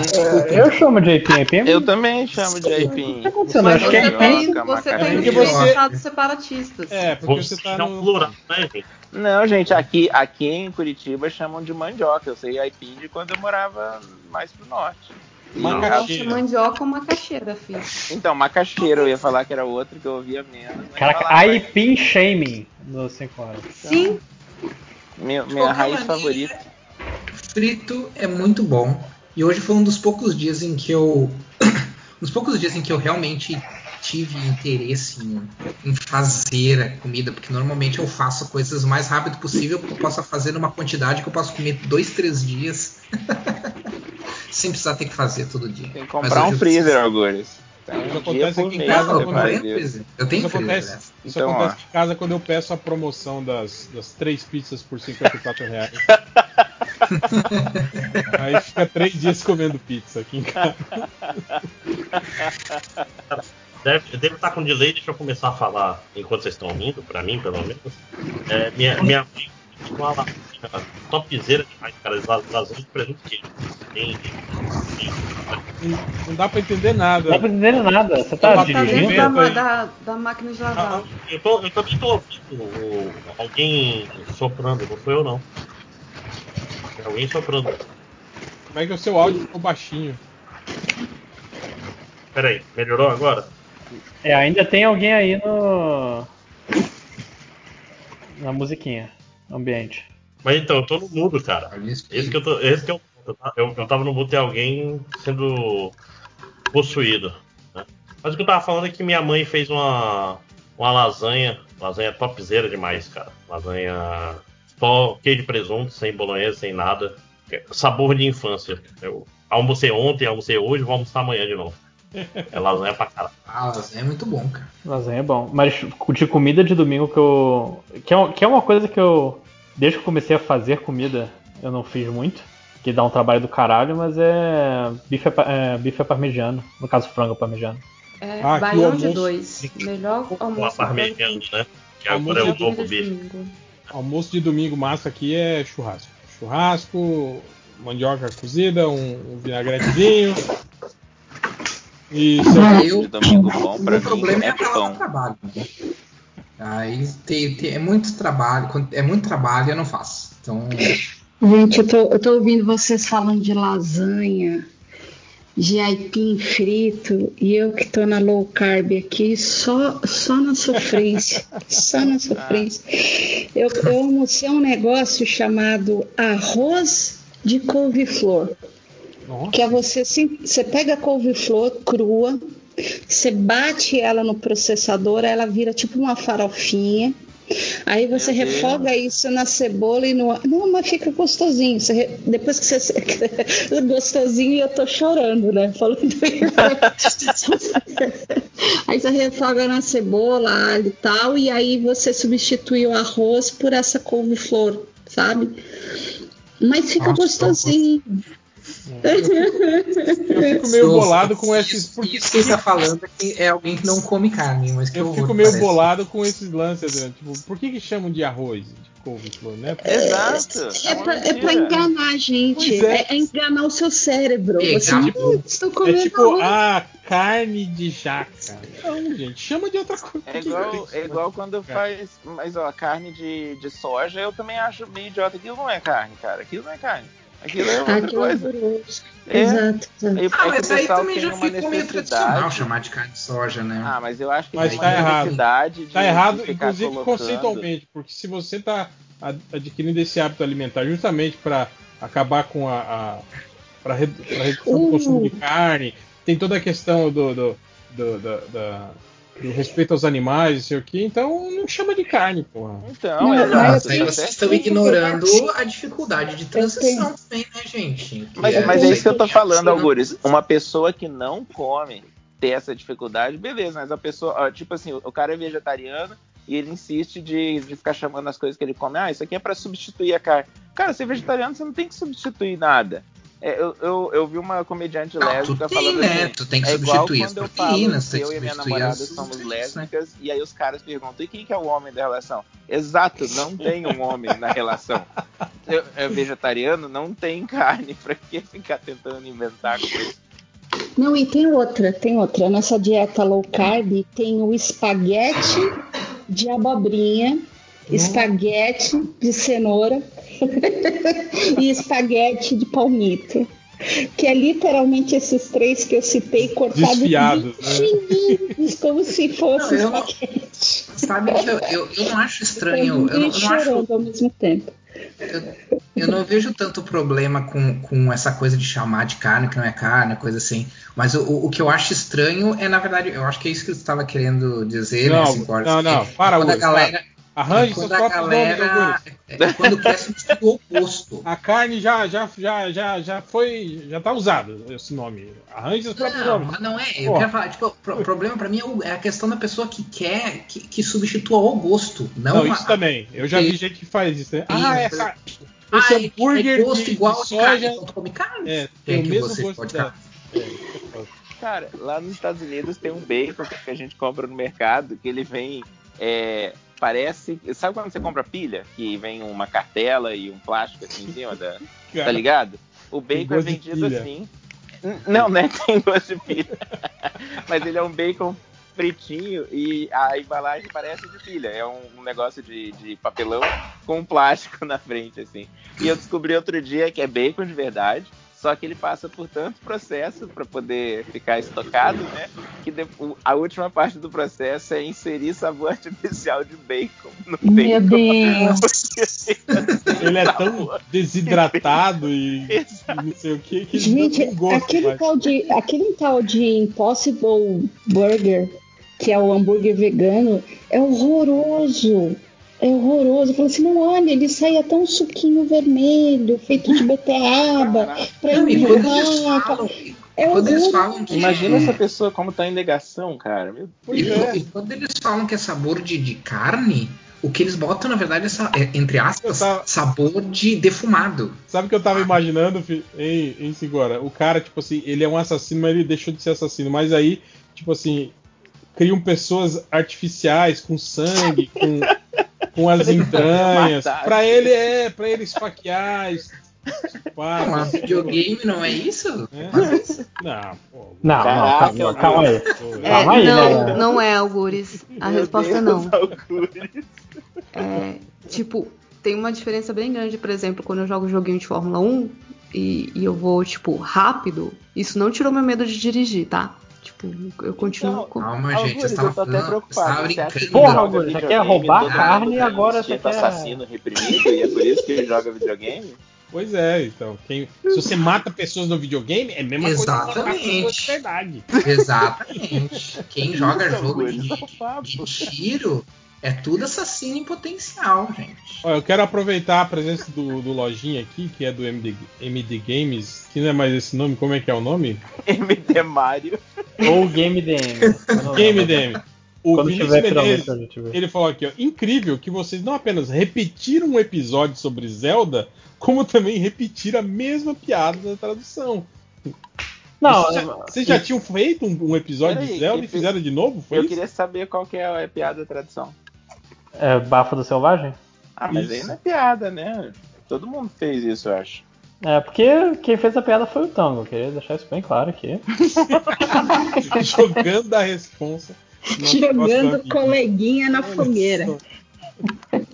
É, eu chamo de aipim, aipim. Eu também chamo de aipim. Tá acontecendo? Acho que é Você aipim. você tem macarrão. os você- pensados separatistas. É, porque você Você tá é um no. plural, né, gente? Não, gente, aqui, aqui em Curitiba chamam de mandioca. Eu sei aipim de quando eu morava mais pro norte. Macaxeira. mandioca ou macaxeira, filho. Então, macaxeira, eu ia falar que era outro que eu ouvia menos. Caraca, aipim shaming no 5 horas. Sim, Minha, De minha qualquer raiz maneira, favorita. Frito é muito bom. E hoje foi um dos poucos dias em que eu. um dos poucos dias em que eu realmente tive interesse em, em fazer a comida, porque normalmente eu faço coisas o mais rápido possível que eu possa fazer numa quantidade que eu posso comer dois, três dias. Sem precisar ter que fazer todo dia. Tem que comprar um freezer, Algures. Tem Isso acontece aqui em casa Não, você eu tenho. Eu Isso acontece, né? isso Então, acontece ó. em casa quando eu peço a promoção das, das três pizzas por 54 reais. Aí fica três dias comendo pizza aqui em casa. Deve, deve estar com delay, deixa eu começar a falar enquanto vocês estão ouvindo, pra mim, pelo menos. É, minha, minha mãe uma topzera demais, cara. Lasanha de presunto queijo. Tem, tem, Não, não dá pra entender nada. Não tá entendendo nada. Você tá Tá tá dirigindo? dentro da, da, da máquina de lavar. Ah, eu, tô, eu também tô ouvindo alguém soprando, não foi eu não. É alguém soprando. Como é que o seu áudio ficou baixinho? Peraí, melhorou agora? É, ainda tem alguém aí no. Na musiquinha, ambiente. Mas então, eu tô no mudo, cara. Esse que eu tô. Esse que eu, eu, eu tava no mudo de alguém sendo possuído. né? Mas o que eu tava falando é que minha mãe fez uma, uma lasanha. Lasanha topzera demais, cara. Lasanha só queijo de presunto, sem bolonhesa, sem nada. Sabor de infância. Eu almocei ontem, almocei hoje, vou almoçar amanhã de novo. É lasanha pra caralho. Ah, lasanha é muito bom, cara. Lasanha é bom. Mas de comida de domingo que eu. Que é, que é uma coisa que eu. Desde que eu comecei a fazer comida, eu não fiz muito. Que dá um trabalho do caralho, mas é. Bife, é, é, bife é parmegiano. No caso, frango parmegiano. É, Ah, baião o de almoço- dois. Melhor Uma almoço parmegiana, né? Que agora é Almoço o novo de bife. domingo. Almoço de domingo massa aqui é churrasco. Churrasco, mandioca cozida, um, um vinagretezinho. E Ah, eu, De domingo bom o pra meu mim problema é é pão. trabalho. Né? Aí tem, tem- é muito trabalho. É muito trabalho, eu não faço. Então, Gente, eu tô, eu tô ouvindo vocês falando de lasanha. de aipim frito e eu que tô na low carb aqui, só, só na sofrência. só na sofrência. Eu, eu almocei um negócio chamado arroz de couve-flor. Que é você, sim- você pega a couve-flor crua, você bate ela no processador, ela vira tipo uma farofinha. Aí você Meu Deus. refoga isso na cebola e no. Não, mas fica gostosinho. Re- Depois que você. gostosinho e eu tô chorando, né? Falando aí você refoga na cebola, alho e tal, e aí você substitui o arroz por essa couve-flor, sabe? Mas fica Nossa, gostosinho. Eu fico meio bolado com esses. Isso, isso que ele tá falando é que é alguém que não come carne, mas que Eu horror, fico meio parece. bolado com esses lances, né? Tipo, por que, que chamam de arroz de couve-flor, né? Exato. É pra, é pra enganar a gente. É. É. é enganar o seu cérebro. É, Você tipo, estão comendo É tipo, ah, carne de jaca. Não, gente, chama de outra coisa. É igual, é igual quando faz. Mas ó, carne de, de soja eu também acho meio idiota. Aquilo não é carne, cara. Aquilo não é carne. Aquilo é outra Aquilo é coisa. É. Exato, exato. Ah, mas aí também já ficou meio tradicional chamar de carne de soja, né? Ah, mas eu acho que Mas tem tá uma errado. necessidade de. Tá errado, de ficar inclusive colocando. conceitualmente, porque se você tá ad- adquirindo esse hábito alimentar justamente para acabar com a, a para redução do Uh. consumo de carne, tem toda a questão do do, do, da- do respeito aos animais, não sei o que, então não chama de carne, porra. Então, exato. Mas aí vocês estão ignorando a dificuldade de transição também, né, gente? Mas, é- mas é isso que eu tô falando, Algures. Uma pessoa que não come ter essa dificuldade, beleza, mas a pessoa, tipo assim, o cara é vegetariano e ele insiste de, de ficar chamando as coisas que ele come, ah, isso aqui é pra substituir a carne. Cara, ser vegetariano você não tem que substituir nada. É, eu, eu, eu vi uma comediante lésbica tem, falando né? assim, Tu tem que é igual substituir as quando eu proteínas, e minha namorada somos né? lésbicas e aí os caras perguntam, e quem que é o homem da relação? Exato, não tem um homem na relação. Eu, é vegetariano, não tem carne, pra que ficar tentando inventar coisa? Não, e tem outra, tem outra. Nessa dieta low carb tem o espaguete de abobrinha, espaguete de cenoura e espaguete de palmito. Que é literalmente esses três que eu citei cortados Desfiados, né? fininhos, como se fosse Não, eu não- espaguete. Sabe que eu, eu, eu não acho estranho, eu não, eu E não acho ao mesmo tempo. Eu não vejo tanto problema com, com essa coisa de chamar de carne que não é carne, coisa assim. Mas o, o, que eu acho estranho é, na verdade, eu acho que é isso que você estava querendo dizer, né, Não, Simborges, não, não, para, quando a galera, Arranje seus próprios nomes, galera, Augusto. é, quando quer substituir o oposto. A carne já, já, já, já, já foi. Já tá usado esse nome. Arranje seus próprios Não, nomes. mas não é. Eu quero falar, tipo, o pro- problema pra mim é, é a questão da pessoa que quer que, que substitua o gosto. Não, Não, a- isso também. Eu já vi gente que faz isso. Né? Ah, é car- Ah, Esse é- hambúrguer é gosto de, igual de de soja. carne, então come carne. É, Quem tem o mesmo gosto pode da. Cara, lá nos Estados Unidos tem um bacon que a gente compra no mercado que ele vem. é, parece. Sabe quando você compra pilha? Que vem uma cartela e um plástico assim em cima da. Tá Cara, ligado? O bacon é vendido assim. Não, né? Tem gosto de pilha. Mas ele é um bacon fritinho e a embalagem parece de pilha. É um, um negócio de, de papelão com um plástico na frente, assim. E eu descobri outro dia que é bacon de verdade. Só que ele passa por tanto processo para poder ficar estocado, né? Que a última parte do processo é inserir sabor artificial de bacon. Tem Meu como. Deus. Ele é tão desidratado e, não sei o que que ele não Gente, gosto. aquele mais. tal, de, aquele tal de Impossible Burger, que é o hambúrguer vegano, é horroroso. É horroroso. Eu falei assim, não, olha, ele sai até um suquinho vermelho, feito de beterraba, pra Não, e quando eles empurrar. falam, É quando eles falam que Imagina é- essa pessoa como tá em negação, cara. Meu E, é. e quando eles falam que é sabor de, de carne, o que eles botam, na verdade, é, sa- é, entre aspas, tava- sabor de defumado. Sabe o que eu tava imaginando, em, em Sigora? O cara, tipo assim, ele é um assassino, mas ele deixou de ser assassino. Mas aí, tipo assim, criam pessoas artificiais com sangue, com, com as entranhas. Pra ele é, pra ele esfaquear. Não, mas videogame não é isso? É. Mas isso. Não, pô. Não, não, Caraca, calma, calma aí. É, Calma aí, não, né? não é, Algures. A Meu resposta Deus, não. Algures. É, tipo, tem uma diferença bem grande, por exemplo, quando eu jogo joguinho de Fórmula 1, e, e eu vou, tipo, rápido, isso não tirou meu medo de dirigir, tá? Tipo, eu continuo Então, com. Calma, Algures, gente, você eu tava tô até falando. preocupado. Você brincando. que Porra, Algures, você quer roubar carne e agora você instinto quer- assassino reprimido e é por isso que ele joga videogame? Pois é, então. Quem, se você mata pessoas no videogame, é a mesma coisa que matar Exatamente. verdade. Exatamente. Quem joga jogo de, de tiro é tudo assassino em potencial, gente. Olha, eu quero aproveitar a presença do, do Lojinha aqui, que é do MD, MD Games, que não é mais esse nome, como é que é o nome? MD Mario. Ou Game DM. Game. DM. O Quando Vinícius Menezes, ele falou aqui, ó, incrível que vocês não apenas repetiram um episódio sobre Zelda, como também repetiram a mesma piada da tradução. Não, vocês já, é- vocês já tinham feito um, um episódio Peraí, de Zelda e fizeram de novo? Foi Eu isso? queria saber qual que é a piada da tradução. É Bafo do Selvagem? Ah, mas Isso. aí não é piada, né? Todo mundo fez isso, eu acho. É, porque quem fez a piada foi o Tango. Eu queria deixar isso bem claro aqui. Jogando a responsa. Jogando coleguinha na fogueira.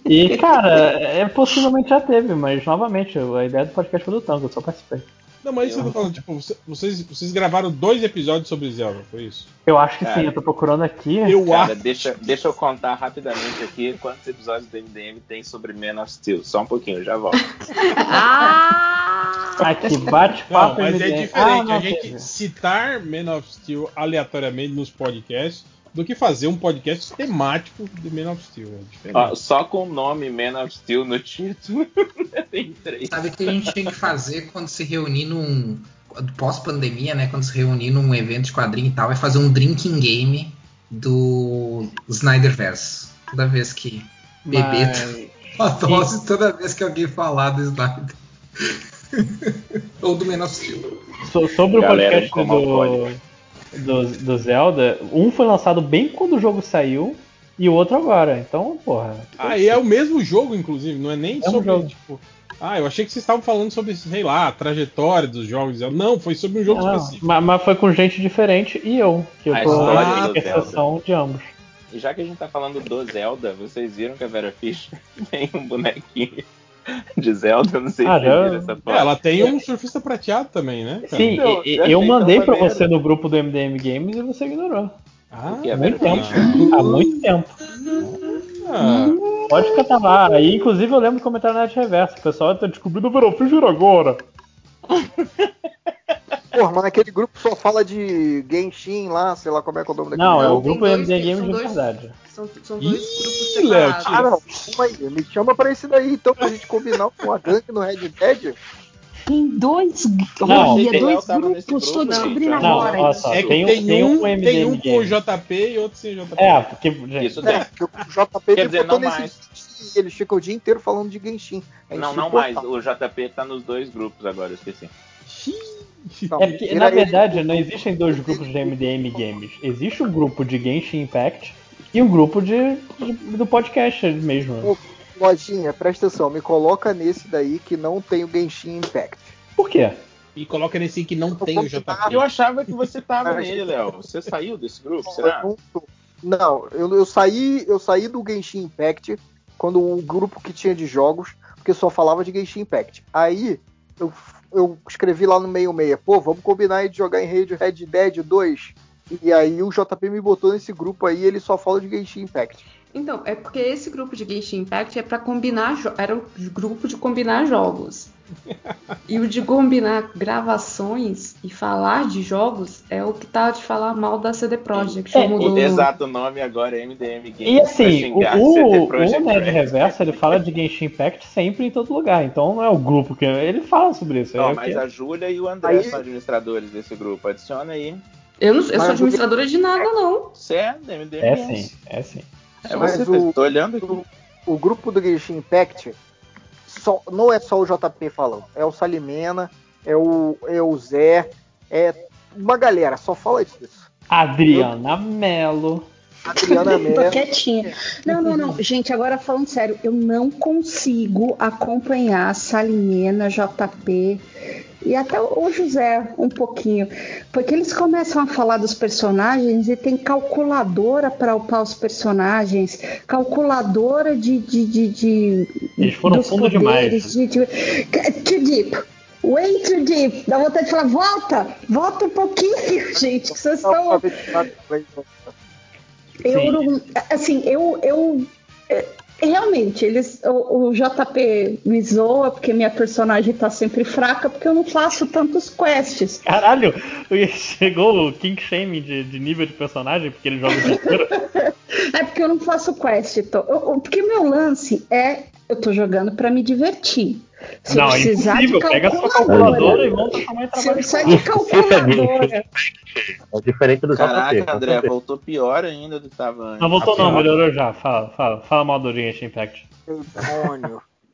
E, cara, é, possivelmente já teve, mas novamente, a ideia do podcast foi do Tango, eu só participei. Não, mas isso eu tô falando, tipo, vocês, vocês gravaram dois episódios sobre Zelda, foi isso? Eu acho que Cara, sim, eu tô procurando aqui. Eu Cara, acho. deixa, deixa eu contar rapidamente aqui quantos episódios do MDM tem sobre Man of Steel. Só um pouquinho, eu já volto. Ah! Aqui, Não, bate-papo mas é MDM. diferente Ah, não a gente teve. citar Man of Steel aleatoriamente nos podcasts do que fazer um podcast temático de Man of Steel. É. Ó, só com o nome Man of Steel no título, tem três. Sabe o que a gente tinha que fazer quando se reunir num. Pós-pandemia, né? Quando se reunir num evento de quadrinho e tal, é fazer um drinking game do Snyderverse. Toda vez que beber Mas- uma dose, toda vez que alguém falar do Snyder. Ou do Man of Steel. So- sobre Galera o podcast alcoólica. Do, do, Zelda, um foi lançado bem quando o jogo saiu e o outro agora. Então, porra. Ah, e é o mesmo jogo, inclusive, não é nem É um sobre, jogo. tipo. Ah, eu achei que vocês estavam falando sobre, sei lá, a trajetória dos jogos. Não, foi sobre um jogo Não, específico. mas, mas foi com gente diferente e eu, que eu A tô história em do exceção de ambos. E já que a gente tá falando do Zelda, vocês viram que a Vera Fischer tem um bonequinho de Zelda? Eu não sei Ah, se essa foto. É, ela tem um surfista prateado também, né? cara? Sim, Então, e- eu e- eu mandei maneiro. você no grupo do MDM Games e você ignorou. Ah, Há muito tempo. Há muito tempo. ah, Pode cantar lá. Aí, inclusive, eu lembro do comentário na Net Reverso. O pessoal tá descobrindo o Verofisher agora. Porra, mas naquele grupo só fala de Genshin lá, sei lá como é que é o nome daquele Não, é o grupo dois- são Games de dois- verdade. São, são dois grupos Ih, Léo, separados. Ah, não, calma aí, me chama pra esse daí então, pra gente combinar com a gangue no Red Dead. Tem dois, Não, tem- dois grupos, grupo, descobrindo gente. Não, agora. olha só, é tem, tem, tem um, um MDM tem um com o. JP e outro sem JP. É, porque, gente, Isso tem. Porque o JP Quer dizer, não nesse mais. Genshin, ele fica o dia inteiro falando de Genshin. É Não, não mais. O JP tá nos dois grupos agora, eu esqueci. Não, É porque, tira na ele verdade, do- não existem dois grupos de MDM Games. Existe um grupo de Genshin Impact e um grupo de, de- do podcast mesmo. Ô, Lojinha, presta atenção, me coloca nesse daí que não tem o Genshin Impact. Por quê? E coloca nesse que não tem o JP. Eu achava que você tava nele, Léo. Você saiu desse grupo, Eu será? não, eu, eu saí, eu saí do Genshin Impact quando o grupo que tinha de jogos, porque só falava de Genshin Impact. Aí eu, eu escrevi lá no meio meia, pô, vamos combinar de jogar em Red Red Dead 2. E aí o JP me botou nesse grupo aí, ele só fala de Genshin Impact. Então, é porque esse grupo de Genshin Impact é pra combinar. Era o grupo de combinar jogos. E o de combinar gravações e falar de jogos é o que tá de falar mal da CD Projekt. É, mudou O exato nome agora é MDM Games. E assim, o, CD o, o Nerd. Reverso ele fala de Genshin Impact sempre em todo lugar. Então não é o grupo que. Ele fala sobre isso. Não, é mas que- a Júlia e o André Aí- são administradores desse grupo. Adiciona aí. Eu, não, eu sou administradora de nada, não. Você é MDM É sim, é sim. É Mas você, o- tô olhando aqui. o, o grupo do Genshin Impact só, não é só o JP falando, é o Salimena, é o, é o Zé, é uma galera, só fala disso. Adriana Mello. Adriana Mello. quietinha. Não, não, não. Gente, agora falando sério, eu não consigo acompanhar Salimena, JP e até o José um pouquinho. Porque eles começam a falar dos personagens e tem calculadora para upar os personagens, calculadora de. de, de, de Eles foram dos fundo demais. De, de, too deep. Way too deep. Dá vontade de falar, volta, volta um pouquinho, gente. que Vocês estão. Eu. Assim, eu. eu é, realmente, eles. O, o JP me zoa porque minha personagem tá sempre fraca, porque eu não faço tantos quests. Caralho, chegou o King Shame de, de nível de personagem, porque ele joga o. É porque eu não faço quest. Tô, eu- eu- porque meu lance é. Eu tô jogando pra me divertir. Se Não, eu é precisar de impossível. Pega a sua calculadora, e Se eu trabalho. precisar de calculadora. É diferente do Caraca, JP. André, voltou pior ainda do que tava antes. Não voltou não, melhorou já. Fala, fala, fala mal do Genshin Impact.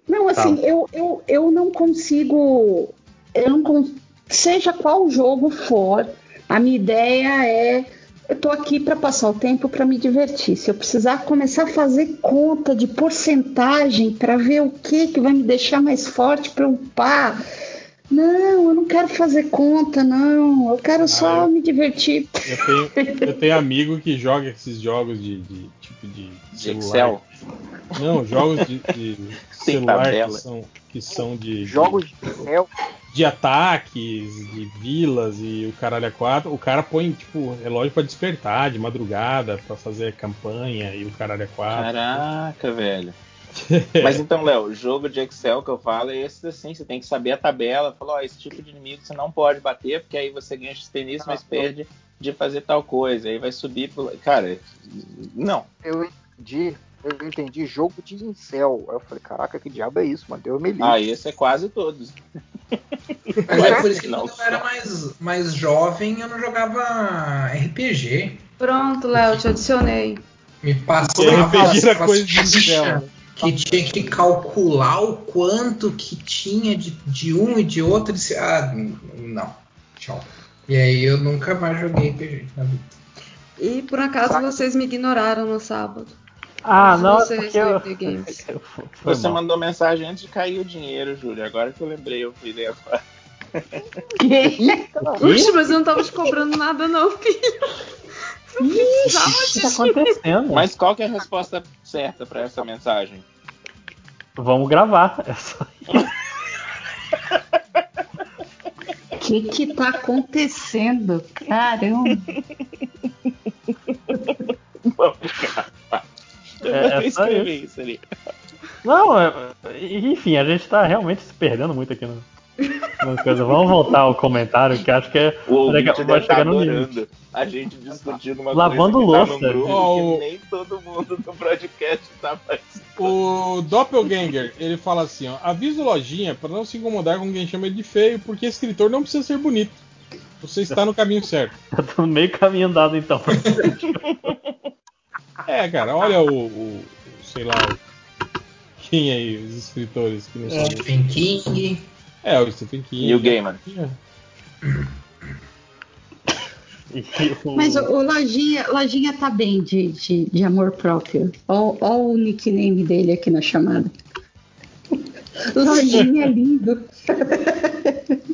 Não, assim, Tá. eu, eu, eu não consigo. Eu não con- Seja qual jogo for, a minha ideia é. Eu tô aqui para passar o tempo para me divertir. Se eu precisar começar a fazer conta de porcentagem para ver o que que vai me deixar mais forte para upar. Não, eu não quero fazer conta, não. Eu quero só me divertir. Eu tenho, eu tenho amigo que joga esses jogos de, de tipo de, De celular. Excel? Não, jogos de, de Sem celular que são, que são de, Jogos de, de Excel. De ataques, de vilas e o caralho é quatro. O cara põe, tipo, relógio pra despertar de madrugada pra fazer campanha e o caralho é quatro. Caraca, velho. Mas então, Léo, o jogo de Excel que eu falo é esse assim, você tem que saber a tabela, falou, ó, esse tipo de inimigo você não pode bater, porque aí você ganha XP nisso, mas perde de fazer tal coisa, aí vai subir pro... Cara, não. Eu entendi, eu entendi jogo de incel. Aí eu falei, caraca, que diabo é isso, mano? Deu me livre. Ah, esse é quase todos. Mas é por isso que Não, quando eu era mais, mais jovem eu não jogava RPG. Pronto, Léo, te adicionei. Me passava RPG era coisa de incel. que tinha que calcular o quanto que tinha de, de um e de outro. E disse, ah, não, tchau. E aí eu nunca mais joguei RPG na vida. E por acaso vocês me ignoraram no sábado. Ah, não, Vocês porque do eu... Games. Você mandou mensagem antes de cair o dinheiro, Júlio. Agora que eu lembrei, eu fui ler agora. Puxa, mas eu não tava te cobrando nada, não, filho. Não precisava O que disso. tá acontecendo? Mas qual que é a resposta certa pra essa mensagem? Vamos gravar. É só O que que tá acontecendo? Caramba. Vamos gravar. Eu É, é escrever isso ali. Não, é- enfim, a gente tá realmente se perdendo muito aqui no, no coisa. Vamos voltar ao comentário, que acho que é, O vai chegar no limite. adorando a gente discutindo uma Lavando coisa que louça. tá grupo que o- nem todo mundo do podcast tá participando. O Doppelganger, ele fala assim, ó, avisa o lojinha para não se incomodar com quem chama ele de feio, porque escritor não precisa ser bonito. Você está no caminho certo. Eu tô no meio caminho andado então. É, cara, olha o, o- o- sei lá, o- quem aí, os escritores que não são. Stephen King. É, o Stephen King. E o Gamer. E o- Mas o, o Lojinha, Lojinha tá bem de, de, de amor próprio. Olha o nickname dele aqui na chamada. Lojinha é lindo.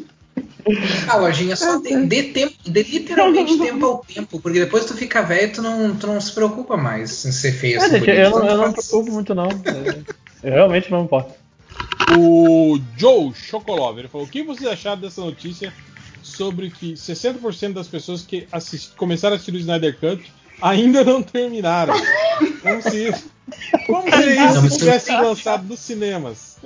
A lojinha só dê, dê tempo, dê literalmente tempo ao tempo, porque depois tu fica velho tu não, tu não se preocupa mais em ser feio É, assim. gente, bonito. eu, não, eu não me preocupo muito não. Eu realmente não me importo. O Joe Chocolove, ele falou: O que vocês acharam dessa notícia sobre que 60% das pessoas que assist- começaram a assistir o Snyder Cut ainda não terminaram? Como se isso, como se isso tivesse lançado nos cinemas.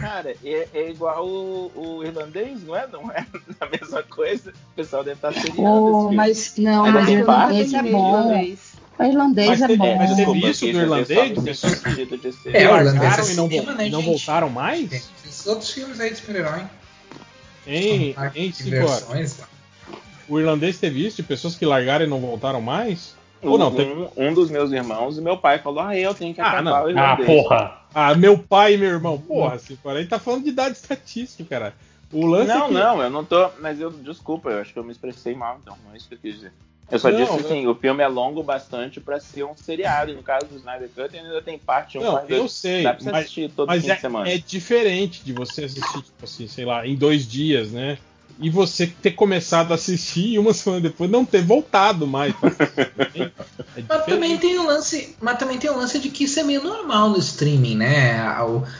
Cara, é, é igual o, o irlandês, não é? Não é a mesma coisa? O pessoal deve estar seriando Oh, mas não, mas o irlandês é de bom. irlandês. O irlandês Mas é teve- bom. mas teve isso do irlandês, pessoas ser- É, o irlandês é e não, cinema, né, não voltaram mais? Tem esses outros filmes aí de super-herói. Em, em cinco horas. versões, tá? O irlandês teve isso de pessoas que largaram e não voltaram mais? Ou Um, não? Teve... um, um dos meus irmãos, meu pai falou: Ah, eu tenho que Ah, acabar não. o Ah, irlandês. porra. Ah, meu pai e meu irmão. Porra, assim, cara, aí tá falando de dado estatístico, cara. O lance é Não, que... não, eu não tô. Mas eu, desculpa, eu acho que eu me expressei mal, então, não é isso que eu quis dizer. Eu só Não, disse eu- assim: o filme é longo bastante pra ser um seriado. E no caso do Snyder Cut, ainda tem parte 1, Não, parte 2. eu sei, Dá pra você mas- assistir todo Mas fim é, de semana. é diferente de você assistir, tipo assim, sei lá, em dois dias, né? E você ter começado a assistir e uma semana depois não ter voltado mais assistir. É Mas também tem o lance, mas também tem o lance de que isso é meio normal no streaming, né?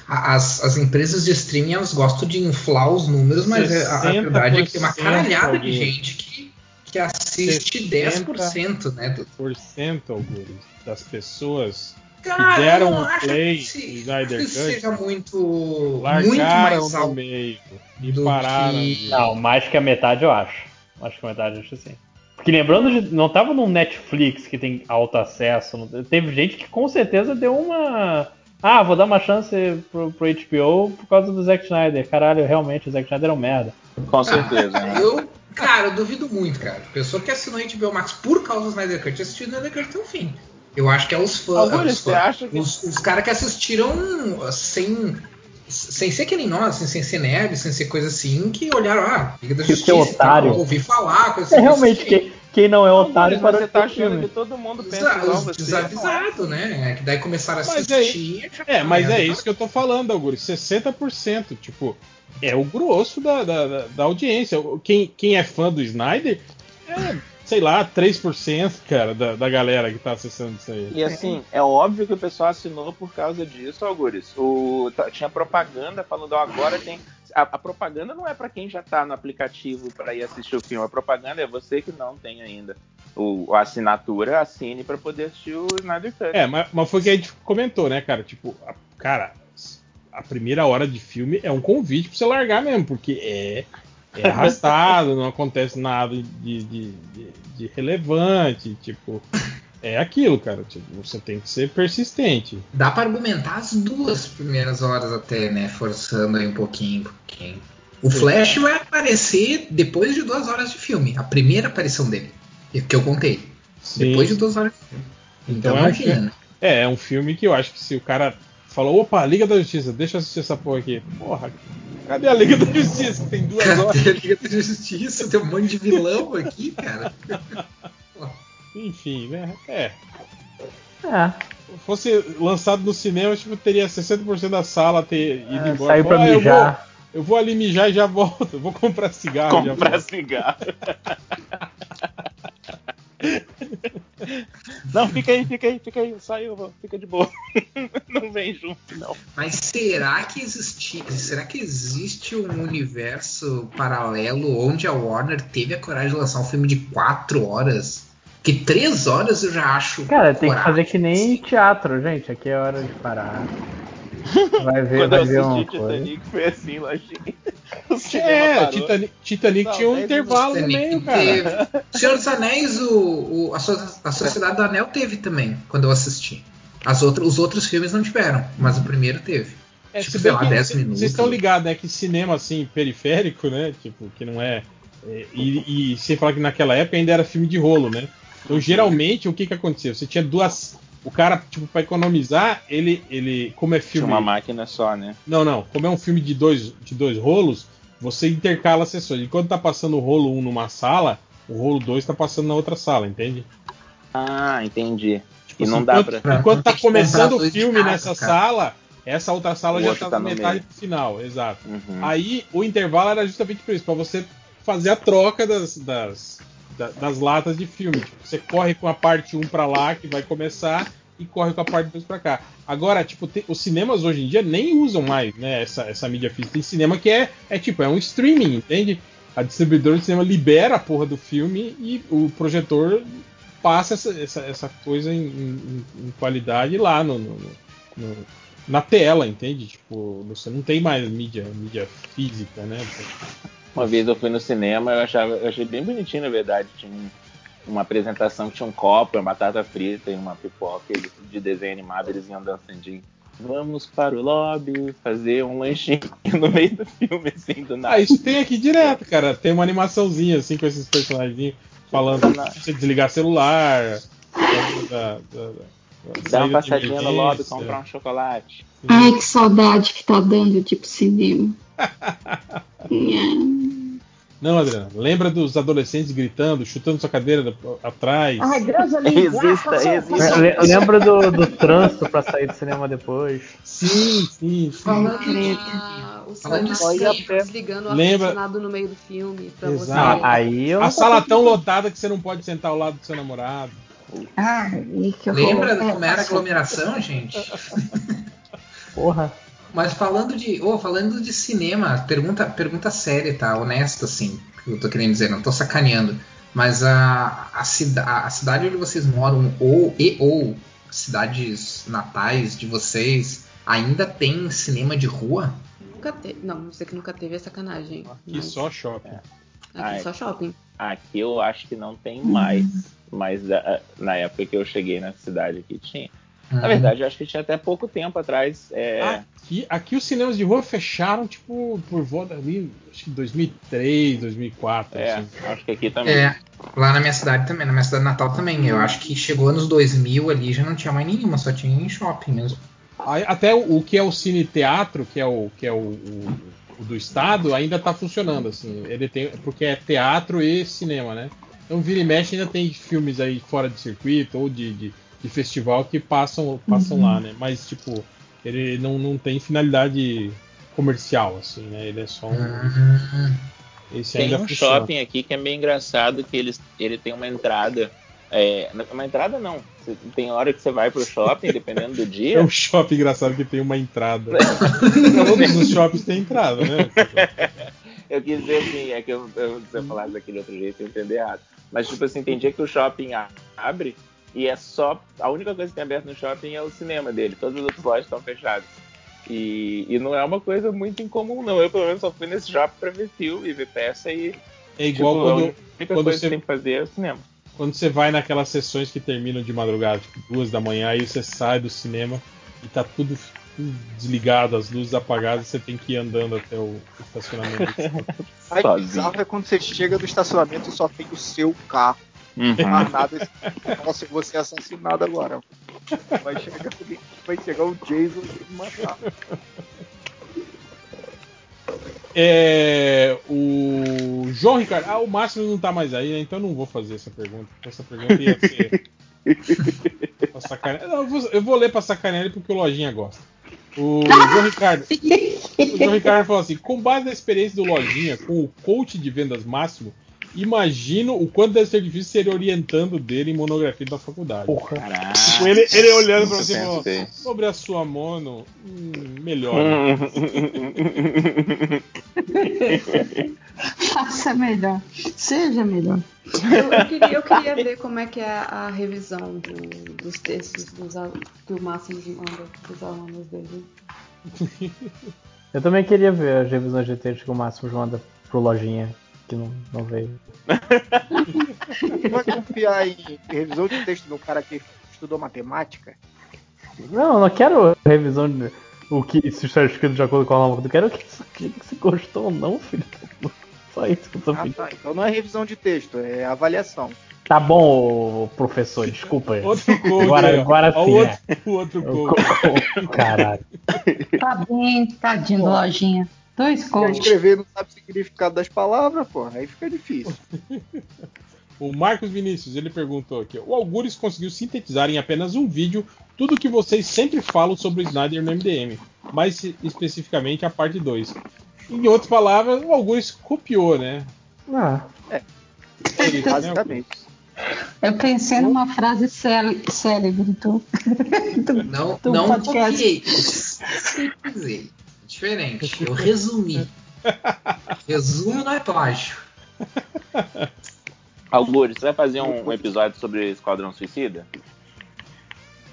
As, as empresas de streaming elas gostam de inflar os números, mas a, a verdade é que tem uma 60% caralhada de alguns. gente que, que assiste 10%, né? Do, por cento, Augusto, das pessoas Cara, deram eu não um acho play que se- Snyder que Cut seja muito, muito mais no alto meio e pararam. que- Não, mais que a metade eu acho. Mais que a metade eu acho assim. Porque lembrando, de, não tava num Netflix que tem alto acesso. não- teve gente que com certeza deu uma. Ah, vou dar uma chance pro, pro HBO por causa do Zack Snyder. Caralho, realmente, o Zack Snyder é um merda. Com certeza. né? Eu, cara, eu duvido muito, cara. Pessoa que assinou a HBO Max por causa do Snyder Cut assistiu o Snyder Cut até o fim. Eu acho que é os fãs. Os, acha que- os, os caras que assistiram sem. Sem ser que nem nós, assim, sem ser nerd, sem ser coisa assim, que olharam, ah, Liga da Que Justiça, ser otário. ouvi falar, coisa É assim. realmente, assisti. quem, quem não é otário para você tá achando que todo mundo pensa Desa- igual você. desavisados, né? Que daí começaram a Mas assistir. É, mas é isso que eu tô falando, Augusto. 60%, tipo, é o grosso da, da, da- da audiência. Quem, quem é fã do Snyder é, sei lá, 3%, cara, da, da galera que tá acessando isso aí. E assim, é óbvio que o pessoal assinou por causa disso, Algures. O, tá- tinha propaganda falando, ó, agora tem. A, a propaganda não é pra quem já tá no aplicativo pra ir assistir o filme. A propaganda é você que não tem ainda o, a assinatura, assine pra poder assistir o Snyder Cut. É, mas, mas foi o que a gente comentou, né, cara? Tipo, a- cara, a primeira hora de filme é um convite pra você largar mesmo, porque é, é arrastado, não acontece nada de, de, de- de relevante, tipo. É aquilo, cara. Tipo, você tem que ser persistente. Dá pra argumentar as duas primeiras horas até, né? Forçando aí um pouquinho. pouquinho. O Flash vai aparecer depois de duas horas de filme. A primeira aparição dele. Que eu contei. Sim. Depois de duas horas de filme. Então, Então, é, um imagina, filme, né? é, é um filme que eu acho que se o cara falou, opa, Liga da Justiça, deixa eu assistir essa porra aqui. Porra, cadê a Liga da Justiça? Tem duas horas. Cadê a Liga da Justiça? Tem um monte de vilão aqui, cara. Enfim, né? É. É. Se fosse lançado no cinema, tipo, teria 60% da sala ter ido É, embora. saiu pra Ah, eu mijar. vou- Eu vou, ali mijar e já volto. Eu vou comprar cigarro. e já Comprar cigarro. Não, fica aí, fica aí, fica aí. Saiu, fica de boa. Não vem junto, não. Mas será que existe, será que existe um universo paralelo onde a Warner teve a coragem de lançar um filme de quatro horas? Que três horas eu já acho. Cara, tem que coragem. fazer que nem teatro, gente. Aqui é hora de parar. Vai ver, Quando vai eu ver assisti coisa. Titanic foi assim, lojinha. É. Titanic, Titanic Não, tinha um intervalo no meio, cara. teve. Senhor dos Anéis, o, o- a, So- a Sociedade do Anel teve também, quando eu assisti. As outras, os outros filmes não tiveram, mas o primeiro teve. É, tipo, se sei lá, que 10 cê- minutos. Vocês estão ligados, né? Que cinema assim, periférico, né? Tipo, que não é. é, e, e sem falar que naquela época ainda era filme de rolo, né? Então, geralmente, o que que acontecia? Você tinha duas. O cara, tipo, pra economizar, ele. ele como é Tinha filme. uma máquina só, né? Não, não. Como é um filme de dois, de dois rolos, você intercala sessões. Enquanto tá passando o rolo 1 numa sala, o rolo 2 tá passando na outra sala, entende? Ah, entendi. Tipo e não assim, dá enquanto, pra. enquanto tá começando o filme cada, nessa cara. sala, essa outra sala O já tá, tá na metade meio. do final, exato. Uhum. Aí o intervalo era justamente por isso, pra você fazer a troca das, das, da- das latas de filme. Tipo, você corre com a parte 1 pra lá, que vai começar, e corre com a parte 2 pra cá. Agora, tipo, te- os cinemas hoje em dia nem usam mais né, essa, essa mídia física. Tem cinema que é, é tipo, é um streaming, entende? A distribuidora de cinema libera a porra do filme e o projetor passa essa, essa, essa coisa em, em- em qualidade lá no, no- no- na tela, entende? Tipo, você não tem mais mídia, mídia física, né? Uma vez eu fui no cinema, eu achava, eu achei bem bonitinho, na verdade. Tinha um- uma apresentação que tinha um copo, uma batata frita e uma pipoca eles- de desenho animado, eles iam dançandinho. Vamos para o lobby fazer um lanchinho no meio do filme, assim, do nada. Ah, isso tem aqui direto, cara. Tem uma animaçãozinha assim com esses personagens falando você desligar celular. Da, da- da- Dá uma passadinha no lobby, comprar um chocolate. Ai, que saudade que tá dando pro cinema. É. Não, Adriana. Lembra dos adolescentes gritando, chutando sua cadeira atrás? Ai, Deus ali. Resista, resista. Le- Lembra do, do trânsito pra sair do cinema depois? Sim, sim, sim. Falando ah, os pena. desligando o Lembra- ar-condicionado no meio do filme pra Exato. você. Ah, aí eu A sala tão lotada que você não pode sentar ao lado do seu namorado. Ai, que horror. Lembra É, como era a aglomeração, gente? Porra. Mas falando de, oh, falando de cinema, pergunta, pergunta séria, tá? Honesta, assim, que eu tô querendo dizer, não tô sacaneando. Mas a, a, cida, a cidade onde vocês moram, ou e ou cidades natais de vocês, ainda tem cinema de rua? Nunca teve. Não, você que nunca teve é sacanagem. Aqui Mas só shopping. Aqui Ai. só shopping. Aqui eu acho que não tem mais. Mas da- na época que eu cheguei na cidade aqui tinha. Na Hum. verdade, eu acho que tinha até pouco tempo atrás. É, Aqui, aqui os cinemas de rua fecharam, tipo, por volta ali, acho que 2003, 2004. é, assim. acho que aqui também. É, lá na minha cidade também, na minha cidade natal também. Eu acho que chegou anos 2000 ali já não tinha mais nenhuma, só tinha em shopping mesmo. Aí, Até o, o que é o cine teatro, que é o que é o, o- o do estado, ainda tá funcionando assim. Ele tem porque é teatro e cinema, né? Então vira e mexe ainda tem filmes aí fora de circuito ou de, de, de festival que passam passam Uhum. lá, né? Mas tipo ele não, não tem finalidade comercial assim, né? Ele é só um Hum, esse Tem ainda um funciona. shopping aqui que é meio engraçado que eles, ele tem uma entrada. É, uma entrada não. Tem hora que você vai pro shopping, dependendo do É dia. um shopping engraçado que tem uma entrada. Todos os shoppings têm entrada, né? Eu quis dizer assim, é que eu, eu, se eu falasse daquele outro jeito, eu entendi errado. Mas, tipo assim, tem dia que o shopping a- abre e é só. A única coisa que tem aberto no shopping é o cinema dele. Todas as outras lojas estão fechadas. E, e não é uma coisa muito incomum, não. Eu, pelo menos, só fui nesse shopping pra ver filme, ver peça e. É igual tipo, quando, a única quando coisa você- que tem que fazer é o cinema. quando você vai naquelas sessões que terminam de madrugada, tipo duas da manhã, aí você sai do cinema e tá tudo, desligado, as luzes apagadas, você tem que ir andando até o estacionamento. Aí bizarro é quando você chega no estacionamento e só tem o seu carro. Uhum. Nada. Nossa, eu vou ser assassinado agora. Vai chegar, vai chegar o Jason e me matar. É, o João Ricardo. Ah, o Máximo não tá mais aí, né? então eu não vou fazer essa pergunta. Essa pergunta ia ser. pra sacanear. Não, eu, vou, eu vou ler pra sacanear ele porque o Lojinha gosta. O João Ricardo. O João Ricardo falou assim: com base na experiência do Lojinha com o coach de vendas máximo, imagino o quanto deve ser difícil ser orientando dele em monografia da faculdade. Porra. Caraca. Ele, ele olhando pra Nunca você falou: pensei. sobre a sua mono, hum, melhor. Faça melhor. Seja melhor. Eu, eu queria, eu queria ver como é que é a revisão do- dos textos dos, que o Máximo manda dos alunos dele. Eu também queria ver as revisões de texto que o Máximo manda pro Lojinha, que não, não veio. Você vai confiar em revisão de texto de um cara que estudou matemática? Não, eu não quero revisão de o que se está escrito de acordo com a norma. Eu quero que se gostou ou não, filho. Só isso que eu tô Ah, pedindo. tá. Então não é revisão de texto, é avaliação. Tá bom, professor, desculpa. Outro coach. Agora, agora sim, o é. outro, outro coach. Caralho. Tá bem, tadinho lojinha. Dois Quer coach. escrever não sabe o significado das palavras, porra, aí fica difícil. O Marcos Vinícius, ele perguntou aqui: o Algures conseguiu sintetizar em apenas um vídeo tudo o que vocês sempre falam sobre o Snyder no MDM, mais especificamente a parte 2. Em outras palavras, o Algures copiou, né? Ah, É isso, né, Basicamente. Eu pensei numa frase céle- célebre do, do, Não, do não podcast. copiei. Sintetizei. Diferente. Eu resumi. Resumo não é plágio. Algures, você vai fazer um, episódio sobre Esquadrão Suicida?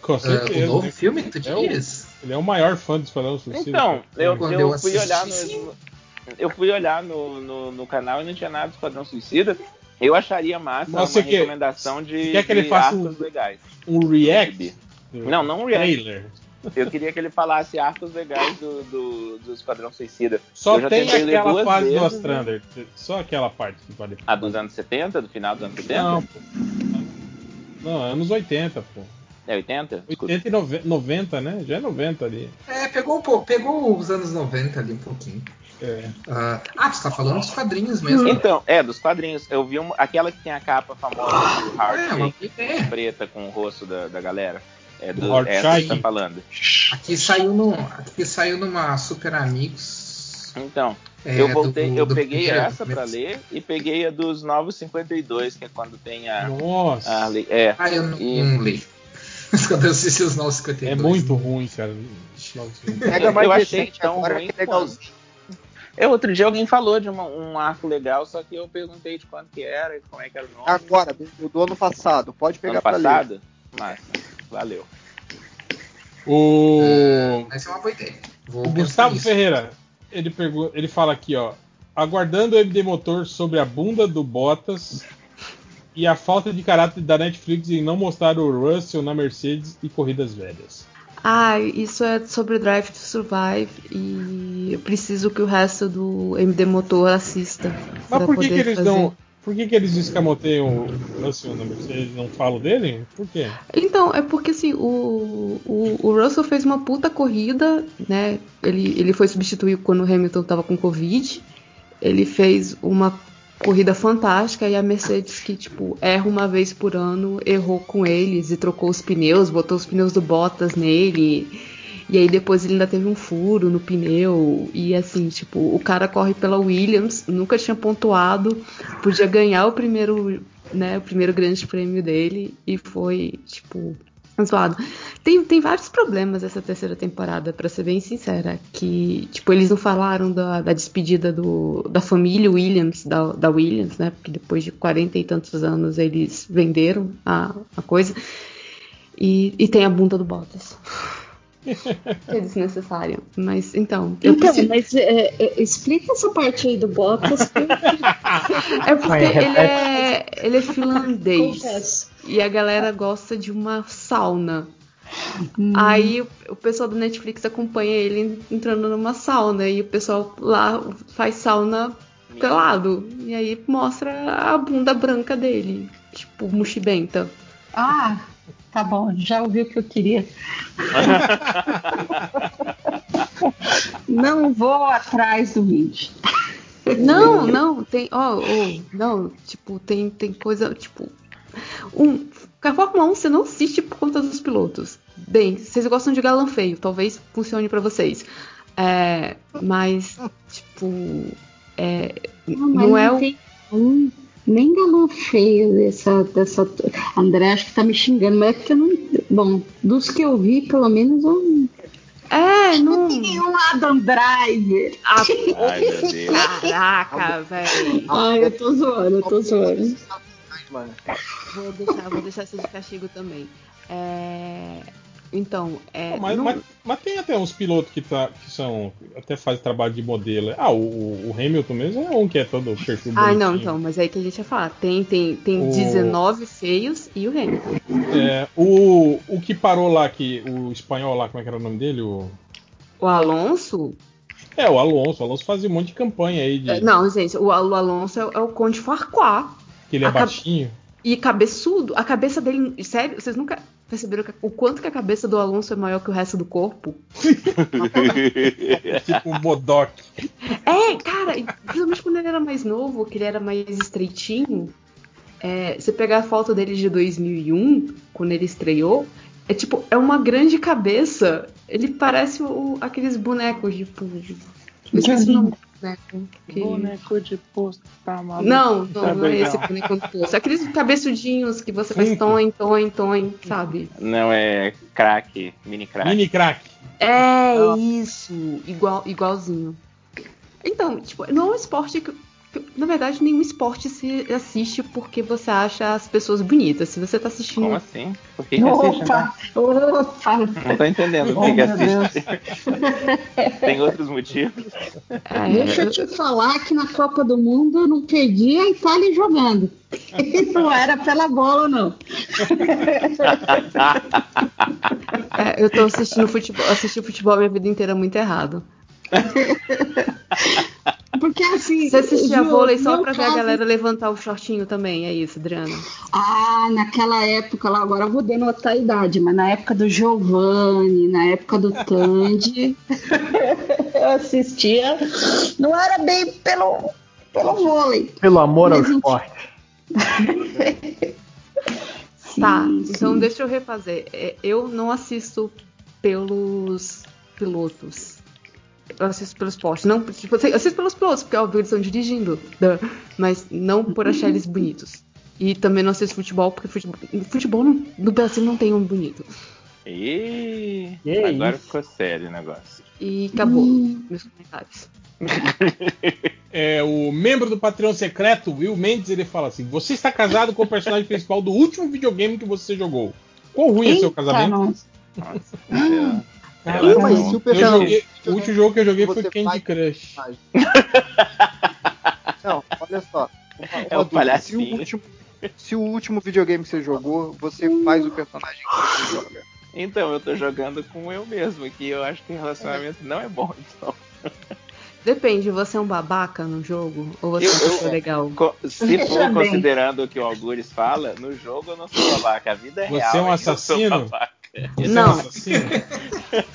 Com Ah, certeza. o novo né? filme que tu É o- diz? Ele é o maior fã do Esquadrão Suicida. Então, eu, eu eu fui olhar no, sim. eu fui olhar no, no, no canal e não tinha nada do Esquadrão Suicida. Eu acharia massa Mas você uma quer- recomendação de, quer que ele de faça um- legais. Um react? Não, não um react. Trailer. Eu queria que ele falasse arcos legais do, do, do Esquadrão Suicida. Só tem aquela duas fase do vezes, Ostrander. Só aquela parte que vale. A dos anos 70, do final dos anos 70? Não, pô. Não, anos 80, pô. É 80? Desculpa. 80 e nove- 90, né? Já é 90 ali. É, pegou um pouco, pegou os anos 90 ali um pouquinho. É. Ah, ah, você tá falando dos quadrinhos mesmo. Então, é, dos quadrinhos. Eu vi uma, aquela que tem a capa famosa do Howard É, uma Shake, preta com o rosto da, da galera. É do, Do Howard essa que tá falando. Aqui saiu, no, aqui saiu numa Super Amigos. Então, É, eu voltei, do- eu do peguei primeiro- essa pra ler e peguei a dos Novos 52, que é quando tem a. Nossa. a é. Ah, eu não, E- não li. Quando eu assisti os 952. É muito ruim, cara. eu, mais eu achei recente tão agora ruim que é legalzinho. quanto. É, outro dia alguém falou de uma- um arco legal, só que eu perguntei de quanto que era e como é que era o nome. Agora, do, do ano passado. Pode pegar ano pra ler. passado? Massa. Valeu. O, Essa é uma boa ideia. Vou o Gustavo nisso. Ferreira, ele, pergu- ele fala aqui, ó. Aguardando o MD Motor sobre a bunda do Bottas e a falta de caráter da Netflix em não mostrar o Russell na Mercedes e corridas velhas. Ah, isso é sobre Drive to Survive e eu preciso que o resto do MD Motor assista. Mas por que, poder que eles fazer. não. Por que, que eles escamoteiam o Russell na Mercedes e não falam dele? Por quê? Então, é porque assim, o, o, o Russell fez uma puta corrida, né? Ele, ele foi substituído quando o Hamilton tava com Covid. Ele fez uma corrida fantástica e a Mercedes, que, tipo, erra uma vez por ano, errou com eles e trocou os pneus, botou os pneus do Bottas nele. E aí depois ele ainda teve um furo no pneu. E assim, tipo, o cara corre pela Williams, nunca tinha pontuado, podia ganhar o primeiro, né, o primeiro grande prêmio dele e foi, tipo, zoado. Tem, tem vários problemas essa terceira temporada, pra ser bem sincera. Que, tipo, eles não falaram da, da despedida do, da família Williams, da, da Williams, né? Porque depois de 40 e tantos anos eles venderam a, a coisa. E, e tem a bunda do Bottas. É desnecessário. Mas então. eu Então, preciso- mas é, é, explica essa parte aí do Bottas. É porque ele é, ele é finlandês. Confesso. E a galera gosta de uma sauna. Aí o, o pessoal do Netflix acompanha ele entrando numa sauna. E o pessoal lá faz sauna pelado. E aí mostra a bunda branca dele. Tipo, mochibenta. Ah, tá bom, já ouvi o que eu queria. Não vou atrás do vídeo. Não, não, tem. Ó, ó, não, tipo, tem, tem coisa. Tipo. Um, a Fórmula 1 você não assiste por conta dos pilotos. Bem, vocês gostam de galã feio, talvez funcione pra vocês. É, mas, tipo. É, Não, não, mas é não o. tem nem galão feio dessa, dessa. André acho que tá me xingando, mas é porque eu não. Bom, dos que eu vi, pelo menos eu. É, não. Tem um Adam Driver. Ah, Ai, meu Deus. Caraca, velho. Ai, eu tô zoando, eu tô zoando. Vou deixar, vou deixar essa de castigo também. É, então, é. Mas, não- mas- mas tem até uns pilotos que, tá, que são. Até fazem trabalho de modelo. Ah, o, o Hamilton mesmo é um que é todo perfil Ah, não, então, mas aí que a gente ia falar. Tem, tem, tem O- 19 feios e o Hamilton. É, o, o que parou lá, que, o espanhol lá, como é que era o nome dele? O, O Alonso? é, o Alonso. O Alonso fazia um monte de campanha aí de É, Não, gente, o, o Alonso é, o- é o Conde Farquaad. que ele é a baixinho. E cabeçudo. A cabeça dele. Sério, vocês nunca perceberam que- o quanto que a cabeça do Alonso é maior que o resto do corpo? tipo um Bodoc. É, cara, principalmente quando ele era mais novo, que ele era mais estreitinho. é, você pegar a foto dele de 2001, quando ele estreou, é tipo, é uma grande cabeça. Ele parece o- aqueles bonecos, tipo. Eu esqueci o nome boneco. que- Boneco de posto, tá maluco. Não, Tá não, não é esse não. boneco do poço. Aqueles cabeçudinhos que você faz toin, toin, toin, sabe? Não, é crack, mini crack. Mini crack. É isso, igual, igualzinho. Então, tipo, não é um esporte que- na verdade, nenhum esporte se assiste porque você acha as pessoas bonitas. Se você tá assistindo. Como assim? Por que, que assiste? Opa, opa. Não tô entendendo Oh, por que, Deus. assiste. Tem outros motivos? É, Deixa eu te falar que na Copa do Mundo eu não perdi a Itália jogando. Não era pela bola, não. é, eu tô assistindo futebol, assisti futebol a minha vida inteira muito errado. Porque assim, Você assistia Ju, vôlei só pra ver a caso- galera levantar o shortinho também, é isso, Adriana? Ah, naquela época lá, agora eu vou denotar a idade, mas na época do Giovanni, na época do Tandy, eu assistia. Não era bem pelo, pelo vôlei. Pelo amor ao esporte. tá, Sim, então sim. deixa eu refazer. É, Eu não assisto pelos pilotos. Eu assisto pelo esporte. Não, tipo, assim, eu assisto pelos pilotos, porque óbvio eles estão dirigindo. duh, Mas não por achar eles bonitos. E também não assisto futebol, porque futebol, futebol não- no Brasil não tem um bonito. E Que agora isso? ficou sério o negócio. E acabou Hum. meus comentários. É, o membro do Patreon secreto, Will Mendes, ele fala assim: Você está casado com o personagem principal do último videogame que você jogou. Quão ruim é seu Eita, casamento? nossa. Nossa, Mas o Eu personagem. joguei- o último jogo que eu joguei foi Você Candy faz- Crush. Não, olha só. Uma- uma É o se, o último, se o último videogame que você jogou, você faz o personagem que você joga. Então, eu tô jogando com eu mesmo aqui. Eu acho que relacionamento não é bom. Então. Depende, você é um babaca no jogo? Ou você Eu- é pessoa eu- legal? Co- Se for considerando o que o Algures fala, no jogo eu não sou babaca. A vida é Você real. é um que eu sou assassino? babaca. Você Não. é um assassino?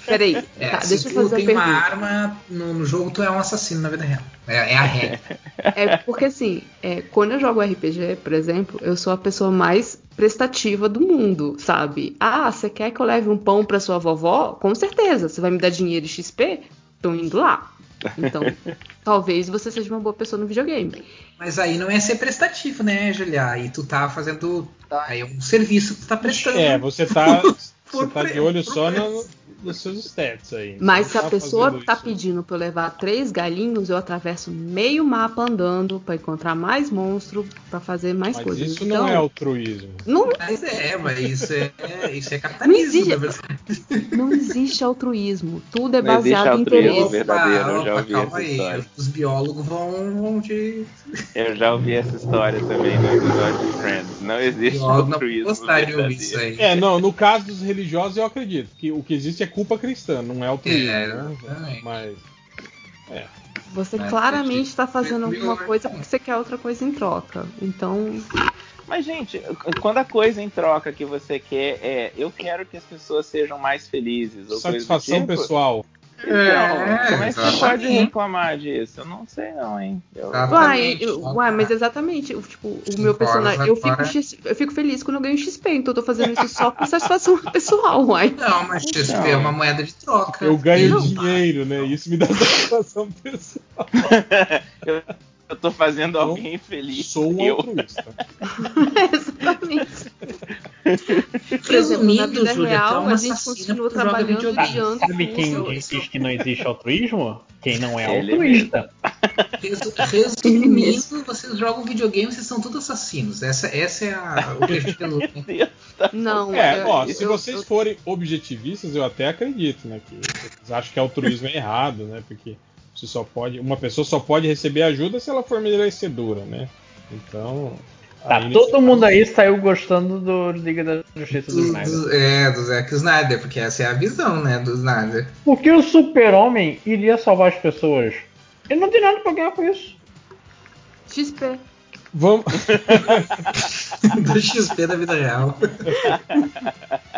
Peraí, É, tá, se deixa eu tu fazer tem uma uma pergunta. arma no, no jogo, tu é um assassino na vida real. É, é a regra. É porque assim, é, quando eu jogo RPG, por exemplo, eu sou a pessoa mais prestativa do mundo, sabe? Ah, você quer que eu leve um pão pra sua vovó? Com certeza. Você vai me dar dinheiro e XP? Tô indo lá. Então, talvez você seja uma boa pessoa no videogame. Mas aí não é ser prestativo, né, Julia? Aí tu tá fazendo. Aí é um serviço que tu tá prestando. É, você tá, você tá de olho só no- nos seus stats aí. Mas Você se não a tá pessoa tá isso. pedindo pra eu levar três galinhos, eu atravesso meio mapa andando pra encontrar mais monstro, pra fazer mais Mas coisas. isso então, não é altruísmo. não, Mas é, mas isso é, isso é Não capitalismo, existe. na verdade. não existe altruísmo. Tudo é Não existe baseado em interesse. verdadeiro, eu já ouvi calma essa aí. história. Os biólogos vão, vão te. Eu já ouvi essa história também no episódio de Friends. Não existe não altruísmo gostaram de ouvir verdadeiro. isso aí. É, não, no caso dos religiosos eu acredito que o que existe é culpa cristã, não é altruísmo, É, né? exatamente. Mas Você Mas claramente está fazendo alguma coisa porque você quer outra coisa em troca. Então, Mas, gente, quando a coisa em troca que você quer é eu quero que as pessoas sejam mais felizes. Ou satisfação tipo, pessoal. Então, É, como é que você pode reclamar disso? Eu não sei não, hein? Eu- uai, eu- uai, mas exatamente, eu, tipo, o meu personagem, eu fico, eu fico feliz quando eu ganho XP, então eu tô fazendo isso só por satisfação pessoal, uai. Não, mas XP Então. é uma moeda de troca. Eu ganho Não. dinheiro, né? Isso me dá satisfação pessoal. eu, eu tô fazendo Então, alguém feliz. Sou um eu. altruísta. Exatamente. Resumindo, Júlia, é real, uma a gente continua trabalhando adiando Sabe quem diz que não existe altruísmo? Quem não é Ele altruísta. Resu- Resumindo, vocês jogam videogame, vocês são todos assassinos. Essa, essa é a, o. Não, É, eu- ó, eu- se eu- vocês eu- forem objetivistas, eu até acredito, né? Que vocês acham que altruísmo é errado, né? Porque você só pode. Uma pessoa só pode receber ajuda se ela for merecedora, né? Então. Tá, todo caso- mundo aí saiu gostando do Liga da Justiça do Do, Snyder. do, é, do Zack Snyder, porque essa é a visão, né, do Snyder. Porque o super-homem iria salvar as pessoas. Ele não tem nada pra ganhar com isso. XP. Vamos. do XP da vida real.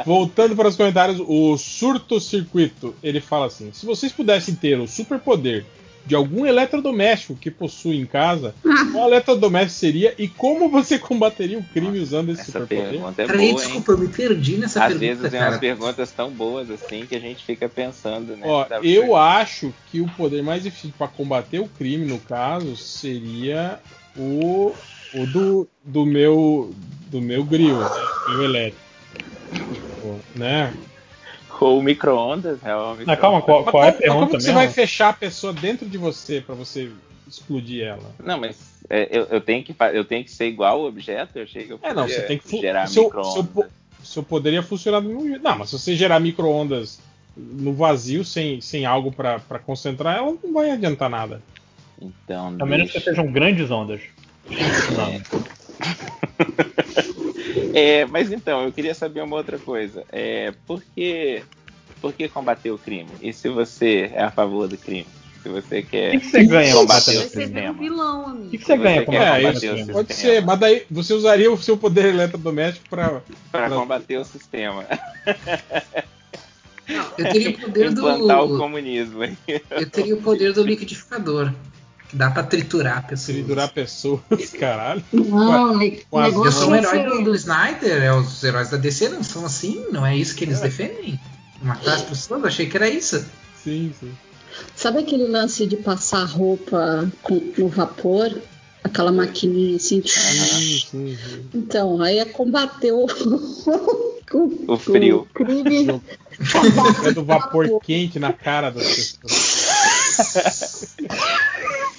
Voltando para os comentários, o Surto Circuito ele fala assim: se vocês pudessem ter o superpoder de algum eletrodoméstico que possui em casa, qual eletrodoméstico seria e como você combateria o crime usando esse Essa superpoder? pergunta é Peraí, boa, hein? desculpa, eu me perdi nessa Às pergunta, vezes vem cara. umas perguntas tão boas assim que a gente fica pensando, né? Ó, Dá- eu acho que o poder mais eficiente para combater o crime, no caso, seria o, o do, do meu do meu grill, né? Grill elétrico. Tipo, Né? Ou micro-ondas, realmente. Não, calma, qual, Mas qual é a como- mas como pergunta que você mesmo? vai fechar a pessoa dentro de você para você explodir ela? Não, mas é, eu, eu tenho que, eu tenho que ser igual o objeto? Eu achei que eu É, não, você tem que gerar micro-ondas. seu, po- seu poderia funcionar do mesmo jeito. Não, mas se você gerar micro-ondas no vazio, sem, sem algo para concentrar, ela não vai adiantar nada. Então, A menos que sejam grandes ondas. Não. É, mas então, eu queria saber uma outra coisa. É, por que, por que combater o crime? E se você é a favor do crime? Se você quer O que que você ganha combater o sistema. um vilão, amigo. O que, que você ganha Você com quer É, combater isso. o sistema. Pode ser, mas daí você usaria o seu poder eletrodoméstico. Pra pra- combater o sistema. Eu teria o poder Implantar o do. comunismo. Eu teria o poder do liquidificador. Que dá pra triturar pessoas. Triturar pessoas, caralho. Não, o Com as Eu sou é herói ser- do, do Snyder, é, os heróis da DC não são assim, não é isso que eles defendem? Matar as pessoas, eu achei que era isso. Sim, sim. Sabe aquele lance de passar roupa com- no vapor? Aquela maquininha assim. Sim, sim, sim. Então, aí é combater o, o, O frio. o crime. É do vapor quente na cara das pessoas.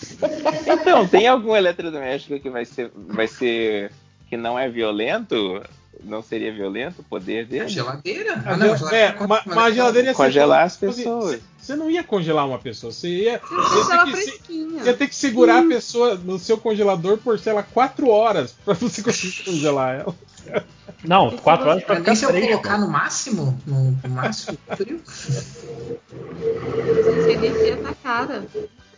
Então, tem algum eletrodoméstico que vai ser, vai ser que não é violento? Não seria violento o poder dele? Geladeira? A Ah, não, gel- geladeira é, con- ma- mas a geladeira ia ser- Congelar as você- pessoas. Você não ia congelar uma pessoa, você ia, Você ia, ter, que, se- fresquinha. ia ter que segurar a pessoa no seu congelador por, sei lá, 4 horas pra você conseguir congelar ela. Não, 4 horas pra ficar se eu colocar no máximo? No, máximo frio? Gente, a energia tá cara.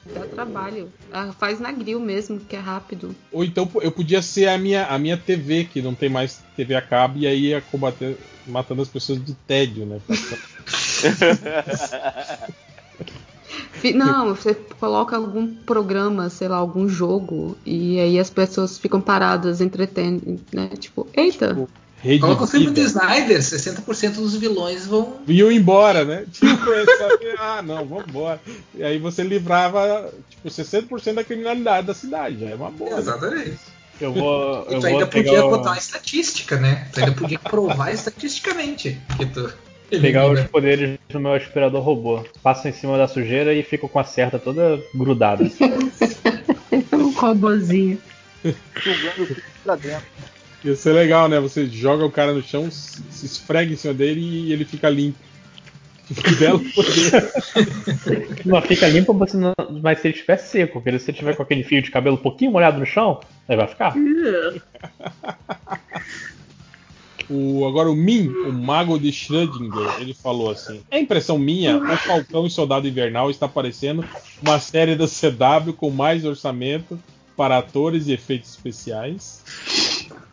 Dá trabalho. Ah, faz na grill mesmo, que é rápido. Ou então eu podia ser a minha, a minha TV, que não tem mais TV a cabo, e aí ia combater, matando as pessoas de tédio, né? Não, você coloca algum programa, sei lá, algum jogo, e aí as pessoas ficam paradas, entretendo, né? Tipo, eita! Rede Coloca o filme do. Snyder, 60% dos vilões vão. Iam embora, né? Tipo, é só que, ah, não, vamos embora. E aí você livrava, tipo, 60% da criminalidade da cidade, já é uma boa. né? Exatamente. Eu vou. E Eu tu ainda vou podia o- botar uma estatística, né? Tu ainda podia provar estatisticamente que tu. pegar os poderes do meu aspirador robô. Passo em cima da sujeira e fico com a cerda toda grudada. um robozinho. Sugando tudo pra dentro. Ia ser legal, né? Você joga o cara no chão, se esfrega em cima dele e ele fica limpo. Que belo poder. Não fica limpo, não- mas se ele estiver seco, porque se ele tiver com aquele fio de cabelo um pouquinho molhado no chão, aí vai ficar. O, agora o Min, o mago de Schrödinger, ele falou assim: É impressão minha, o Falcão e Soldado Invernal está parecendo uma série da CW com mais orçamento para atores e efeitos especiais.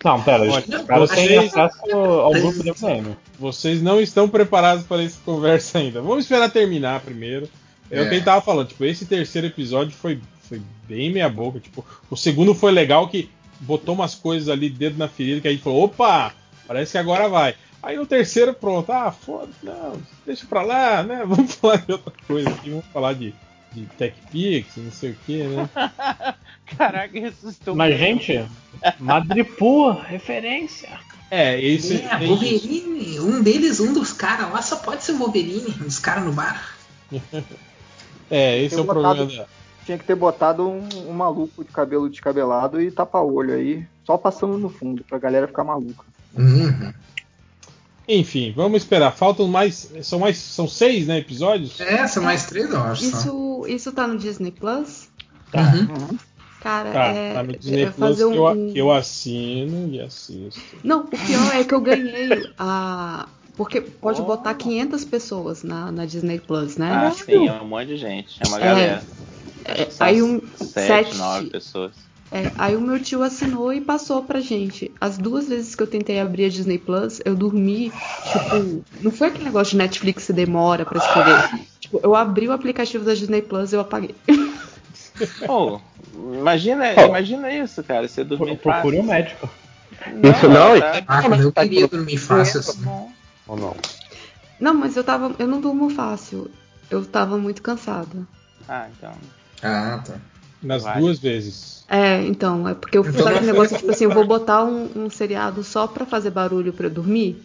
Não, pera, Olha, têm vocês- acesso ao grupo do MDM. Vocês não estão preparados para essa conversa ainda. Vamos esperar terminar primeiro. É, o É. que ele tava falando, tipo, esse terceiro episódio foi, foi bem meia boca. Tipo, o segundo foi legal que botou umas coisas ali, dedo na ferida, que a gente falou, opa, parece que agora vai. Aí o terceiro, pronto, ah, foda, não, deixa pra lá, né? Vamos falar de outra coisa aqui, vamos falar de, de TechPix, não sei o que, né? Caraca, ressuscitou. Mas, gente, Madripoor, referência. É, esse. É, tem- Wolverine, um deles, um dos caras lá só pode ser o Wolverine, um dos caras no bar. É, esse é Tem o problema botado- da. Tinha que ter botado um, um maluco de cabelo descabelado e tapa-olho aí, só passando no fundo, pra galera ficar maluca. Uhum. Enfim, vamos esperar. Faltam mais. São mais. São seis, né, episódios? É, são mais três, eu acho. só. Isso, isso tá no Disney Plus? Uhum. Cara, Tá, é, tá no Disney é Plus fazer que, eu, um. que eu assino e assisto. Não, o pior é que eu ganhei a. Porque pode botar 500 pessoas na, na Disney Plus, né? Ah, sim, é um monte de gente. É uma É. galera. É, aí um sete, sete- nove pessoas. É, aí o meu tio assinou e passou pra gente. As duas vezes que eu tentei abrir a Disney Plus, eu dormi, tipo, não foi aquele negócio de Netflix que demora pra escolher. Tipo, eu abri o aplicativo da Disney Plus e eu apaguei. Oh, imagina, Oh. imagina isso, cara. Você dormir Procure fácil. um médico. Isso não, tá. Ah, quando eu queria dormir fácil assim. Ou não? Não, mas eu tava. Eu não durmo fácil. Eu tava muito cansada. Ah, então. Ah, tá. Nas Vai. duas vezes. É, então, é porque eu Então aquele não- negócio, tipo assim, eu vou botar um, um seriado só pra fazer barulho pra eu dormir.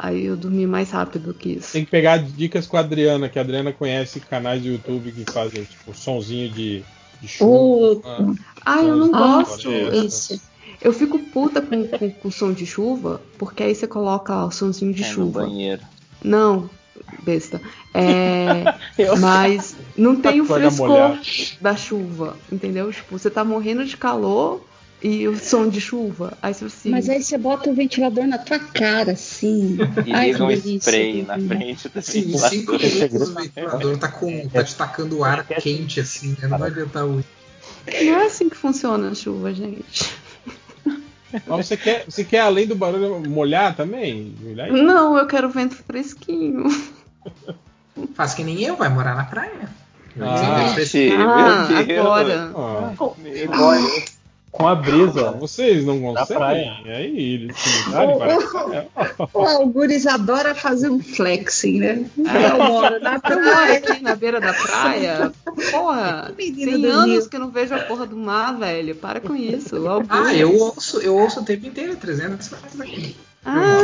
Aí eu dormi mais rápido que isso. Tem que pegar dicas com a Adriana, que a Adriana conhece canais do YouTube que fazem, tipo, sonzinho de, de chuva. Ah, eu não Ah, gosto. Eu, Isso. eu fico puta com, com, com som de chuva, porque aí você coloca lá o somzinho de É no chuva. banheiro. Não, besta. É, mas não tem o frescor da chuva, entendeu? Tipo, você tá morrendo de calor e o som de chuva. Aí você assim. Mas aí você bota o ventilador na tua cara, assim. E Ai, liga um spray na frente do Sim, em ventilador. cinco minutos o ventilador tá, com, tá te tacando ar quente, assim, né? Não vai adiantar muito. Não é assim que funciona a chuva, gente. Mas você quer, você quer além do barulho molhar também? Molhar Não, eu quero vento fresquinho. Faz que nem eu, vai morar na praia. Ah, Ah, agora. Ah. Com a brisa. Vocês não Na praia. conseguem? Aí, eles se. O Algures adora fazer um flexing, né? Eu moro na Eu moro praia. aqui na beira da praia. Porra, tem anos Rio. que eu não vejo a porra do mar, velho. Para com isso. Alguns. Ah, eu ouço, eu ouço o tempo inteiro, 300 metros daqui. Ah!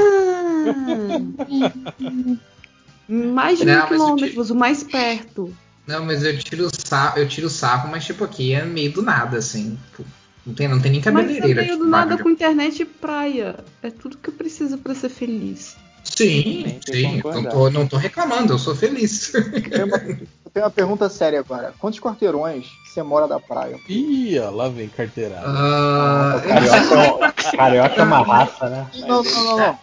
Mais de Não, mil quilômetros, o mais perto. Não, mas eu tiro sarro, eu tiro sarro, mas tipo aqui é meio do nada, assim. Tipo, Não tem, não tem nem Mas eu cabeleireira. tenho do nada de- com internet e praia. É tudo que eu preciso pra ser feliz. Sim, sim. Não tô, não tô reclamando, eu sou feliz. Eu tenho uma pergunta séria agora. Quantos quarteirões você mora da praia? Ih, ó, lá vem carteirada. Ah, Carioca, é carioca é uma raça, né? Não, não, não, não. Dá,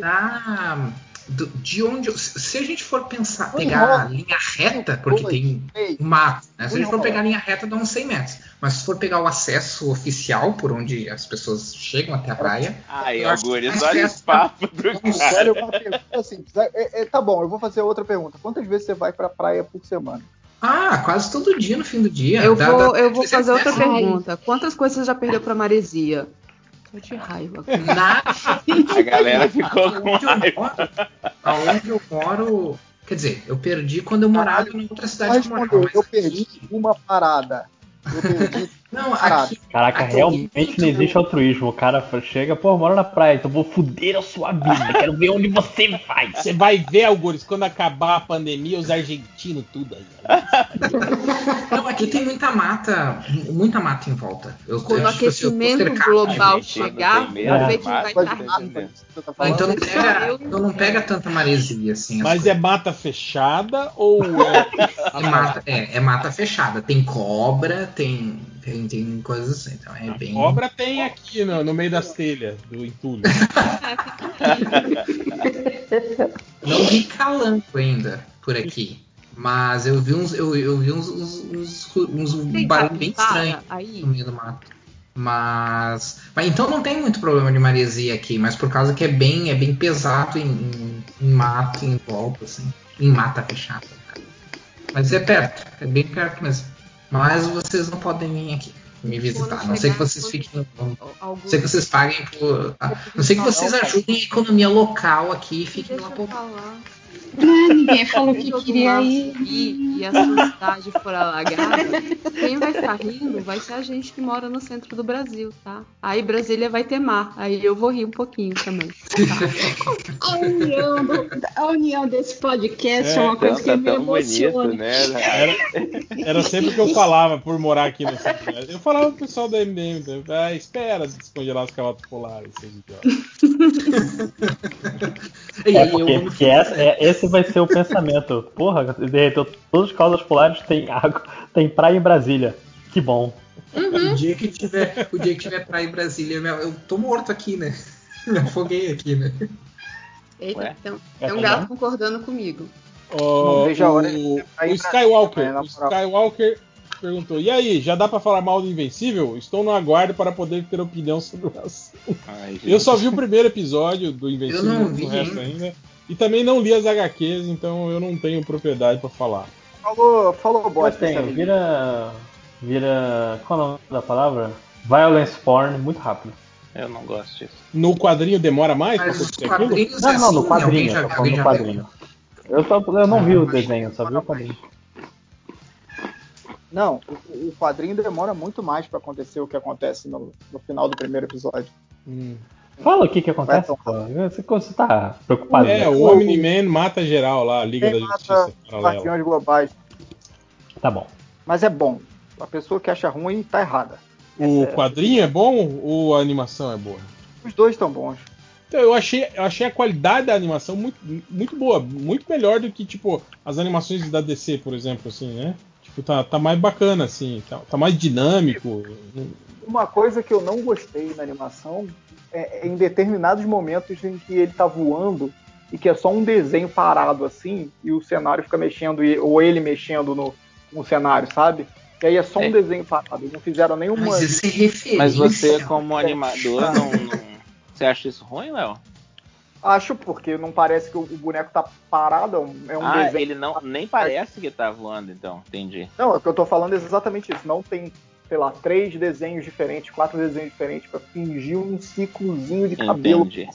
dá. Do- de onde. Se a gente for pensar, pegar a linha reta, porque tem ei. mato, né? Se a gente for pegar a linha reta, dá uns 100 metros. Mas se for pegar o acesso oficial, por onde as pessoas chegam até a praia. Ai, Algures, mais olha esse papo do cara. sério, uma pergunta simples. É, é, tá bom, eu vou fazer outra pergunta. Quantas vezes você vai pra praia por semana? Ah, quase todo dia no fim do dia. Eu Dá- vou, dá eu vou 300 fazer outra pergunta. Quantas coisas você já perdeu pra maresia? Tô de raiva. Na A galera ficou com Onde eu raiva. moro, aonde eu moro. Quer dizer, eu perdi quando eu morava em outra cidade que eu morava. Mas eu perdi uma parada. Eu perdi Não, aqui. Caraca, aqui realmente não existe altruísmo. O cara chega, pô, mora na praia, então vou fuder a sua vida. Quero ver onde você vai. Você vai ver, Algures, quando acabar a pandemia, os argentinos tudo aí. Não, aqui tem muita mata, muita mata em volta. Eu, Quando eu, o eu aquecimento cercado. global chegar, a gente vai mata, estar tá Ah, então não pega, eu então não pega tanta maresia assim. as Mas coisas. é mata fechada ou é. É mata, é, é mata fechada. Tem cobra, tem, tem, tem coisas assim. Então é bem. Cobra tem aqui no, no meio das telhas do entulho. Não vi calango ainda por aqui. Mas eu vi uns, eu, eu vi uns, uns, uns, uns Tem barulho bem capivara estranho aí? no meio do mato. Mas, mas então não tem muito problema de maresia aqui, mas por causa que é bem, é bem pesado em, em, em mato em volta, assim, em mata fechada. Mas é perto, é bem perto mesmo. Mas vocês não podem vir aqui me visitar, não sei que vocês fiquem. Não sei que vocês paguem por. A não sei que vocês ajudem a economia local aqui e fiquem lá por. Ah, ninguém falou que queria ir. e a sua cidade for alagada, quem vai ficar rindo vai ser a gente que mora no centro do Brasil, tá? Aí Brasília vai ter mar, aí eu vou rir um pouquinho também. A união, do- a união desse podcast é, É, uma coisa que Tá me tão bonito, emociona. né? Era, era sempre o que eu falava por morar aqui no centro. Eu falava pro pessoal da MDM, né? ah, espera descongelar as calotas polares, seus idiotas. É porque, porque essa- é- esse vai ser o pensamento. Porra, derreteu todos os caudas polares, tem água, tem praia em Brasília. Que bom. O dia que tiver, o dia que tiver praia em Brasília, meu, eu tô morto aqui, né? Me afoguei aqui, né? Eita, Ué? tem, tem um gato concordando comigo. Ó, Não vejo a hora o, o Skywalker, o. Skywalker perguntou: E aí, já dá pra falar mal do Invencível? Estou no aguardo para poder ter opinião sobre o assunto. Ai. Eu só vi o primeiro episódio do Invencível, Eu não o vi resto ainda. ainda. E também não li as HQs, então eu não tenho propriedade pra falar. Falou, falou bosta. vira. Vira. Qual é o nome da palavra? Violence porn, muito rápido. Eu não gosto disso. No quadrinho demora mais pra Mas acontecer aquilo? Não, é não, no assim, quadrinho, já, eu tô falando alguém no quadrinho. Eu, só, eu não Ah, vi o desenho, só vi o quadrinho. Não, o, o quadrinho demora muito mais pra acontecer o que acontece no, no final do primeiro episódio. Hum. Fala o que que acontece, pô. Você, você tá preocupado? É, né? o Omni-Man mata geral lá, a Liga Quem da mata Justiça guardiões globais. Tá bom. Mas é bom. A pessoa que acha ruim tá errada. O quadrinho é bom ou a animação é boa? Os dois estão bons. Então, eu achei, eu achei a qualidade da animação muito, muito boa, muito melhor do que, tipo, as animações da DC, por exemplo, assim, né? Tipo, tá, tá mais bacana, assim, tá, tá mais dinâmico. Uma coisa que eu não gostei na animação é, é em determinados momentos em que ele tá voando e que é só um desenho parado assim e o cenário fica mexendo e- ou ele mexendo no, no cenário, sabe? E aí é só um É. desenho parado. Eles não fizeram nenhuma. Mas é. Mas você, como animador, não, não- Você acha isso ruim, Léo? Acho porque não parece que o, boneco tá parado, é um, é um ah, desenho. ele não nem parece que tá voando, então. Entendi. Não, é o que eu tô falando é exatamente isso. Não tem, sei lá, três desenhos diferentes, quatro desenhos diferentes pra fingir um ciclozinho de cabelo, Entendi.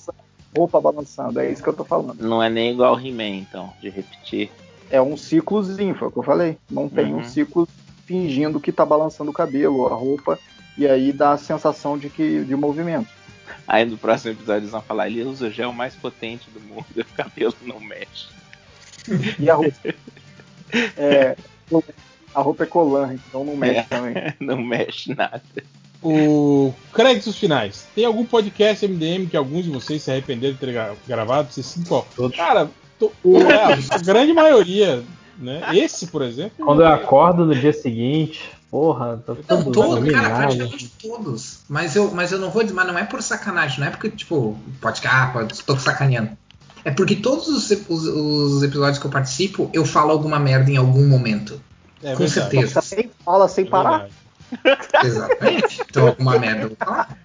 roupa balançando. É isso que eu tô falando. Não é nem igual He-Man, então, de repetir. É um ciclozinho, foi o que eu falei. Não tem Uhum. um ciclo fingindo que tá balançando o cabelo, a roupa, e aí dá a sensação de que de movimento. Aí no próximo episódio eles vão falar, ele usa o gel mais potente do mundo e o cabelo não mexe. E a roupa. é, a roupa é colante, então não mexe É, também. não mexe nada. O créditos finais. Tem algum podcast MDM que alguns de vocês se arrependeram de ter gra- gravado? Vocês sim, qual? Cara, to- é, a grande maioria, né? Esse, por exemplo. Quando eu acordo no dia seguinte, porra, tô Não, todo todo, cara, dominado. praticamente todos. Mas eu, mas eu não vou dizer, mas não é por sacanagem, não é porque, tipo, pode ah, pode, tô sacaneando. É porque todos os, os- os episódios que eu participo, eu falo alguma merda em algum momento. É Com verdade. certeza. Você fala sem parar. Exatamente. Então alguma merda eu vou falar.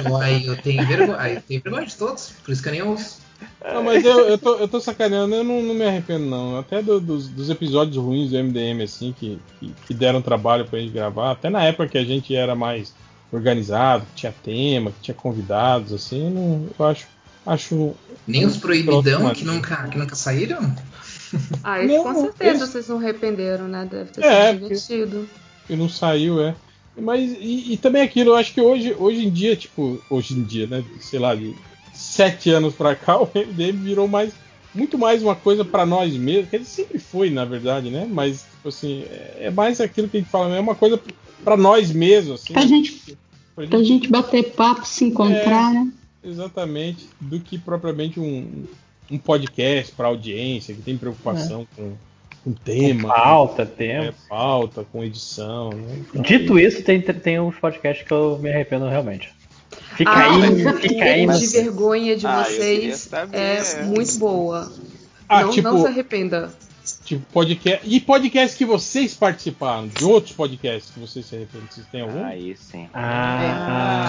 Então aí eu tenho vergonha, aí eu tenho vergonha de todos, por isso que eu nem ouço. Não, mas eu, eu, tô, eu tô sacaneando, eu não, não me arrependo, não. Até do- dos, dos episódios ruins do MDM, assim, que, que, que deram trabalho pra gente gravar. Até na época que a gente era mais organizado, que tinha tema, que tinha convidados, assim, eu, não, eu acho. acho Nem os proibidão que nunca, que nunca saíram? Ah, isso Não, com certeza esse- vocês não arrependeram, né? Deve ter É, sido divertido. E não saiu, é. Mas, e, e também aquilo, eu acho que hoje, hoje em dia, tipo, hoje em dia, né? Sei lá, de sete anos pra cá, o MDM virou mais. Muito mais uma coisa pra nós mesmos, que ele sempre foi, na verdade, né? Mas, tipo assim, é é mais aquilo que a gente fala, é uma coisa pra nós mesmos, assim. Pra gente, pra pra gente bater papo, se encontrar, É. né? Exatamente, do que propriamente um, um podcast pra audiência, que tem preocupação com, com tema. Com pauta, tema. É, pauta, com edição, né? Então, Dito isso, tem, tem uns podcasts que eu me arrependo realmente. Fica Ah, aí, fica aí. de mas- vergonha de Ah, vocês é muito boa. Ah, não, tipo- não se arrependa. Tipo, podcast. E podcasts que vocês participaram, de outros podcasts que vocês se arrependem, vocês têm algum? Aí sim. Ah,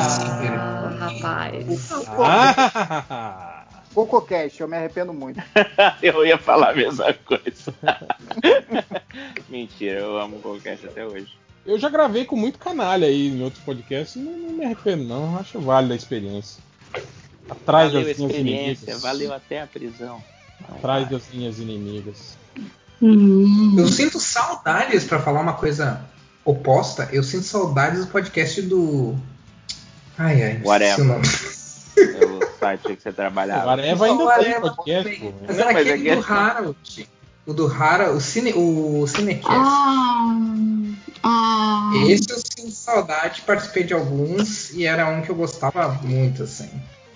rapaz. Ah! Cococast, eu me arrependo muito. eu ia falar a mesma coisa. Mentira, eu amo o podcast até hoje. Eu já gravei com muito canalha aí em outros podcasts e não, não me arrependo, não. Acho válida a experiência. Atrás valeu a das linhas experiência, inimigas. valeu até a prisão. Atrás das linhas inimigas. Eu sinto saudades, pra falar uma coisa oposta, eu sinto saudades do podcast do. Ai, ai, Whatever. É o site que você trabalhava. O Areva ainda Whatever, tem podcast. Mas Não, era mas aquele é do que- Harold. O do Harold, o, cine, o Cinecast. Ah, ah, Esse eu sinto saudade, participei de alguns e era um que eu gostava muito, assim.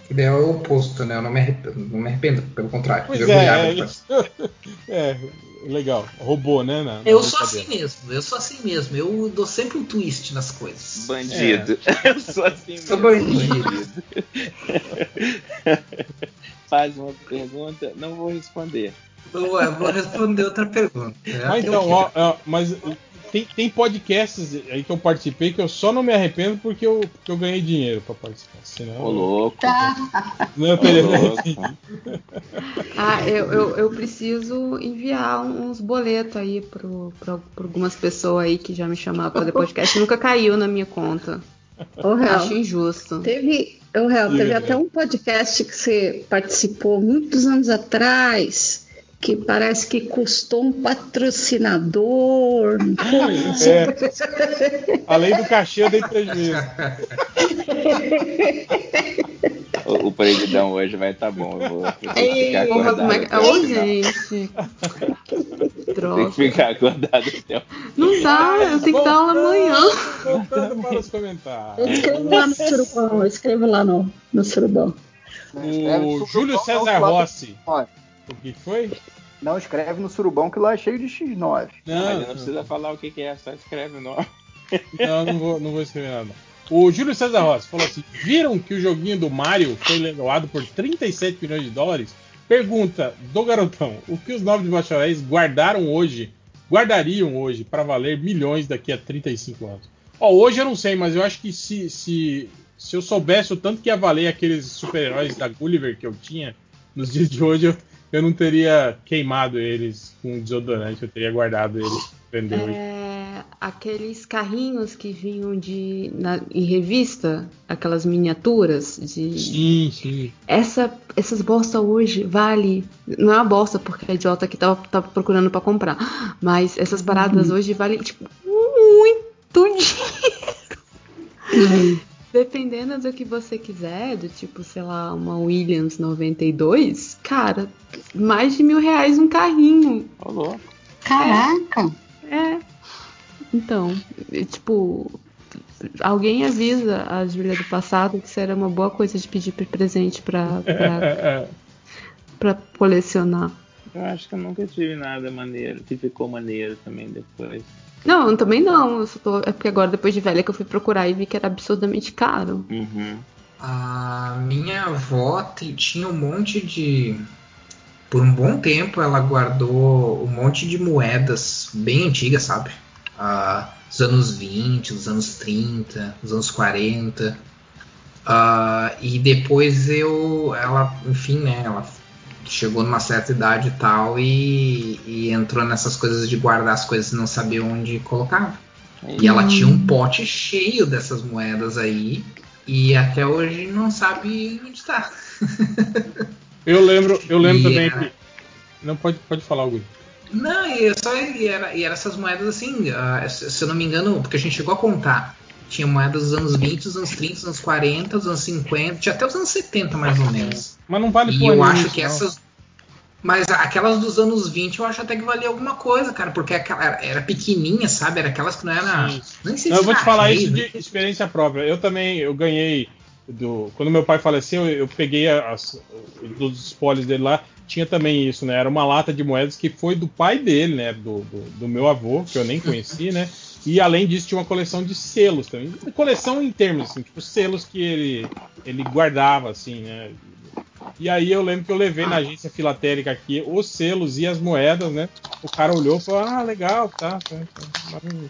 Que daí é o oposto, né? Eu não me arrependo, não me arrependo pelo contrário. Pois é, é, é, legal. Roubou, né? na- na Eu sou brincadeira. assim mesmo, eu sou assim mesmo. Eu dou sempre um twist nas coisas. Bandido. Eu sou assim Sou mesmo, bandido. Faz uma pergunta, não vou responder. Eu vou responder outra pergunta. né? Ah, então, ó, ó, mas tem, tem podcasts aí que eu participei que eu só não me arrependo porque eu, porque eu ganhei dinheiro pra participar. Senão, Ô louco. Não, eu teria Ô, louco. Ah, eu, eu, eu preciso enviar uns boletos aí pro, pro, pra algumas pessoas aí que já me chamaram pra fazer podcast. Nunca caiu na minha conta. Ô, Real, Acho injusto. teve, ô, Real, teve até um podcast que você participou muitos anos atrás, que parece que custou um patrocinador. É. Além do cachê, eu dei prejuízo. O, o proibidão hoje vai estar bom. Eu vou, eu Ei, ficar acordado. é o Ô, final. gente. Tem que Droga. ficar acordado até o Não tá, eu tenho que dar aula amanhã. Voltando para os comentários. Eu escrevo lá no surubão, eu escrevo lá no, no surubão. O Júlio César Rossi. O que foi? Não, escreve no surubão que lá é cheio de X9. Não, mas não não. precisa falar o que, que é, só escreve o nome. Não, não vou, não vou escrever nada. O Júlio César Rossi falou assim: viram que o joguinho do Mario foi leiloado por 37 milhões de dólares? Pergunta do garotão: o que os nobres bacharéis guardaram hoje, guardariam hoje para valer milhões daqui a 35 anos? Ó, hoje eu não sei, mas eu acho que se, se, se eu soubesse o tanto que ia valer aqueles super-heróis da Gulliver que eu tinha nos dias de hoje, eu, eu não teria queimado eles com desodorante, eu teria guardado eles, vendeu. É, aqueles carrinhos que vinham de na- em revista, aquelas miniaturas de. Sim, sim. Essa, essas bolsas hoje vale. Não é uma bolsa, porque a idiota que tava, tava procurando pra comprar. Mas essas paradas hoje valem, tipo, muito dinheiro. Dependendo do que você quiser, do tipo, sei lá, uma Williams 92, cara, mais de mil reais um carrinho. Ô, louco. Caraca! É. Então, e, tipo, alguém avisa a Júlia do passado que isso era uma boa coisa de pedir pra presente pra, pra, pra colecionar. Eu acho que eu nunca tive nada maneiro, que ficou maneiro também depois. Não, eu também não. Eu só tô, é porque agora, depois de velha, que eu fui procurar e vi que era absurdamente caro. Uhum. A minha avó tinha um monte de. Por um bom tempo ela guardou um monte de moedas bem antigas, sabe? Ah, dos anos 20, dos anos 30, dos anos 40. Ah, e depois eu. Ela, enfim, né? Ela chegou numa certa idade e tal e, e entrou nessas coisas de guardar as coisas e não saber onde colocava. E ela tinha um pote cheio dessas moedas aí e até hoje não sabe onde está. Eu lembro, eu lembro E também era- que. Não, pode, pode falar, Augusto. Não, e só e era, e era essas moedas assim, se se eu não me engano, porque a gente chegou a contar. Tinha moedas dos anos 20, dos anos 30, dos anos 40, dos anos 50, tinha até os anos 70 mais ou menos. Mas não vale E eu acho isso, que não. essas. Mas aquelas dos anos 20 eu acho até que valia alguma coisa, cara, porque aquela, era, pequenininha, sabe? Era aquelas que não era. Nem sei Não, se eu vou te falar isso de experiência própria. Eu também, eu ganhei do quando meu pai faleceu, eu peguei as, dos espólios dele lá, tinha também isso, né? Era uma lata de moedas que foi do pai dele, né? Do, do, do meu avô, que eu nem conheci, né? E além disso tinha uma coleção de selos também. Coleção em termos, assim, tipo selos que ele, ele guardava, assim, né? E aí eu lembro que eu levei na agência filatérica aqui os selos e as moedas, né? O cara olhou e falou, ah, legal, tá. tá, tá. Não,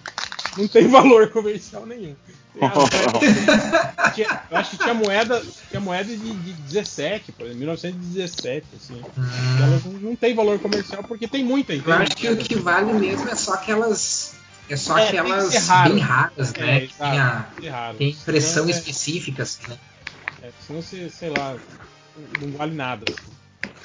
não tem valor comercial nenhum. Tinha- eu acho que tinha moeda, tinha moeda de, de 17, por exemplo, 1917, assim. E elas não, não tem valor comercial porque tem muita, Eu entendeu? acho que o que vale mesmo é só aquelas. É só É, tem que aquelas raro. bem raras, É, né? que tem que ser raro. tem impressão é- específica, assim, né? É, senão você, sei lá, não vale nada, assim,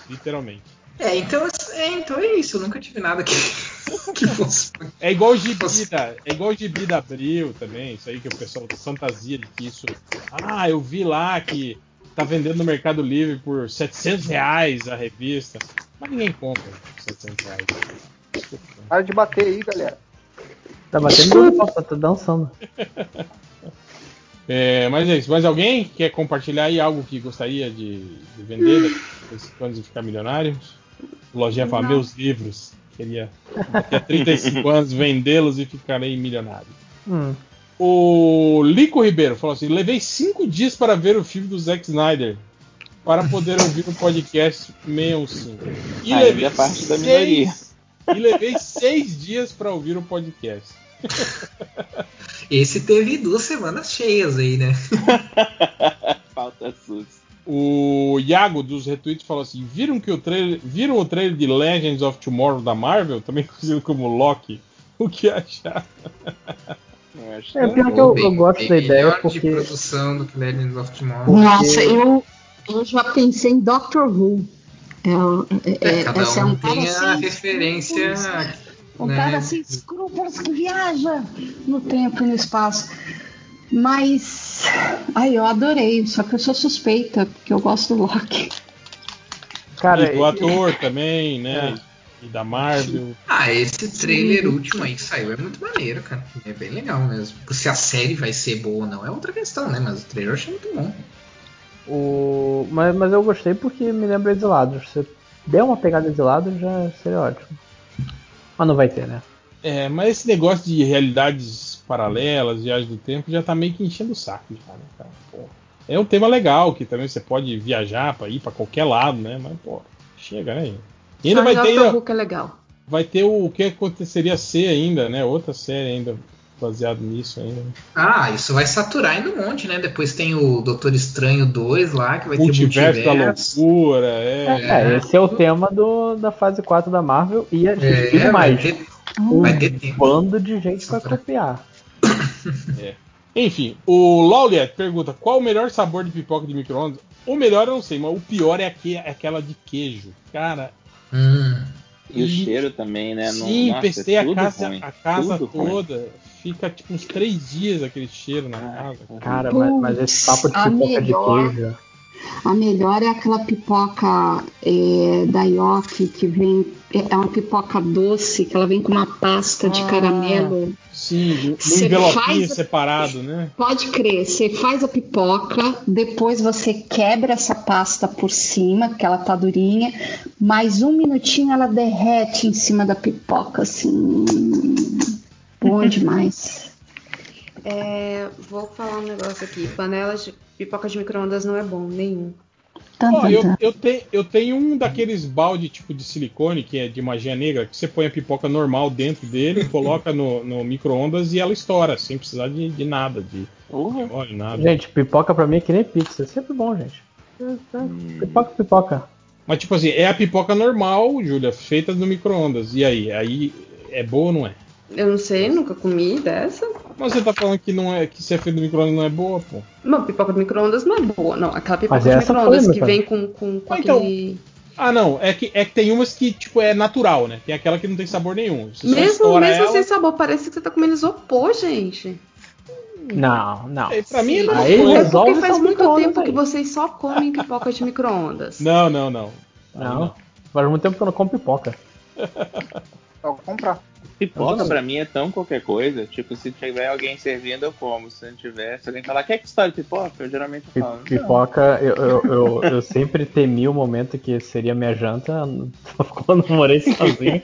literalmente. É, então é, então é isso. Eu nunca tive nada que, que fosse. É igual o gibi da, é igual o gibi da Abril também, isso aí que o pessoal fantasia de que isso. Ah, eu vi lá que tá vendendo no Mercado Livre por 700 reais a revista. Mas ninguém compra por 700 reais. Para de bater aí, galera. Tá batendo no tá, tá dançando. É, mas é isso. Mais alguém quer compartilhar aí algo que gostaria de, de vender depois quando de ficar milionário? Lojinha fala, Não. meus livros. Queria daqui a 35 anos vendê-los e ficarei milionário. Hum. O Lico Ribeiro falou assim: levei cinco dias para ver o filme do Zack Snyder para poder ouvir o podcast 615. E Ainda levei é parte da seis- minoria. E levei seis dias para ouvir o podcast. Esse teve duas semanas cheias aí, né? Falta SUS. O Iago dos retweets falou assim: viram que o trailer, viram o trailer de Legends of Tomorrow da Marvel, também conhecido como Loki? O que acharam? É pior que eu, eu gosto Bem da ideia melhor de porque. produção do que Legends of Tomorrow. Nossa, eu, eu já pensei em Doctor Who. É, é, É, cada esse é um um cara tem a sem referência. Um né? cara sem escrúpulos que viaja no tempo e no espaço. Mas. Ai, eu adorei. Só que eu sou suspeita, porque eu gosto do Loki. Cara, e do ator também, né? E da Marvel. Ah, esse trailer último aí que saiu é muito maneiro, cara. É bem legal mesmo. Se a série vai ser boa ou não é outra questão, né? Mas o trailer eu achei muito bom. O... Mas, mas eu gostei porque me lembra Exilados. Você der uma pegada de lado já seria ótimo. Mas não vai ter, né? É, mas esse negócio de realidades paralelas, viagem do tempo, já tá meio que enchendo o saco, já, né, cara? Pô. É um tema legal, que também você pode viajar para ir para qualquer lado, né? Mas, pô, chega, né? E ainda vai ter, ainda, que é legal. vai ter o, o que aconteceria ser ainda, né? Outra série ainda baseado nisso ainda. Ah, isso vai saturar ainda um monte, né? Depois tem o Doutor Estranho 2 lá, que vai multiverso ter da multiverso. loucura, é. É, esse é o tema do, da fase 4 da Marvel e a gente É, vai mais. ter- um vai ter tempo. bando de gente pra copiar. É. Enfim, o Lauliet pergunta qual o melhor sabor de pipoca de micro-ondas? O melhor eu não sei, mas o pior é, é aquela de queijo. Cara, Hum. E o cheiro também, né? Não- sim, nossa, pestei é a casa, ruim, a casa tudo ruim. Fica tipo uns três dias aquele cheiro na casa. Cara, mas, mas esse papo de A pipoca de melhor. queijo. A melhor é aquela pipoca é, da Yoki que vem. É uma pipoca doce, que ela vem com uma pasta de Ah. caramelo. Sim, no Cê envelopinho faz- separado, né? Pode crer, você faz a pipoca, depois você quebra essa pasta por cima, que ela tá durinha, mais um minutinho ela derrete em cima da pipoca, assim. Bom demais. É, vou falar um negócio aqui. Panela de pipoca de micro-ondas não é bom, nenhum. Ó, tá, eu, eu, te- eu tenho um daqueles balde tipo de silicone, que é de magia negra, que você põe a pipoca normal dentro dele, coloca no, no micro-ondas e ela estoura, sem precisar de, de nada, de óleo, nada. Gente, pipoca pra mim é que nem pizza. É sempre bom, gente. Pipoca, pipoca. Mas tipo assim, é a pipoca normal, Júlia, feita no micro-ondas. E aí? Aí é boa ou não é? Eu não sei, nunca comi dessa. Mas você tá falando que não é que se é feito no micro-ondas não é boa, pô. Uma pipoca de micro-ondas não é boa, não. Aquela pipoca de micro-ondas que vem com, com, com Ah, então, aquele. Ah, não, é que, é que tem umas que, tipo, é natural, né? Tem aquela que não tem sabor nenhum. Você Mesmo, mesmo ela, sem sabor, parece que você tá comendo isopor, gente. Não, não. É, pra mim é Aí. É porque faz muito tempo aí. que vocês só comem pipoca de micro-ondas. Não, não, não. Não. Faz muito tempo que eu não como pipoca. Só comprar. Pipoca pra mim é tão qualquer coisa. Tipo, se tiver alguém servindo, eu como. Se não tiver, se alguém falar, quer que história de pipoca? Eu geralmente falo. "Não." Pipoca, eu, eu, eu, eu sempre temi o momento que seria minha janta quando eu morei sozinho.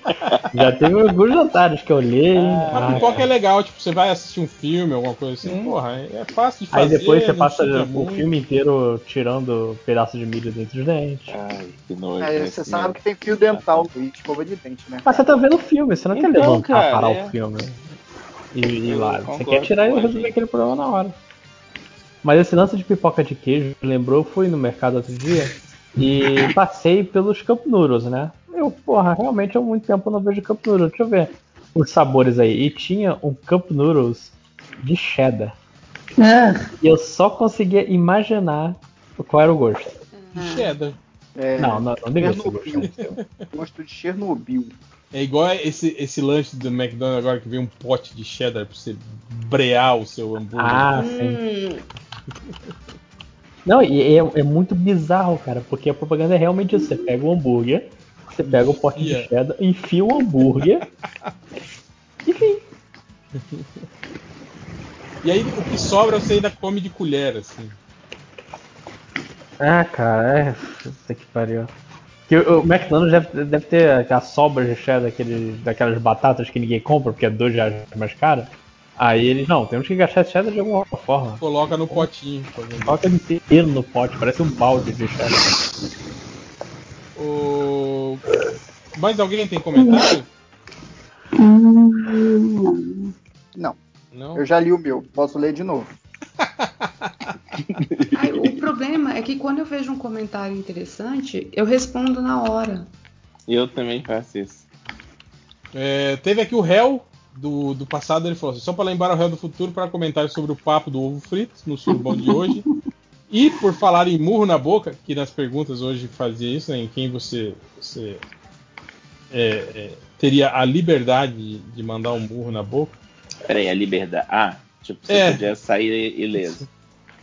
Já teve alguns jantares que eu olhei. A ah, pipoca é legal, tipo, você vai assistir um filme, alguma coisa assim, porra, é fácil de fazer. Aí depois você passa o muito. filme inteiro tirando pedaço de milho dentro dos dentes. Ai, que nojo. É, né? você sabe que tem fio dental e escova de dente, né? Mas você tá vendo o filme, você não quer Então, levantar, cara, parar é. o filme e ir Eu lá. Você concordo quer tirar e resolver aquele problema na hora. Mas esse lance de pipoca de queijo, lembrou, eu fui no mercado outro dia e passei pelos Cup Noodles, né? Eu, porra, realmente há muito tempo eu não vejo Cup Noodles. Deixa eu ver os sabores aí. E tinha um Cup Noodles de cheddar. Ah, E eu só conseguia imaginar qual era o gosto. De cheddar. É, Não, não, não devia ser gosto. Gosto de Chernobyl. É igual esse, esse lanche do McDonald's agora que vem um pote de cheddar pra você brear o seu hambúrguer. Ah, sim. Hum, Não, e é, é muito bizarro, cara, porque a propaganda é realmente isso. Você pega o hambúrguer, você pega o pote Enfia. de cheddar, enfia o hambúrguer. Enfim. E aí o que sobra você ainda come de colher, assim. Ah, cara, é. Puta que pariu. Que o McDonald's deve, deve ter aquelas sobras de cheddar daqueles, daquelas batatas que ninguém compra, porque é dois reais mais cara. Aí eles, não, temos que gastar cheddar de alguma forma. Coloca no potinho. Coloca inteiro no pote, parece um balde de cheddar. O... Mais alguém tem comentário? Não, Não? eu já li o meu. Posso ler de novo. ai, o problema é que quando eu vejo um comentário interessante, eu respondo na hora. Eu também faço isso. É, teve aqui o réu do, do passado, ele falou assim, só para lembrar o réu do futuro para comentar sobre o papo do ovo frito no surubão de hoje. E por falar em murro na boca, que nas perguntas hoje fazia isso, né, em quem você, você é, é, teria a liberdade de, de mandar um murro na boca. Peraí, a liberdade. Ah, tipo, você É. podia sair ileso.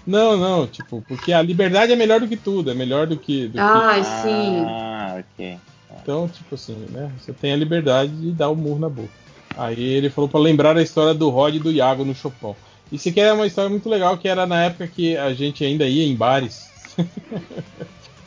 Não, não, tipo, porque a liberdade é melhor do que tudo, é melhor do que. do que- Ai, sim. Ah, ok. Então, tipo assim, né? Você tem a liberdade de dar o murro na boca. Aí ele falou pra lembrar a história do Rod e do Iago no Chopão. Isso aqui é uma história muito legal, que era na época que a gente ainda ia em bares.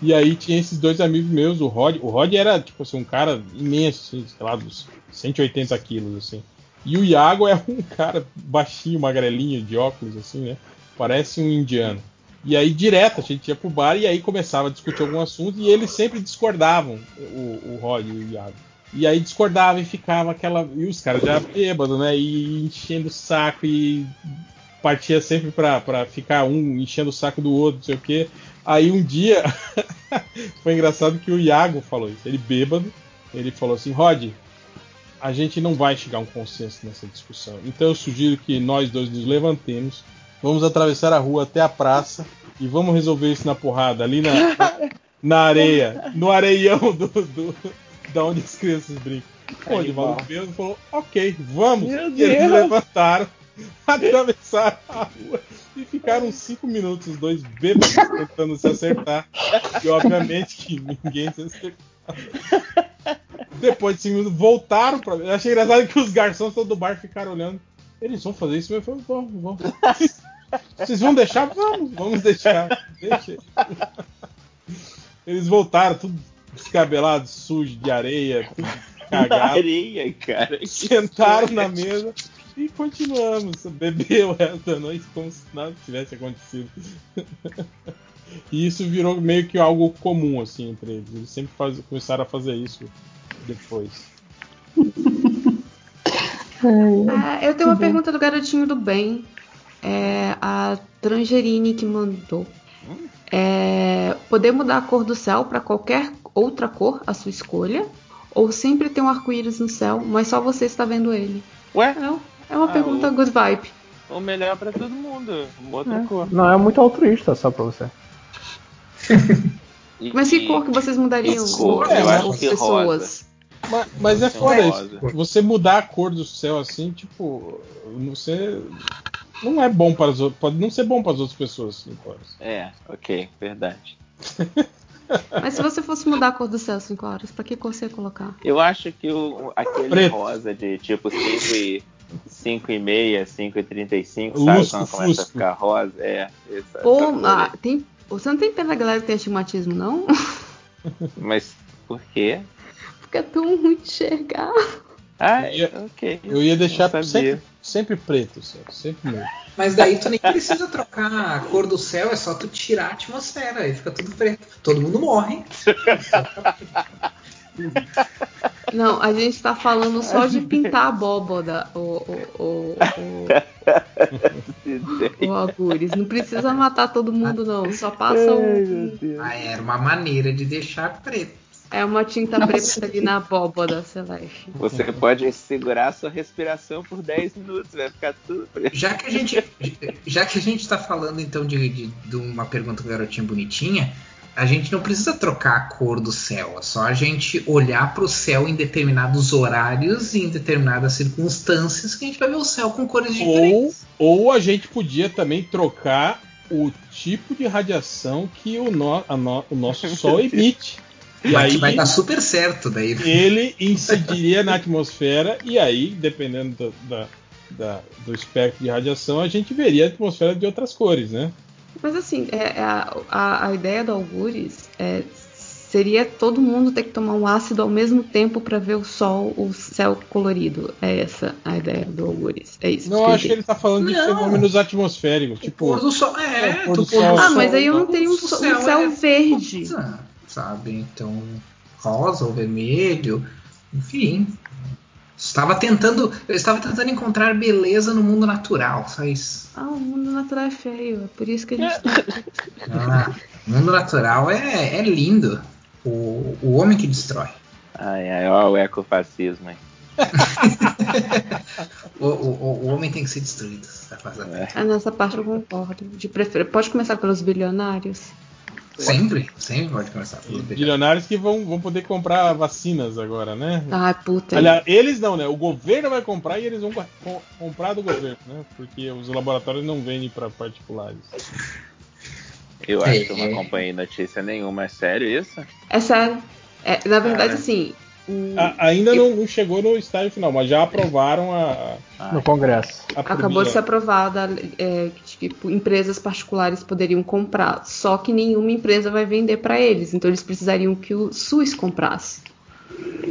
E aí tinha esses dois amigos meus, o Rod. O Rod era, tipo assim, um cara imenso, assim, sei lá, dos 180 quilos, assim. E o Iago é um cara baixinho, magrelinho, de óculos, assim, né? Parece um indiano. E aí, direto, a gente ia pro bar e aí começava a discutir algum assunto e eles sempre discordavam, o, o Rod e o Iago. E aí discordava e ficava aquela. E os caras já bêbados, né? E enchendo o saco e partia sempre pra, pra ficar um enchendo o saco do outro, não sei o quê. Aí um dia foi engraçado que o Iago falou isso. Ele bêbado, ele falou assim: Rod, a gente não vai chegar a um consenso nessa discussão. Então eu sugiro que nós dois nos levantemos, vamos atravessar a rua até a praça e vamos resolver isso na porrada, ali na, na, areia, no areião do, do, da onde as crianças brincam. Pô, de maluco mesmo falou, ok, vamos. E eles levantaram, atravessaram a rua e ficaram cinco minutos, os dois bêbados tentando se acertar. E obviamente que ninguém se acertou. Depois de cinco minutos, voltaram pra. Eu achei engraçado que os garçons todos do bar ficaram olhando. Eles vão fazer isso falei, vamos, vamos. Vocês vão deixar? Vamos, vamos deixar. Deixa. Eles voltaram, tudo descabelado, sujo de areia, tudo cagado. Areia, cara. Sentaram na mesa e continuamos. Bebeu o resto da noite como se nada tivesse acontecido. E isso virou meio que algo comum assim entre eles. Eles sempre faz- começaram a fazer isso depois. É, eu tenho uma pergunta do garotinho do bem. É a Trangerine que mandou. É, poder mudar a cor do céu para qualquer outra cor, a sua escolha? Ou sempre tem um arco-íris no céu, mas só você está vendo ele? Ué? Não, é uma Ah, pergunta o- good vibe. O melhor pra todo mundo. Uma outra cor. Não é muito altruísta só pra você. Mas que cor que vocês mudariam? Cor? Eu as acho que pessoas. Mas, mas é Sim, foda rosa. isso. Você mudar a cor do céu assim, tipo, você não é bom para as outras, pode não ser bom para as outras pessoas, assim, pode. É, ok, verdade. Mas se você fosse mudar a cor do céu 5 horas, pra que cor você ia colocar? Eu acho que o, aquele Preto. rosa de tipo 5 e, 5 e meia, 5 e 35, sabe? Lusco, Quando começa a ficar rosa. É, essa, Pô, essa ah, tem, você não tem pena da galera que tem astigmatismo, não? Mas por quê? Porque é tão ruim de enxergar. Ah, Eu ia- ok. Eu ia deixar sempre, sempre preto, sempre mesmo. Mas daí tu nem precisa trocar a cor do céu, é só tu tirar a atmosfera, aí fica tudo preto. Todo mundo morre. Não, a gente tá falando só de pintar a abóboda, o, o, o, o, o Algures. Não precisa matar todo mundo, não. Só passa um. Ah, era uma maneira de deixar preto. É uma tinta preta ali na abóboda celeste. Você pode segurar a sua respiração por 10 minutos, vai ficar tudo preto. Já que a gente, já que a gente tá falando então de, de, de uma pergunta do garotinho bonitinha, a gente não precisa trocar a cor do céu, é só a gente olhar para o céu em determinados horários e em determinadas circunstâncias que a gente vai ver o céu com cores Ou, diferentes. ou a gente podia também trocar o tipo de radiação que o, no- a no- o nosso Sol emite. E Vai, aí vai dar super certo daí. ele incidiria na atmosfera e aí, dependendo do, da- da- do espectro de radiação, a gente veria a atmosfera de outras cores, né? Mas assim, é, é a, a, a ideia do Algures é, seria todo mundo ter que tomar um ácido ao mesmo tempo para ver o sol, o céu colorido. É essa a ideia do Algures. É isso. Não, quer acho que ele tá falando de fenômenos atmosféricos, tipo. Pôr do sol, é, É, pôr do pôr sol. Ah, mas aí eu não teria um, o so- um céu, é verde. rosa, sabe? Então, rosa ou vermelho, enfim. Estava tentando, eu estava tentando encontrar beleza no mundo natural, só isso. Ah, o mundo natural é feio. É por isso que a gente tá. Ah, o mundo natural é, é lindo. O, o homem que destrói. Ai, ai, ó, o ecofascismo, hein? O, o, o homem tem que ser destruído. Tá fazendo. Ah, nessa parte eu concordo. De prefer... Pode começar pelos bilionários. Sempre, sempre pode começar. Bilionários que vão, vão poder comprar vacinas agora, né? Ai, puta. Aliás, eles não, né? O governo vai comprar e eles vão co- comprar do governo, né? Porque os laboratórios não vendem para particulares. Eu acho É. que eu não acompanhei notícia nenhuma. É sério isso? É sério. É, na verdade, Cara. assim, A, ainda não, não, chegou no estágio final, mas já aprovaram a. a no Congresso. A Acabou de ser aprovada é, que tipo, empresas particulares poderiam comprar. Só que nenhuma empresa vai vender para eles. Então eles precisariam que o SUS comprasse.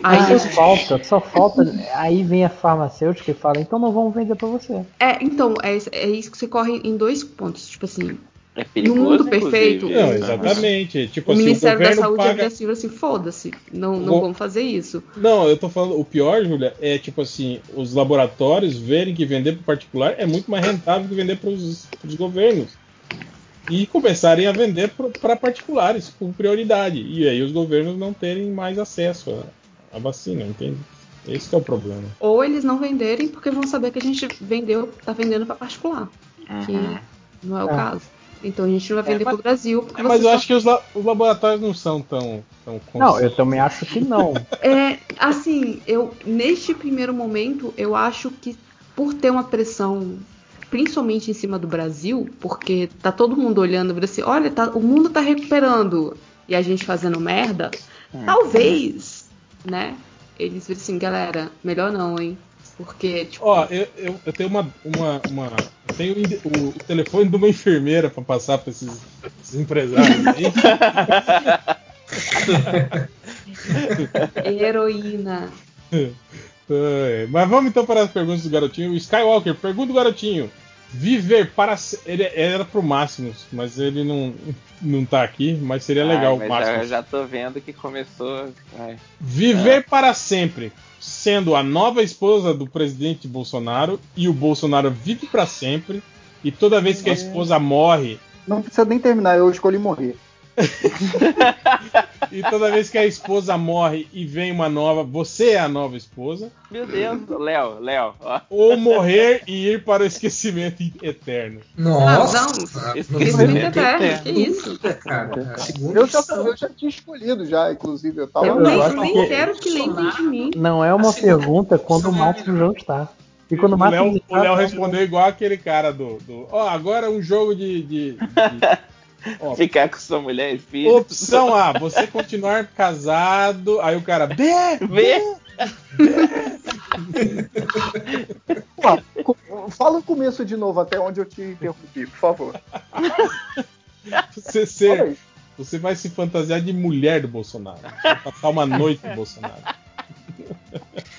Aí ah, só falta, só falta. Aí vem a farmacêutica e fala, então não vamos vender para você. É, então, é, é isso que você corre em dois pontos. Tipo assim, é perigoso, no mundo perfeito. Não, exatamente. Tipo o assim, Ministério o da Saúde paga... é agressivo assim, foda-se, não, não vamos fazer isso. Não, eu tô falando, o pior, Júlia, é tipo assim, os laboratórios verem que vender para particular é muito mais rentável que vender para os governos. E começarem a vender para particulares com prioridade. E aí os governos não terem mais acesso à, vacina, entende? Esse é o problema. Ou eles não venderem porque vão saber que a gente vendeu, tá vendendo para particular. Uhum. Que não é o é. caso. Então a gente não vai vender é, para o Brasil. É, mas eu só... acho que os, la os, laboratórios não são tão, tão Não, eu também acho que não. é, assim, eu neste primeiro momento, eu acho que por ter uma pressão principalmente em cima do Brasil, porque tá todo mundo olhando e assim, olha, tá, o mundo tá recuperando e a gente fazendo merda, hum. talvez, né? Eles viram assim, galera, melhor não, hein? Porque, tipo. Ó, eu, eu, eu, tenho uma. uma, uma eu tenho o, o, telefone de uma enfermeira para passar para esses, esses, empresários aí. Heroína. É, mas vamos então para as perguntas do garotinho. Skywalker, pergunta do garotinho. Viver para. Ele, era pro Máximos, mas ele não, não tá aqui, mas seria legal Ai, o Máximos. Já, já tô vendo que começou. Ai. Viver é. para sempre sendo a nova esposa do presidente Bolsonaro e o Bolsonaro vive para sempre e toda vez que a esposa morre. Não precisa nem terminar, eu escolhi morrer. e toda vez que a esposa morre e vem uma nova, você é a nova esposa. Meu Deus, Léo, Léo. Ou morrer e ir para o esquecimento eterno. Nossa! Ah, não, esquecimento eterno, que isso? Cara, eu, já, eu já tinha escolhido já, inclusive. Eu, tava, eu nem, eu nem que... quero que lembrem de mim. Não é uma pergunta quando o Márcio não está. E quando o Léo, o Léo respondeu igual aquele cara do. Ó, oh, agora é um jogo de, de, de Ó, Ficar com sua mulher e filho. Opção A, você continuar casado. Aí o cara, B! B! Pô, fala o começo de novo, até onde eu te interrompi, por favor. Você, ser, você vai se fantasiar de mulher do Bolsonaro. Vai passar uma noite do Bolsonaro.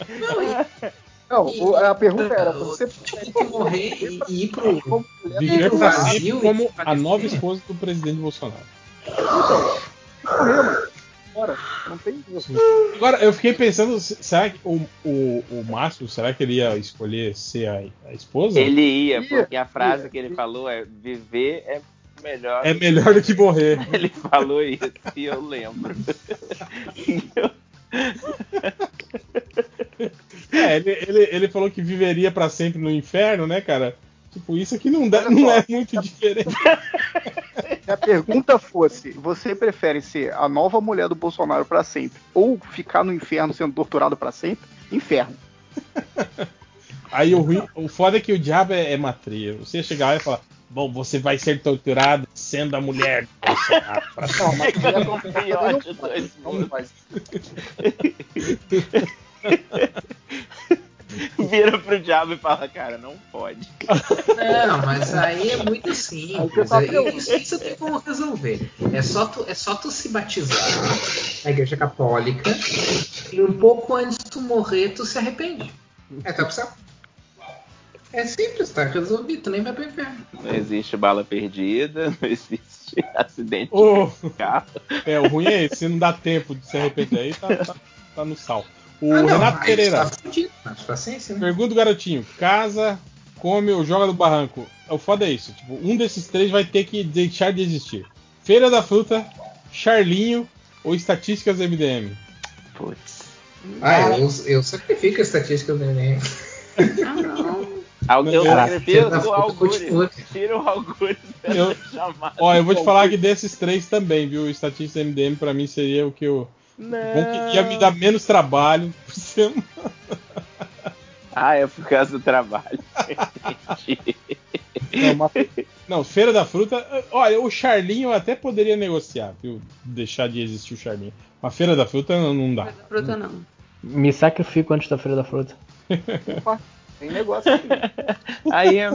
Não, e, não, e, a pergunta era: você tipo, morrer e, e ir pro, viver pro Brasil como a nova esposa do presidente Bolsonaro. Então, mano. Bora, não tem isso. Agora, eu fiquei pensando, será que o, o, o Márcio, será que ele ia escolher ser a, a esposa? Ele ia, porque a frase ia, que ele ia. falou é viver é melhor. É melhor do que morrer. Ele falou isso e eu lembro. É, ele, ele, ele falou que viveria para sempre no inferno, né, cara? Tipo, isso aqui não, dá, não é muito diferente. Se a pergunta fosse: você prefere ser a nova mulher do Bolsonaro para sempre ou ficar no inferno sendo torturado para sempre? Inferno. Aí o, ruim, o foda é que o diabo é, é matria. Você chegar lá e falar: Bom, você vai ser torturado sendo a mulher do Bolsonaro. Não, mas Vira pro diabo e fala, cara, não pode. Não, mas aí é muito simples. isso, isso tem como resolver. É só, tu, é só tu se batizar na igreja católica e um pouco antes de tu morrer, tu se arrepende. É tua opção. É simples, tá resolvido, tu nem vai pro inferno. Não existe bala perdida, não existe acidente oh, de carro. É, o ruim é esse, se não dá tempo de se arrepender aí, tá, tá, tá no sal. O ah, não, Renato Pereira. Tá né? Pergunta o garotinho: casa, come ou joga no barranco? É o foda é isso. Tipo, um desses três vai ter que deixar de existir. Feira da Fruta, Charlinho ou Estatísticas do MDM? Putz. Ah, eu, eu sacrifico as estatísticas do MDM. Ah, não. Eu sacrifico o Algures. Tira o Algures. Eu, ó, eu vou te falar que desses três também, viu? Estatística MDM pra mim seria o que eu Bom que ia me dar menos trabalho por semana. Ah, é por causa do trabalho. não, uma... não, Feira da Fruta. Olha, o Charlinho eu até poderia negociar, viu? Deixar de existir o Charlinho. A Feira da Fruta não, não dá. Feira da Fruta não. Me sacrifico antes da Feira da Fruta. Opa, tem negócio aqui. Aí é.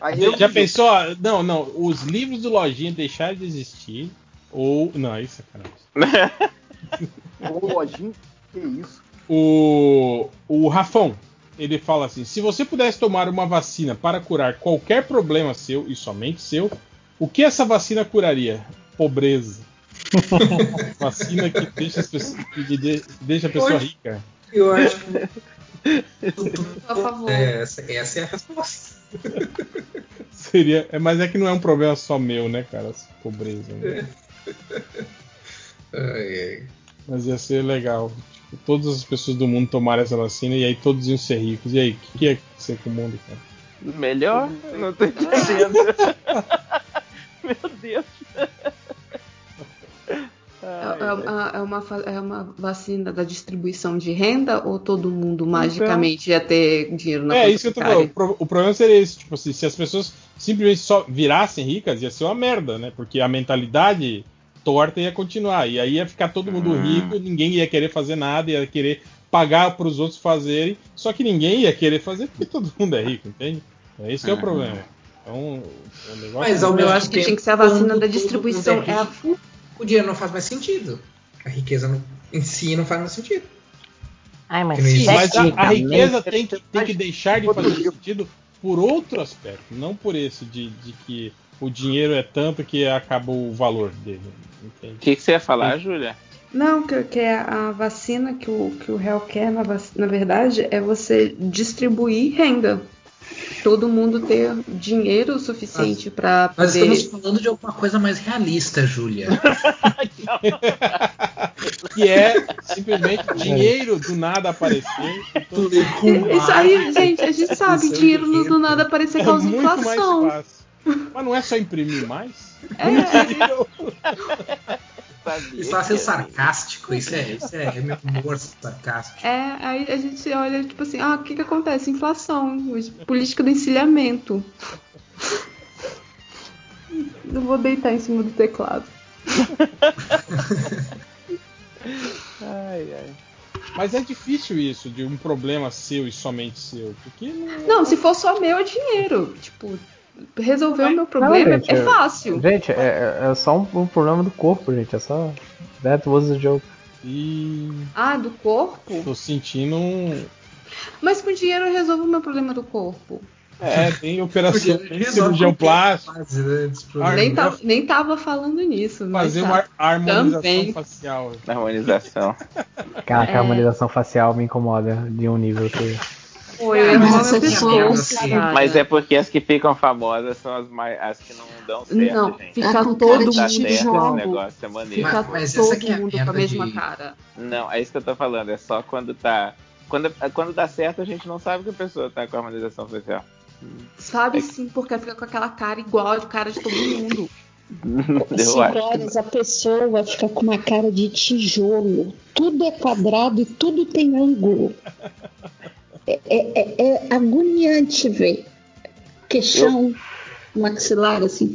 Aí eu Já pensou? Não, não. Os livros do Lojinha deixaram de existir. Ou. Não, isso é sacanagem. Ô, lojinha, que isso? O, o Rafão, ele fala assim: se você pudesse tomar uma vacina para curar qualquer problema seu e somente seu, o que essa vacina curaria? Pobreza. vacina que deixa, as pessoas, que de- deixa a pessoa Hoje- rica. Eu acho que. Por favor. É, essa, essa é a resposta. Seria, é, mas é que não é um problema só meu, né, cara? Essa pobreza. né? Ai, ai. Mas ia ser legal. Tipo, todas as pessoas do mundo tomarem essa vacina e aí todos iam ser ricos. E aí, o que, que é ser com o mundo, cara? Melhor? Não tô entendendo. Meu Deus. É, é- é uma, fa- é uma vacina da distribuição de renda ou todo mundo magicamente ia ter dinheiro na É isso que eu tô falando. O problema seria esse, tipo assim, se as pessoas simplesmente só virassem ricas, ia ser uma merda, né? Porque a mentalidade torta ia continuar. E aí ia ficar todo mundo Hum. rico, ninguém ia querer fazer nada, ia querer pagar para os outros fazerem, só que ninguém ia querer fazer porque todo mundo é rico, entende? É esse que é o Uhum. problema. Então, o negócio Mas ao Eu mesmo acho que tinha que ser a vacina da distribuição. É a rico, o dinheiro não faz mais sentido. A riqueza não- em si não faz mais sentido. Ai, mas nem Mas a, a riqueza tem que, tem que deixar de fazer sentido por outro aspecto, não por esse de, de que o dinheiro é tanto que acabou o valor dele. O que, que você ia falar, Júlia? Não, que, que é a vacina que o, que o réu quer, na, na verdade, é você distribuir renda. Todo mundo ter dinheiro suficiente para Nós poder. estamos falando de alguma coisa mais realista, Júlia. Que é simplesmente dinheiro do nada aparecer. Isso aí, gente, a gente sabe, Isso é dinheiro do nada aparecer é causa muito mais inflação. fácil. Mas não é só imprimir mais? Sabia Isso está sendo que- sarcástico, isso é, isso é, é meu humor sarcástico. É, aí a gente olha, tipo assim, ah, o que que acontece? Inflação, política do encilhamento. Eu vou deitar em cima do teclado. Ai, ai. Mas é difícil isso, de um problema seu e somente seu. Porque não. Não, se for só meu, é dinheiro. Tipo, resolver o meu problema Não, gente, é eu- fácil. Gente, é, é só um, um problema do corpo, gente. É só. That was a joke. E Ah, do corpo? tô sentindo um. Mas com dinheiro eu resolvo o meu problema do corpo. É, tem operação, tem cirurgião plástico, fase, né. Nem, tá, nem tava falando nisso. mas fazer tá. uma harmonização Também. facial. Harmonização. Cara, que É. a harmonização facial me incomoda de um nível que. Eu meu é pescoço, cara. Mas é porque as que ficam famosas são as, mais, as que não dão certo, Não, gente. fica É com todo mundo de Dá certo esse igual. negócio, é maneiro. Fica Mas- mas todo é a mundo com a mesma de- cara. Não, é isso que eu tô falando. É só quando tá. Quando, quando dá certo, a gente não sabe que a pessoa tá com a harmonização facial. Sabe sim, porque fica com aquela cara igual de cara de todo mundo. Eu Cinco acho. horas a pessoa fica com uma cara de tijolo. Tudo é quadrado e tudo tem ângulo. É, é- é- é agoniante ver. Queixão, maxilar, assim.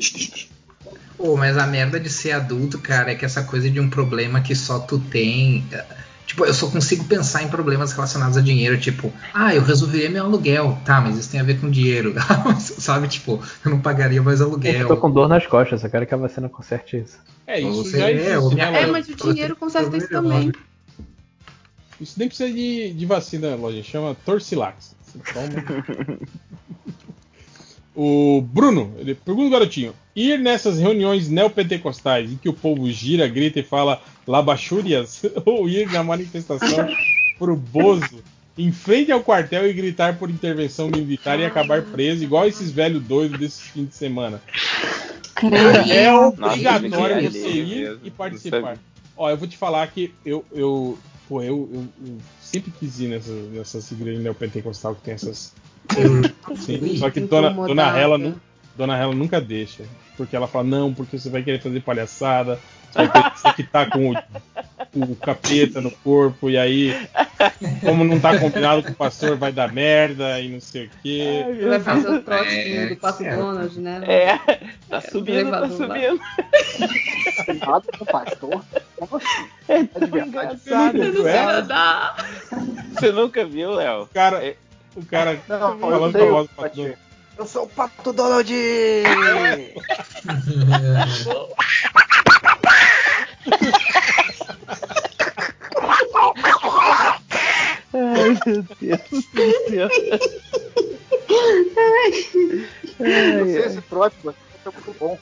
Pô, mas a merda de ser adulto, cara, é que essa coisa de um problema que só tu tem. eh, Tipo, eu só consigo pensar em problemas relacionados a dinheiro, tipo, ah, eu resolveria meu aluguel. Tá, mas isso tem a ver com dinheiro. Sabe, tipo, eu não pagaria mais Eu aluguel. tô com dor nas costas, eu quero que a vacina conserte isso. É, isso Você já é, existe. o minha- né, É, mas o dinheiro conserta isso também. Isso nem precisa de, de vacina, loja. Chama Torcilax. O Bruno, ele pergunta o garotinho: ir nessas reuniões neopentecostais em que o povo gira, grita e fala labachúrias, ou ir na manifestação pro Bozo em frente ao quartel e gritar por intervenção militar e acabar preso, igual esses velhos doidos desses fim de semana. É obrigatório você ir e participar. Ó, eu vou te falar que eu, eu, pô, eu, eu- eu sempre quis ir nessas, nessas igrejas neopentecostal que tem essas. Sim, só que Dona. Dona, Hela, nu- Dona Hela nunca deixa. Porque ela fala, não, porque você vai querer fazer palhaçada, você vai você que tá com o, o capeta no corpo, e aí, como não tá combinado com o pastor, vai dar merda e não sei o quê. Vai fazer o trotezinho É, do Passo é. Donald, né? É, tá subindo, tá subindo. Nada com o pastor. Como assim? É de verdade. engraçado. Você nunca viu, Léo? O cara, o cara Não, falando com a voz do Paty. pastor. Eu sou o Pato Donald! Ai, meu Deus do céu. Eu sei esse mas é muito bom.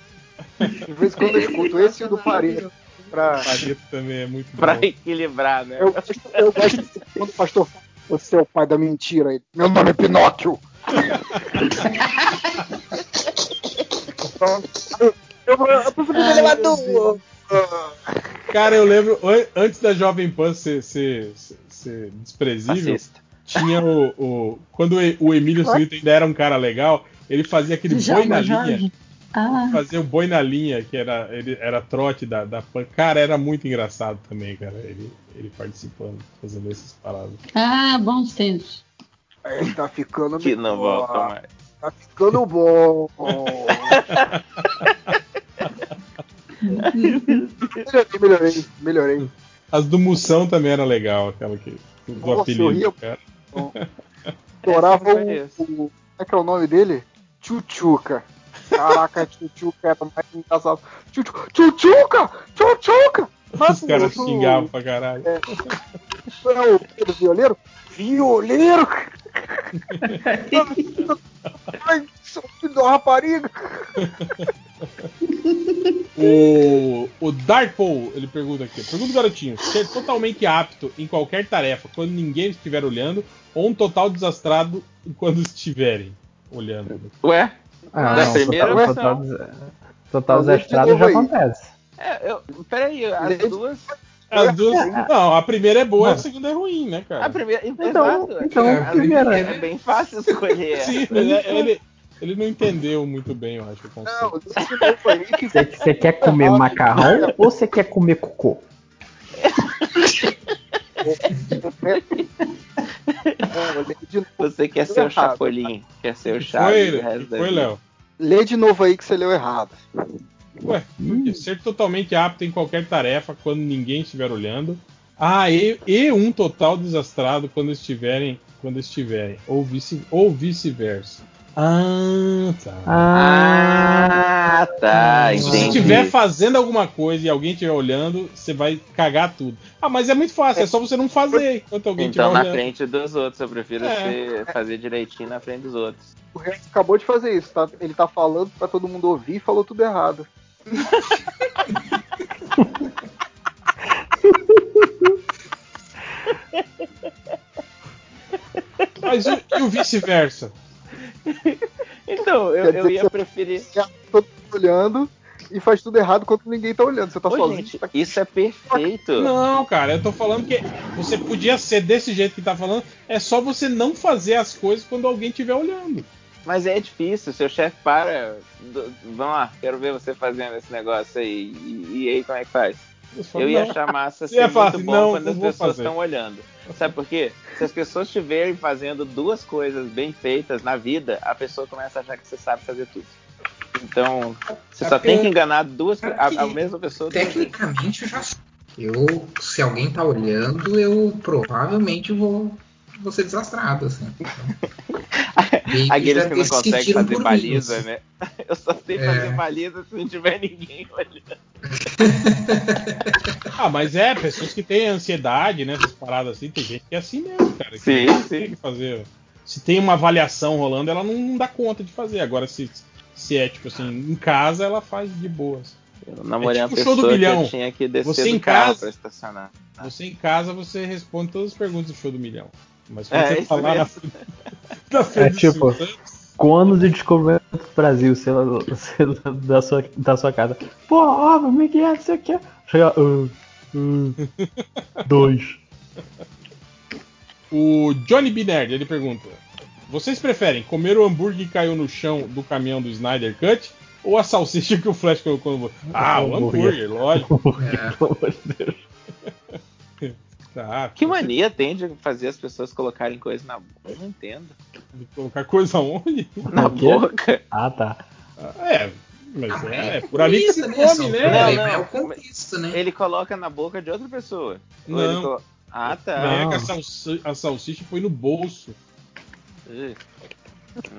De vez em quando eu escuto esse e o do Faria. Pra... Pareto também é muito Pra bom. equilibrar, né? Eu, eu gosto de quando o pastor fala, você é o pai da mentira. Ele, Meu nome é Pinóquio. eu, eu, eu prefiro Ai, ele lá meu do. Cara, eu lembro, an- antes da Jovem Pan ser, ser, ser- ser desprezível, Fascista. tinha o, o- Quando o Emílio Surita ainda era um cara legal, ele fazia aquele boi na linha. Ah, Fazia o boi na linha, que era, ele, era trote da, da Pan. Cara, era muito engraçado também, cara. Ele, ele participando, fazendo essas paradas. ah, bons tempos. Ele tá ficando Que não volta mais. Tá ficando bom. melhorei, melhorei, melhorei. As do Moção também era legal, aquela que. Do Nossa, apelido eu ria cara. Adorava o, o. Como é que é o nome dele? Tchutchuca. Caraca, Tchutchuca era mais engraçado. Tchutchu- Tchutchuca! Tchutchuca! Os caras xingavam pra caralho. É o Pedro Violeiro? Violeiro! Ai, seu filho da rapariga! O, o Darkpool, ele pergunta aqui. Pergunta, garotinho. Ser totalmente apto em qualquer tarefa quando ninguém estiver olhando, ou um total desastrado quando estiverem olhando. Ué? Ah, não, primeira total, versão. total, total desastrado já aí. acontece. É, eu, peraí, as duas. As duas. Não, a primeira é boa e a segunda é ruim, né, cara? A primeira. Então, exato. então, É, primeira. É bem fácil escolher. Sim, ele, ele, ele não entendeu muito bem, eu acho, o conceito. Não, Você, você quer comer macarrão ou você quer comer cocô? Você quer ser o. Chapolin, quer ser o Chaves foi, foi. Léo? Lê de novo aí que você leu errado. Ué, quê? ser totalmente apto em qualquer tarefa quando ninguém estiver olhando. Ah, e, e um total desastrado quando estiverem. Quando estiverem. Ou vice- ou vice-versa. ah, tá. Ah, tá, Se você entendi. estiver fazendo alguma coisa e alguém estiver olhando, você vai cagar tudo. Ah, mas é muito fácil, é só você não fazer enquanto alguém estiver Então, na olhando. frente dos outros, eu prefiro É. ser- fazer direitinho na frente dos outros. O resto acabou de fazer isso, tá? Ele tá falando pra todo mundo ouvir e falou tudo errado. Mas e, e o vice-versa? Então, eu, eu ia preferir. Todo mundo olhando e faz tudo errado quando ninguém tá olhando. Você tá Ô, sozinho. gente, tá- isso é perfeito. Não, cara, eu tô falando que você podia ser desse jeito que tá falando, é só você não fazer as coisas quando alguém estiver olhando. Mas é difícil, seu chefe para. do- vamos lá, quero ver você fazendo esse negócio aí. E, e aí, como é que faz? falo, Eu ia achar massa ser falar muito bom não, quando as pessoas estão olhando. Sabe por quê? Se as pessoas estiverem fazendo duas coisas bem feitas na vida, a pessoa começa a achar que você sabe fazer tudo. Então, você É só tem que enganar duas é a, a mesma pessoa. Tecnicamente eu já sei. Eu, se alguém tá olhando, eu provavelmente vou, vou ser desastrado, assim. E Aqueles que não conseguem fazer baliza, assim. né? Eu só sei É. fazer baliza se não tiver ninguém olhando. Ah, mas é, pessoas que têm ansiedade, né? Essas paradas assim, tem gente que é assim mesmo, cara. que Sim, não sim. consegue fazer. Se tem uma avaliação rolando, ela não, não dá conta de fazer. Agora, se, se é, tipo assim, em casa, ela faz de boas. Eu namorei É uma tipo o show do pessoa que milhão. eu tinha que descer Você do em carro casa- pra estacionar. Você em casa, você responde todas as perguntas do show do milhão. Mas É, quando você isso falar na mesmo. frente, na É frente do tipo, anos de descobrimento do Brasil, sei lá, sei lá, da, sua, da sua casa. Pô, ó, como é que é? Não sei o que. Chega, uh, uh, dois. O Johnny B. Nerd, ele pergunta: Vocês preferem comer o hambúrguer que caiu no chão do caminhão do Snyder Cut ou a salsicha que o Flash colocou no. Ah, o hambúrguer, lógico. É. Tá, Que mania tem de fazer as pessoas colocarem coisa na boca? Eu não entendo. de colocar coisa onde? Na boca? Ah, tá. É, Mas Ah, é, é é por ali que se né? come, né? problemas, é o conquista, né? Ele coloca na boca de outra pessoa. Não. colo- Ah, tá. Pega a, salsi- a salsicha põe no bolso.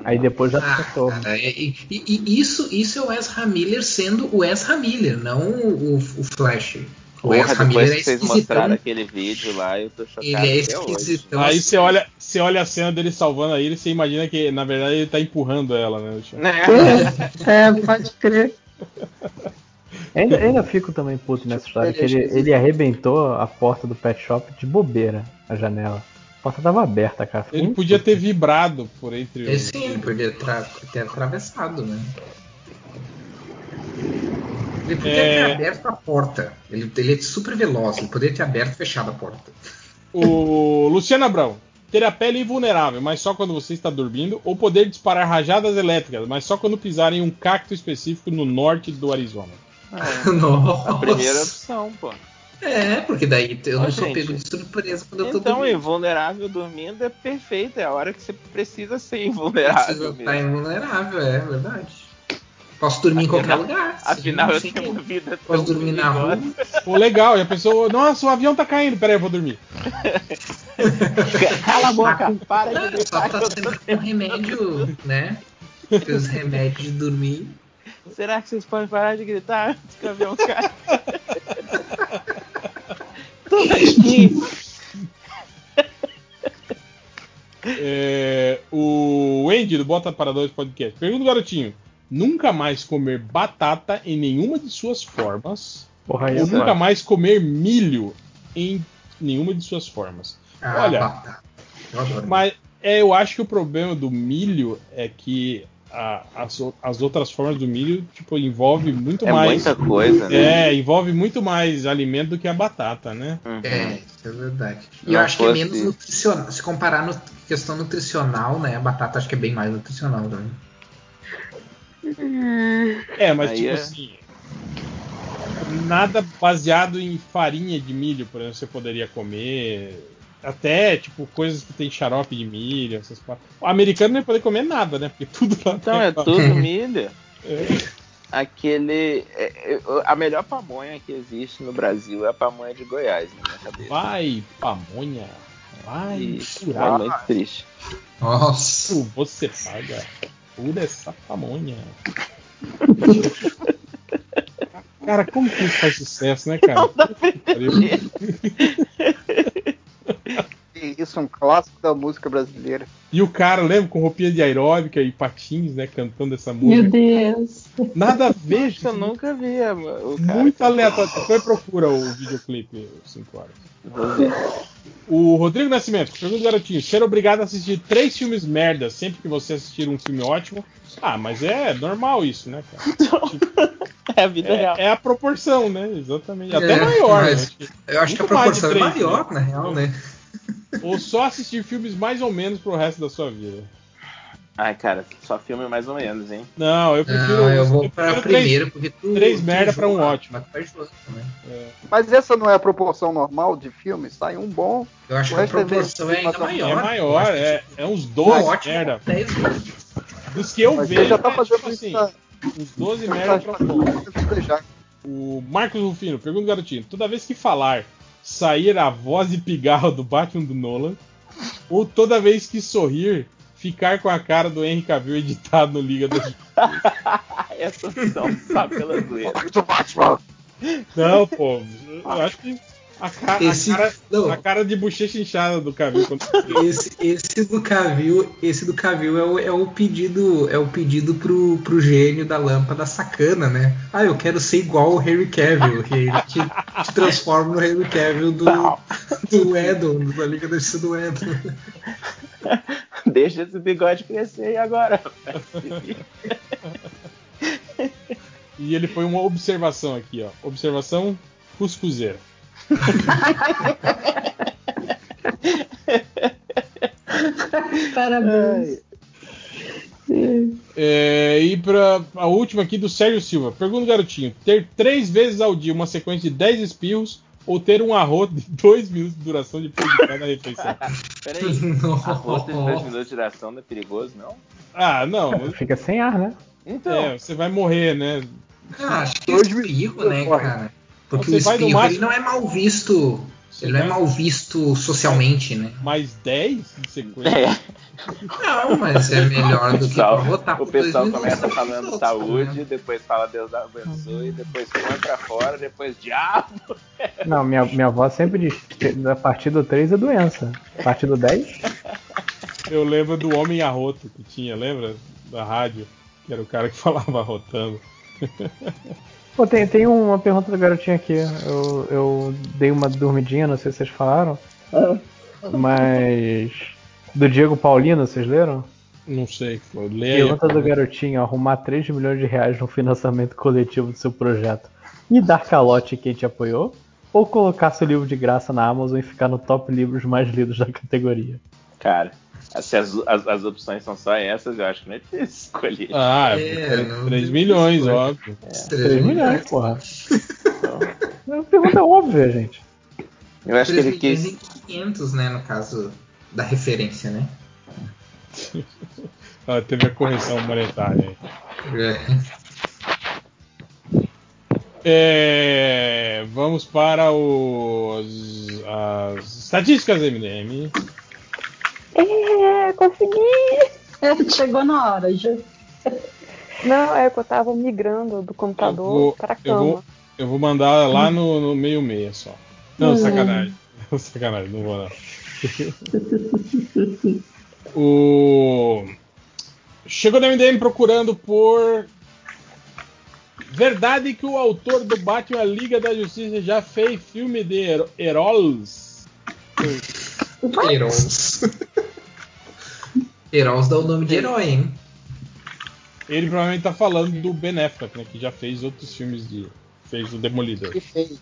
Aí depois já Ah, acertou. cara, e, e- e isso, isso é o Ezra Miller sendo o Ezra Miller, não o, o Flash. O Porra, Ezra depois é que vocês mostraram aquele vídeo lá, eu tô chocado. Ele é esquisitão. Aí você olha, você olha a cena dele salvando a ele, você imagina que na verdade ele tá empurrando ela, né? no chão. É, pode crer. Ainda, ainda fico também puto nessa história, que ele, ele arrebentou a porta do pet shop de bobeira, a janela. A porta tava aberta, cara. Fiquei Ele podia ter vibrado por entre É, os. sim, ele podia ter atravessado, né? Ele podia É. ter aberto a porta. Ele, ele é super veloz, ele poderia ter aberto e fechado a porta. O Luciano Abrão. Ter a pele invulnerável, mas só quando você está dormindo, ou poder disparar rajadas elétricas, mas só quando pisar em um cacto específico no norte do Arizona. Nossa. A primeira opção, pô. É, porque daí eu não sou gente, pego de surpresa quando eu tô Então, dormindo. invulnerável dormindo é perfeito. É a hora que você precisa ser invulnerável. Precisa mesmo. estar invulnerável, é verdade. Posso dormir em qualquer lugar. Afinal, eu tenho uma vida Posso dormir na rua. Pô, legal. E a pessoa, nossa, o avião tá caindo. Peraí, eu vou dormir. Cala a boca, para de Só tá sempre com remédio, né? Os remédios de dormir. Será que vocês podem parar de gritar antes que o avião caia? Tô aqui. É, o Andy do Bota para Dois Podcast. Pergunta garotinho: nunca mais comer batata em nenhuma de suas formas? Porra, ou eu nunca gosto. mais comer milho em nenhuma de suas formas? Ah, Olha, batata. Eu adoro. mas é, eu acho que o problema do milho é que a- as, as outras formas do milho tipo envolve muito É mais muita coisa, né? é envolve muito mais alimento do que a batata né É, isso é verdade. E Não eu acho que é menos nutricional. Se comparar no questão nutricional, né? A batata acho que é bem mais nutricional também. É mas Aí tipo é- assim nada baseado em farinha de milho por exemplo você poderia comer até tipo coisas que tem xarope de milho essas o americano não ia poder comer nada né porque tudo lá Então tem- é tudo milho. É. Aquele. é- é- a melhor pamonha que existe no Brasil é a pamonha de Goiás, na minha cabeça. vai pamonha vai Isso, é muito triste. Nossa. Você paga por essa pamonha. Cara, como que isso faz sucesso, né, cara? Isso é um clássico da música brasileira. E o cara, lembra, com roupinha de aeróbica e patins, né, cantando essa Meu música. Deus. Nada a ver, que eu gente. nunca vi a- o cara. Muito aleatório. Depois procura o videoclipe 5 horas. Vou ver. O Rodrigo Nascimento, pergunta garotinho: ser obrigado a assistir três filmes merda sempre que você assistir um filme ótimo? Ah, mas é normal isso, né, cara? É a vida real. É, é a proporção, né? Exatamente. Até É, maior, né? mas que- Eu acho que a muito mais de proporção é maior, né? na real, né? Ou só assistir filmes mais ou menos pro resto da sua vida. Ai, cara, só filme mais ou menos, hein? Não, eu prefiro. Não, eu vou eu pra primeiro, porque tu. três tu merda pra um ótimo. Mas também. Mas essa não é a proporção normal de filmes? Sai um bom. Eu acho o que a é proporção é ainda mais ou É maior. maior, é, é uns 12 Um ótimo, merda. 10 vezes. Dos que eu Mas vejo, você já tá é, fazendo tipo assim, na- uns 12 Você merda tá pra fazendo já. O Marcos Rufino, pergunta garotinho: toda vez que falar, sair a voz de pigarro do Batman do Nolan, ou toda vez que sorrir, ficar com a cara do Henry Cavill editado no Liga da Justiça? Essa opção só pela zoeira. Não, pô, eu acho que a, ca- a Esse- cara, não. a cara de bochecha inchada do Cavill. Quando... Esse, esse do Cavil, esse do Cavil é o, é o pedido, é o pedido pro, pro gênio da lâmpada sacana, né? Ah, eu quero ser igual o Henry Cavill, que ele te, te transforma no Henry Cavill do, do Edon, da Liga da Justiça do Edon. Deixa esse bigode crescer e agora? E ele foi uma observação aqui, ó. Observação cuscuzeira. Parabéns. É, e pra a última aqui do Sérgio Silva. Pergunta garotinho: ter três vezes ao dia uma sequência de 10 espirros ou ter um arroz de 2 minutos de duração de cada refeição? Peraí, arroz de 2 minutos de duração não é perigoso, não? Ah, não. Fica sem ar, né? Então. É, você vai morrer, né? Ah, acho que espirro, né, cara? Porque Você o espirro ele máximo- não é mal visto. Ele não é mal visto socialmente, né? Mais 10 em sequência. É. Não, mas é melhor do que pessoal- votar o por pessoal começa falando outros, saúde, né? depois fala Deus abençoe, depois põe pra fora, depois diabo. Não, minha, minha avó sempre diz que a partir do 3 é doença. A partir do 10? Eu lembro do Homem Arroto que tinha, lembra? Da rádio, que era o cara que falava arrotando. Pô, tem, tem uma pergunta do garotinho aqui. Eu, eu dei uma dormidinha, não sei se vocês falaram. Mas. Do Diego Paulino, vocês leram? Não sei, aí. Pergunta do garotinho: arrumar 3 milhões de reais no financiamento coletivo do seu projeto e dar calote em quem te apoiou? Ou colocar seu livro de graça na Amazon e ficar no top livros mais lidos da categoria? Cara, se as, as, as opções são só essas, eu acho que não é difícil escolher. Ah, É, não 3 tem milhões, escolha. óbvio. 3 milhões, porra. É uma pergunta óbvia, gente. Eu acho que ele 3 quis. milhões e 500, né, no caso da referência, né? Ah, teve a correção monetária aí. É, vamos para os, as estatísticas MDM. É, consegui! Chegou na hora, já. Não, é que eu tava migrando do computador vou- para a Eu cama. vou, eu vou mandar lá no, no meio meia só. Não, Hum. sacanagem. sacanagem, não vou não. o... Chegou no MDM procurando por. Verdade que o autor do Batman Liga da Justiça já fez filme de heróis? Heróis. Heróis dá o nome de herói, hein? Ele provavelmente tá falando do Ben Affleck, né? Que já fez outros filmes de. Fez o Demolidor. Fez.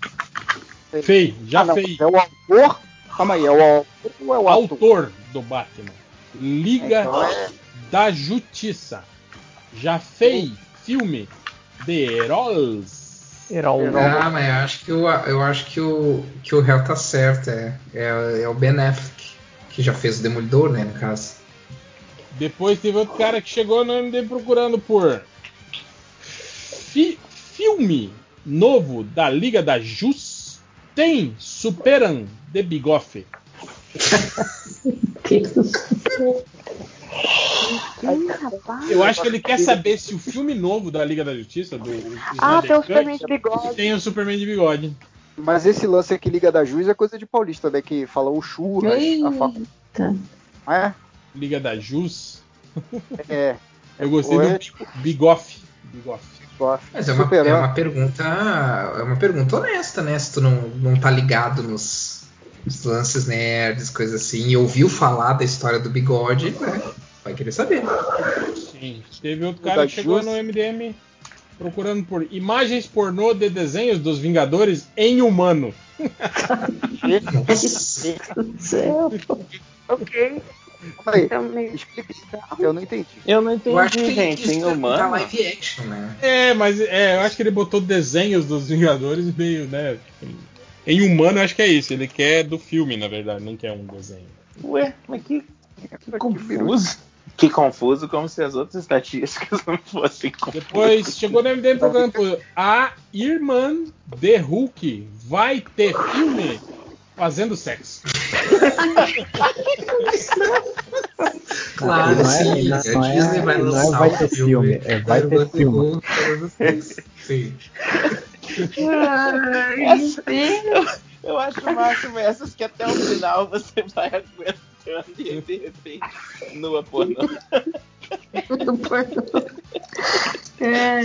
Fez, já Ah. É o autor? Calma aí, é o autor ou é o ator? autor do Batman. Liga Então é- da Justiça. Já fez filme de heróis. Ah, mas eu acho que o, eu acho que o, que o réu tá certo. É, é, é o Ben Affleck, que já fez o Demolidor, né, no caso. Depois teve outro cara que chegou no MD procurando por fi- filme novo da Liga da Jus. Tem Superan de Bigoff. Eu acho que ele quer saber se o filme novo da Liga da Justiça, do Ah, Snyder tem o Superman de bigode. tem o Superman de bigode. Mas esse lance aqui, Liga da Juiz, é coisa de paulista, né? Que fala o churras, a facu... É? Liga da Jus. É. Eu gostei do tipo, Bigoff. Bigoff. Mas é uma, é uma pergunta. É uma pergunta honesta, né? Se tu não, não tá ligado nos, nos lances nerds, coisas assim, e ouviu falar da história do bigode, né? Vai querer saber. Sim. Teve outro O cara que chegou no MDM procurando por imagens pornô de desenhos dos Vingadores em humano. ok. Aí, explica isso. Eu não entendi. Eu não entendi, Eu acho que gente, em é humano. tá live action, né? É, mas é, eu acho que ele botou desenhos dos Vingadores meio, né? Em humano, eu acho que é isso. Ele quer do filme, na verdade, não quer um desenho. Ué, mas que, que confuso. Que confuso, como se as outras estatísticas não fossem confusas. Depois chegou no MDM procurando por a irmã de Hulk vai ter filme fazendo sexo. Claro, não é, sim. não, a não é, Disney vai não é lançar vai ter filme, é vai ter filme. Sim. Essa- eu, eu acho máximo essas que até o final você vai aguentando e de repente nua pornô. É.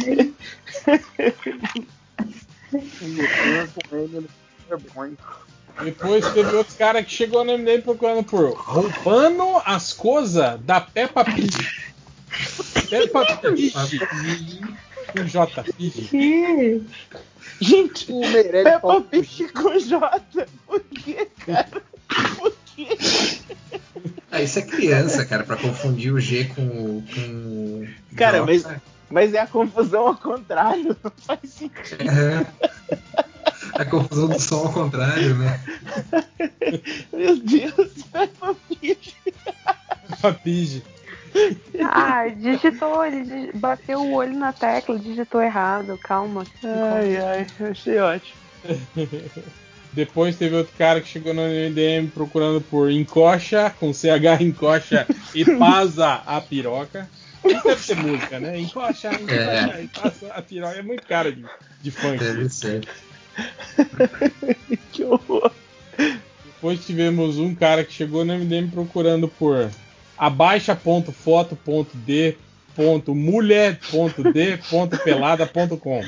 Depois teve outro cara que chegou no MDM procurando por roubando as coisas da Peppa Pig. Peppa Pig. Com J. Pig. Gente, o Meirelles Peppa Pig com J. Por que, cara? Por quê? Ah, isso é criança, cara, pra confundir o G com o. Com... Cara, J. mas, mas é a confusão ao contrário. Não faz sentido. É. A confusão do som ao contrário, né? Meu Deus, Peppa Pig. Peppa Pig. Ah, digitou, ele bateu o olho na tecla, digitou errado, calma. Ai, ai, achei ótimo. Depois teve outro cara que chegou no MDM procurando por encoxa, com CH encoxa e pasa a piroca. Isso deve ser música, né? Encoxa, encoxa É. e passa a piroca. É muito cara de, de funk. Deve ser. que horror. Depois tivemos um cara que chegou no MDM procurando por abaixa.foto.d.mulher.d.pelada.com.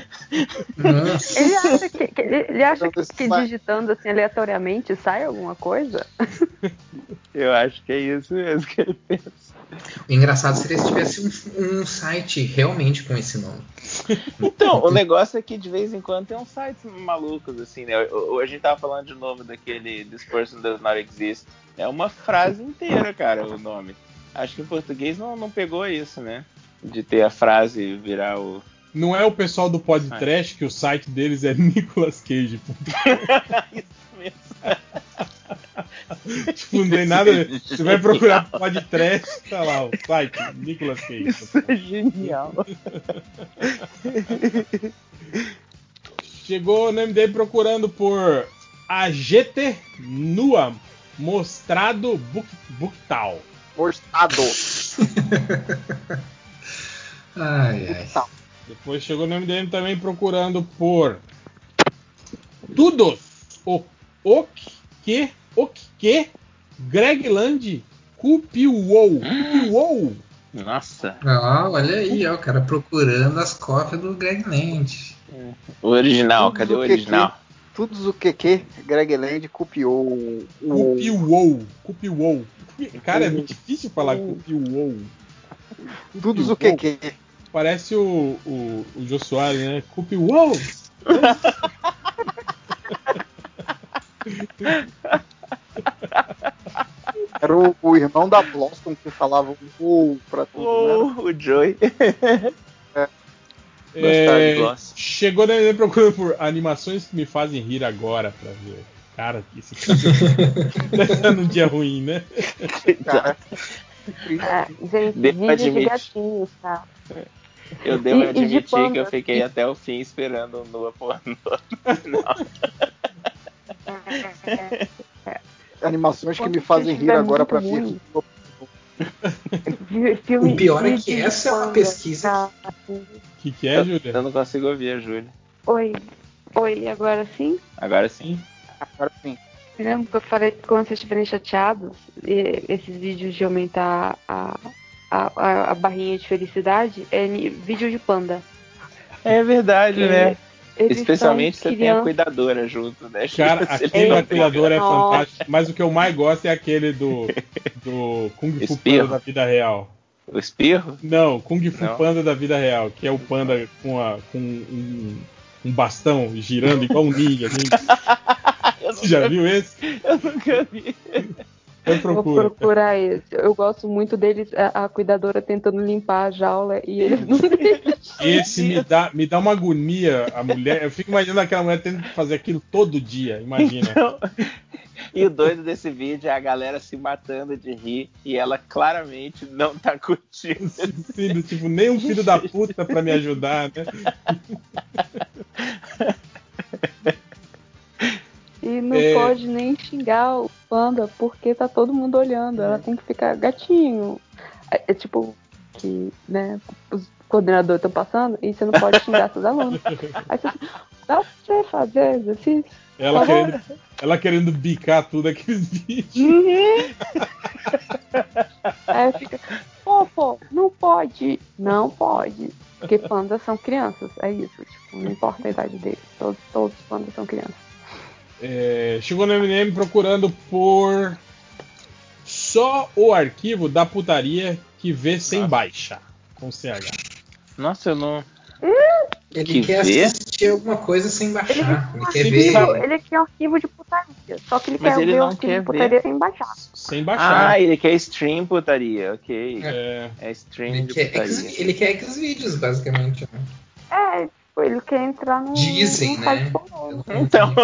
Ele acha que, que- ele, ele acha que, que digitando assim aleatoriamente sai alguma coisa? Eu acho que é isso mesmo que ele pensa. O engraçado seria se tivesse um, um site realmente com esse nome. Então, o negócio é que de vez em quando tem uns sites malucos, assim, né? A gente tava falando de novo daquele This person does not exist. É uma frase inteira, cara, o nome. Acho que em português não, não pegou isso, né? De ter a frase virar o. Não é o pessoal do podcast que o site deles é Nicolas Cage. tipo, não tem nada. Você vai procurar podcast, tá lá, o site Nicolas Cage. Isso é genial. Chegou no MD procurando por AGT Nua Mostrado Booktal. Mostrado. Ai, ai. Depois chegou no MDM também procurando por Tudos o o que o que Greg Land Cupiuou. Cupiuou. Nossa. Ah, olha aí, ó, o cara procurando as cópias do Greg Land. O original, Tudo cadê o o que original? Tudo o que que Greg Land copiou o. Cupiuou. Cupiuou. Cara, é muito difícil falar Cupiuou. Tudo o que que. Parece o, o, o Jô Soares, né? Cupiuou. Era o, o irmão da Blossom que falava o pra tudo, né? Oh, o Joey. É, Gloss. chegou na MDM procurando por animações que me fazem rir agora pra ver. Cara, esse cara estar num dia ruim, né? Cara, É, gente, Devo de gatinhos, tá? Eu devo E- e de admitir que eu fiquei até o fim esperando o Nua pornô. animações que me fazem rir agora ruim. ver. Filme, O pior é que essa é uma pesquisa tá? O que, que é, Júlia? Eu não consigo ouvir a Júlia. Oi. Oi, agora sim? Agora sim. Agora sim. Lembra que eu falei que quando vocês estiverem chateados, e- esses vídeos de aumentar a, a, a, a barrinha de felicidade é vídeo de panda. É verdade, É, né? Eles Especialmente se tem a cuidadora junto, né? Cara, aquele da cuidadora é Nossa. fantástico, mas o que eu mais gosto é aquele do, do Kung Fu Espirro. Panda da vida real. O espirro? Não, Kung Fu Não. Panda da vida real, que é o panda com, a, com um, um bastão girando igual um ninja. Assim. Você já viu esse? Eu nunca vi. Eu Vou procurar esse. Eu gosto muito deles, a, a cuidadora tentando limpar a jaula e eles não. Esse me dá, me dá uma agonia, a mulher. Eu fico imaginando aquela mulher tendo que fazer aquilo todo dia, imagina. Então, e o doido desse vídeo é a galera se matando de rir e ela claramente não tá curtindo. Sim, tipo, nem um filho da puta pra me ajudar, né? E não É. pode nem xingar o panda porque tá todo mundo olhando. Ela tem que ficar gatinho. É, é tipo que, né, os coordenadores estão passando e você não pode xingar seus alunos. Aí você dá pra você fazer exercício. Ela querendo, ela querendo bicar tudo aqueles vídeos. Uhum. Aí fica, pô, pô, não pode. Não pode. Porque pandas são crianças, é isso. Tipo, não importa a idade deles. Todos, todos os pandas são crianças. É, chegou no MNM procurando por só o arquivo da putaria que vê sem baixa. Com CH. Nossa, eu não. Ele Que quer vê? assistir alguma coisa sem baixar. Ele, quer Arquivo- ver. ele quer arquivo de putaria. Só que ele Mas quer ele ver o não arquivo quer de putaria ver. sem baixar. Sem baixar. Ah, ele quer stream putaria, ok. É. É stream Ele de quer, putaria. ex- ele quer Xvideos, basicamente. Né? É, ele quer entrar no. Dizem, no né? pornô. Então.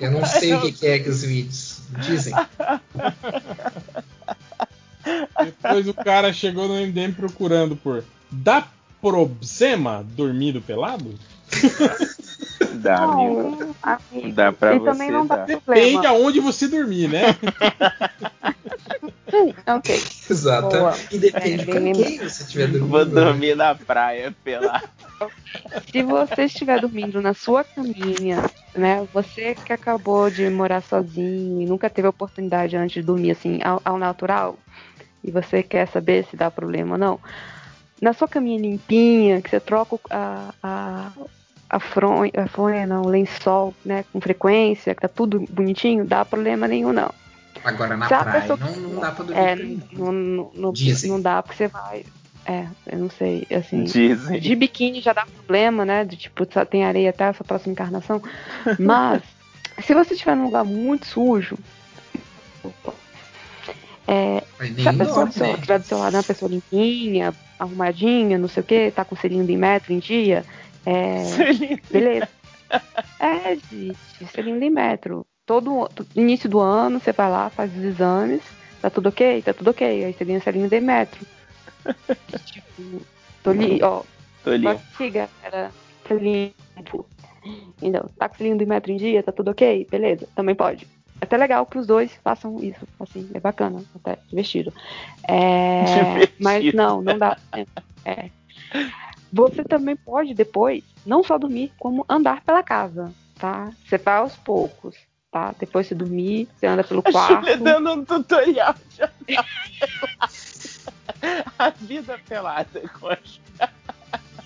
Eu não sei o que que é Xvideos. Dizem. Depois o cara chegou no MDM procurando por dá problema dormindo pelado? Dá, amigo. Dá pra e você. também não dá. Depende aonde você dormir, né? Ok. Exato. Boa. E depende É, com quem você estiver dormindo. Vou dormir na praia pelado. Se você estiver dormindo na sua caminha, né? Você que acabou de morar sozinho e nunca teve a oportunidade antes de dormir assim ao, ao natural, e você quer saber se dá problema ou não, na sua caminha limpinha, que você troca a, a, a, fronha, a fronha, não, o lençol, né, com frequência, que tá tudo bonitinho, dá problema nenhum, não. Agora na Se praia pessoa- não, não dá pra dormir. É, não, não, não, Dizem. não dá porque você vai. É, eu não sei, assim. Dizem. De biquíni já dá problema, né? De tipo, só tem areia até a sua próxima encarnação. Mas, se você estiver num lugar muito sujo, é, se a pessoa dorme, do seu, né? tiver do seu lado é uma pessoa limpinha, arrumadinha, não sei o que, tá com selinho de metro em dia, é, beleza. É, gente, selinho de metro. Todo to- início do ano, você vai lá, faz os exames, tá tudo ok? Tá tudo ok. Aí você ganha selinho de metro. tipo, tô li, ó, Tô ali. Aqui, galera. Tá limpo. Então, tá com selinho de metro em dia, tá tudo ok? Beleza, também pode. É até legal que os dois façam isso, assim, é bacana, até divertido. É, Divertido. Mas não, não dá. É. Você também pode depois não só dormir, como andar pela casa, tá? Você vai aos poucos, tá? Depois você dormir, você anda pelo A quarto. Júlia dando um tutorial de andar pelada. A vida pelada, coxa.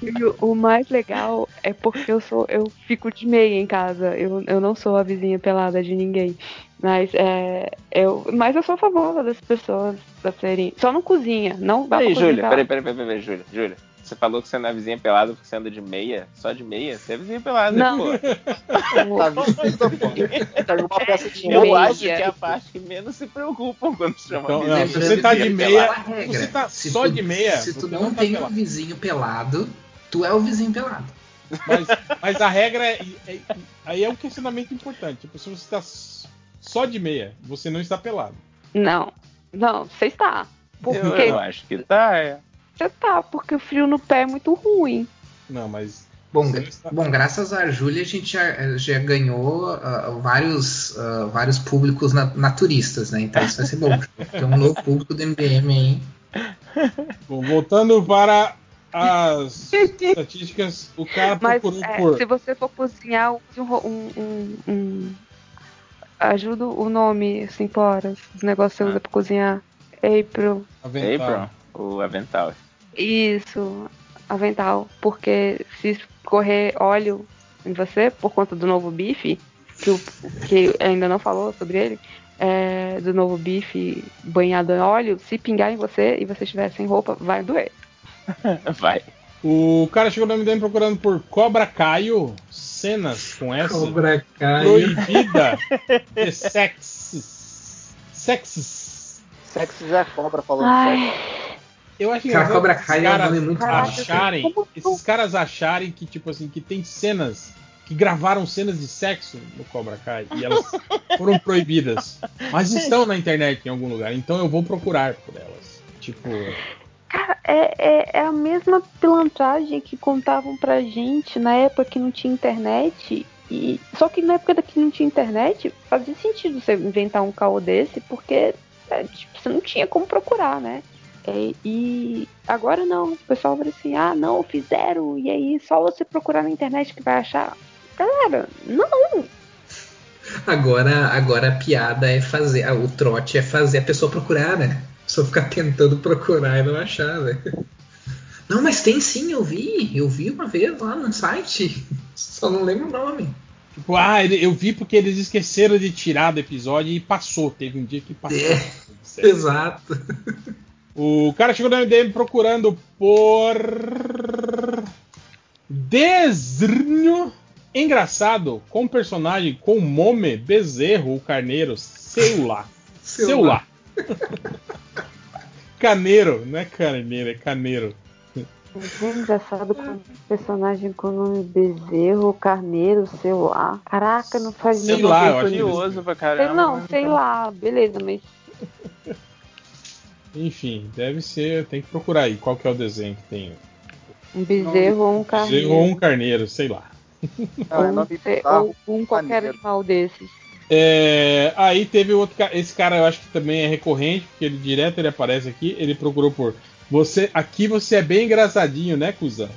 E o- o mais legal é porque eu sou, eu fico de meia em casa. Eu, eu não sou a vizinha pelada de ninguém. Mas é, eu, mas eu sou a favor das pessoas da serem. Só não cozinha, não pra cozinhar Júlia, peraí, peraí, peraí, peraí, Júlia, Júlia. Você falou que você não é vizinha pelada porque você anda de meia? Só de meia? Você é vizinha pelada, Não. pô. Tá pô? Peça de Eu meia. acho que é a parte que menos se preocupam quando chama Então, vizinha não, se você tá de meia, pelada. Se regra. você tá Se só tu- de meia, Se tu você não tá tem um pelado. vizinho pelado, tu é o vizinho pelado. Mas, mas a regra é, é- Aí é um questionamento importante. Tipo, se você tá s- só de meia, você não está pelado. Não, não, você está. Por Eu, eu acho que tá, é. Você tá, porque o frio no pé é muito ruim. Não, mas. Bom, está- bom, graças a Júlia a gente já, já ganhou ah, vários, ah, vários públicos na- naturistas, né? Então isso vai ser bom. Tem um novo público do MDM aí. Bom, voltando para as estatísticas, o cara Mas procurou é, por. se você for cozinhar, um, um, um, um- Ajuda o nome, cinco horas. Os negócios que você usa pra cozinhar. April. Avental. April, o avental. Isso, avental. Porque se correr óleo em você, por conta do novo bife, que, o, que ainda não falou sobre ele, é, do novo bife banhado em óleo, se pingar em você e você estiver sem roupa, vai doer. Vai. O cara chegou no MDM procurando por Cobra Caio, cenas com S. Cobra Caio. Proibida de sexos. Sexos. Sexo já é cobra falando Ai. sexo. Eu acho Cara, engraçado Cobra é um muito acharem, Como- esses caras acharem que tipo assim, que tem cenas que gravaram cenas de sexo no Cobra Kai e elas foram proibidas, mas estão na internet em algum lugar, então eu vou procurar por elas. Tipo, Cara, é, é, é a mesma pilantragem que contavam pra gente na época que não tinha internet. E, só que na época que não tinha internet, fazia sentido você inventar um caô desse, porque é, tipo, você não tinha como procurar, né? É, e agora não, o pessoal fala assim, ah não, fizeram, e aí só você procurar na internet que vai achar. Galera, não! Agora, agora a piada é fazer. o trote é fazer a pessoa procurar, né? Pessoa ficar tentando procurar e não achar, né? Não, mas tem sim, eu vi. Eu vi uma vez lá num site. Só não lembro o nome. tipo, ah, eu vi porque eles esqueceram de tirar do episódio e passou, teve um dia que passou. É, exato. O cara chegou no MDM procurando por. Desenho engraçado com personagem com Mome, Bezerro, o Carneiro, sei lá. Sei lá. Caneiro, não é carneiro, é caneiro. É engraçado com um personagem com o nome Bezerro, Carneiro, sei lá. Caraca, não faz Sei nenhum lá, eu acho nisso. Curioso pra Sei, caramba. não, mas sei lá, beleza, mas. Enfim, deve ser. Tem que procurar aí qual que é o desenho que tem. Um bezerro ou um carneiro. Bezerro ou um carneiro, sei lá. Não, é Ou um, bizarro, ou um qualquer animal desses. É, aí teve outro cara, esse cara eu acho que também é recorrente, porque ele direto ele aparece aqui, ele procurou por você, aqui você é bem engraçadinho, né, cuzão?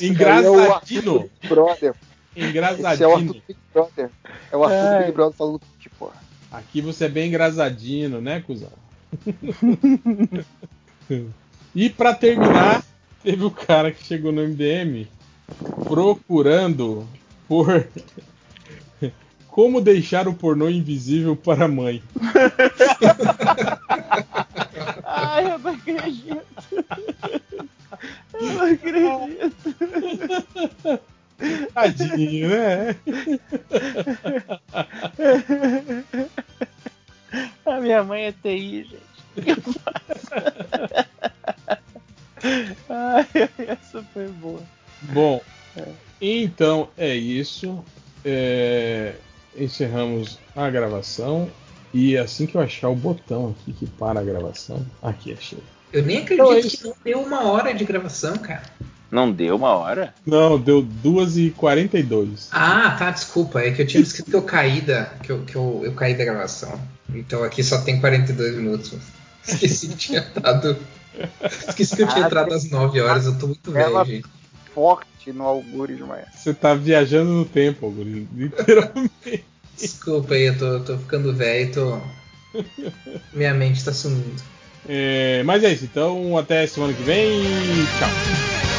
engraçadinho. É o Arthur do Big Brother. Esse é o Engraçadinho. Arthur Big Brother. É o Arthur É. Big Brother falando tipo. Aqui você é bem engraçadinho, né, cuzão? e pra terminar, teve o cara que chegou no MDM procurando por como deixar o pornô invisível para a mãe. Ai, eu não acredito. Eu não acredito. Tadinho, né? A minha mãe é TI, gente. O que eu faço? Ai, essa foi boa. Bom, então é isso. É, encerramos a gravação. E assim que eu achar o botão aqui que para a gravação. Aqui, achei. Eu nem Então é acredito que não deu uma hora de gravação, cara. Não deu uma hora? Não, deu 2h42. Ah, tá, desculpa. É que eu tinha escrito que eu caí da, que eu, que eu, eu caí da gravação. Então aqui só tem 42 minutos. Esqueci que tinha dado. Esqueci que eu tinha Ah, entrado às 9 horas. Eu tô muito velho, gente. Forte no algoritmo. é. Você tá viajando no tempo, Guri, literalmente. Desculpa aí, eu tô, tô ficando velho e tô. Minha mente tá sumindo. É, mas é isso, então até semana que vem. Tchau.